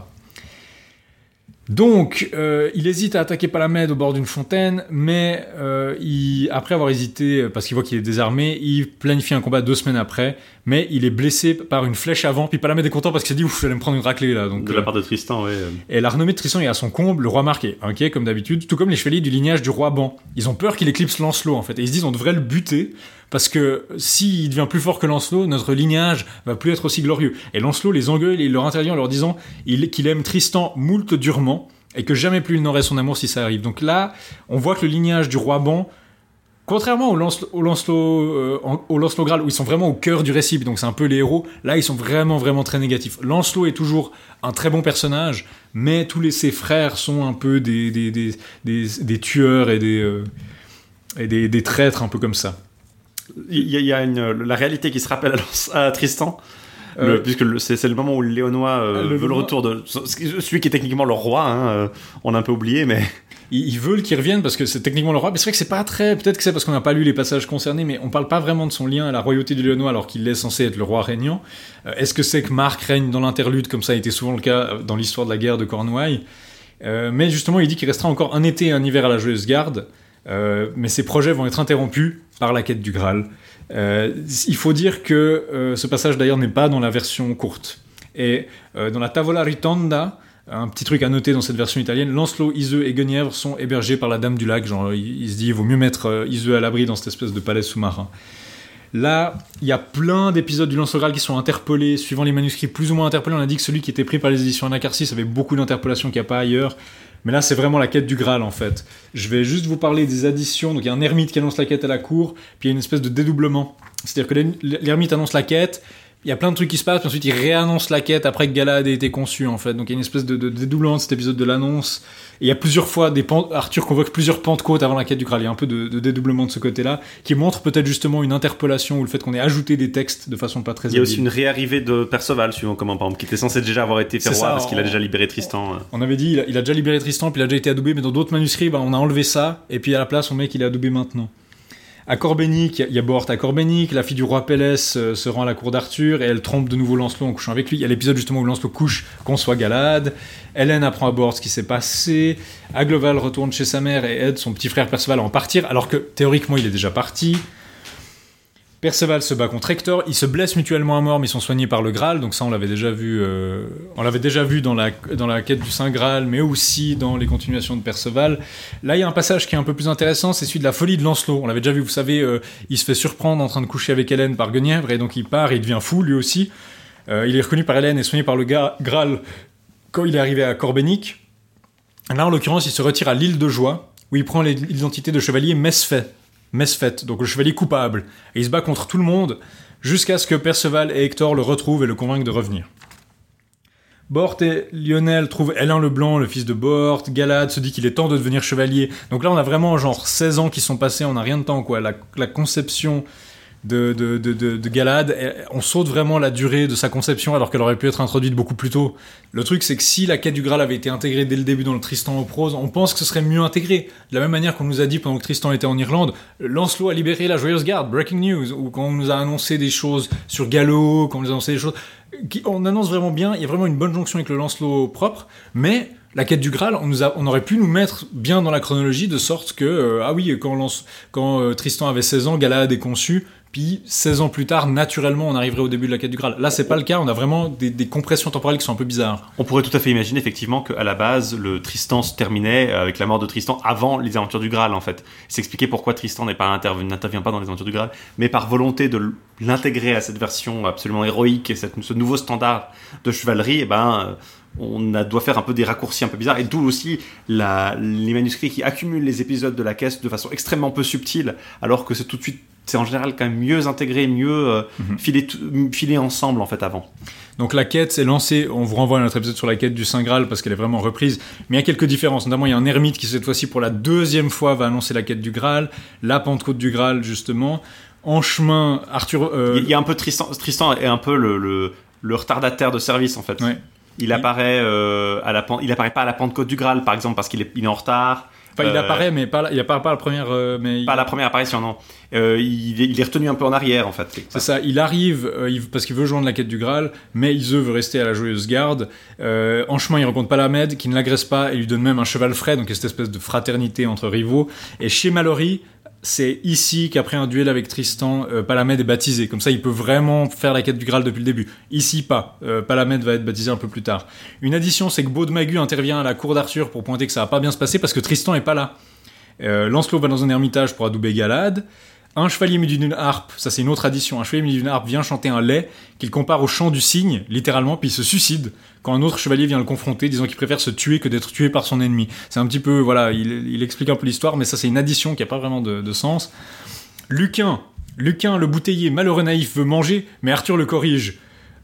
Donc, euh, il hésite à attaquer Palamède au bord d'une fontaine, mais euh, il, après avoir hésité, euh, parce qu'il voit qu'il est désarmé, il planifie un combat deux semaines après, mais il est blessé par une flèche avant, puis Palamède est content parce qu'il s'est dit, ouf, j'allais me prendre une raclée là. Donc, De euh, la part de Tristan, ouais. euh. et la renommée de Tristan est à son comble, le roi est inquiet comme d'habitude, tout comme les chevaliers du lignage du roi Ban. Ils ont peur qu'il éclipse Lancelot en fait, et ils se disent on devrait le buter, parce que s'il devient plus fort que Lancelot, notre lignage va plus être aussi glorieux. Et Lancelot les engueule et il leur interdit en leur disant il- qu'il aime Tristan moult durement, et que jamais plus il n'aurait son amour si ça arrive. Donc là, on voit que le lignage du roi Ban, Contrairement au, Lance, au, Lancelot, euh, Lancelot Graal, où ils sont vraiment au cœur du récit, donc c'est un peu les héros, là ils sont vraiment vraiment très négatifs. Lancelot est toujours un très bon personnage, mais tous ses frères sont un peu des, tueurs et, euh, des traîtres un peu comme ça. Il y a, une, la réalité qui se rappelle à, Tristan. Euh, Le- puisque c'est le moment où le Léonois euh, Le veut le Léonois- retour de celui qui est techniquement le roi. Hein, euh, on a un peu oublié, mais Ils, veulent qu'il revienne parce que c'est techniquement le roi, mais c'est vrai que c'est pas très. Peut-être que c'est parce qu'on n'a pas lu les passages concernés, mais on parle pas vraiment de son lien à la royauté du Léonois alors qu'il est censé être le roi régnant. Euh, Est-ce que c'est que Marc règne dans l'interlude comme ça a été souvent le cas euh, dans l'histoire de la guerre de Cornouailles? Euh, Mais justement, il dit qu'il restera encore un été et un hiver à la Joyeuse Garde, euh, mais ses projets vont être interrompus par la quête du Graal. Euh, il faut dire que euh, ce passage d'ailleurs n'est pas dans la version courte. Et euh, dans la Tavola Ritonda, Un petit truc à noter dans cette version italienne, Lancelot, Iseux et Guenièvre sont hébergés par la Dame du Lac. Genre, il, il se dit, il vaut mieux mettre Iseux à l'abri dans cette espèce de palais sous-marin. Là, il y a plein d'épisodes du Lancelot Graal qui sont interpellés, suivant les manuscrits plus ou moins interpellés. On a dit que celui qui était pris par les éditions Anacarsis avait beaucoup d'interpellations qu'il n'y a pas ailleurs. Mais là, c'est vraiment la quête du Graal en fait. Je vais juste vous parler des additions. Donc, il y a un ermite qui annonce la quête à la cour, puis il y a une espèce de dédoublement. C'est-à-dire que l'er- l'ermite annonce la quête, il y a plein de trucs qui se passent, puis ensuite il réannonce la quête après que Galad ait été conçu en fait. Donc, il y a une espèce de, de- de dédoublement de cet épisode de l'annonce. Et il y a plusieurs fois des Pen- Arthur convoque plusieurs Pentecôtes avant la quête du Graal. Il y a un peu de, de dédoublement de ce côté-là, qui montre peut-être justement une interpellation ou le fait qu'on ait ajouté des textes de façon pas très Il y a aussi une réarrivée de Perceval, suivant comment, par exemple, qui était censé déjà avoir été fait roi ça, parce qu'il a déjà libéré Tristan. euh. On avait dit, il a, il a déjà libéré Tristan, puis il a déjà été adoubé, mais dans d'autres manuscrits, bah, on a enlevé ça, et puis à la place, on met qu'il est adoubé maintenant. À Corbénic, il y a- Bohort à Corbénic, la fille du roi Pélès euh, se rend à la cour d'Arthur, et elle trompe de nouveau Lancelot en couchant avec lui. Il y a l'épisode justement où Lancelot couche qu'on soit Galade. Hélène apprend à Bohort ce qui s'est passé. Agloval retourne chez sa mère et aide son petit frère Perceval à en partir, alors que théoriquement, il est déjà parti. Perceval se bat contre Hector, ils se blessent mutuellement à mort, mais ils sont soignés par le Graal, donc ça on l'avait déjà vu, euh, on l'avait déjà vu dans la, dans la quête du Saint Graal, mais aussi dans les continuations de Perceval. Là il y a un passage qui est un peu plus intéressant, c'est celui de la folie de Lancelot. On l'avait déjà vu, vous savez, euh, il se fait surprendre en train de coucher avec Hélène par Guenièvre, et donc il part, il devient fou lui aussi. Euh, il est reconnu par Hélène et soigné par le Graal quand il est arrivé à Corbénic. Là en l'occurrence il se retire à l'île de Joie, où il prend l'identité de chevalier Mesfait. Mesfait, donc le chevalier coupable. Et il se bat contre tout le monde jusqu'à ce que Perceval et Hector le retrouvent et le convainquent de revenir. Bort et Lionel trouvent Hélin le Blanc, le fils de Bort. Galad se dit qu'il est temps de devenir chevalier. Donc là, on a vraiment genre 16 ans qui sont passés, on n'a rien de temps, quoi. La conception de, de, Galad, on saute vraiment la durée de sa conception alors qu'elle aurait pu être introduite beaucoup plus tôt. Le truc, c'est que si la quête du Graal avait été intégrée dès le début dans le Tristan en prose, on pense que ce serait mieux intégré. De la même manière qu'on nous a dit pendant que Tristan était en Irlande, Lancelot a libéré la Joyeuse Garde, breaking news, ou quand on nous a annoncé des choses sur Gallo, quand on nous a annoncé des choses, qui, on annonce vraiment bien, il y a vraiment une bonne jonction avec le Lancelot propre, mais la quête du Graal, on, nous a, on aurait pu nous mettre bien dans la chronologie de sorte que, euh, ah oui, quand euh, Tristan avait 16 ans, Galahad est conçu, puis 16 ans plus tard, naturellement, on arriverait au début de la quête du Graal. Là, c'est pas le cas, on a vraiment des, compressions temporelles qui sont un peu bizarres. On pourrait tout à fait imaginer effectivement qu'à la base, le Tristan se terminait avec la mort de Tristan avant les aventures du Graal en fait. C'est expliquer pourquoi Tristan pas n'intervient pas dans les aventures du Graal, mais par volonté de l'intégrer à cette version absolument héroïque et ce nouveau standard de chevalerie, eh ben, euh, on doit faire un peu des raccourcis un peu bizarres et d'où aussi les manuscrits qui accumulent les épisodes de la caisse de façon extrêmement peu subtile, alors que c'est tout de suite, c'est en général quand même mieux intégré, mieux euh, filé, ensemble en fait avant. Donc la quête s'est lancée, on vous renvoie à notre épisode sur la quête du Saint Graal parce qu'elle est vraiment reprise, mais il y a quelques différences. Notamment, il y a un ermite qui cette fois-ci pour la deuxième fois va annoncer la quête du Graal, la Pentecôte du Graal justement. En chemin, Arthur... euh, Il y a un peu Tristan, Tristan est un peu le, le, le retardataire de service en fait. Ouais. Il apparaît euh, à la il apparaît pas à la Pentecôte du Graal par exemple parce qu'il est, il est en retard. Enfin, il Euh, apparaît, mais pas, la- il apparaît pas la première... euh, mais il- Pas la première apparition non. Euh, il, est, il est retenu un peu en arrière en fait. C'est ça, il arrive euh, il- parce qu'il veut joindre la quête du Graal, mais Iseux veut rester à la Joyeuse Garde. Euh, en chemin, il rencontre Palamède, qui ne l'agresse pas et lui donne même un cheval frais, donc il y a cette espèce de fraternité entre rivaux. Et chez Mallory, c'est ici qu'après un duel avec Tristan, euh, Palamède est baptisé. Comme ça, il peut vraiment faire la quête du Graal depuis le début. Ici, pas. Euh, Palamède va être baptisé un peu plus tard. Une addition, c'est que Baud Magu intervient à la cour d'Arthur pour pointer que ça va pas bien se passer parce que Tristan est pas là. Euh, Lancelot va dans un ermitage pour adouber Galad. Un chevalier muni d'une harpe, ça c'est une autre addition, un chevalier muni d'une harpe vient chanter un lait qu'il compare au chant du cygne, littéralement, puis il se suicide quand un autre chevalier vient le confronter, disant qu'il préfère se tuer que d'être tué par son ennemi. C'est un petit peu, voilà, il, explique un peu l'histoire, mais ça c'est une addition qui a pas vraiment de, de sens. Luquin, Luquin le bouteiller, malheureux naïf, veut manger, mais Arthur le corrige.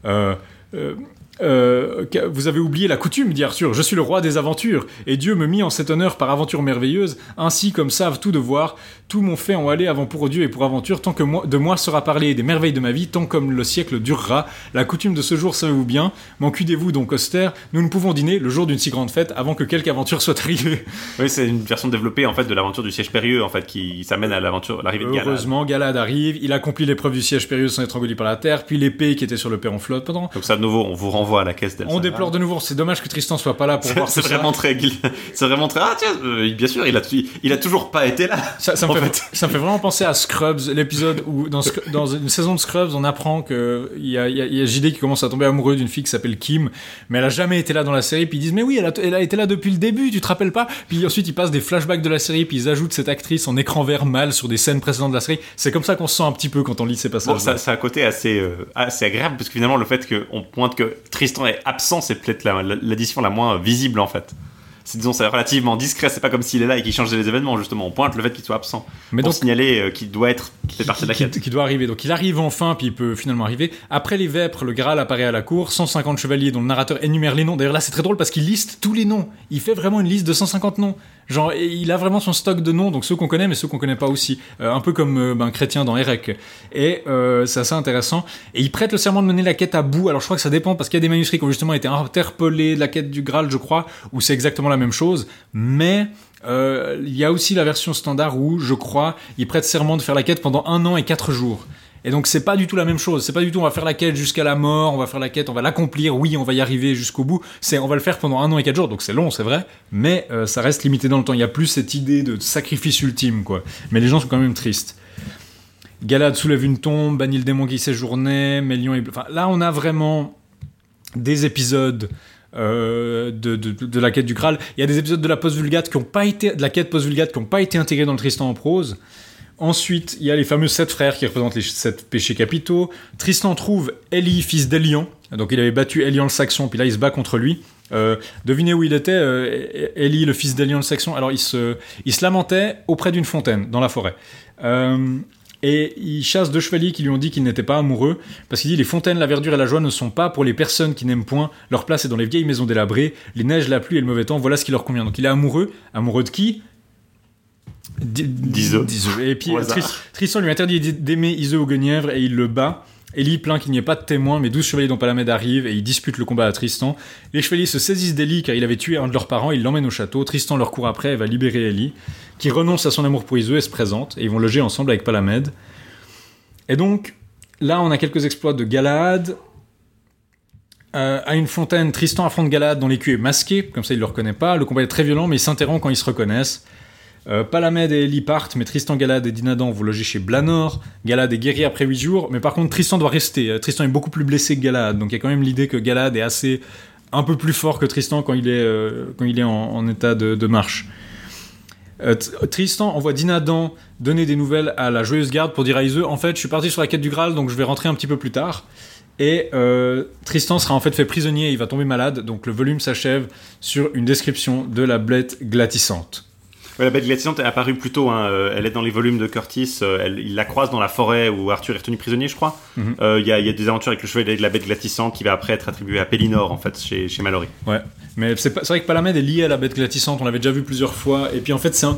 Euh, euh, euh, vous avez oublié la coutume, dit Arthur. Je suis le roi des aventures, et Dieu me mit en cet honneur par aventure merveilleuse. Ainsi, comme savent tout devoir, tout mon fait en aller avant pour Dieu et pour aventure, tant que moi, de moi sera parlé et des merveilles de ma vie, tant comme le siècle durera. La coutume de ce jour, savez-vous bien M'en cuidez-vous donc austère Nous ne pouvons dîner le jour d'une si grande fête avant que quelque aventure soit arrivée. Oui, c'est une version développée en fait de l'aventure du siège périlleux en fait qui s'amène à l'aventure, l'arrivée de Galad. Heureusement, Galad arrive, il accomplit l'épreuve du siège périlleux sans être engoli par la terre, puis l'épée qui était sur le perron flotte pendant. Donc ça de nouveau, on vous renvoie renvoie à la caisse d'El On déplore de nouveau. C'est dommage que Tristan soit pas là pour C'est voir c'est ça. vraiment très, c'est vraiment très. Ah tiens, euh, bien sûr, il a, il a toujours pas été là. Ça, ça me fait, fait. ça me fait vraiment penser à Scrubs, l'épisode où dans, une saison de Scrubs, on apprend que il y a, y a- y a JD qui commence à tomber amoureux d'une fille qui s'appelle Kim, mais elle a jamais été là dans la série. Puis ils disent mais oui, elle a, elle a été là depuis le début, tu te rappelles pas? Puis ensuite ils passent des flashbacks de la série, puis ils ajoutent cette actrice en écran vert mâle sur des scènes précédentes de la série. C'est comme ça qu'on se sent un petit peu quand on lit ces passages. Bon, ça, c'est un côté assez, euh, assez agréable parce que finalement, le fait qu'on pointe que Tristan est absent, c'est peut-être la- la- l'addition la, moins visible en fait. C'est disons, c'est relativement discret. C'est pas comme s'il est là et qu'il change les événements justement. On pointe le fait qu'il soit absent Mais pour donc- signaler euh, qu'il doit être, qu'il fait partie de la qui, quête. qui doit arriver. Donc il arrive enfin, puis il peut finalement arriver. Après les vêpres, le Graal apparaît à la cour, 150 chevaliers dont le narrateur énumère les noms. D'ailleurs là c'est très drôle parce qu'il liste tous les noms. Il fait vraiment une liste de 150 noms. Genre il a vraiment son stock de noms, donc ceux qu'on connaît mais ceux qu'on connaît pas aussi. Euh, un peu comme euh, ben, Chrétien dans Erec. Et euh, c'est assez intéressant. Et il prête le serment de mener la quête à bout. Alors je crois que ça dépend parce qu'il y a des manuscrits qui ont justement été interpellés de la quête du Graal, je crois, où c'est exactement la même chose. Mais euh, il y a aussi la version standard où, je crois, il prête serment de faire la quête pendant un an et quatre jours. Et donc c'est pas du tout la même chose. C'est pas du tout on va faire la quête jusqu'à la mort, on va faire la quête, on va l'accomplir. Oui, on va y arriver jusqu'au bout. C'est on va le faire pendant un an et quatre jours. Donc c'est long, c'est vrai, mais euh, ça reste limité dans le temps. Il y a plus cette idée de sacrifice ultime, quoi. Mais les gens sont quand même tristes. Galad soulève une tombe, bannit le démon qui séjournait, Mélion est... Enfin, là, on a vraiment des épisodes euh, de, de, la quête du Graal. Il y a des épisodes de la post-vulgate qui ont pas été... de la quête post-vulgate qui n'ont pas été intégrés dans le Tristan en prose. Ensuite, il y a les fameux sept frères qui représentent les sept péchés capitaux. Tristan trouve Élie, fils d'Elian. Donc il avait battu Elian le Saxon, puis là il se bat contre lui. Euh, devinez où il était, euh, le fils d'Elian le Saxon? Alors il se, il se lamentait auprès d'une fontaine, dans la forêt. Euh, et il chasse deux chevaliers qui lui ont dit qu'ils n'étaient pas amoureux, parce qu'il dit les fontaines, la verdure et la joie ne sont pas pour les personnes qui n'aiment point. Leur place est dans les vieilles maisons délabrées, les neiges, la pluie et le mauvais temps. Voilà ce qui leur convient. Donc il est amoureux, amoureux de qui? Di- D'Iseux. d'Iseux. Et puis Tristan lui interdit d'aimer Iseux au Guenièvre et il le bat. Élie plaint qu'il n'y ait pas de témoin, mais 12 chevaliers dont Palamède arrivent et ils disputent le combat à Tristan. Les chevaliers se saisissent d'Élie car il avait tué un de leurs parents, ils l'emmènent au château. Tristan leur court après et va libérer Élie, qui renonce à son amour pour Iseux et se présente, et ils vont loger ensemble avec Palamède. Et donc, là, on a quelques exploits de Galahad. Euh, à une fontaine, Tristan affronte Galahad dont l'écu est masqué, comme ça il le reconnaît pas. Le combat est très violent, mais ils s'interrompent quand ils se reconnaissent. Euh, Palamède et Ellie partent, mais Tristan, Galad et Dinadan vont loger chez Blanor. Galad est guéri après 8 jours, mais par contre Tristan doit rester. Euh, Tristan est beaucoup plus blessé que Galad, donc il y a quand même l'idée que Galad est assez un peu plus fort que Tristan quand il est, euh, en, état de, marche. Tristan envoie Dinadan donner des nouvelles à la Joyeuse Garde pour dire à Iseux En fait, je suis parti sur la quête du Graal, donc je vais rentrer un petit peu plus tard. Et Tristan sera en fait fait prisonnier il va tomber malade, donc le volume s'achève sur une description de la blette glatissante. Ouais, la bête glacissante est apparue plus tôt. hein, euh, Elle est dans les volumes de Curtis. euh, elle- il la croise dans la forêt où Arthur est retenu prisonnier, je crois. Euh, Mhm. Il y, a, il y a des aventures avec le chevalier de la bête glacissante qui va après être attribué à Pellinor, en fait, chez, chez Mallory. Ouais, mais c'est vrai que Palamède est lié à la bête glatissante, on l'avait déjà vu plusieurs fois, et puis en fait c'est un-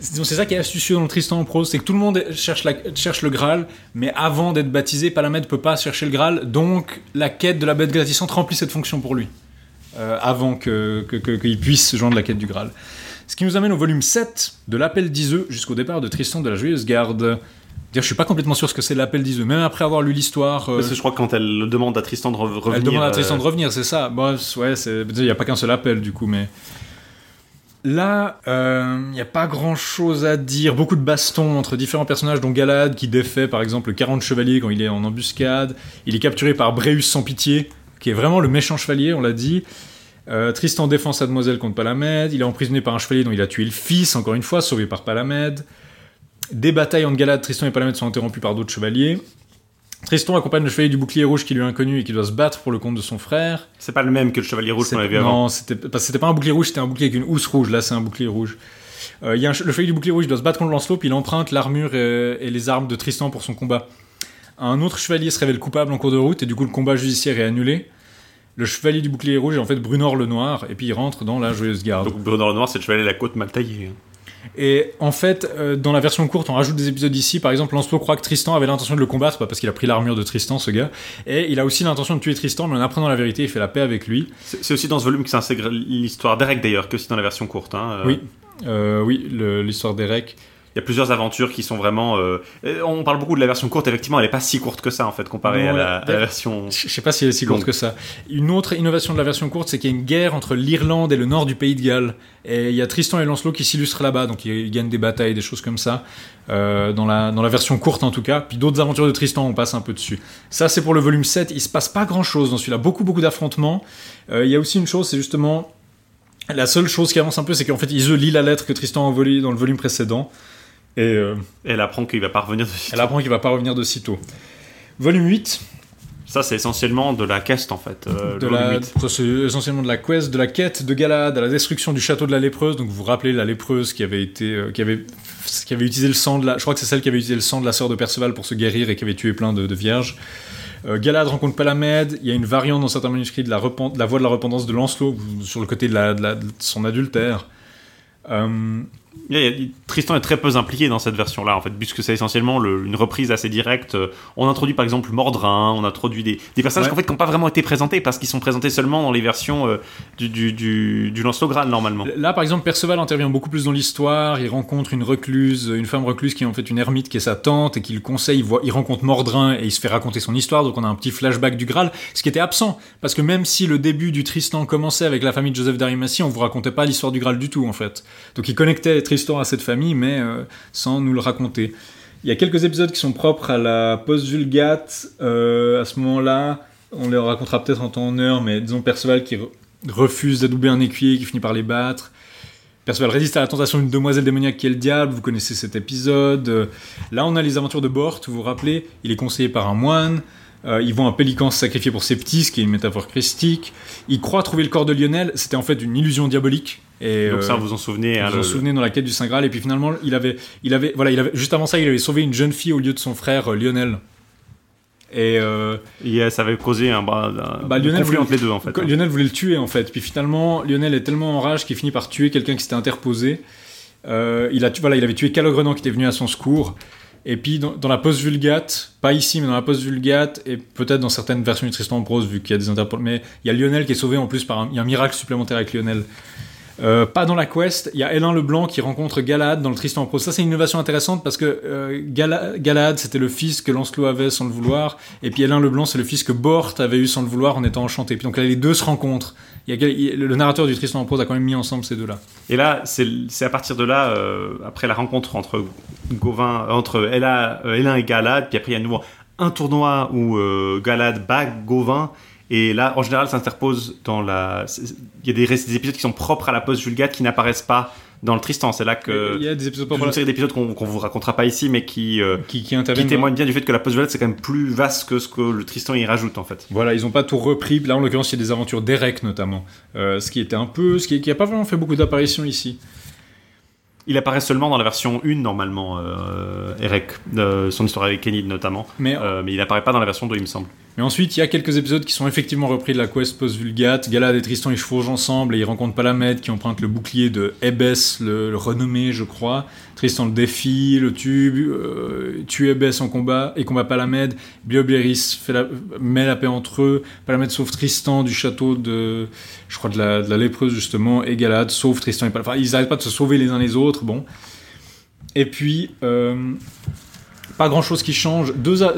c'est c'est ça qui est astucieux dans le Tristan en prose, c'est que tout le monde cherche, la- cherche le Graal, mais avant d'être baptisé, Palamède peut pas chercher le Graal, donc la quête de la bête glatissante remplit cette fonction pour lui, euh, avant que, que- que- qu'il puisse joindre la quête du Graal. Ce qui nous amène au volume 7 de l'appel d'Iseux jusqu'au départ de Tristan de la Joyeuse Garde. Dire, je suis pas complètement sûr ce que c'est l'appel d'Iseux, même après avoir lu l'histoire. euh, je crois que quand elle demande à Tristan de re- revenir. elle demande à euh, Tristan de revenir, c'est ça. Bon, ouais, il n'y a pas qu'un seul appel du coup, mais. Là, euh, il n'y a pas grand chose à dire. Beaucoup de bastons entre différents personnages, dont Galad qui défait par exemple 40 chevaliers quand il est en embuscade. Il est capturé par Bréus sans pitié, qui est vraiment le méchant chevalier, on l'a dit. Euh, Tristan défend sa demoiselle contre Palamède. Il est emprisonné par un chevalier dont il a tué le fils, encore une fois, sauvé par Palamède. Des batailles entre Galad, Tristan et Palamède sont interrompues par d'autres chevaliers. Tristan accompagne le chevalier du bouclier rouge qui lui est inconnu et qui doit se battre pour le compte de son frère. C'est pas le même que le chevalier rouge qu'on avait vu avant. Non, c'était pas un bouclier rouge, c'était un bouclier avec une housse rouge. Là, c'est un bouclier rouge. Euh, il y a un le chevalier du bouclier rouge doit se battre contre Lancelot, puis il emprunte l'armure et, et les armes de Tristan pour son combat. Un autre chevalier se révèle coupable en cours de route et du coup le combat judiciaire est annulé. Le chevalier du bouclier rouge est en fait Brunor le Noir et puis il rentre dans la joyeuse garde. Donc Bruno le Noir, c'est le chevalier de la côte mal taillée. Et en fait, euh, dans la version courte, on rajoute des épisodes ici. Par exemple, Lancelot croit que Tristan avait l'intention de le combattre, pas parce qu'il a pris l'armure de Tristan, ce gars. Et il a aussi l'intention de tuer Tristan, mais en apprenant la vérité, il fait la paix avec lui. C'est aussi dans ce volume que s'intègre l'histoire d'Eric d'ailleurs, que aussi dans la version courte. hein. Euh, Oui, euh, oui, l'histoire d'Erek. Il y a plusieurs aventures qui sont vraiment. euh, on parle beaucoup de la version courte, effectivement, elle est pas si courte que ça en fait comparée à, Non, la, la- à la version. Je sais pas si elle est si courte que ça. Une autre innovation de la version courte, c'est qu'il y a une guerre entre l'Irlande et le nord du pays de Galles. Et il y a Tristan et Lancelot qui s'illustrent là-bas, donc ils, gagnent des batailles, des choses comme ça, euh, dans, la, dans la version courte en tout cas. Puis d'autres aventures de Tristan, on passe un peu dessus. Ça, c'est pour le volume 7. Il se passe pas grand-chose dans celui-là. Beaucoup, beaucoup d'affrontements. Euh, Il y a aussi une chose, c'est justement... La seule chose qui avance un peu, c'est qu'en fait, Ise lit la lettre que Tristan a envoyée dans le volume précédent. Et... euh, Elle apprend qu'il va pas revenir de elle apprend qu'il va pas revenir de sitôt. Volume 8, Ça, c'est essentiellement de la quête en fait. euh, de la, 8. ça, c'est essentiellement de la quest, de la quête de Galad à la destruction du château de la lépreuse. Donc vous vous rappelez la lépreuse qui avait été, euh, qui avait, qui avait utilisé le sang de la, je crois que c'est celle qui avait utilisé le sang de la sœur de Perceval pour se guérir et qui avait tué plein de, de vierges. Euh, Galad rencontre Palamède. Il y a une variante dans certains manuscrits de la, repent- de la voie de la repentance de Lancelot sur le côté de, la, de la- de son adultère. Tristan est très peu impliqué dans cette version-là, en fait, puisque c'est essentiellement le- une reprise assez directe. On introduit par exemple Mordrin, on introduit des, des personnages Ouais. qu'en fait, qui n'ont pas vraiment été présentés parce qu'ils sont présentés seulement dans les versions euh, du, du, du, du Lancelot Graal normalement. Là, par exemple, Perceval intervient beaucoup plus dans l'histoire. Il rencontre une recluse, une femme recluse qui est en fait une ermite qui est sa tante et qui le conseille. Il, voit, il rencontre Mordrin et il se fait raconter son histoire. Donc on a un petit flashback du Graal, ce qui était absent. Parce que même si le début du Tristan commençait avec la famille de Joseph d'Arimathie, on vous racontait pas l'histoire du Graal du tout en fait. Donc il connectait Tristan à cette famille, mais euh, sans nous le raconter. Il y a quelques épisodes qui sont propres à la post-vulgate. Euh, à ce moment-là, on les racontera peut-être en temps en heure, mais disons Perceval qui re- refuse d'adouber un écuyer, qui finit par les battre. Perceval résiste à la tentation d'une demoiselle démoniaque qui est le diable, vous connaissez cet épisode. Euh, Là, on a les aventures de Bort, vous vous rappelez, il est conseillé par un moine. Euh, ils vont un pélican se sacrifier pour ses petits, ce qui est une métaphore christique. Il croit trouver le corps de Lionel, c'était en fait une illusion diabolique. Et, Donc euh, ça, vous en souvenez. hein, vous vous en souvenez dans la quête du Saint Graal, et puis finalement, il avait, il avait, voilà, il avait, juste avant ça, il avait sauvé une jeune fille au lieu de son frère euh, Lionel. Et euh, y a- ça avait causé un, bah, un Bah, Lionel conflit voulait- entre les deux en fait. Hein. Lionel voulait le tuer en fait, puis finalement Lionel est tellement en rage qu'il finit par tuer quelqu'un qui s'était interposé. Euh, il a, voilà, il avait tué Calogrenant qui était venu à son secours. Et puis dans, la post-vulgate, pas ici, mais dans la post-vulgate, et peut-être dans certaines versions du Tristan en prose, vu qu'il y a des interpol, mais il y a Lionel qui est sauvé en plus par un, un miracle supplémentaire avec Lionel. Euh, pas dans la quest, il y a Hélène Leblanc qui rencontre Galad dans le Tristan en prose. Ça, c'est une innovation intéressante parce que euh, Gala- Galad, c'était le fils que Lancelot avait sans le vouloir, et puis Hélène Leblanc, c'est le fils que Bort avait eu sans le vouloir en étant enchanté. Puis donc les deux se rencontrent. Le narrateur du Tristan en prose a quand même mis ensemble ces deux-là. Et là, c'est à partir de là, euh, après la rencontre entre Gauvin, entre euh, Hélin et Galad, puis après il y a nouveau un tournoi où Galad bat Gauvin. Et là, en général, ça s'interpose dans la. Il y a des, des épisodes qui sont propres à la post-vulgate qui n'apparaissent pas dans le Tristan. C'est là que. il y a des épisodes toute une série d'épisodes qu'on qu'on vous racontera pas ici, mais qui, euh, qui, qui qui témoignent bien du fait que la post-vulgate, c'est quand même plus vaste que ce que le Tristan y rajoute, en fait. Voilà, ils ont pas tout repris. Là, en l'occurrence, il y a des aventures d'Erek notamment, Euh, ce qui était un peu, ce qui, qui a pas vraiment fait beaucoup d'apparitions ici. Il apparaît seulement dans la version 1, normalement, euh, Eric, son histoire avec Enid notamment. Mais Euh, mais il apparaît pas dans la version 2, il me semble. Mais ensuite, il y a quelques épisodes qui sont effectivement repris de la quest post-vulgate. Galad et Tristan, ils chevauchent ensemble et ils rencontrent Palamède qui emprunte le bouclier de le, le renommé, je crois. Tristan le défie, le tue, euh, tue Hébès en combat et combat Palamède. Biobéris la, met la paix entre eux. Palamède sauve Tristan du château de, je crois, de la, de la lépreuse justement. Et Galad sauve Tristan et Palamède. Enfin, ils n'arrêtent pas de se sauver les uns les autres. Bon. Et puis, euh, pas grand chose qui change. Deux euh,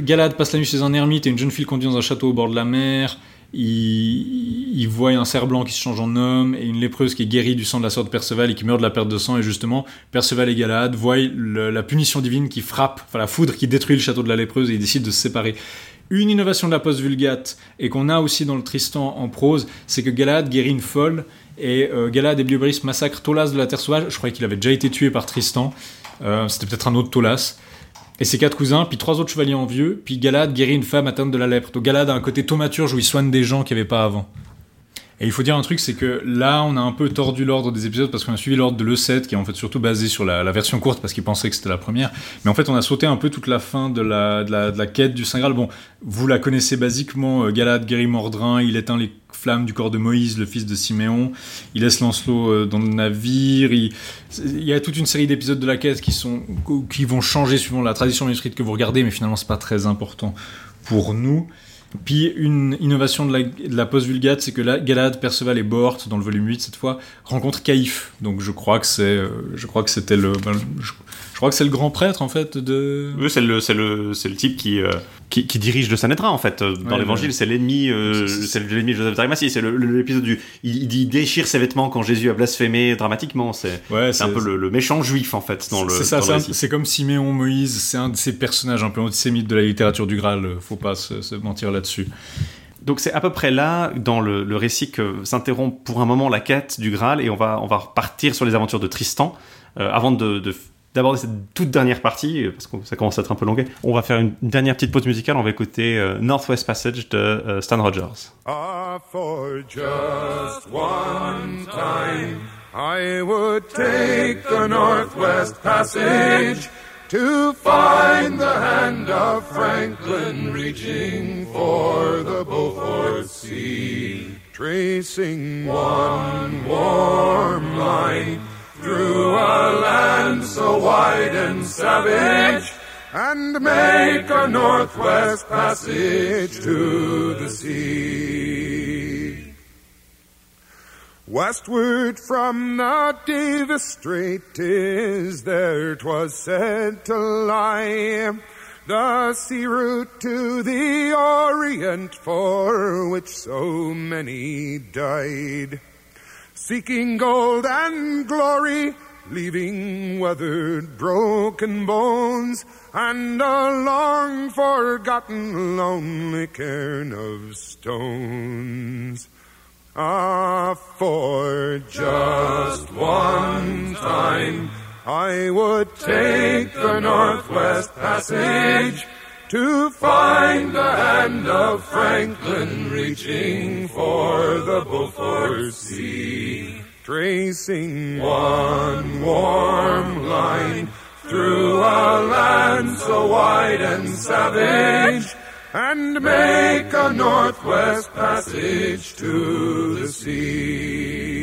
Galad passe la nuit chez un ermite et une jeune fille le conduit dans un château au bord de la mer. Il, il voit un cerf blanc qui se change en homme et une lépreuse qui est guérie du sang de la sœur de Perceval et qui meurt de la perte de sang. Et justement, Perceval et Galad voient la punition divine qui frappe, enfin la foudre qui détruit le château de la lépreuse et ils décident de se séparer. Une innovation de la post-vulgate et qu'on a aussi dans le Tristan en prose, c'est que Galad guérit une folle et euh, Galad et Bliobris massacrent Tolas de la Terre Sauvage. Je croyais qu'il avait déjà été tué par Tristan. Euh, C'était peut-être un autre Tolas. Et ses quatre cousins, puis trois autres chevaliers en vieux, puis Galad guérit une femme atteinte de la lèpre. Donc Galad a un côté thaumaturge où il soigne des gens qu'il n'y avait pas avant. Et il faut dire un truc, c'est que là, on a un peu tordu l'ordre des épisodes parce qu'on a suivi l'ordre de l'E7, qui est en fait surtout basé sur la, version courte parce qu'il pensait que c'était la première. Mais en fait, on a sauté un peu toute la fin de la, de la, de la quête du Saint Graal. Bon, vous la connaissez basiquement, euh, Galad guérit Mordrin, il éteint les flammes du corps de Moïse, le fils de Siméon, il laisse Lancelot euh, dans le navire, il, y a toute une série d'épisodes de la quête qui, sont, qui vont changer suivant la tradition manuscrite que vous regardez, mais finalement, c'est pas très important pour nous. Puis une innovation de la, de la post-Vulgate, c'est que là, Galad, Perceval et Bort, dans le volume 8 cette fois, rencontrent Caïphe. Donc je crois que c'est, euh, je crois que c'était le, ben, crois que c'est le grand prêtre en fait de. Oui, c'est le, c'est le, c'est le type qui, euh, qui, qui dirige le Sanhédrin en fait. Euh, Dans Ouais, l'évangile, ouais. c'est l'ennemi, euh, C'est- l'ennemi de Joseph d'Arimathie. C'est l'épisode du, il, dit- déchire ses vêtements quand Jésus a blasphémé dramatiquement. C'est, Ouais, c'est un peu le, le méchant juif en fait dans le. C'est ça, c'est comme Siméon Moïse, c'est un de ces personnages un peu antisémites de la littérature du Graal, faut pas se, se mentir là-dessus. Donc c'est à peu près là dans le, le récit que s'interrompt pour un moment la quête du Graal et on va on va repartir sur les aventures de Tristan Euh, avant de, de d'aborder cette toute dernière partie parce que ça commence à être un peu longuet. On va faire une, une dernière petite pause musicale. On va écouter euh, Northwest Passage de euh, Stan Rogers. Ah, for just one time, I would take the Northwest Passage to find the hand of Franklin reaching for the Beaufort Sea, tracing one warm line through a land so wide and savage and make a northwest passage to the sea. Westward from the Davis Strait is there 'twas said to lie the sea route to the Orient for which so many died seeking gold and glory, leaving weathered, broken bones, and a long forgotten lonely cairn of stones. Ah, for just one time, I would take the Northwest Passage to find the hand of Franklin reaching for the Beaufort Sea, tracing one warm line through a land so wide and savage, and make a Northwest Passage to the sea.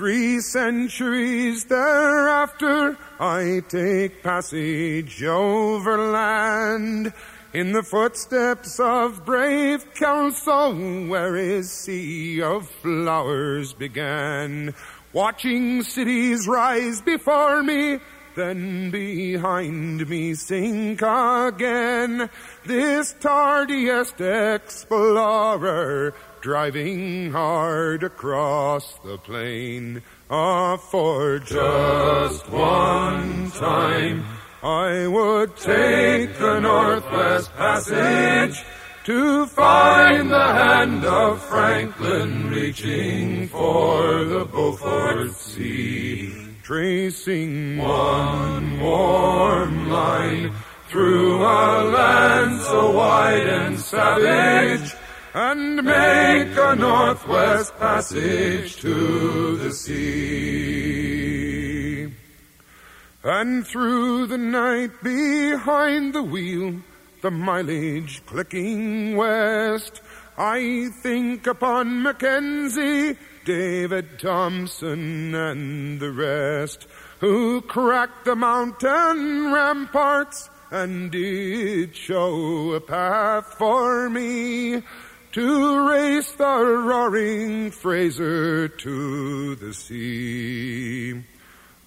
Three centuries thereafter, I take passage overland in the footsteps of brave Kelso, where his sea of flowers began. Watching cities rise before me, then behind me sink again. This tardiest explorer driving hard across the plain. Ah, for just one time, I would take the Northwest Passage to find the hand of Franklin reaching for the Beaufort Sea, tracing one warm line through a land so wide and savage, and make a Northwest Passage to the sea. And through the night behind the wheel, the mileage clicking west, I think upon Mackenzie, David Thompson, and the rest, who cracked the mountain ramparts and did show a path for me to race the roaring Fraser to the sea.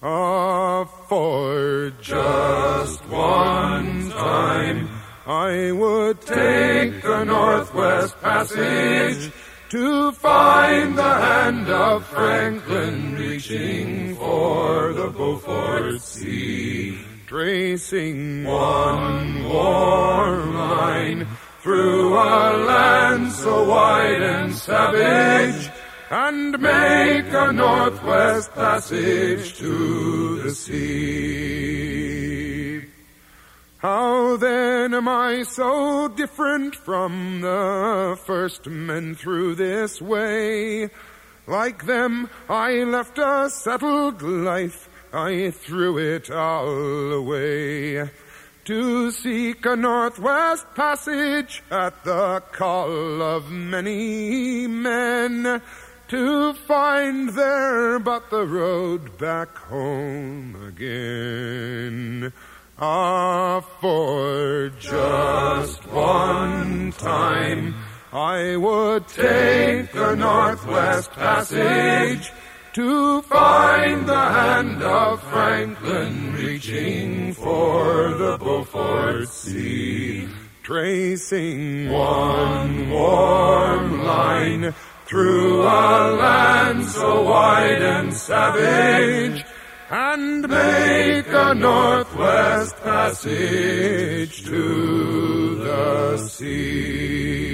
Ah, for just one time, I would take the Northwest Passage to find the hand of Franklin reaching for the Beaufort Sea, tracing one warm line through a land so wide and savage, and make a northwest passage to the sea. How then am I so different from the first men through this way? Like them, I left a settled life, I threw it all away to seek a northwest passage at the call of many men, to find there but the road back home again. Ah, for just one time, I would take the Northwest Passage to find the hand of Franklin reaching for the Beaufort Sea. Tracing one warm line through a land so wide and savage, and make a northwest passage to the sea.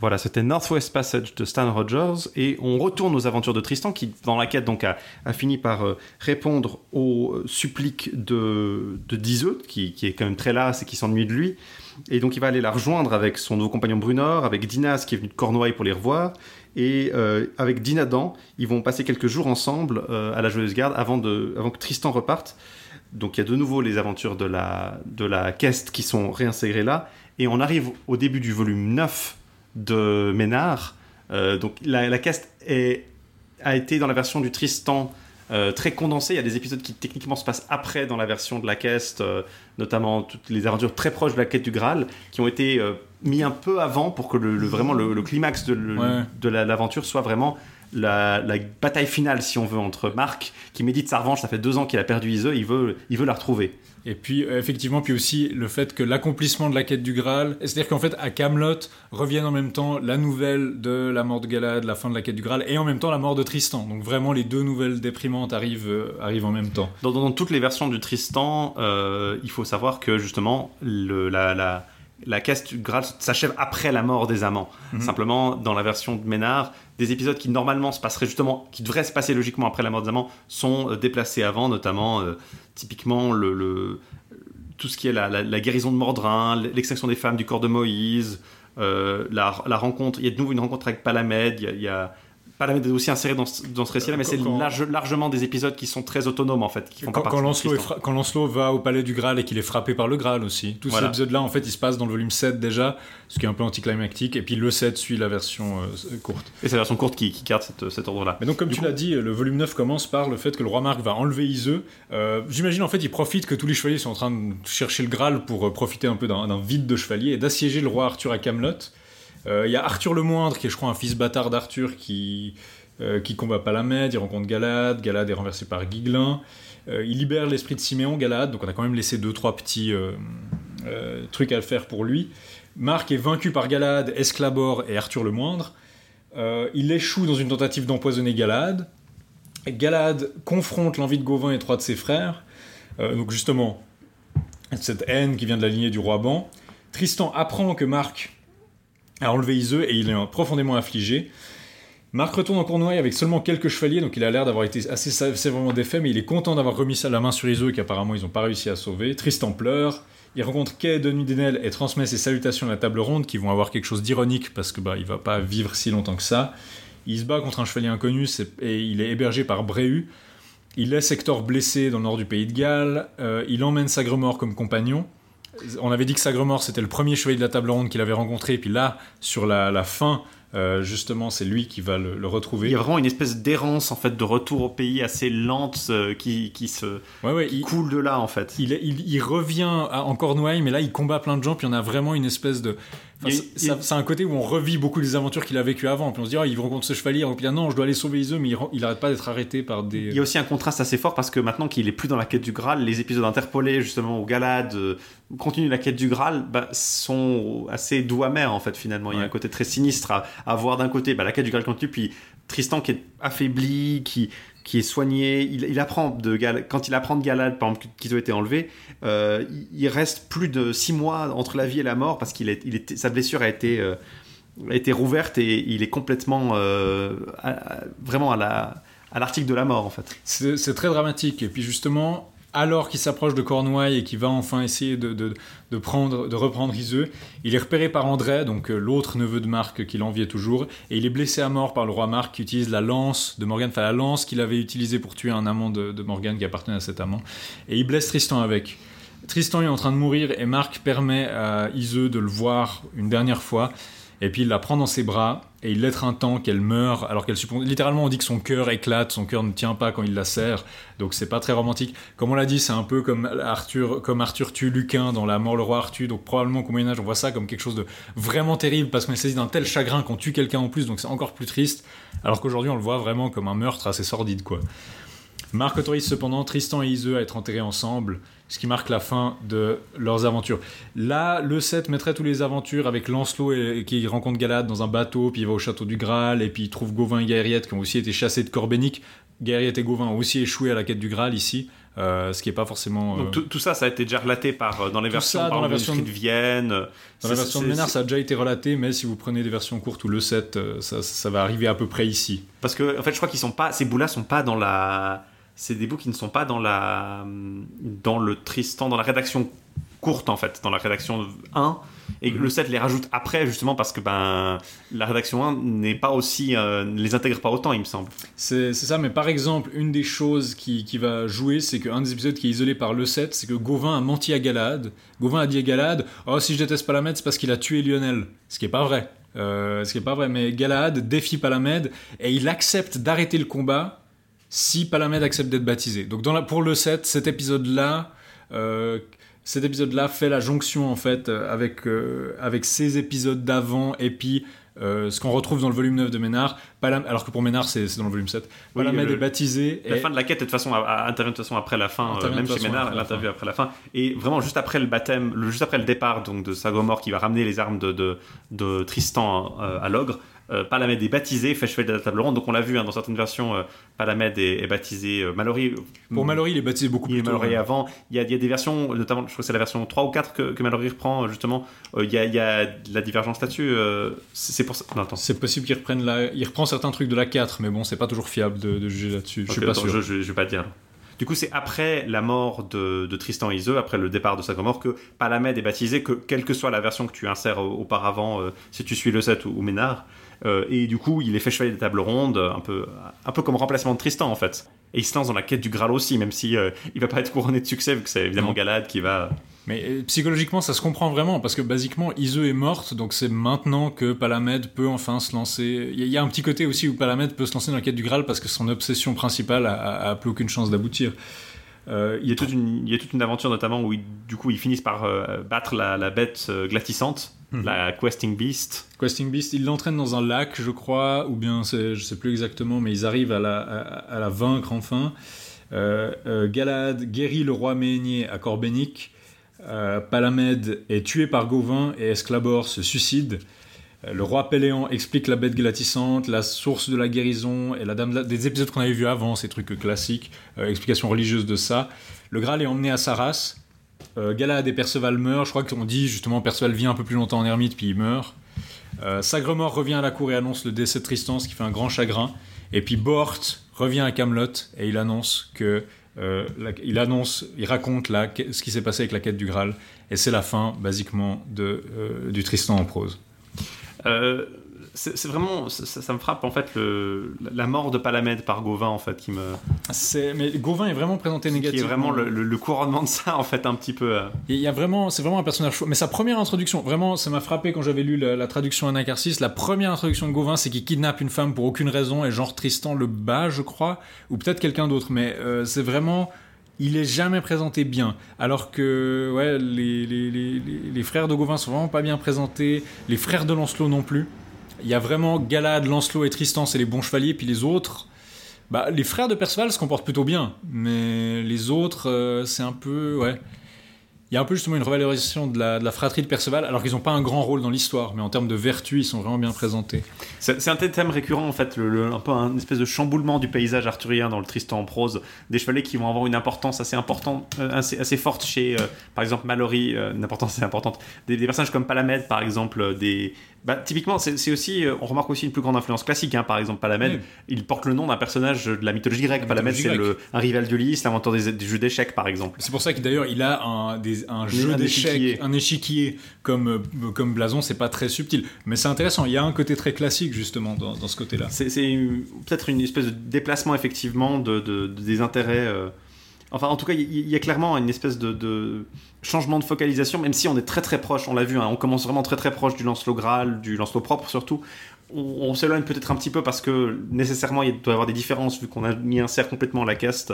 Voilà, c'était Northwest Passage de Stan Rogers et on retourne aux aventures de Tristan qui, dans la quête, donc a, fini par euh, répondre aux euh, suppliques de, de qui, est quand même très lasse et qui s'ennuie de lui. Et donc il va aller la rejoindre avec son nouveau compagnon Brunor, avec Dinas qui est venu de Cornouailles pour les revoir, et euh, avec Dinadan, ils vont passer quelques jours ensemble à la Joyeuse Garde avant, de, avant que Tristan reparte. Donc il y a de nouveau les aventures de la, de la Quest qui sont réinségrées là, et on arrive au début du volume 9 de Ménard. Euh, donc la, la cast est, a été dans la version du Tristan euh, très condensée. Il y a des épisodes qui techniquement se passent après dans la version de la quest, euh, notamment toutes les aventures très proches de la quête du Graal, qui ont été euh, mis un peu avant pour que le, le- vraiment le, le climax de, Ouais. de la- l'aventure soit vraiment la, la bataille finale, si on veut, entre Marc, qui médite sa revanche, ça fait deux ans qu'il a perdu Iseux, il veut, il veut la retrouver. Et puis, euh, effectivement, puis aussi le fait que l'accomplissement de la quête du Graal, c'est-à-dire qu'en fait, à Camelot reviennent en même temps la nouvelle de la mort de Galad, la fin de la quête du Graal, et en même temps la mort de Tristan. Donc vraiment, les deux nouvelles déprimantes arrivent, euh, arrivent en même temps. Dans, dans toutes les versions du Tristan, euh, il faut savoir que justement, le, la, la, la quête du Graal s'achève après la mort des amants. Simplement, dans la version de Ménard, des épisodes qui normalement se passeraient justement, qui devraient se passer logiquement après la mort des amants, sont déplacés avant, notamment euh, typiquement tout ce qui est la, la- guérison de Mordrin, l'extraction des femmes du corps de Moïse, euh, la, rencontre, il y a de nouveau une rencontre avec Palamède, il y a- Palamède est aussi inséré dans, ce- dans ce récit-là, mais c'est Quand- large- largement des épisodes qui sont très autonomes en fait, qui font Quand, pas Lancelot est Tristan. fra- quand Lancelot va au palais du Graal et qu'il est frappé par le Graal aussi. Tous Voilà. ces épisodes-là, en fait, ils se passent dans le volume 7 déjà, ce qui est un peu anticlimactique, et puis le 7 suit la version euh, courte. Et c'est la version courte qui, qui garde cette- cet ordre-là. Mais donc, comme Du tu coup- l'as dit, le volume 9 commence par le fait que le roi Marc va enlever Iseux. Euh, J'imagine, en fait, il profite que tous les chevaliers sont en train de chercher le Graal pour euh, profiter un peu d'un d'un vide de chevaliers et d'assiéger le roi Arthur à Camelot. Euh, Il y a Arthur le Moindre, qui est, je crois, un fils bâtard d'Arthur, qui, euh, qui combat Palamède, il rencontre Galad, Galad est renversé par Guiglin. Euh, il libère l'esprit de Siméon, Galad, donc on a quand même laissé deux, trois petits trucs à faire pour lui. Marc est vaincu par Galad, Esclabor et Arthur le Moindre. Il échoue dans une tentative d'empoisonner Galad. Galad confronte l'envie de Gauvin et trois de ses frères. Donc justement, cette haine qui vient de la lignée du roi Ban. Tristan apprend que Marc a enlevé Iseux et il est profondément affligé. Marc retourne en Cournoye avec seulement quelques chevaliers, donc il a l'air d'avoir été assez sé- sévèrement défait, mais il est content d'avoir remis la main sur Iseux qu'apparemment ils n'ont pas réussi à sauver. Tristan pleure. Il rencontre Kay de Nudenel et transmet ses salutations à la table ronde qui vont avoir quelque chose d'ironique parce que bah il va pas vivre si longtemps que ça. Il se bat contre un chevalier inconnu et il est hébergé par Bréhu. Il laisse Hector blessé dans le nord du pays de Galles. Euh, il emmène Sagremor comme compagnon. On avait dit que Sagremor c'était le premier chevalier de la table ronde qu'il avait rencontré. Et puis là, sur la, la fin, euh, justement, c'est lui qui va le, le retrouver. Il y a vraiment une espèce d'errance en fait de retour au pays assez lente euh, qui, qui se Ouais, ouais, qui il, coule de là en fait. il- il revient à- en Cornouailles, mais là il combat plein de gens, puis on a vraiment une espèce de. Enfin, Il a- il C'est un côté où on revit beaucoup des aventures qu'il a vécues avant. Puis on se dit, ah, il rencontre ce chevalier, et puis ah, non, je dois aller sauver Iseux, mais il, ren- il arrête pas d'être arrêté par des. Il y a aussi un contraste assez fort parce que maintenant qu'il est plus dans la quête du Graal, les épisodes interpolés justement au Galad, euh, continuent la quête du Graal, bah, sont assez doux amers en fait finalement. Il y a un côté très sinistre à, à voir d'un côté bah, la quête du Graal continue, puis Tristan qui est affaibli, qui qui est soigné, il, apprend de Gal- quand il apprend de Galad par exemple qu'ils ont été enlevés, euh, il, reste plus de six mois entre la vie et la mort parce qu'il est, sa blessure a été euh, a été rouverte et il est complètement euh, vraiment à la à l'article de la mort en fait. C'est très dramatique. Et puis justement, alors qu'il s'approche de Cornouailles et qu'il va enfin essayer de, prendre, de reprendre Iseux, il est repéré par André, donc euh, l'autre neveu de Marc qu'il enviait toujours, et il est blessé à mort par le roi Marc qui utilise la lance de Morgane, enfin la lance qu'il avait utilisée pour tuer un amant de, de Morgane qui appartenait à cet amant, et il blesse Tristan avec. Tristan est en train de mourir et Marc permet à Iseux de le voir une dernière fois. Et puis il la prend dans ses bras et il un temps qu'elle meurt alors qu'elle suppose. Littéralement, on dit que son cœur éclate, son cœur ne tient pas quand il la serre. Donc c'est pas très romantique. Comme on l'a dit, c'est un peu comme Arthur, comme Arthur tue Lucain dans La mort le roi Arthur. Donc probablement qu'au Moyen Âge, on voit ça comme quelque chose de vraiment terrible parce qu'on est saisi d'un tel chagrin qu'on tue quelqu'un en plus. Donc c'est encore plus triste. Alors qu'aujourd'hui, on le voit vraiment comme un meurtre assez sordide, quoi. Marc autorise cependant Tristan et Iseux à être enterrés ensemble, ce qui marque la fin de leurs aventures. Là, le 7 mettrait tous les aventures avec Lancelot et, qui rencontre Galade dans un bateau, puis il va au château du Graal, et puis il trouve Gauvin et Gaëriette qui ont aussi été chassés de Corbénic. Gaëriette et Gauvin ont aussi échoué à la quête du Graal ici, euh, ce qui est pas forcément. Donc euh, tout, tout ça, ça a été déjà relaté par, euh, dans les Tout versions, ça, dans la version de Vienne. Dans la version de Ménard, ça a déjà été relaté, mais si vous prenez des versions courtes ou le 7, euh, ça, ça va arriver à peu près ici. Parce que, en fait, je crois qu'ils sont pas, ces bouts-là sont pas dans la, c'est des bouts qui ne sont pas dans la, dans le Tristan, dans la rédaction courte, en fait, dans la rédaction 1. Et Mhm. le 7 les rajoute après, justement, parce que, ben, la rédaction 1 n'est pas aussi, euh, ne les intègre pas autant, il me semble. C'est c'est ça, mais par exemple, une des choses qui, qui va jouer, c'est qu'un des épisodes qui est isolé par le 7, c'est que Gauvin a menti à Galade. Gauvin a dit à Galade Oh, si je déteste Palamède, c'est parce qu'il a tué Lionel. Ce qui est pas vrai. Euh, ce qui est pas vrai, mais Galade défie Palamède et il accepte d'arrêter le combat si Palamède accepte d'être baptisé. Donc, dans la, pour le 7, cet épisode-là. euh, cet épisode-là fait la jonction en fait euh, avec, euh, avec ces épisodes d'avant et puis euh, ce qu'on retrouve dans le volume 9 de Ménard, Palam- alors que pour Ménard c'est dans le volume 7. Oui, Palamède le- est baptisé La et fin de la quête, de toute façon, intervient de toute façon après la fin, euh, même chez Ménard, intervient après la fin. Et vraiment, juste après le baptême, le, juste après le départ donc de Sagomor qui va ramener les armes de, de, de Tristan euh, à l'ogre, Palamède est baptisé, fait chevalier de la table ronde. Donc on l'a vu hein, dans certaines versions, euh, Palamède est, est baptisé. Euh, Mallory, pour Mallory il est baptisé beaucoup plus tôt. Mallory hein. avant. Il y, a, il y a des versions, notamment, je crois que c'est la version 3 ou 4 que, que Mallory reprend, euh, justement. Euh, il, y a, il y a de la divergence là-dessus. euh, c'est pour ça. C'est possible qu'il reprenne la... il reprend certains trucs de la 4, mais bon, c'est pas toujours fiable de, de juger là-dessus. Je suis pas attends, sûr. Je, je- je vais pas dire. Du coup, c'est après la mort de, de Tristan Iseux, après le départ de Sagomor, que Palamède est baptisé, que quelle que soit la version que tu insères au- auparavant, euh, si tu suis le 7 ou, ou Ménard. Euh, et du coup, il est fait chevalier des tables rondes, un peu, un peu comme remplacement de Tristan en fait. Et il se lance dans la quête du Graal aussi, même si euh, il va pas être couronné de succès, vu que c'est évidemment Non. Galad qui va. Mais euh, psychologiquement, ça se comprend vraiment, parce que basiquement, Iseux est morte, donc c'est maintenant que Palamède peut enfin se lancer. Il y, a- il y a un petit côté aussi où Palamède peut se lancer dans la quête du Graal, parce que son obsession principale a, a- a plus aucune chance d'aboutir. Euh, Il y a toute une, il y a toute une aventure notamment où ils- du coup ils finissent par euh, battre la, la bête euh, glatissante, Mhm. la Questing Beast. Questing Beast, il l'entraîne dans un lac, je crois, ou bien je sais plus exactement, mais ils arrivent à la, à, à la vaincre enfin. Euh, euh, Galad guérit le roi Ménier à Corbénic. Euh, Palamède est tué par Gauvin et Esclabor se suicide. Le roi Péléan explique la bête glatissante, la source de la guérison et la dame de la- des épisodes qu'on avait vus avant, ces trucs classiques, explication religieuse de ça. Le Graal est emmené à Saras. Euh, et Perceval meurent. Je crois qu'on dit justement Perceval vit un peu plus longtemps en ermite puis il meurt. Euh, Sagremor revient à la cour et annonce le décès de Tristan, ce qui fait un grand chagrin. Et puis Bort revient à Camelot et il annonce que euh, il annonce, il raconte la- ce qui s'est passé avec la quête du Graal et c'est la fin basiquement de, euh, du Tristan en prose. Euh, c'est vraiment, ça, ça me frappe en fait le, la mort de Palamède par Gauvin en fait qui me, C'est, mais Gauvin est vraiment présenté qui est négativement. vraiment le, le- le couronnement de ça en fait un petit peu. euh. Il y a vraiment, c'est vraiment un personnage fou. Mais sa première introduction, vraiment, ça m'a frappé quand j'avais lu la, la traduction Anacarsis. La première introduction de Gauvin, c'est qu'il kidnappe une femme pour aucune raison et genre Tristan le bat, je crois, ou peut-être quelqu'un d'autre. Mais euh, c'est vraiment, il est jamais présenté bien. Alors que, ouais, les, les, les, les- les frères de Gauvin sont vraiment pas bien présentés. Les frères de Lancelot non plus. Il y a vraiment Galad, Lancelot et Tristan, c'est les bons chevaliers, puis les autres. Bah, les frères de Perceval se comportent plutôt bien, mais les autres, euh, c'est un peu, ouais. Il y a un peu justement une revalorisation de la, fratrie de Perceval, alors qu'ils n'ont pas un grand rôle dans l'histoire, mais en termes de vertu, ils sont vraiment bien présentés. C'est un thème récurrent en fait, un peu un espèce de chamboulement du paysage arthurien dans le Tristan en prose, des chevaliers qui vont avoir une importance assez importante, euh, assez, forte chez, euh, par exemple Mallory, une importance assez importante, des, des personnages comme Palamède par exemple, des, Bah, typiquement, c'est aussi, euh, on remarque aussi une plus grande influence classique. Hein, par exemple, Palamède, Oui. il porte le nom d'un personnage de la mythologie grecque. La Palamède, c'est un rival d'Ulysse, l'inventeur des, des jeux d'échecs, par exemple. C'est pour ça d'ailleurs il a un, des- un jeu d'échecs, un échiquier comme, euh, comme blason, c'est pas très subtil. Mais c'est intéressant, il y a un côté très classique justement dans, dans ce côté-là. C'est peut-être une espèce de déplacement, effectivement, de, de- de- des intérêts. euh, Enfin, en tout cas, il y, a clairement une espèce de, de changement de focalisation, même si on est très très proche, on l'a vu, hein, on commence vraiment très très proche du Lancelot Graal, du Lancelot propre surtout. On, on s'éloigne peut-être un petit peu parce que nécessairement il doit y avoir des différences vu qu'on a mis insère complètement la caste,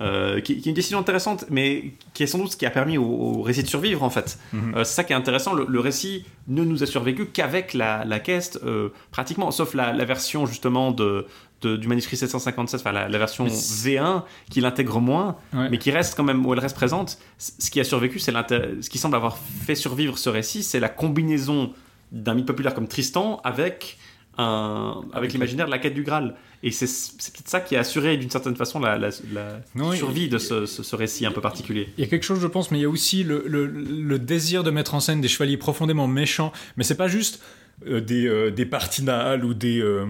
euh, qui, qui est une décision intéressante, mais qui est sans doute ce qui a permis au, au récit de survivre en fait. Mhm. Euh, c'est ça qui est intéressant, le, le récit ne nous a survécu qu'avec la, la caste, euh, pratiquement, sauf la, la version justement de, de- du manuscrit 757, enfin la, la version Mais c'est- V1 qui l'intègre moins, Ouais. mais qui reste quand même où elle reste présente. Ce qui a survécu, c'est ce qui semble avoir fait survivre ce récit, c'est la combinaison d'un mythe populaire comme Tristan avec un, avec, Avec l'imaginaire de la quête du Graal. Et c'est peut-être ça qui a assuré d'une certaine façon la, la- la Non, survie de ce, ce- ce récit un peu particulier. Il y a quelque chose, je pense, mais il y a aussi le, le- le désir de mettre en scène des chevaliers profondément méchants. Mais c'est pas juste euh, des, euh, des partinales ou des, euh,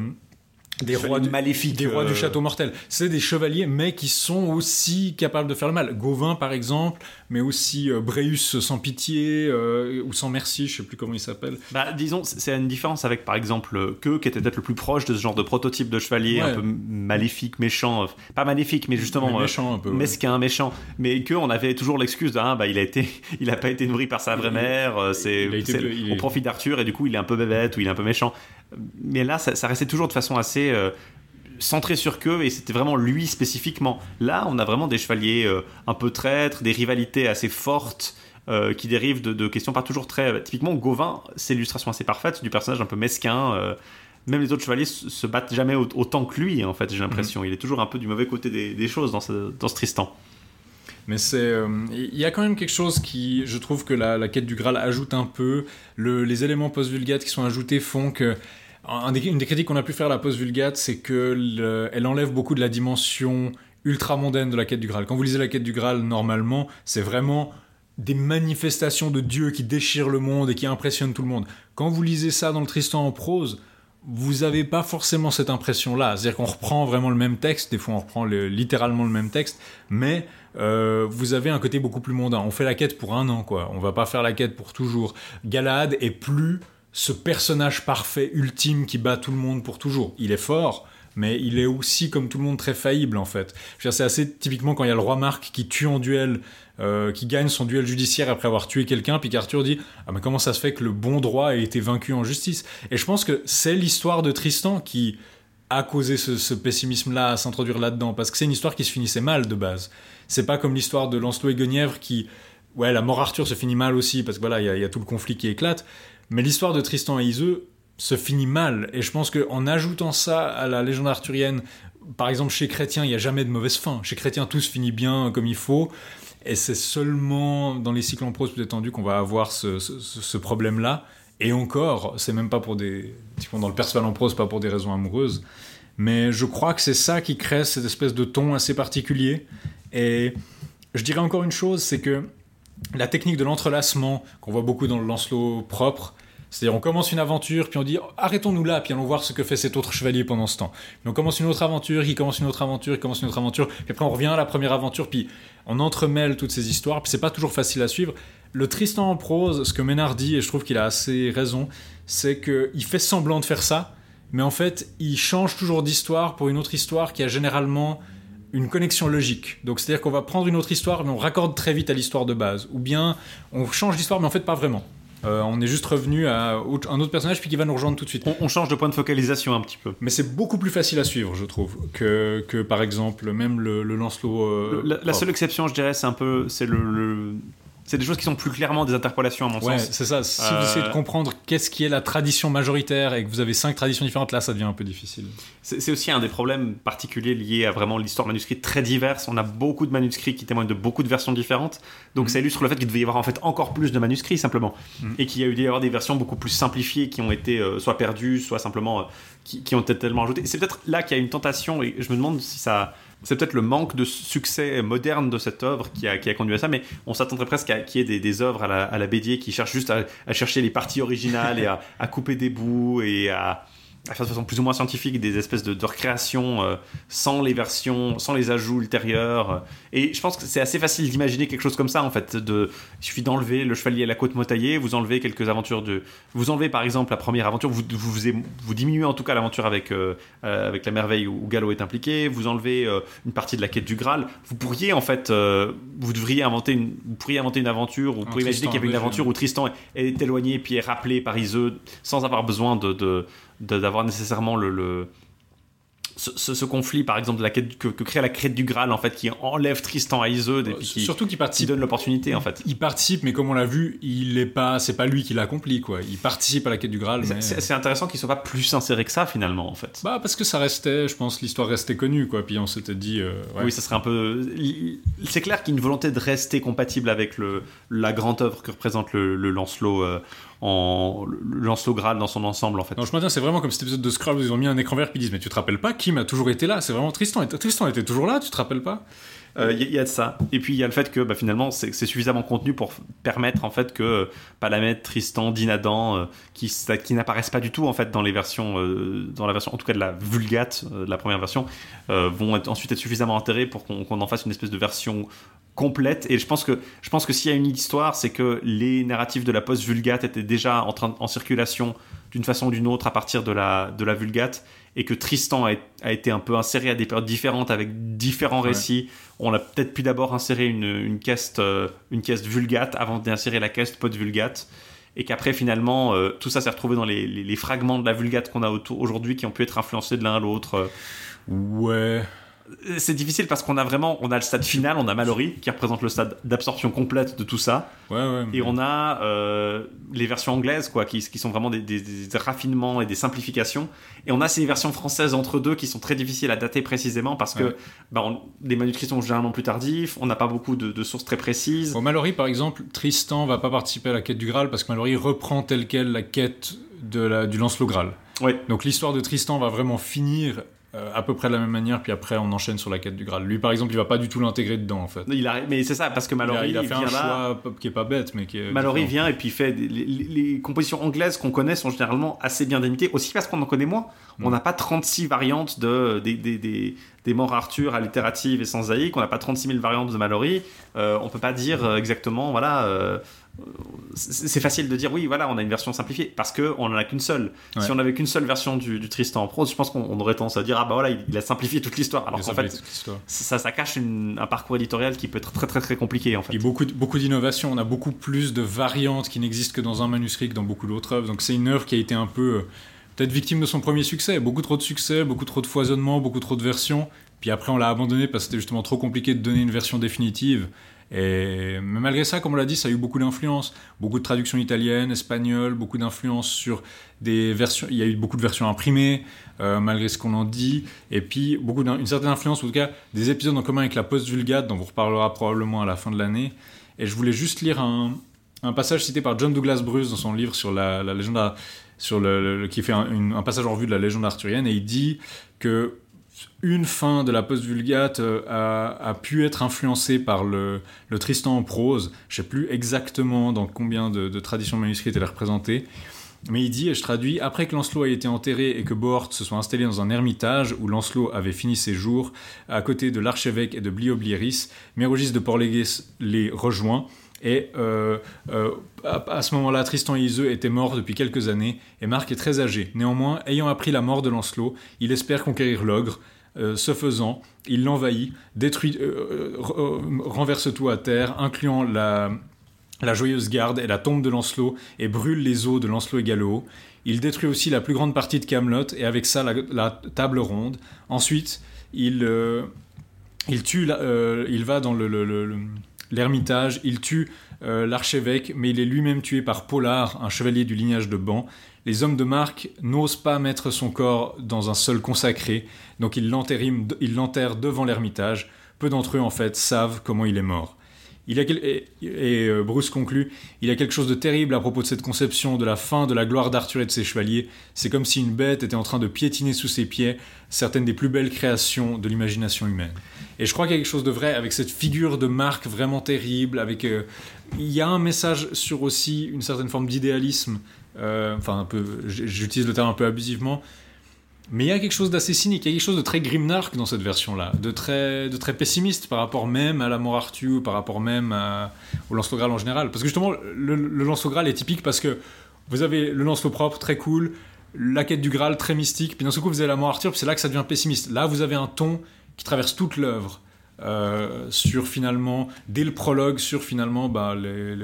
des rois du, maléfiques. des rois euh, du château mortel. C'est des chevaliers, mais qui sont aussi capables de faire le mal. Gauvin, par exemple, mais aussi euh, Bréus sans pitié euh, ou sans merci, je sais plus comment il s'appelle. Bah, disons, c'est une différence avec, par exemple, que qui était peut-être le plus proche de ce genre de prototype de chevalier Ouais. un peu maléfique, méchant, euh, pas maléfique, mais justement Mais euh, méchant un peu. ouais. mesquin, méchant, mais que on avait toujours l'excuse de ah, bah il a été, il a pas été nourri par sa vraie mère, euh, c'est, il a été- c'est- il on est- profite d'Arthur et du coup il est un peu bébête ou il est un peu méchant. Mais là, ça, ça restait toujours de façon assez euh, centré sur que et c'était vraiment lui spécifiquement. Là, on a vraiment des chevaliers euh, un peu traîtres, des rivalités assez fortes. euh, qui dérivent de, de questions pas toujours très typiquement Gauvin c'est l'illustration assez parfaite du personnage un peu mesquin euh, même les autres chevaliers se se battent jamais au- autant que lui en fait j'ai l'impression il est toujours un peu du mauvais côté des, des choses dans ce, dans ce Tristan Mais c'est, euh, il y a quand même quelque chose qui, je trouve que la, la quête du Graal ajoute un peu. Le, les éléments post-vulgate qui sont ajoutés font que une des critiques qu'on a pu faire à la post-vulgate, c'est que le- elle enlève beaucoup de la dimension ultra mondaine de la quête du Graal. Quand vous lisez la quête du Graal, normalement, c'est vraiment des manifestations de Dieu qui déchirent le monde et qui impressionnent tout le monde. Quand vous lisez ça dans le Tristan en prose, vous avez pas forcément cette impression-là. C'est-à-dire qu'on reprend vraiment le même texte, des fois on reprend le- littéralement le même texte, mais euh, vous avez un côté beaucoup plus mondain. On fait la quête pour un an, quoi. On va pas faire la quête pour toujours. Galahad est plus ce personnage parfait, ultime, qui bat tout le monde pour toujours. Il est fort, mais il est aussi, comme tout le monde, très faillible, en fait. C'est assez typiquement quand il y a le roi Marc qui tue en duel, euh, qui gagne son duel judiciaire après avoir tué quelqu'un, puis qu'Arthur dit Ah, mais comment ça se fait que le bon droit ait été vaincu en justice? Et je pense que c'est l'histoire de Tristan qui a causé ce, pessimisme-là à s'introduire là-dedans, parce que c'est une histoire qui se finissait mal de base. C'est pas comme l'histoire de Lancelot et Guenièvre qui, ouais, la mort Arthur se finit mal aussi, parce que voilà, il y a tout le conflit qui éclate, mais l'histoire de Tristan et Iseux se finit mal, et je pense qu'en ajoutant ça à la légende arthurienne, par exemple chez Chrétien, il n'y a jamais de mauvaise fin. Chez Chrétien, tout se finit bien comme il faut, et c'est seulement dans les cycles en prose plus étendus qu'on va avoir ce, problème-là. Et encore, c'est même pas pour des. dans le Perceval en prose, pas pour des raisons amoureuses. Mais je crois que c'est ça qui crée cette espèce de ton assez particulier. Et je dirais encore une chose, c'est que la technique de l'entrelacement, qu'on voit beaucoup dans le Lancelot propre, c'est-à-dire on commence une aventure, puis on dit arrêtons-nous là, puis allons voir ce que fait cet autre chevalier pendant ce temps. On commence une autre aventure, il commence une autre aventure, il commence une autre aventure, puis après on revient à la première aventure, puis on entremêle toutes ces histoires, puis c'est pas toujours facile à suivre. Le Tristan en prose, ce que Ménard dit, et je trouve qu'il a assez raison, c'est qu'il fait semblant de faire ça, mais en fait, il change toujours d'histoire pour une autre histoire qui a généralement une connexion logique. Donc c'est-à-dire qu'on va prendre une autre histoire, mais on raccorde très vite à l'histoire de base. Ou bien on change d'histoire, mais en fait pas vraiment. Euh, on est juste revenu à un autre personnage puis qui va nous rejoindre tout de suite. on, on change de point de focalisation un petit peu Mais c'est beaucoup plus facile à suivre, je trouve, que, que par exemple même le, le Lancelot. euh, la, seule exception je dirais c'est un peu c'est le, le- c'est des choses qui sont plus clairement des interpolations à mon Ouais, sens c'est ça. Si Euh, vous essayez de comprendre qu'est-ce qui est la tradition majoritaire et que vous avez cinq traditions différentes, là, ça devient un peu difficile. C'est aussi un des problèmes particuliers liés à vraiment l'histoire manuscrite très diverse. On a beaucoup de manuscrits qui témoignent de beaucoup de versions différentes. Donc Mhm. ça illustre le fait qu'il devait y avoir en fait encore plus de manuscrits simplement. Mhm. Et qu'il y a eu d'ailleurs des versions beaucoup plus simplifiées qui ont été euh, soit perdues, soit simplement euh, qui, qui ont été tellement ajoutées. C'est peut-être là qu'il y a une tentation et je me demande si ça c'est peut-être le manque de succès moderne de cette œuvre qui a, conduit à ça, mais on s'attendrait presque à qu'il y ait des, œuvres à la, à la Bédier qui cherchent juste à, chercher les parties originales et à couper des bouts et à, à faire de façon plus ou moins scientifique des espèces de, de recréations euh, sans les versions, sans les ajouts ultérieurs. Et je pense que c'est assez facile d'imaginer quelque chose comme ça en fait. De, il suffit d'enlever le chevalier à la côte motaillée, vous enlevez quelques aventures de, vous enlevez par exemple la première aventure, vous vous, vous, vous diminuez en tout cas l'aventure avec euh, euh, avec la merveille où Gallo est impliqué, vous enlevez euh, une partie de la quête du Graal. Vous pourriez en fait, euh, vous devriez inventer une, vous pourriez inventer une aventure, vous pourriez imaginer qu'il y avait une aventure où Tristan est, est éloigné puis est rappelé par Iseux sans avoir besoin de- d'avoir nécessairement le, le ce, ce- ce conflit par exemple de la quête que, que crée la quête du Graal en fait qui enlève Tristan à Iseud et puis qui, Surtout qu'il qui participe. donne l'opportunité en fait. Il participe, mais comme on l'a vu, il est pas, c'est pas lui qui l'accomplit, quoi. Il participe à la quête du Graal, C'est- mais... C'est c'est intéressant qu'il soit pas plus inséré que ça finalement en fait. Bah, parce que ça restait, je pense, l'histoire restait connue, quoi. Puis on s'était dit, euh, ouais. Oui, ça serait un peu. C'est clair qu'il y a une volonté de rester compatible avec le, la grande œuvre que représente le, le Lancelot euh, en Lancelot Graal dans son ensemble en fait. Non, je maintiens, c'est vraiment comme cet épisode de Scrubs où ils ont mis un écran vert puis ils disent, mais tu te rappelles pas, Kim a toujours été là, c'est vraiment Tristan. Tristan était toujours là, tu te rappelles pas? Euh, Il y, a- il y a de ça. Et puis il y a le fait que bah, finalement c'est suffisamment contenu pour permettre en fait que euh, Palamède, Tristan, Dinadan, euh, qui, qui n'apparaissent pas du tout en fait dans les versions, euh, dans la version en tout cas de la Vulgate, euh, de la première version, euh, vont être- ensuite être suffisamment enterrés pour qu'on qu'on en fasse une espèce de version complète. Et je pense que je pense que s'il y a une histoire, c'est que les narratifs de la post Vulgate étaient déjà en train en circulation d'une façon ou d'une autre à partir de la de la Vulgate et que Tristan a, a été un peu inséré à des périodes différentes avec différents Ouais. récits. On a peut-être pu d'abord insérer une une caisse euh, une caisse Vulgate avant d'insérer la caisse post Vulgate et qu'après finalement euh, tout ça s'est retrouvé dans les, les, les fragments de la Vulgate qu'on a autour aujourd'hui qui ont pu être influencés de l'un à l'autre. Euh, Ouais. C'est difficile parce qu'on a vraiment on a le stade final, on a Mallory qui représente le stade d'absorption complète de tout ça. Ouais, ouais. Et on a euh, les versions anglaises, quoi, qui, qui sont vraiment des, des- des raffinements et des simplifications. Et on a ces versions françaises entre deux qui sont très difficiles à dater précisément parce que Ouais. bah, on- les manuscrits sont généralement plus tardifs, on n'a pas beaucoup de, de sources très précises. Au Mallory, par exemple, Tristan va pas participer à la quête du Graal parce que Mallory reprend telle quelle la quête de la, du Lancelot Graal. Ouais. Donc l'histoire de Tristan va vraiment finir euh, à peu près de la même manière, puis après on enchaîne sur la quête du Graal. Lui, par exemple, il va pas du tout l'intégrer dedans, en fait. Il a, mais c'est ça, parce que Il a, Mallory il a fait vient un là. choix qui est pas bête, mais qui est. Mallory vient et puis fait des- les, compositions anglaises qu'on connaît sont généralement assez bien délimitées aussi parce qu'on en connaît moins. On n'a pas 36 variantes de des, des, des, des morts Arthur allitérative et sans zaïque. On n'a pas 36 000 variantes de Mallory. Euh, on peut pas dire euh, exactement voilà. euh, c'est facile de dire oui voilà on a une version simplifiée parce que on en a qu'une seule. Ouais. Si on avait qu'une seule version du, du Tristan en prose, je pense qu'on on aurait tendance à dire ah bah voilà il, il a simplifié toute l'histoire. Alors qu'en fait ça, ça cache une- un parcours éditorial qui peut être très très très compliqué en fait. Puis beaucoup, beaucoup d'innovations. On a beaucoup plus de variantes qui n'existent que dans un manuscrit que dans beaucoup d'autres œuvres. Donc c'est une œuvre qui a été un peu euh, peut-être victime de son premier succès. Beaucoup trop de succès, beaucoup trop de foisonnement, beaucoup trop de versions. Puis après on l'a abandonné parce que c'était justement trop compliqué de donner une version définitive. Mais malgré ça, comme on l'a dit, ça a eu beaucoup d'influence, beaucoup de traductions italiennes, espagnoles, beaucoup d'influence sur des versions. Il y a eu beaucoup de versions imprimées, euh, malgré ce qu'on en dit, et puis beaucoup d'in- une certaine influence, en tout cas, des épisodes en commun avec la Post Vulgate, dont on reparlera probablement à la fin de l'année. Et je voulais juste lire un, passage cité par John Douglas Bruce dans son livre sur la, légende, sur le, qui fait un, un passage en revue de la légende arthurienne, et il dit que une fin de la post-vulgate euh, a, pu être influencée par le, Tristan en prose. Je sais plus exactement dans combien de, traditions manuscrites elle est représentée. Mais il dit, et je traduis, après que Lancelot ait été enterré et que Bohort se soit installé dans un ermitage où Lancelot avait fini ses jours, à côté de l'archevêque et de Blioblieris, Mérogis de Porlegès les rejoint. Et euh, euh, à, à ce moment-là, Tristan et Iseux étaient morts depuis quelques années, et Marc est très âgé. Néanmoins, ayant appris la mort de Lancelot, il espère conquérir l'ogre. Euh, ce faisant, il l'envahit, détruit, euh, euh, renverse tout à terre, incluant la, joyeuse garde et la tombe de Lancelot, et brûle les os de Lancelot et Gallo. Il détruit aussi la plus grande partie de Camelot, et avec ça la, table ronde. Ensuite, il, il tue, il va dans le- le- le- le- l'ermitage, il tue l'archevêque, mais il est lui-même tué par Pollard, un chevalier du lignage de Ban. Les hommes de Marc n'osent pas mettre son corps dans un sol consacré, donc ils l'enterrent devant l'ermitage. Peu d'entre eux, en fait, savent comment il est mort. Il a et, euh, Bruce conclut, il y a quelque chose de terrible à propos de cette conception de la fin de la gloire d'Arthur et de ses chevaliers. C'est comme si une bête était en train de piétiner sous ses pieds certaines des plus belles créations de l'imagination humaine. Et je crois qu'il y a quelque chose de vrai avec cette figure de Marc vraiment terrible. Avec, euh, il y a un message sur aussi une certaine forme d'idéalisme. Euh, enfin, un peu, j'utilise le terme un peu abusivement. Mais il y a quelque chose d'assez cynique, il y a quelque chose de très grimnark dans cette version-là, de très, de très pessimiste par rapport même à la mort Arthur, par rapport même à- au Lancelot Graal en général. Parce que justement, le, le Lancelot Graal est typique parce que vous avez le Lancelot propre, très cool, la quête du Graal, très mystique, puis d'un seul coup, vous avez la mort Arthur, puis c'est là que ça devient pessimiste. Là, vous avez un ton qui traverse toute l'œuvre. euh, sur finalement, dès le prologue, sur finalement bah, les-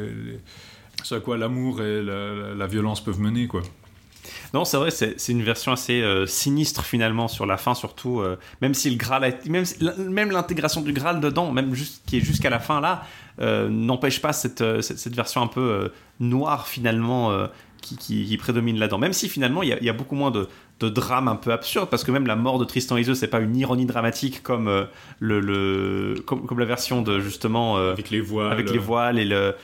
ce à quoi l'amour et la, la violence peuvent mener. quoi. Non, c'est vrai, c'est une version assez euh, sinistre finalement sur la fin, surtout. euh, même si le Graal, a même, même l'intégration du Graal dedans, même juste, qui est jusqu'à la fin là, euh, n'empêche pas cette, cette, cette version un peu noire finalement qui, qui- qui prédomine là-dedans. Même si finalement il y a, il y a beaucoup moins de, de drame un peu absurde, parce que même la mort de Tristan Iseult, c'est pas une ironie dramatique comme euh, le, le comme, comme la version de justement euh, Avec les voiles. avec les voiles et le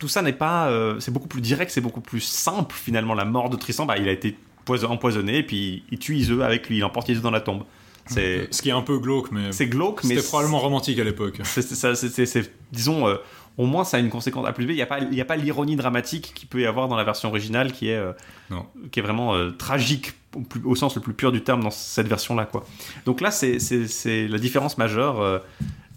tout ça n'est pas euh, c'est beaucoup plus direct c'est beaucoup plus simple finalement la mort de Tristan bah, il a été poison- empoisonné et puis il tue Iseux avec lui il emporte Iseux dans la tombe c'est Ce qui est un peu glauque, mais c'est glauque mais c'était probablement romantique à l'époque. c'est disons euh, au moins ça a une conséquence à plus B il n'y a pas il y a pas l'ironie dramatique qu'il peut y avoir dans la version originale qui est euh, Non. qui est vraiment euh, tragique au, plus- au sens le plus pur du terme dans cette version là quoi donc là c'est la différence majeure euh,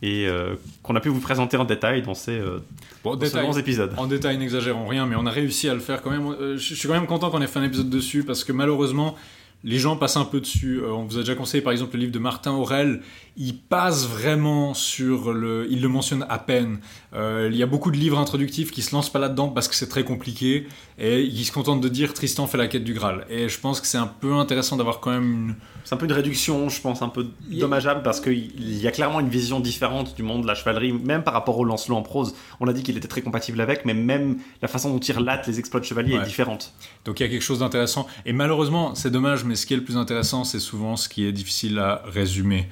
et euh, qu'on a pu vous présenter en détail dans ces, euh, Bon, détail, épisodes en détail, n'exagérons rien, mais on a réussi à le faire quand même. Euh, je je suis quand même content qu'on ait fait un épisode dessus parce que malheureusement, les gens passent un peu dessus. Euh, on vous a déjà conseillé par exemple le livre de Martin Aurel. Il passe vraiment sur le. Il le mentionne à peine. Euh, il y a beaucoup de livres introductifs qui se lancent pas là-dedans parce que c'est très compliqué et ils se contentent de dire Tristan fait la quête du Graal. Et je pense que c'est un peu intéressant d'avoir quand même une. C'est un peu une réduction, je pense, un peu dommageable parce qu'il y a clairement une vision différente du monde de la chevalerie, même par rapport au Lancelot en prose. On a dit qu'il était très compatible avec, mais même la façon dont il relate les exploits de chevalier Ouais. est différente. Donc il y a quelque chose d'intéressant. Et malheureusement, c'est dommage, mais ce qui est le plus intéressant, c'est souvent ce qui est difficile à résumer.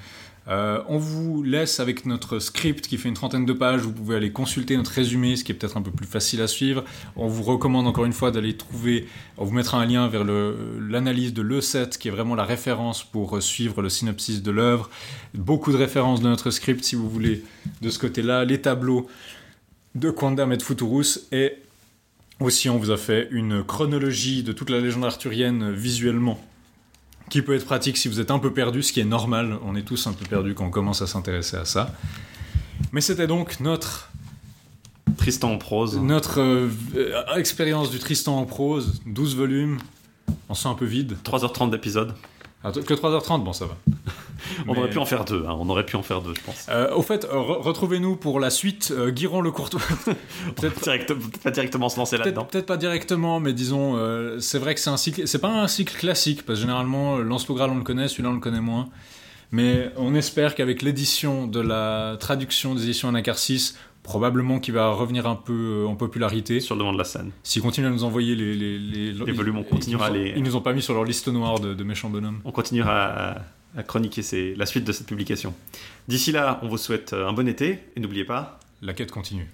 Euh, on vous laisse avec notre script qui fait une trentaine de pages. Vous pouvez aller consulter notre résumé, ce qui est peut-être un peu plus facile à suivre. On vous recommande encore une fois d'aller trouver. On vous mettra un lien vers l'analyse de l'E7, qui est vraiment la référence pour euh, suivre le synopsis de l'œuvre. Beaucoup de références de notre script, si vous voulez, de ce côté-là. Les tableaux de Quandam et Futurus et aussi, on vous a fait une chronologie de toute la légende arthurienne euh, visuellement, qui peut être pratique si vous êtes un peu perdu, ce qui est normal. On est tous un peu perdus quand on commence à s'intéresser à ça. Mais c'était donc notre, Tristan en prose. notre euh, expérience du Tristan en prose, 12 volumes. On sent un peu vide. 3h30 d'épisode. Que 3h30, bon, ça va. On Mais- aurait pu en faire deux, hein. on aurait pu en faire deux, je pense. Euh, au fait, euh, re- retrouvez-nous pour la suite. Euh, Guiron le Courtois. Peut-être Direct- peut-être pas directement se lancer là-dedans. peut-être pas directement, mais disons, euh, c'est vrai que c'est un cycle. C'est pas un cycle classique parce que généralement, Lancelot Graal on le connaît, celui-là on le connaît moins. Mais on espère qu'avec l'édition de la traduction des éditions Anacarsis, probablement qu'il va revenir un peu euh, en popularité. Sur le devant de la scène. S'ils continuent à nous envoyer les, les, les, Les volumes, on continuera ils à les- Ils nous ont pas mis sur leur liste noire de, de méchants bonhommes. On continuera à, à chroniquer ces- la suite de cette publication. D'ici là, on vous souhaite euh, un bon été, et n'oubliez pas, La quête continue.